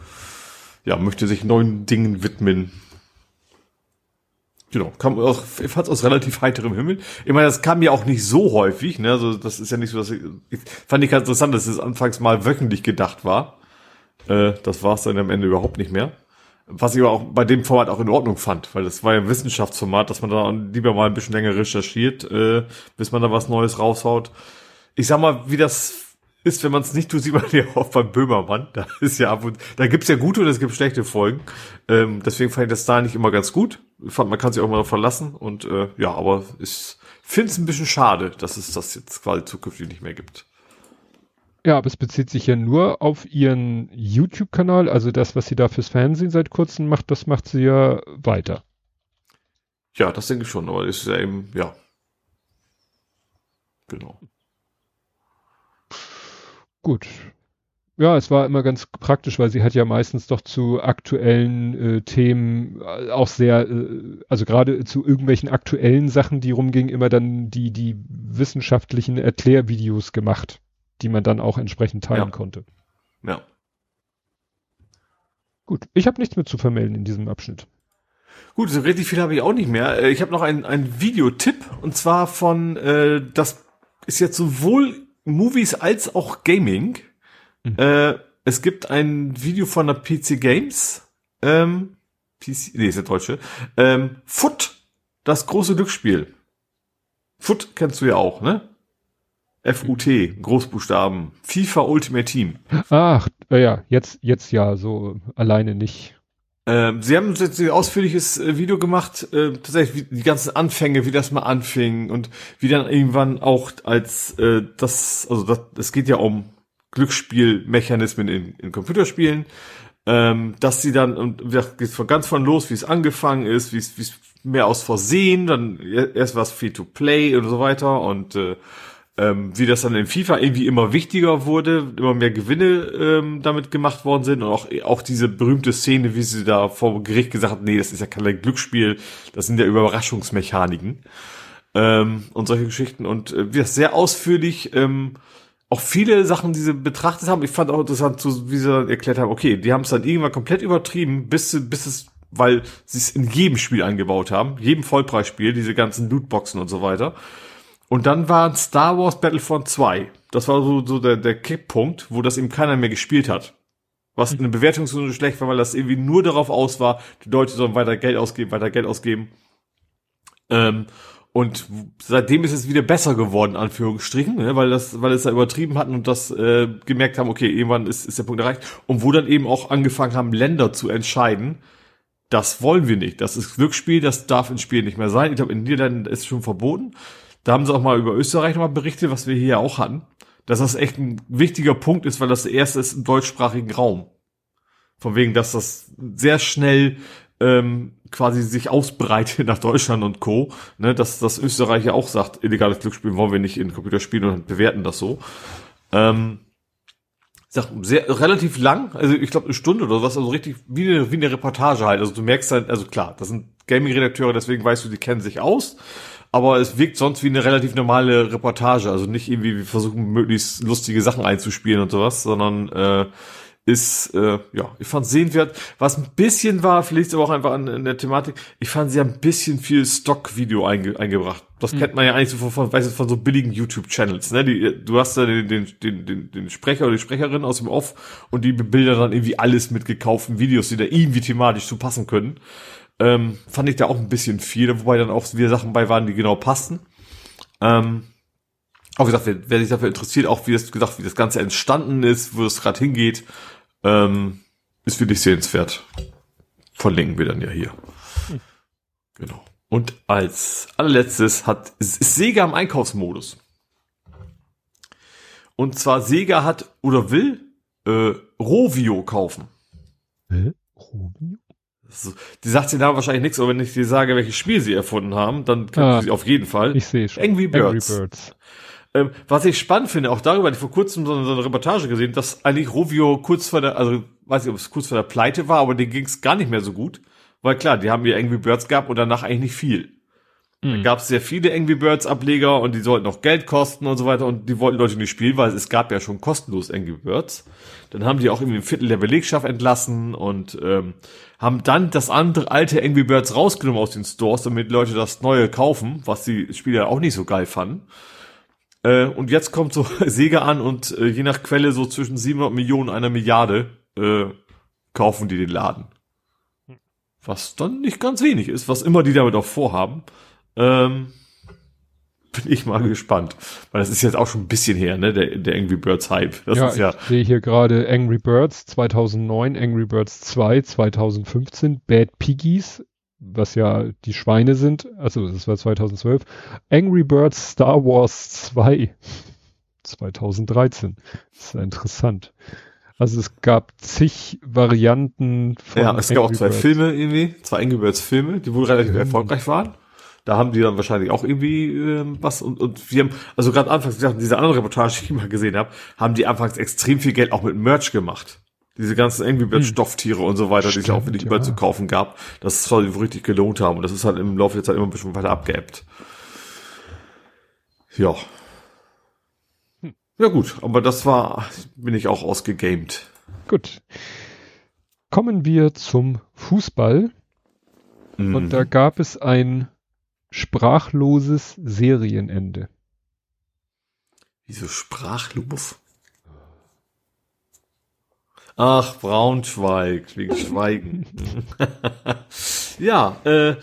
ja, möchte sich neuen Dingen widmen. Genau, kam auch, fand aus relativ heiterem Himmel. Ich meine, das kam ja auch nicht so häufig, ne? Also das ist ja nicht so, dass ich, ich fand ich ganz interessant, dass es anfangs mal wöchentlich gedacht war. Äh, das war es dann am Ende überhaupt nicht mehr. Was ich aber auch bei dem Format auch in Ordnung fand, weil das war ja ein Wissenschaftsformat, dass man da lieber mal ein bisschen länger recherchiert, äh, bis man da was Neues raushaut. Ich sag mal, wie das ist, wenn man es nicht tut, sieht man ja auch beim Böhmermann. Da ist ja ab und da gibt's ja gute und es gibt schlechte Folgen. Ähm, deswegen fand ich das da nicht immer ganz gut. Ich fand, man kann sich auch mal verlassen und äh, ja, aber ich finde es ein bisschen schade, dass es das jetzt quasi zukünftig nicht mehr gibt. Ja, aber es bezieht sich ja nur auf ihren YouTube-Kanal, also das, was sie da fürs Fernsehen seit kurzem macht, das macht sie ja weiter. Ja, das denke ich schon, aber ist ja eben, ja. Genau. Gut. Ja, es war immer ganz praktisch, weil sie hat ja meistens doch zu aktuellen äh, Themen äh, auch sehr, äh, also gerade zu irgendwelchen aktuellen Sachen, die rumgingen, immer dann die, die wissenschaftlichen Erklärvideos gemacht, die man dann auch entsprechend teilen ja. konnte. Ja. Gut, ich habe nichts mehr zu vermelden in diesem Abschnitt. Gut, so richtig viel habe ich auch nicht mehr. Äh, ich habe noch einen, einen Videotipp und zwar von, äh, das ist jetzt sowohl Movies als auch Gaming. Mhm. Äh, es gibt ein Video von der PC Games. Ähm, PC, nee, ist der deutsche. Ähm, Foot, das große Glücksspiel. Foot kennst du ja auch, ne? F-U-T, Großbuchstaben. FIFA Ultimate Team. Ach, ja, jetzt, jetzt ja, so alleine nicht. Ähm, sie haben jetzt ein ausführliches äh, Video gemacht, äh, tatsächlich wie, die ganzen Anfänge, wie das mal anfing und wie dann irgendwann auch als äh, das, also das, es geht ja um Glücksspielmechanismen in, in Computerspielen, ähm, dass sie dann, und das geht von ganz von los, wie es angefangen ist, wie es, wie es mehr aus Versehen, dann erst was Free-to-Play und so weiter und äh, ähm, wie das dann in FIFA irgendwie immer wichtiger wurde, immer mehr Gewinne ähm, damit gemacht worden sind und auch, auch diese berühmte Szene, wie sie da vor Gericht gesagt hat, nee, das ist ja kein Glücksspiel, das sind ja Überraschungsmechaniken ähm, und solche Geschichten und äh, wie das sehr ausführlich ähm, auch viele Sachen, die sie betrachtet haben. Ich fand auch interessant, so, wie sie dann erklärt haben, okay, die haben es dann irgendwann komplett übertrieben, bis, bis es weil sie es in jedem Spiel eingebaut haben, jedem Vollpreisspiel, diese ganzen Lootboxen und so weiter. Und dann war Star Wars Battlefront 2. Das war so, so der, der Kickpunkt, wo das eben keiner mehr gespielt hat. Was in der Bewertung so schlecht war, weil das irgendwie nur darauf aus war, die Leute sollen weiter Geld ausgeben, weiter Geld ausgeben. Ähm, und seitdem ist es wieder besser geworden, Anführungsstrichen, ne, weil das, weil es da übertrieben hatten und das äh, gemerkt haben, okay, irgendwann ist, ist der Punkt erreicht. Und wo dann eben auch angefangen haben, Länder zu entscheiden, das wollen wir nicht. Das ist Glücksspiel, das darf ins Spiel nicht mehr sein. Ich glaube, in Niederlanden ist es schon verboten. Da haben sie auch mal über Österreich nochmal berichtet, was wir hier auch hatten, dass das echt ein wichtiger Punkt ist, weil das erste ist im deutschsprachigen Raum. Von wegen, dass das sehr schnell ähm, quasi sich ausbreitet nach Deutschland und Co. Ne, dass das Österreich ja auch sagt, illegales Glücksspiel wollen wir nicht in Computerspielen und bewerten das so. Ähm, sag, sehr relativ lang, also ich glaube eine Stunde oder was, also richtig wie eine, wie eine Reportage halt. Also du merkst halt, also klar, das sind Gaming-Redakteure, deswegen weißt du, die kennen sich aus aber es wirkt sonst wie eine relativ normale Reportage. Also nicht irgendwie, wir versuchen möglichst lustige Sachen einzuspielen und sowas, sondern äh, ist, äh, ja, ich fand sehenswert. Was ein bisschen war, vielleicht aber auch einfach an, an der Thematik, ich fand sie ein bisschen viel Stock-Video einge, eingebracht. Das mhm. kennt man ja eigentlich so von, von, weiß ich, von so billigen YouTube-Channels. Ne? Die, du hast da den, den, den, den, den Sprecher oder die Sprecherin aus dem Off und die bebildern dann irgendwie alles mit gekauften Videos, die da irgendwie thematisch zu passen können. Ähm, fand ich da auch ein bisschen viel, wobei dann auch wieder Sachen bei waren, die genau passten. Ähm, auch gesagt, wer, wer sich dafür interessiert, auch wie das gesagt, wie das Ganze entstanden ist, wo es gerade hingeht, ähm, ist wirklich sehenswert. Verlinken wir dann ja hier. Hm. Genau. Und als allerletztes hat ist, Sega im Einkaufsmodus. Und zwar Sega hat oder will äh, Rovio kaufen. Hä? Rovio? Die sagt sie da wahrscheinlich nichts, aber wenn ich dir sage, welches Spiel sie erfunden haben, dann kennt Ah, sie auf jeden Fall. Ich sehe schon. Angry Birds. Angry Birds. Ähm, was ich spannend finde, auch darüber hatte ich vor kurzem so, eine- so eine Reportage gesehen, dass eigentlich Rovio kurz vor der, also weiß nicht, ob es kurz vor der Pleite war, aber denen ging es gar nicht mehr so gut. Weil klar, die haben ja Angry Birds gehabt und danach eigentlich nicht viel. Da Mhm. gab es sehr viele Angry Birds Ableger und die sollten auch Geld kosten und so weiter und die wollten Leute nicht spielen, weil es gab ja schon kostenlos Angry Birds. Dann haben die auch irgendwie ein Viertel der Belegschaft entlassen und ähm, haben dann das andere alte Angry Birds rausgenommen aus den Stores, damit Leute das neue kaufen, was die Spieler auch nicht so geil fanden. Äh, und jetzt kommt so Sega an und äh, je nach Quelle so zwischen 700 Millionen und einer Milliarde äh, kaufen die den Laden. Was dann nicht ganz wenig ist, was immer die damit auch vorhaben. Ähm, bin ich mal gespannt. Weil das ist jetzt auch schon ein bisschen her, ne, der, der Angry Birds Hype. Das ja, ist ja, ich sehe hier gerade Angry Birds 2009, Angry Birds 2 2015, Bad Piggies, was ja die Schweine sind, also das war 2012, Angry Birds Star Wars 2 2013. Das ist ja interessant. Also es gab zig Varianten von ja, es gab auch Angry zwei Birds. Filme irgendwie, zwei Angry Birds Filme, die wohl relativ Mhm. erfolgreich waren. Da haben die dann wahrscheinlich auch irgendwie ähm, was und, und wir haben, also gerade anfangs, diese andere Reportage, die ich mal gesehen habe, haben die anfangs extrem viel Geld auch mit Merch gemacht. Diese ganzen Angry Birds Stofftiere und so weiter, die es auch Hm. Stimmt, wirklich überall ja. zu kaufen gab, dass es zwar richtig gelohnt haben und das ist halt im Laufe der Zeit immer ein bisschen weiter abgeebbt. Ja. Hm. Ja gut, aber das war, bin ich auch ausgegamed. Gut. Kommen wir zum Fußball. Mhm. Und da gab es ein sprachloses Serienende. Wieso sprachlos? Ach, Braunschweig, wegen Schweigen. ja, äh,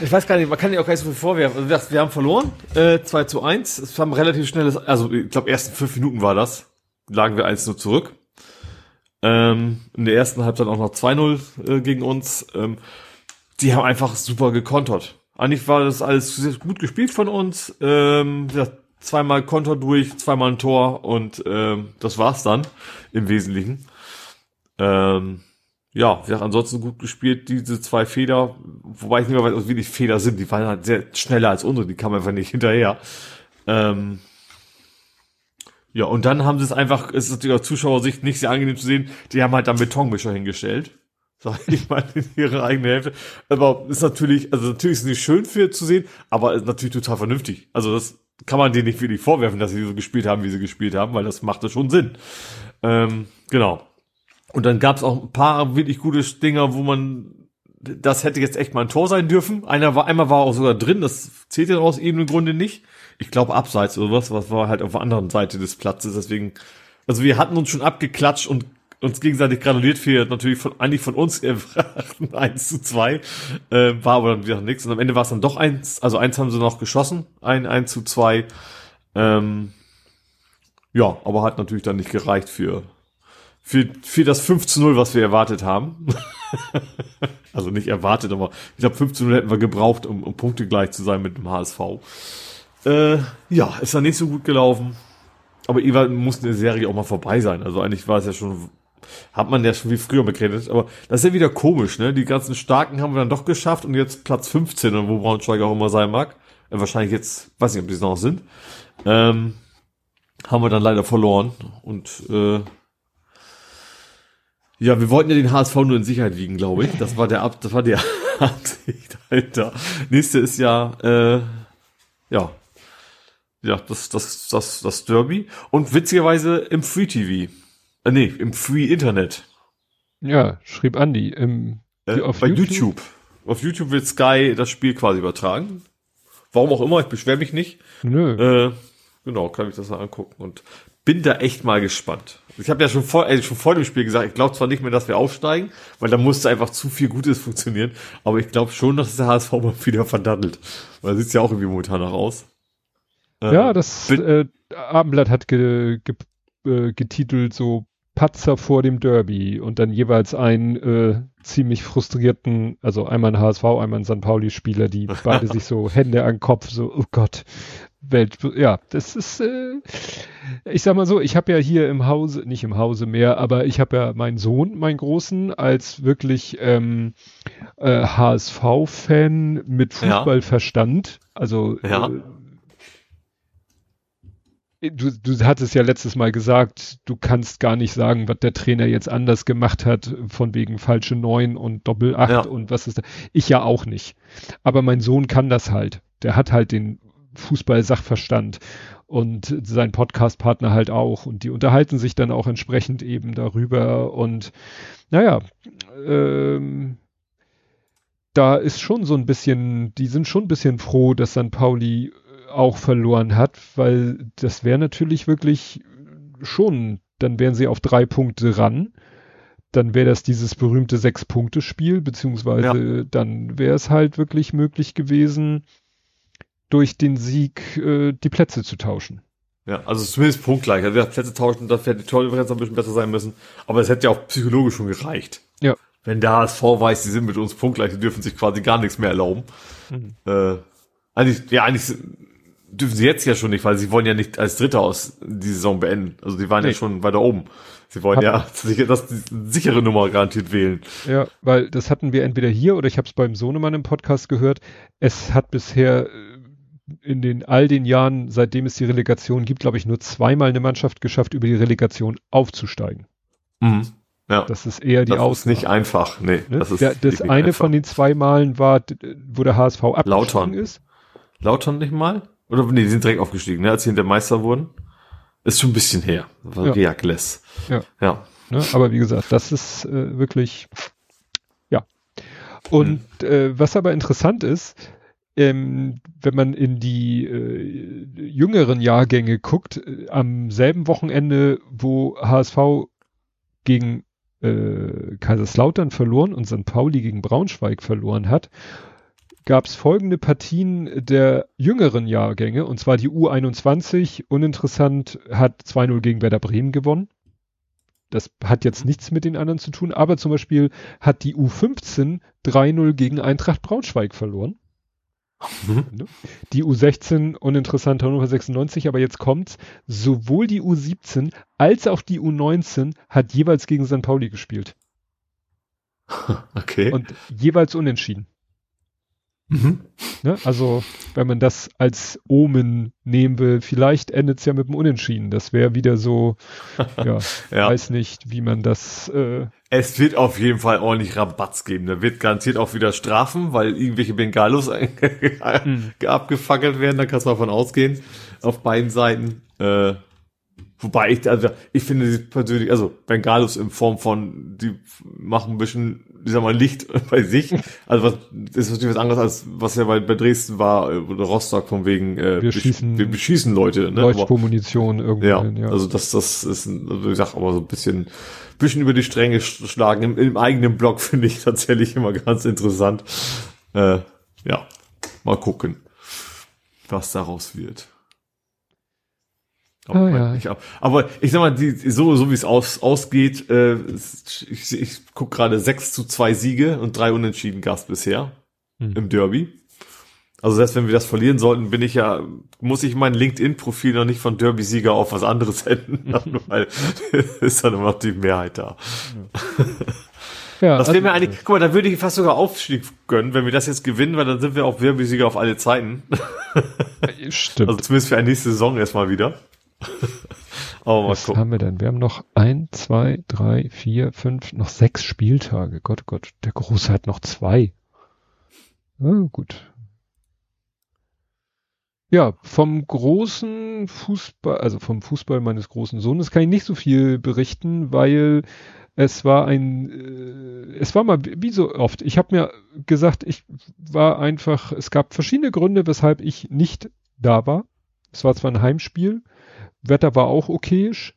ich weiß gar nicht, man kann ja auch gar nicht so viel vorwerfen. Also, wir haben verloren, äh, 2 zu 1. Es haben relativ schnelles, also ich glaube, ersten fünf Minuten war das, lagen wir 1 nur zurück. Ähm, in der ersten Halbzeit auch noch 2-0 äh, gegen uns. Ähm, die haben einfach super gekontert. Eigentlich war das alles sehr gut gespielt von uns. Ähm, wie gesagt, zweimal Konter durch, zweimal ein Tor und ähm, das war's dann im Wesentlichen. Ähm, ja, wie gesagt, ansonsten gut gespielt, diese zwei Fehler, wobei ich nicht mehr weiß, es wirklich Fehler sind, die waren halt sehr schneller als unsere, die kamen einfach nicht hinterher. Ähm, ja, und dann haben sie es einfach, es ist aus Zuschauersicht nicht sehr angenehm zu sehen, die haben halt dann Betonmischer hingestellt. Sag ich mal, in ihre eigene Hälfte. Aber ist natürlich, also natürlich ist es nicht schön für zu sehen, aber ist natürlich total vernünftig. Also das kann man denen nicht wirklich vorwerfen, dass sie so gespielt haben, wie sie gespielt haben, weil das macht ja schon Sinn. Ähm, genau. Und dann gab es auch ein paar wirklich gute Dinger, wo man, das hätte jetzt echt mal ein Tor sein dürfen. Einer war, einmal war auch sogar drin, das zählt ja aus irgendeinem Grunde nicht. Ich glaube abseits oder was, was war halt auf der anderen Seite des Platzes, deswegen, also wir hatten uns schon abgeklatscht und uns gegenseitig gratuliert für natürlich von, eigentlich von uns erbrachten 1 zu 2, äh, war aber dann wieder nichts. Und am Ende war es dann doch eins, also eins haben sie noch geschossen, ein 1 zu 2. Ähm, ja, aber hat natürlich dann nicht gereicht für, für, für das 5 zu 0, was wir erwartet haben. also nicht erwartet, aber ich glaube 5 zu 0 hätten wir gebraucht, um, um Punkte gleich zu sein mit dem HSV. Äh, ja, ist dann nicht so gut gelaufen. Aber irgendwann muss eine Serie auch mal vorbei sein. Also eigentlich war es ja schon, hat man ja schon wie früher begrenzt. Aber das ist ja wieder komisch, ne? Die ganzen Starken haben wir dann doch geschafft und jetzt Platz 15, und wo Braunschweig auch immer sein mag. Äh, wahrscheinlich jetzt, weiß nicht, ob die es noch sind. Ähm, haben wir dann leider verloren. Und äh, ja, wir wollten ja den HSV nur in Sicherheit wiegen, glaube ich. Das war der Ab das war die Absicht dahinter. Nächste ist ja, äh, ja, ja, das, das, das, das Derby. Und witzigerweise im Free TV. Äh, nee, im Free Internet. Ja, schrieb Andi. Im, Äh, Auf bei YouTube? YouTube? Auf YouTube wird Sky das Spiel quasi übertragen. Warum auch immer, ich beschwere mich nicht. nö. Äh, genau, kann ich das mal angucken und bin da echt mal gespannt. Ich habe ja schon vor, äh, schon vor dem Spiel gesagt, ich glaube zwar nicht mehr, dass wir aufsteigen, weil da musste einfach zu viel Gutes funktionieren, aber ich glaube schon, dass der HSV mal wieder verdattelt. Weil sieht's ja auch irgendwie momentan noch aus. Äh, ja, das bin- äh, Abendblatt hat ge, ge, äh, getitelt so Patzer vor dem Derby und dann jeweils einen äh, ziemlich frustrierten, also einmal ein HSV, einmal ein St. Pauli-Spieler, die beide sich so Hände an den Kopf, so, oh Gott. Welt, ja, das ist, äh, ich sag mal so, ich habe ja hier im Hause, nicht im Hause mehr, aber ich habe ja meinen Sohn, meinen Großen, als wirklich ähm, äh, HSV-Fan mit Fußballverstand. Also Ja. äh, du, du hattest ja letztes Mal gesagt, du kannst gar nicht sagen, was der Trainer jetzt anders gemacht hat, von wegen falsche Neun und Doppel acht Ja. und was ist da. Ich ja auch nicht. Aber mein Sohn kann das halt. Der hat halt den Fußball-Sachverstand und sein Podcast-Partner halt auch. Und die unterhalten sich dann auch entsprechend eben darüber. Und naja, ähm, da ist schon so ein bisschen, die sind schon ein bisschen froh, dass St. Pauli auch verloren hat, weil das wäre natürlich wirklich schon, dann wären sie auf drei Punkte ran. Dann wäre das dieses berühmte Sechs-Punkte-Spiel, beziehungsweise dann wäre es halt wirklich möglich gewesen, durch den Sieg äh, die Plätze zu tauschen. Ja, also zumindest punktgleich. Also Plätze tauschen, da hätte die Tordifferenz ein bisschen besser sein müssen. Aber es hätte ja auch psychologisch schon gereicht. Ja. Wenn der HSV weiß, die sind mit uns punktgleich, die dürfen sich quasi gar nichts mehr erlauben. Mhm. Äh, eigentlich, ja, eigentlich dürfen sie jetzt ja schon nicht, weil sie wollen ja nicht als Dritter aus die Saison beenden. Also die waren Nee. ja schon weiter oben. Sie wollen Hab- ja dass die sichere Nummer garantiert wählen. Ja, weil das hatten wir entweder hier oder ich habe es beim Sohnemann im Podcast gehört. Es hat bisher äh, in den all den Jahren, seitdem es die Relegation gibt, glaube ich, nur zweimal eine Mannschaft geschafft, über die Relegation aufzusteigen. Mhm. Ja, Das ist eher die das ist Ausnahme. nicht einfach. Nee, ne? das ist Der, das eine einfach. von den zwei Malen war, wo der HSV abgestiegen Lautern. ist. Lautern nicht mal? Oder nee, die sind direkt aufgestiegen, ne, als sie hinter Meister wurden. Ist schon ein bisschen her. War Ja. Reakles. Ja. Ja. Ne? Aber wie gesagt, das ist äh, wirklich, ja. Und äh, was aber interessant ist, ähm, wenn man in die äh, jüngeren Jahrgänge guckt, äh, am selben Wochenende, wo HSV gegen äh, Kaiserslautern verloren und St. Pauli gegen Braunschweig verloren hat, gab es folgende Partien der jüngeren Jahrgänge, und zwar die U21, uninteressant, hat 2-0 gegen Werder Bremen gewonnen. Das hat jetzt nichts mit den anderen zu tun, aber zum Beispiel hat die U15 3-0 gegen Eintracht Braunschweig verloren. Mhm. Ne? Die U16 uninteressant Hannover 96, aber jetzt kommt's. Sowohl die U17 als auch die U19 hat jeweils gegen St. Pauli gespielt Okay. und jeweils unentschieden. Mhm. Ne? Also, wenn man das als Omen nehmen will, vielleicht endet's ja mit dem Unentschieden. Das wäre wieder so, ja, Ja. weiß nicht, wie man das, äh, Es wird auf jeden Fall ordentlich Rabatz geben. Da wird garantiert auch wieder Strafen, weil irgendwelche Bengalos Mhm. abgefackelt werden. Da kannst du davon ausgehen. Auf beiden Seiten. Äh, wobei ich, also ich finde sie persönlich, also Bengalos in Form von, die machen ein bisschen, ich sag mal, Licht bei sich. Also was, das ist natürlich was anderes als was ja bei, bei Dresden war oder Rostock von wegen, äh, Wir besch- schießen wir beschießen Leute. Ne? Leuchtspurmunition irgendwo ja, hin, ja. also das, das ist, also ich sag aber so ein bisschen, bisschen über die Stränge sch- schlagen. Im, im eigenen Blog finde ich tatsächlich immer ganz interessant. Äh, ja, mal gucken, was daraus wird. Ah, ja. ich, aber ich sag mal, die, so, so wie es aus, ausgeht, äh, ich, ich guck gerade 6 zu 2 Siege und drei Unentschieden Gast bisher Hm. im Derby. Also selbst wenn wir das verlieren sollten, bin ich ja, muss ich mein LinkedIn-Profil noch nicht von Derby-Sieger auf was anderes ändern, weil ist dann immer noch die Mehrheit da. ja, Das also, wäre mir eigentlich, guck mal, da würde ich fast sogar Aufstieg gönnen, wenn wir das jetzt gewinnen, weil dann sind wir auch Derby-Sieger auf alle Zeiten. äh, stimmt. Also zumindest für eine nächste Saison erstmal wieder. Aber Was gucken. haben wir denn? Wir haben noch ein, zwei, drei, vier, fünf, noch sechs Spieltage. Gott, Gott, der Große hat noch zwei. Ja, gut. Ja, vom großen Fußball, also vom Fußball meines großen Sohnes kann ich nicht so viel berichten, weil es war ein, äh, es war mal wie so oft. Ich habe mir gesagt, ich war einfach, es gab verschiedene Gründe, weshalb ich nicht da war. Es war zwar ein Heimspiel, Wetter war auch okayisch,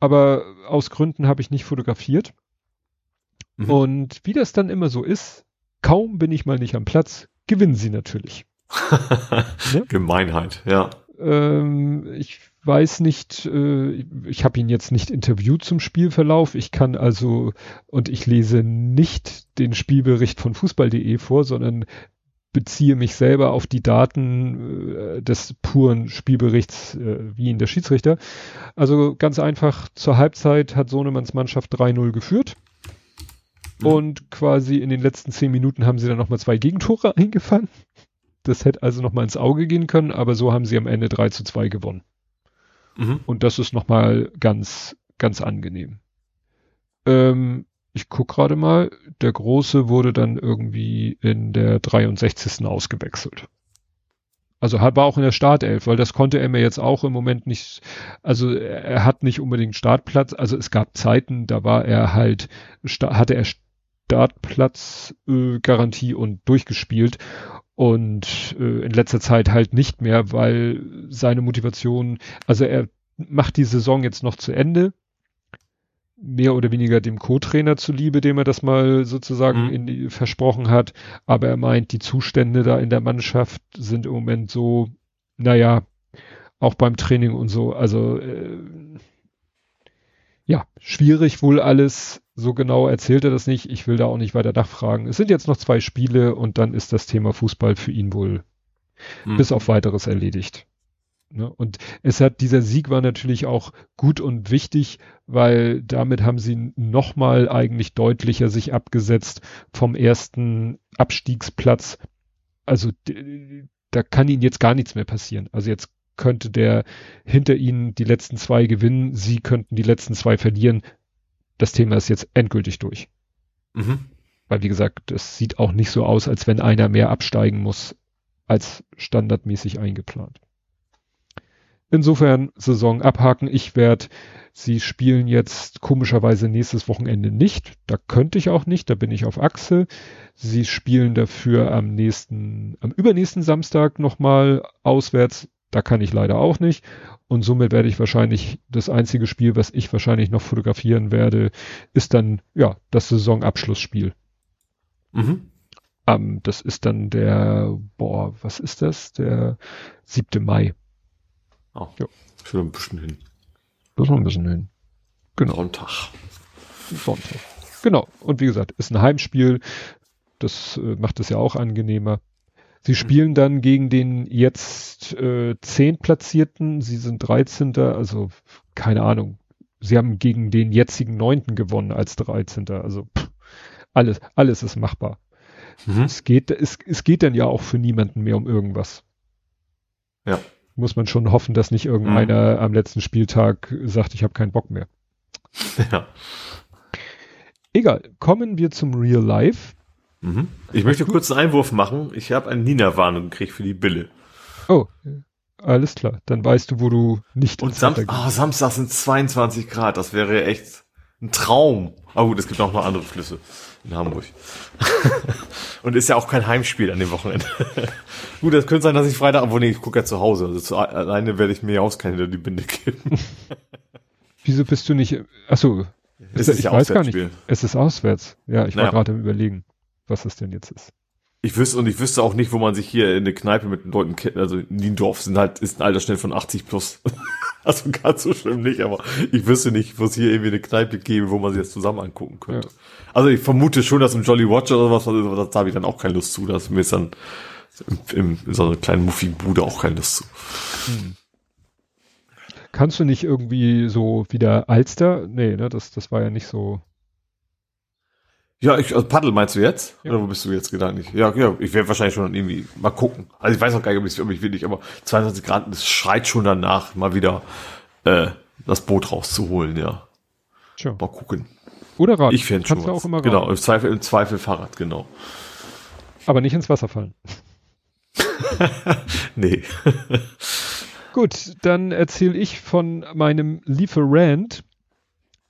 aber aus Gründen habe ich nicht fotografiert. Mhm. Und wie das dann immer so ist, kaum bin ich mal nicht am Platz, gewinnen sie natürlich. Ne? Gemeinheit, ja. Ähm, ich weiß nicht, äh, ich habe ihn jetzt nicht interviewt zum Spielverlauf. Ich kann also, und ich lese nicht den Spielbericht von fußball.de vor, sondern beziehe mich selber auf die Daten äh, des puren Spielberichts äh, wie in der Schiedsrichter. Also ganz einfach, zur Halbzeit hat Sohnemanns Mannschaft 3-0 geführt. Mhm. Und quasi in den letzten zehn Minuten haben sie dann nochmal zwei Gegentore eingefangen. Das hätte also nochmal ins Auge gehen können, aber so haben sie am Ende 3 zu 2 gewonnen. Mhm. Und das ist nochmal ganz, ganz angenehm. Ähm, ich guck gerade mal, der Große wurde dann irgendwie in der 63. ausgewechselt. Also war auch in der Startelf, weil das konnte er mir jetzt auch im Moment nicht, also er hat nicht unbedingt Startplatz, also es gab Zeiten, da war er halt, hatte er Startplatzgarantie äh, und durchgespielt und äh, in letzter Zeit halt nicht mehr, weil seine Motivation, also er macht die Saison jetzt noch zu Ende, mehr oder weniger dem Co-Trainer zuliebe, dem er das mal sozusagen mhm. die, versprochen hat. Aber er meint, die Zustände da in der Mannschaft sind im Moment so, naja, auch beim Training und so, also äh, ja, schwierig wohl alles. So genau erzählt er das nicht. Ich will da auch nicht weiter nachfragen. Es sind jetzt noch zwei Spiele und dann ist das Thema Fußball für ihn wohl mhm. bis auf weiteres erledigt. Ne? Und es hat, dieser Sieg war natürlich auch gut und wichtig, weil damit haben sie nochmal eigentlich deutlicher sich abgesetzt vom ersten Abstiegsplatz. Also da kann ihnen jetzt gar nichts mehr passieren. Also jetzt könnte der hinter ihnen die letzten zwei gewinnen, sie könnten die letzten zwei verlieren. Das Thema ist jetzt endgültig durch. Mhm. Weil wie gesagt, es sieht auch nicht so aus, als wenn einer mehr absteigen muss als standardmäßig eingeplant. Insofern Saison abhaken. Ich werde, sie spielen jetzt komischerweise nächstes Wochenende nicht. Da könnte ich auch nicht, da bin ich auf Achse. Sie spielen dafür am nächsten, am übernächsten Samstag nochmal auswärts. Da kann ich leider auch nicht. Und somit werde ich wahrscheinlich, das einzige Spiel, was ich wahrscheinlich noch fotografieren werde, ist dann, ja, das Saisonabschlussspiel. Mhm. Um, das ist dann der, boah, was ist das? Der 7. Mai. Oh, ja. Schon ein bisschen hin. Das noch ein bisschen hin. Genau. Sonntag. Sonntag. Genau. Und wie gesagt, ist ein Heimspiel. Das äh, macht es ja auch angenehmer. Sie spielen dann gegen den jetzt äh, zehn Platzierten. Sie sind 13. Also keine Ahnung. Sie haben gegen den jetzigen neunten gewonnen als 13. Also pff, alles, alles ist machbar. Mhm. Es geht, es, es geht dann ja auch für niemanden mehr um irgendwas. Ja muss man schon hoffen, dass nicht irgendeiner mhm. am letzten Spieltag sagt, ich habe keinen Bock mehr. Ja. Egal, kommen wir zum Real Life. Mhm. Ich möchte kurz einen Einwurf machen. Ich habe eine Nina-Warnung gekriegt für die Bille. Oh, alles klar. Dann weißt du, wo du nicht. Und Sam oh, Samstag sind 22 Grad. Das wäre echt ein Traum. Aber gut, es gibt auch noch andere Flüsse in Hamburg. und ist ja auch kein Heimspiel an dem Wochenende. Gut, das könnte sein, dass ich Freitag, obwohl nee, ich gucke ja zu Hause. Also zu, alleine werde ich mir auskennen hinter die Binde geben. Wieso bist du nicht, achso, es ist ich ja weiß gar nicht. Es ist auswärts. Ja, ich war naja. gerade im überlegen, was es denn jetzt ist. Ich wüsste, und ich wüsste auch nicht, wo man sich hier in eine Kneipe mit Leuten kennt. Also Niendorf sind halt, ist ein Altersschnitt von 80 plus. Also ganz so schlimm nicht, aber ich wüsste nicht, wo es hier irgendwie eine Kneipe gäbe, wo man sich das zusammen angucken könnte. Ja. Also ich vermute schon, dass im Jolly Watcher oder was, also, da habe ich dann auch keine Lust zu. dass mir ist dann im, in so einer kleinen muffigen Bude auch keine Lust zu. Hm. Kannst du nicht irgendwie so wieder Alster? Nee, ne, das, das war ja nicht so. Ja, ich, also Paddel meinst du jetzt? Ja. Oder wo bist du jetzt gedanklich? Ja, ja, ich werde wahrscheinlich schon irgendwie mal gucken. Also ich weiß auch gar nicht, ob ich, ob ich will nicht, aber 22 Grad, das schreit schon danach, mal wieder äh, das Boot rauszuholen, ja. Tja. Mal gucken. Oder Rad. Ich fände schon. Auch immer genau, im Zweifel, im Zweifel Fahrrad, genau. Aber nicht ins Wasser fallen. nee. Gut, dann erzähle ich von meinem Lieferant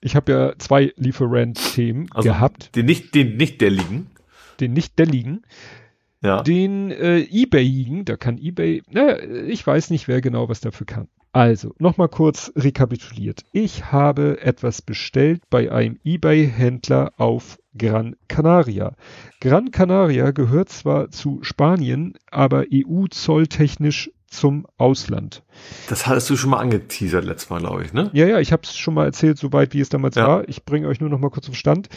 ich habe ja zwei Lieferant-Themen also gehabt. Den nicht, den nicht der liegen. Den nicht der liegen. Ja. Den äh, eBayigen, da kann eBay, naja, ich weiß nicht, wer genau was dafür kann. Also, nochmal kurz rekapituliert. Ich habe etwas bestellt bei einem eBay-Händler auf Gran Canaria. Gran Canaria gehört zwar zu Spanien, aber EU-zolltechnisch zum Ausland. Das hattest du schon mal angeteasert letztes Mal, glaube ich, ne? Ja, ja, ich habe es schon mal erzählt, soweit wie es damals ja. war. Ich bringe euch nur noch mal kurz auf Stand.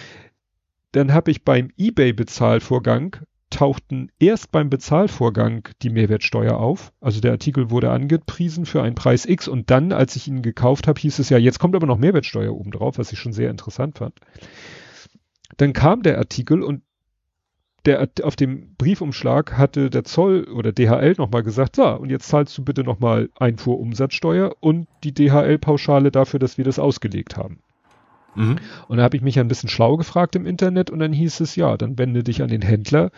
Dann habe ich beim eBay-Bezahlvorgang tauchten erst beim Bezahlvorgang die Mehrwertsteuer auf. Also der Artikel wurde angepriesen für einen Preis X und dann, als ich ihn gekauft habe, hieß es ja, jetzt kommt aber noch Mehrwertsteuer obendrauf, was ich schon sehr interessant fand. Dann kam der Artikel und der, auf dem Briefumschlag hatte der Zoll oder DHL nochmal gesagt, so, und jetzt zahlst du bitte nochmal Einfuhrumsatzsteuer und die DHL-Pauschale dafür, dass wir das ausgelegt haben. Mhm. Und da habe ich mich ein bisschen schlau gefragt im Internet und dann hieß es, ja, dann wende dich an den Händler,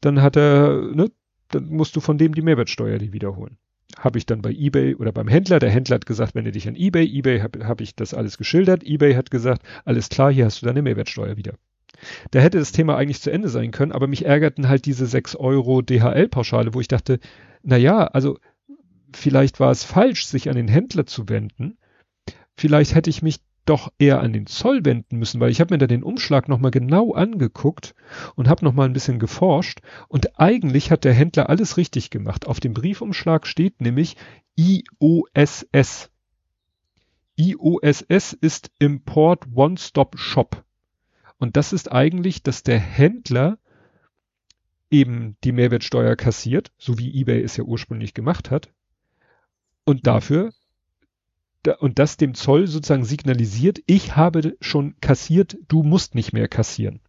dann hat er, ne, dann musst du von dem die Mehrwertsteuer die wiederholen. Habe ich dann bei eBay oder beim Händler, der Händler hat gesagt, wende dich an eBay, eBay habe hab ich das alles geschildert, eBay hat gesagt, alles klar, hier hast du deine Mehrwertsteuer wieder. Da hätte das Thema eigentlich zu Ende sein können, aber mich ärgerten halt diese 6 Euro DHL-Pauschale, wo ich dachte, na ja, also vielleicht war es falsch, sich an den Händler zu wenden. Vielleicht hätte ich mich doch eher an den Zoll wenden müssen, weil ich habe mir da den Umschlag nochmal genau angeguckt und habe nochmal ein bisschen geforscht und eigentlich hat der Händler alles richtig gemacht. Auf dem Briefumschlag steht nämlich IOSS. IOSS ist Import One-Stop Shop. Und das ist eigentlich, dass der Händler eben die Mehrwertsteuer kassiert, so wie eBay es ja ursprünglich gemacht hat. Und dafür und das dem Zoll sozusagen signalisiert, ich habe schon kassiert, du musst nicht mehr kassieren.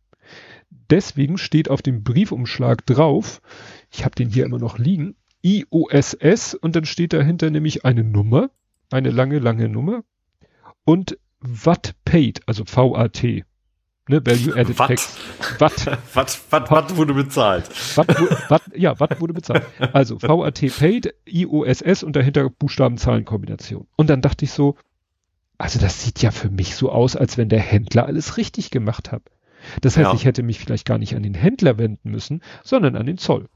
Deswegen steht auf dem Briefumschlag drauf, ich habe den hier immer noch liegen, IOSS und dann steht dahinter nämlich eine Nummer, eine lange, lange Nummer und Watt paid, also VAT ne, Value Added Tax. Watt. Watt, Watt, Watt wurde bezahlt. Watt, Watt, ja, Watt wurde bezahlt. Also VAT paid, IOSS und dahinter Buchstaben-Zahlen-Kombination. Und dann dachte ich so, also das sieht ja für mich so aus, als wenn der Händler alles richtig gemacht hat. Das heißt, ja. ich hätte mich vielleicht gar nicht an den Händler wenden müssen, sondern an den Zoll.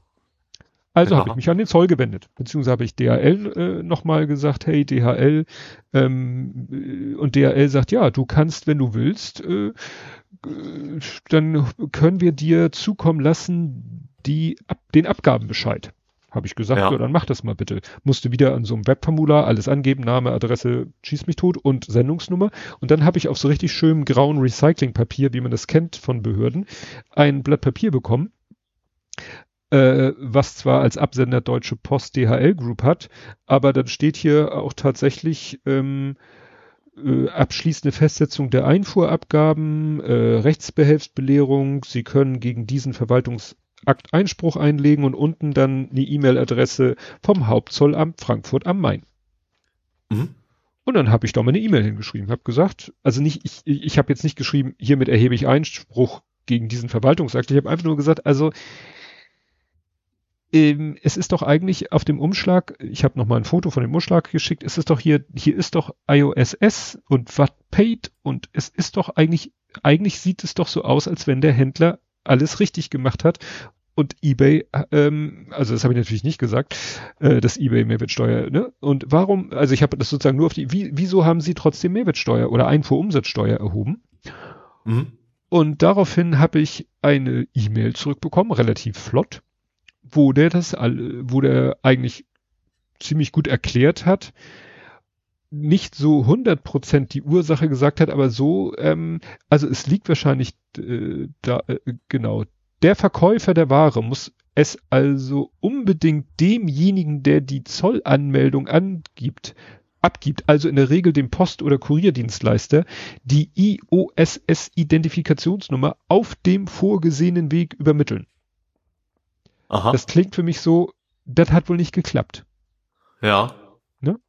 Also genau. habe ich mich an den Zoll gewendet, beziehungsweise habe ich DHL äh, nochmal gesagt, hey DHL, ähm, und DHL sagt, ja, du kannst, wenn du willst, äh, dann können wir dir zukommen lassen die ab, den Abgabenbescheid. Habe ich gesagt, ja. ja. dann mach das mal bitte. Musste wieder an so einem Webformular alles angeben, Name, Adresse, schieß mich tot und Sendungsnummer. Und dann habe ich auf so richtig schönem grauen Recyclingpapier, wie man das kennt von Behörden, ein Blatt Papier bekommen, äh, was zwar als Absender Deutsche Post DHL Group hat, aber dann steht hier auch tatsächlich ähm, äh, abschließende Festsetzung der Einfuhrabgaben, äh, Rechtsbehelfsbelehrung. Sie können gegen diesen Verwaltungsakt Einspruch einlegen und unten dann eine E-Mail-Adresse vom Hauptzollamt Frankfurt am Main. Mhm. Und dann habe ich da mal eine E-Mail hingeschrieben, habe gesagt, also nicht, ich, ich habe jetzt nicht geschrieben, hiermit erhebe ich Einspruch gegen diesen Verwaltungsakt. Ich habe einfach nur gesagt, also ähm, es ist doch eigentlich auf dem Umschlag, ich habe noch mal ein Foto von dem Umschlag geschickt, es ist doch hier, hier ist doch iOSS und Wattpaid und es ist doch eigentlich, eigentlich sieht es doch so aus, als wenn der Händler alles richtig gemacht hat und eBay, ähm, also das habe ich natürlich nicht gesagt, äh, dass eBay Mehrwertsteuer, ne? Und warum, also ich habe das sozusagen nur auf die, wie, wieso haben sie trotzdem Mehrwertsteuer oder Einfuhrumsatzsteuer erhoben? Mhm. Und daraufhin habe ich eine E-Mail zurückbekommen, relativ flott wo der das, wo der eigentlich ziemlich gut erklärt hat, nicht so 100% die Ursache gesagt hat, aber so, ähm, also es liegt wahrscheinlich äh, da, äh, genau, der Verkäufer der Ware muss es also unbedingt demjenigen, der die Zollanmeldung angibt, abgibt, also in der Regel dem Post- oder Kurierdienstleister, die IOSS-Identifikationsnummer auf dem vorgesehenen Weg übermitteln. Aha. Das klingt für mich so, das hat wohl nicht geklappt. Ja. Ne?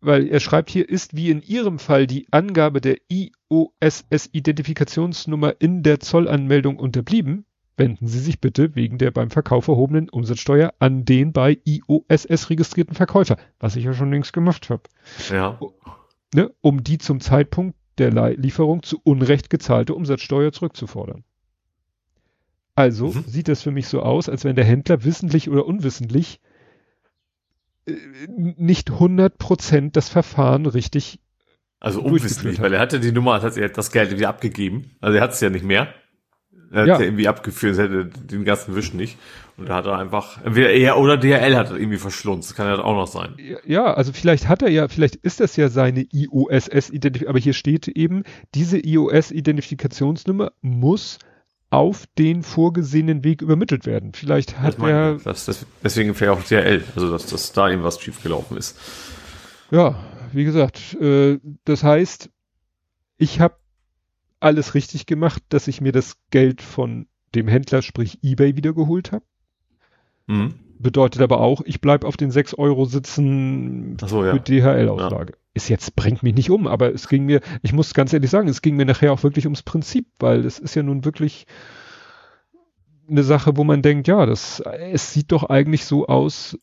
Weil er schreibt hier, ist wie in Ihrem Fall die Angabe der IOSS-Identifikationsnummer in der Zollanmeldung unterblieben, wenden Sie sich bitte wegen der beim Verkauf erhobenen Umsatzsteuer an den bei IOSS registrierten Verkäufer, was ich ja schon längst gemacht habe. Ja. Ne, um die zum Zeitpunkt der Lieferung zu Unrecht gezahlte Umsatzsteuer zurückzufordern. Also mhm. sieht das für mich so aus, als wenn der Händler wissentlich oder unwissentlich äh, nicht 100 Prozent das Verfahren richtig also unwissentlich, weil er hatte die Nummer, hat er das Geld irgendwie abgegeben. Also er hat es ja nicht mehr. Er hat ja. ja irgendwie abgeführt, er hätte den ganzen Wisch nicht. Und da hat er einfach, entweder er oder DHL hat er irgendwie verschlunzt. Kann ja auch noch sein. Ja, also vielleicht hat er ja, vielleicht ist das ja seine IOSS-Identifikation, aber hier steht eben, diese IOS-Identifikationsnummer muss auf den vorgesehenen Weg übermittelt werden. Vielleicht hat er. Das, das, deswegen vielleicht auch DRL, also dass, dass da eben was schiefgelaufen ist. Ja, wie gesagt, äh, das heißt, ich habe alles richtig gemacht, dass ich mir das Geld von dem Händler, sprich eBay, wiedergeholt habe. Mhm. Bedeutet aber auch, ich bleib auf den 6 Euro sitzen so, ja. für DHL-Auslage. Ja. Ist jetzt, bringt mich nicht um, aber es ging mir, ich muss ganz ehrlich sagen, es ging mir nachher auch wirklich ums Prinzip, weil es ist ja nun wirklich eine Sache, wo man denkt, ja, das, es sieht doch eigentlich so aus,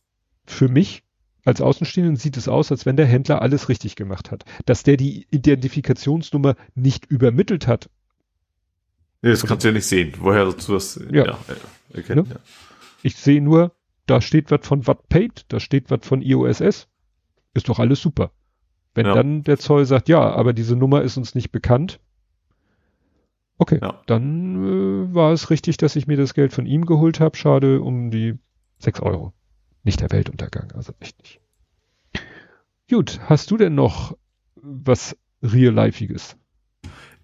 für mich als Außenstehenden sieht es aus, als wenn der Händler alles richtig gemacht hat. Dass der die Identifikationsnummer nicht übermittelt hat. Nee, das kannst du ja nicht sehen, woher du das ja. Ja, erkennen. Ne? Ja. Ich sehe nur, da steht was von Wattpaid, da steht was von IOSS. Ist doch alles super. Wenn ja. dann der Zoll sagt, ja, aber diese Nummer ist uns nicht bekannt. Okay, ja. dann äh, war es richtig, dass ich mir das Geld von ihm geholt habe. Schade um die sechs Euro. Nicht der Weltuntergang, also echt nicht. Gut, hast du denn noch was Real-Lifeiges?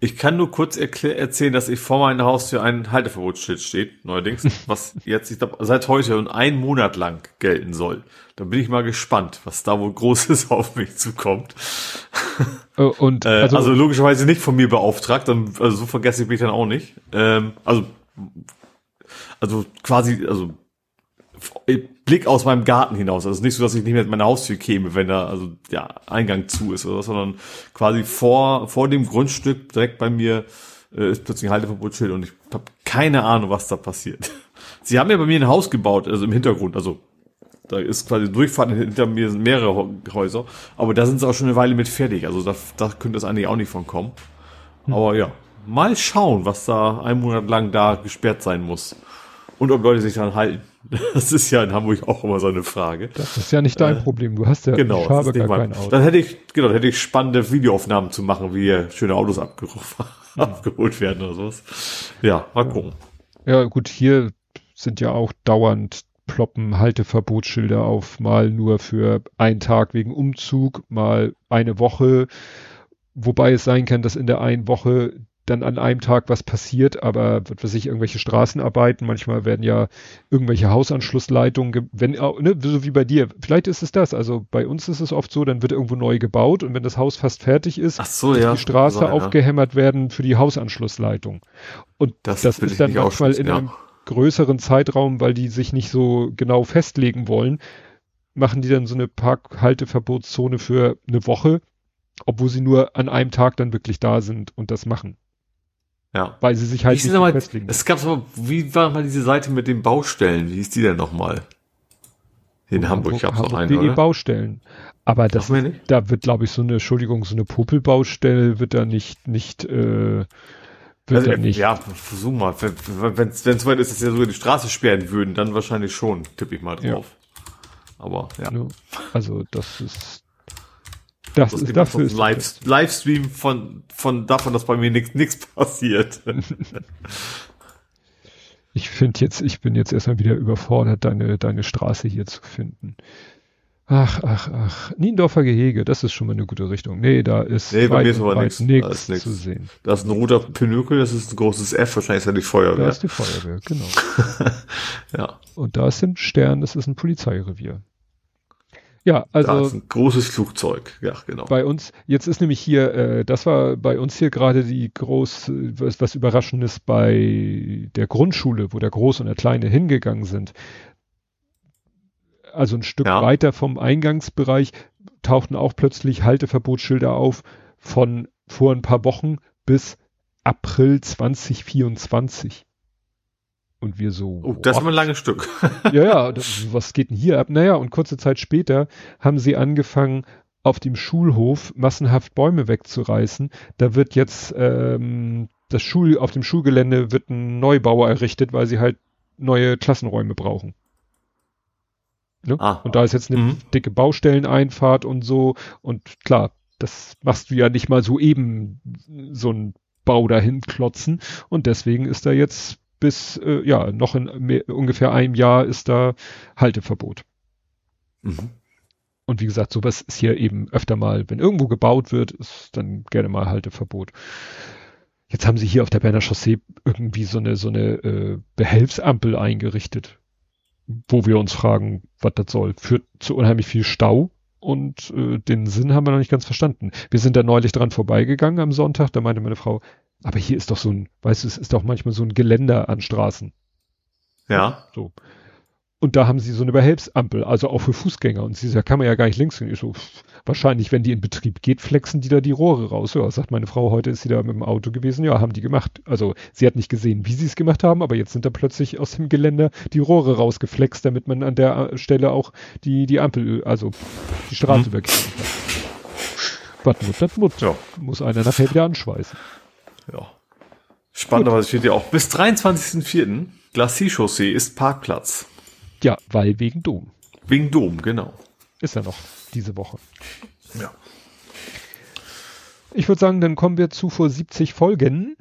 Ich kann nur kurz erzählen, dass ich vor meiner Haustür ein Halteverbotsschild steht, neuerdings, was jetzt, ich glaube, seit heute und einen Monat lang gelten soll. Da bin ich mal gespannt, was da wohl Großes auf mich zukommt. Oh, und äh, also, also, logischerweise nicht von mir beauftragt, dann, also so vergesse ich mich dann auch nicht. Ähm, also, also quasi, also Blick aus meinem Garten hinaus. Also nicht so, dass ich nicht mehr in meine Haustür käme, wenn da also ja Eingang zu ist oder sondern quasi vor vor dem Grundstück direkt bei mir äh, ist plötzlich ein Halteverbotsschild und ich habe keine Ahnung, was da passiert. Sie haben ja bei mir ein Haus gebaut, also im Hintergrund, also da ist quasi Durchfahrt hinter mir sind mehrere Häuser, aber da sind sie auch schon eine Weile mit fertig. Also da, da könnte es eigentlich auch nicht von kommen. Hm. Aber ja, mal schauen, was da einen Monat lang da gesperrt sein muss und ob Leute sich daran halten. Das ist ja in Hamburg auch immer so eine Frage. Das ist ja nicht dein äh, Problem. Du hast ja genau, Farbe gar kein Auto. Dann hätte ich, genau, dann hätte ich spannende Videoaufnahmen zu machen, wie schöne Autos abgerufen, hm. abgeholt werden oder sowas. Ja, mal gucken. Ja, gut, hier sind ja auch dauernd ploppen Halteverbotsschilder auf, mal nur für einen Tag wegen Umzug, mal eine Woche. Wobei es sein kann, dass in der einen Woche dann an einem Tag was passiert, aber wird weiß ich, irgendwelche Straßenarbeiten, manchmal werden ja irgendwelche Hausanschlussleitungen, wenn, ne, so wie bei dir, vielleicht ist es das, also bei uns ist es oft so, dann wird irgendwo neu gebaut und wenn das Haus fast fertig ist, so, ja. die Straße aufgehämmert ja. werden für die Hausanschlussleitung. Und das, das ist dann manchmal in ja. einem größeren Zeitraum, weil die sich nicht so genau festlegen wollen, machen die dann so eine Parkhalteverbotszone für eine Woche, obwohl sie nur an einem Tag dann wirklich da sind und das machen. Ja. Weil sie sich halt nicht mal, festlegen. Es gab so, wie war mal diese Seite mit den Baustellen? Wie hieß die denn nochmal? In Hamburg, Hamburg gab es noch eine, oder? Baustellen. Aber das, da wird, glaube ich, so eine, Entschuldigung, so eine Popelbaustelle wird da nicht, nicht, äh, wird also, da nicht. Ja, versuch mal. Wenn es weit ist, dass sie ja sogar die Straße sperren würden, dann wahrscheinlich schon, tippe ich mal drauf. Ja. Aber, ja. Also, das ist, das, das ist dafür ist Live, Livestream von, von davon, dass bei mir nichts passiert. ich finde jetzt, ich bin jetzt erstmal wieder überfordert, deine, deine Straße hier zu finden. Ach, ach, ach. Niendorfer Gehege, das ist schon mal eine gute Richtung. Nee, da ist, nee, bei mir ist aber nichts zu sehen. Da ist ein roter Pinökel, das ist ein großes F, wahrscheinlich ist ja die Feuerwehr. Da ist die Feuerwehr, genau. ja. Und da ist ein Stern, das ist ein Polizeirevier. Ja, also. Da ist ein großes Flugzeug, ja, genau. Bei uns, jetzt ist nämlich hier, äh, das war bei uns hier gerade die groß, was, was Überraschendes bei der Grundschule, wo der Groß und der Kleine hingegangen sind. Also ein Stück ja. weiter vom Eingangsbereich tauchten auch plötzlich Halteverbotsschilder auf von vor ein paar Wochen bis April 2024. Und wir so. Oh, das ist ein langes Stück. ja, ja, das, was geht denn hier ab? Naja, und kurze Zeit später haben sie angefangen, auf dem Schulhof massenhaft Bäume wegzureißen. Da wird jetzt ähm, das Schul, auf dem Schulgelände wird ein Neubau errichtet, weil sie halt neue Klassenräume brauchen. Ne? Ah. Und da ist jetzt eine mhm. dicke Baustelleneinfahrt und so. Und klar, das machst du ja nicht mal so eben so ein Bau dahin klotzen. Und deswegen ist da jetzt bis äh, ja noch in mehr, ungefähr einem Jahr ist da Halteverbot. Mhm. Und wie gesagt, sowas ist hier eben öfter mal, wenn irgendwo gebaut wird, ist dann gerne mal Halteverbot. Jetzt haben sie hier auf der Berner Chaussee irgendwie so eine, so eine äh, Behelfsampel eingerichtet, wo wir uns fragen, was das soll. Führt zu unheimlich viel Stau und äh, den Sinn haben wir noch nicht ganz verstanden. Wir sind da neulich dran vorbeigegangen am Sonntag, da meinte meine Frau, aber hier ist doch so ein, weißt du, es ist doch manchmal so ein Geländer an Straßen. Ja. So. Und da haben sie so eine Behelfsampel, also auch für Fußgänger. Und sie sagt, kann man ja gar nicht links gehen. Ich so, wahrscheinlich, wenn die in Betrieb geht, flexen die da die Rohre raus. Ja, sagt meine Frau, heute ist sie da mit dem Auto gewesen. Ja, haben die gemacht. Also sie hat nicht gesehen, wie sie es gemacht haben, aber jetzt sind da plötzlich aus dem Geländer die Rohre rausgeflext, damit man an der Stelle auch die, die Ampel, also die Straße mhm. kann. Was muss, das muss. Ja. Muss einer nachher wieder anschweißen. Ja. Spannend, aber es steht ja auch bis 23.04. Glacis-Chaussee ist Parkplatz. Ja, weil wegen Dom. Wegen Dom, genau. Ist ja noch diese Woche. Ja. Ich würde sagen, dann kommen wir zu vor 70 Folgen.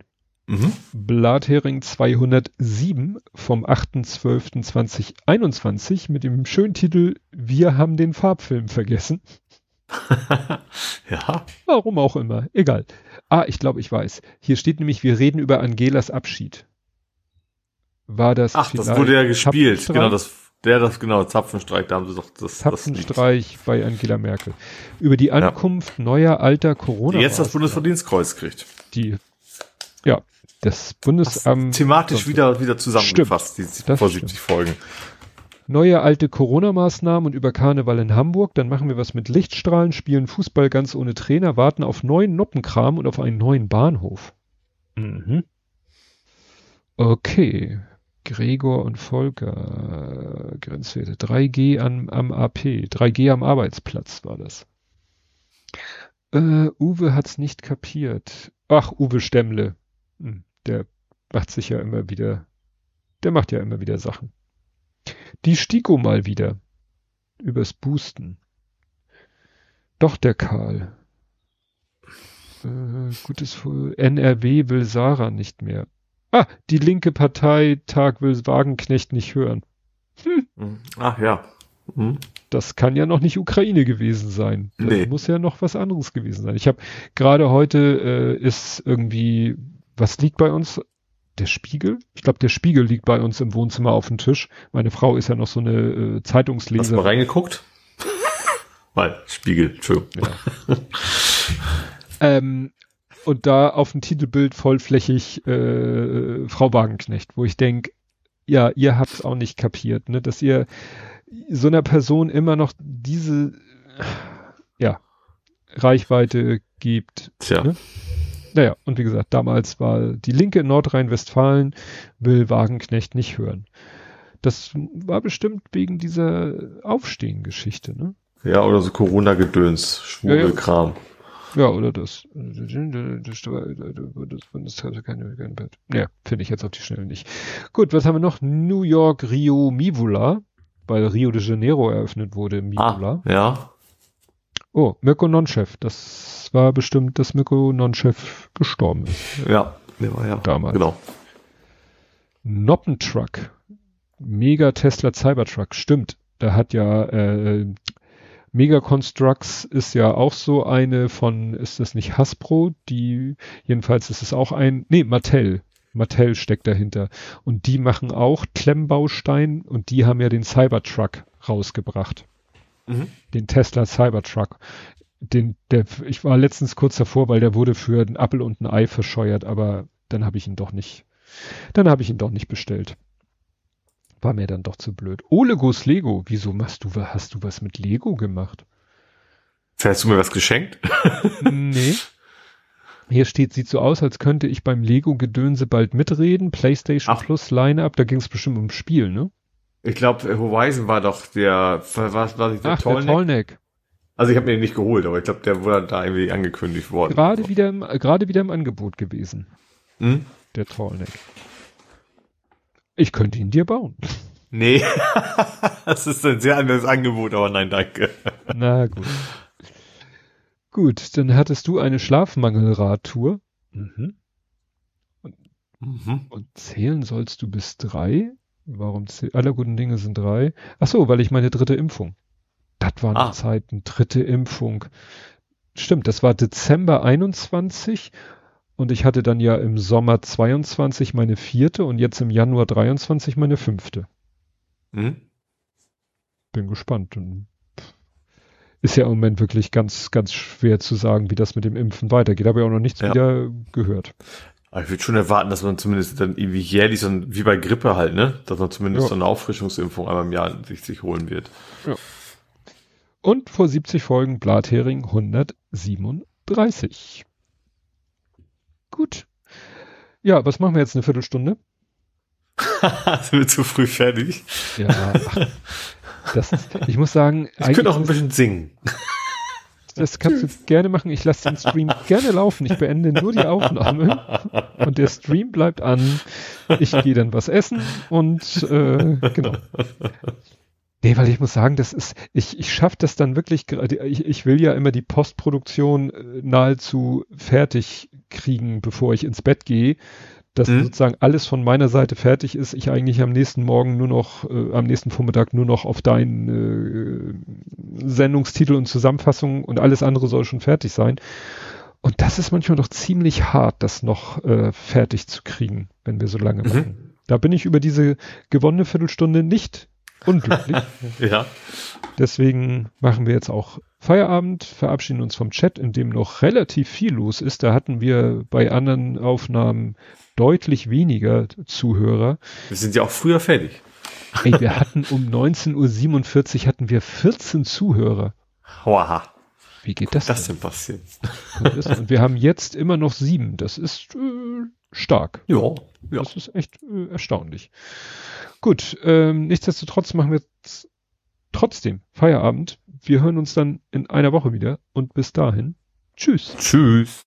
Mhm. Blathering 207 vom 8.12.2021 mit dem schönen Titel Wir haben den Farbfilm vergessen. ja. Warum auch immer. Egal. Ah, ich glaube, ich weiß. Hier steht nämlich, wir reden über Angelas Abschied. War das Ach, das wurde ja gespielt. Genau, das der das, genau, Zapfenstreich, da haben sie doch das. Zapfenstreich das bei Angela Merkel. Über die Ankunft ja. neuer alter Corona. Die jetzt das Bundesverdienstkreuz kriegt. Die, ja, das Bundesamt. Thematisch wieder, wieder zusammengefasst, die vor 70 Folgen. Neue alte Corona-Maßnahmen und über Karneval in Hamburg. Dann machen wir was mit Lichtstrahlen, spielen Fußball ganz ohne Trainer, warten auf neuen Noppenkram und auf einen neuen Bahnhof. Mhm. Okay. Gregor und Volker, Grenzwerte. 3G am, am AP, 3G am Arbeitsplatz war das. Äh, Uwe hat's nicht kapiert. Ach, Uwe Stemmle. Hm, der macht sich ja immer wieder, der macht ja immer wieder Sachen. Die Stiko mal wieder. Übers Boosten. Doch der Karl. Äh, gutes NRW will Sarah nicht mehr. Ah, die linke Partei Tag will Wagenknecht nicht hören. Hm. hm. Ach ja. Hm. Das kann ja noch nicht Ukraine gewesen sein. Das nee. muss ja noch was anderes gewesen sein. Ich habe gerade heute äh, ist irgendwie, was liegt bei uns? Der Spiegel? Ich glaube, der Spiegel liegt bei uns im Wohnzimmer auf dem Tisch. Meine Frau ist ja noch so eine äh, Zeitungsleserin. Hast du mal reingeguckt? Weil, Spiegel, Entschuldigung. Ja. ähm, und da auf dem Titelbild vollflächig äh, Frau Wagenknecht, wo ich denke, ja, ihr habt's auch nicht kapiert, ne, dass ihr so einer Person immer noch diese ja, Reichweite gibt. Tja. Ne? Naja, und wie gesagt, damals war die Linke in Nordrhein-Westfalen, will Wagenknecht nicht hören. Das war bestimmt wegen dieser Aufstehen-Geschichte, ne? Ja, oder so Corona-Gedöns, Schwurbelkram. Ja, ja. Ja, oder das. Das Bundestag keine, keine Ja, finde ich jetzt auf die Schnelle nicht. Gut, was haben wir noch? New York, Rio, Mivula, weil Rio de Janeiro eröffnet wurde, Mivula. Ah, ja. Oh, Mirko Nonchef. Das war bestimmt, dass Mirko Nonchef gestorben ist. Ja, der war ja. Damals. Genau. Noppentruck. Mega Tesla Cybertruck. Stimmt. Da hat ja äh, Mega Constructs ist ja auch so eine von, ist das nicht Hasbro? Die, jedenfalls ist es auch ein, nee, Mattel. Mattel steckt dahinter. Und die machen auch Klemmbaustein und die haben ja den Cybertruck rausgebracht. Mhm. Den Tesla Cybertruck. Den, der, ich war letztens kurz davor, weil der wurde für einen Apple und ein Ei verscheuert, aber dann habe ich ihn doch nicht, dann habe ich ihn doch nicht bestellt. War mir dann doch zu blöd. Oh, Legos Lego. Wieso machst du, hast du was mit Lego gemacht? Hast du mir was geschenkt? nee. Hier steht, sieht so aus, als könnte ich beim Lego-Gedönse bald mitreden. PlayStation Ach. Plus Line-Up, da ging es bestimmt ums Spiel, ne? Ich glaube, Horizon war doch der, was war das, der Ach, Tollneck? Der Tollneck. Also ich habe mir den nicht geholt, aber ich glaube, der wurde da irgendwie angekündigt worden. Gerade wieder im, gerade wieder im Angebot gewesen. Hm? Der Tollneck. Ich könnte ihn dir bauen. Nee, das ist ein sehr anderes Angebot, aber nein, danke. Na gut. Gut, dann hattest du eine Schlafmangelradtour. Mhm. Und, mhm. und zählen sollst du bis drei? Warum zählen? Alle guten Dinge sind drei. Ach so, weil ich meine dritte Impfung. Das waren ah. Zeiten, dritte Impfung. Stimmt, das war Dezember 21 Und ich hatte dann ja im Sommer 22 meine vierte und jetzt im Januar 23 meine fünfte. Mhm. Bin gespannt. Und ist ja im Moment wirklich ganz, ganz schwer zu sagen, wie das mit dem Impfen weitergeht. Habe ich auch noch nichts ja. wieder gehört. Aber ich würde schon erwarten, dass man zumindest dann irgendwie jährlich, so wie bei Grippe halt, ne? Dass man zumindest ja. so eine Auffrischungsimpfung einmal im Jahr sich, sich holen wird. Ja. Und vor 70 Folgen Blathering 137. Gut. Ja, was machen wir jetzt eine Viertelstunde? Sind wir zu früh fertig? Ja. Das, ich muss sagen. Ich könnte auch ein bisschen singen. Das kannst du gerne machen. Ich lasse den Stream gerne laufen. Ich beende nur die Aufnahme und der Stream bleibt an. Ich gehe dann was essen und äh, genau. Nee, weil ich muss sagen, das ist, ich, ich schaffe das dann wirklich, ich, ich will ja immer die Postproduktion äh, nahezu fertig kriegen, bevor ich ins Bett gehe dass mhm. sozusagen alles von meiner Seite fertig ist, ich eigentlich am nächsten Morgen nur noch, äh, am nächsten Vormittag nur noch auf deinen äh, Sendungstitel und Zusammenfassung und alles andere soll schon fertig sein. Und das ist manchmal doch ziemlich hart, das noch äh, fertig zu kriegen, wenn wir so lange mhm. machen. Da bin ich über diese gewonnene Viertelstunde nicht unglücklich. ja. Deswegen machen wir jetzt auch Feierabend, verabschieden uns vom Chat, in dem noch relativ viel los ist. Da hatten wir bei anderen Aufnahmen deutlich weniger Zuhörer. Wir sind ja auch früher fertig. Ey, wir hatten um 19.47 Uhr hatten wir 14 Zuhörer. Wow. Wie geht das? Das denn passiert. Und wir haben jetzt immer noch sieben. Das ist äh, stark. Ja, ja. Das ist echt äh, erstaunlich. Gut, ähm, nichtsdestotrotz machen wir jetzt trotzdem Feierabend. Wir hören uns dann in einer Woche wieder und bis dahin. Tschüss. Tschüss.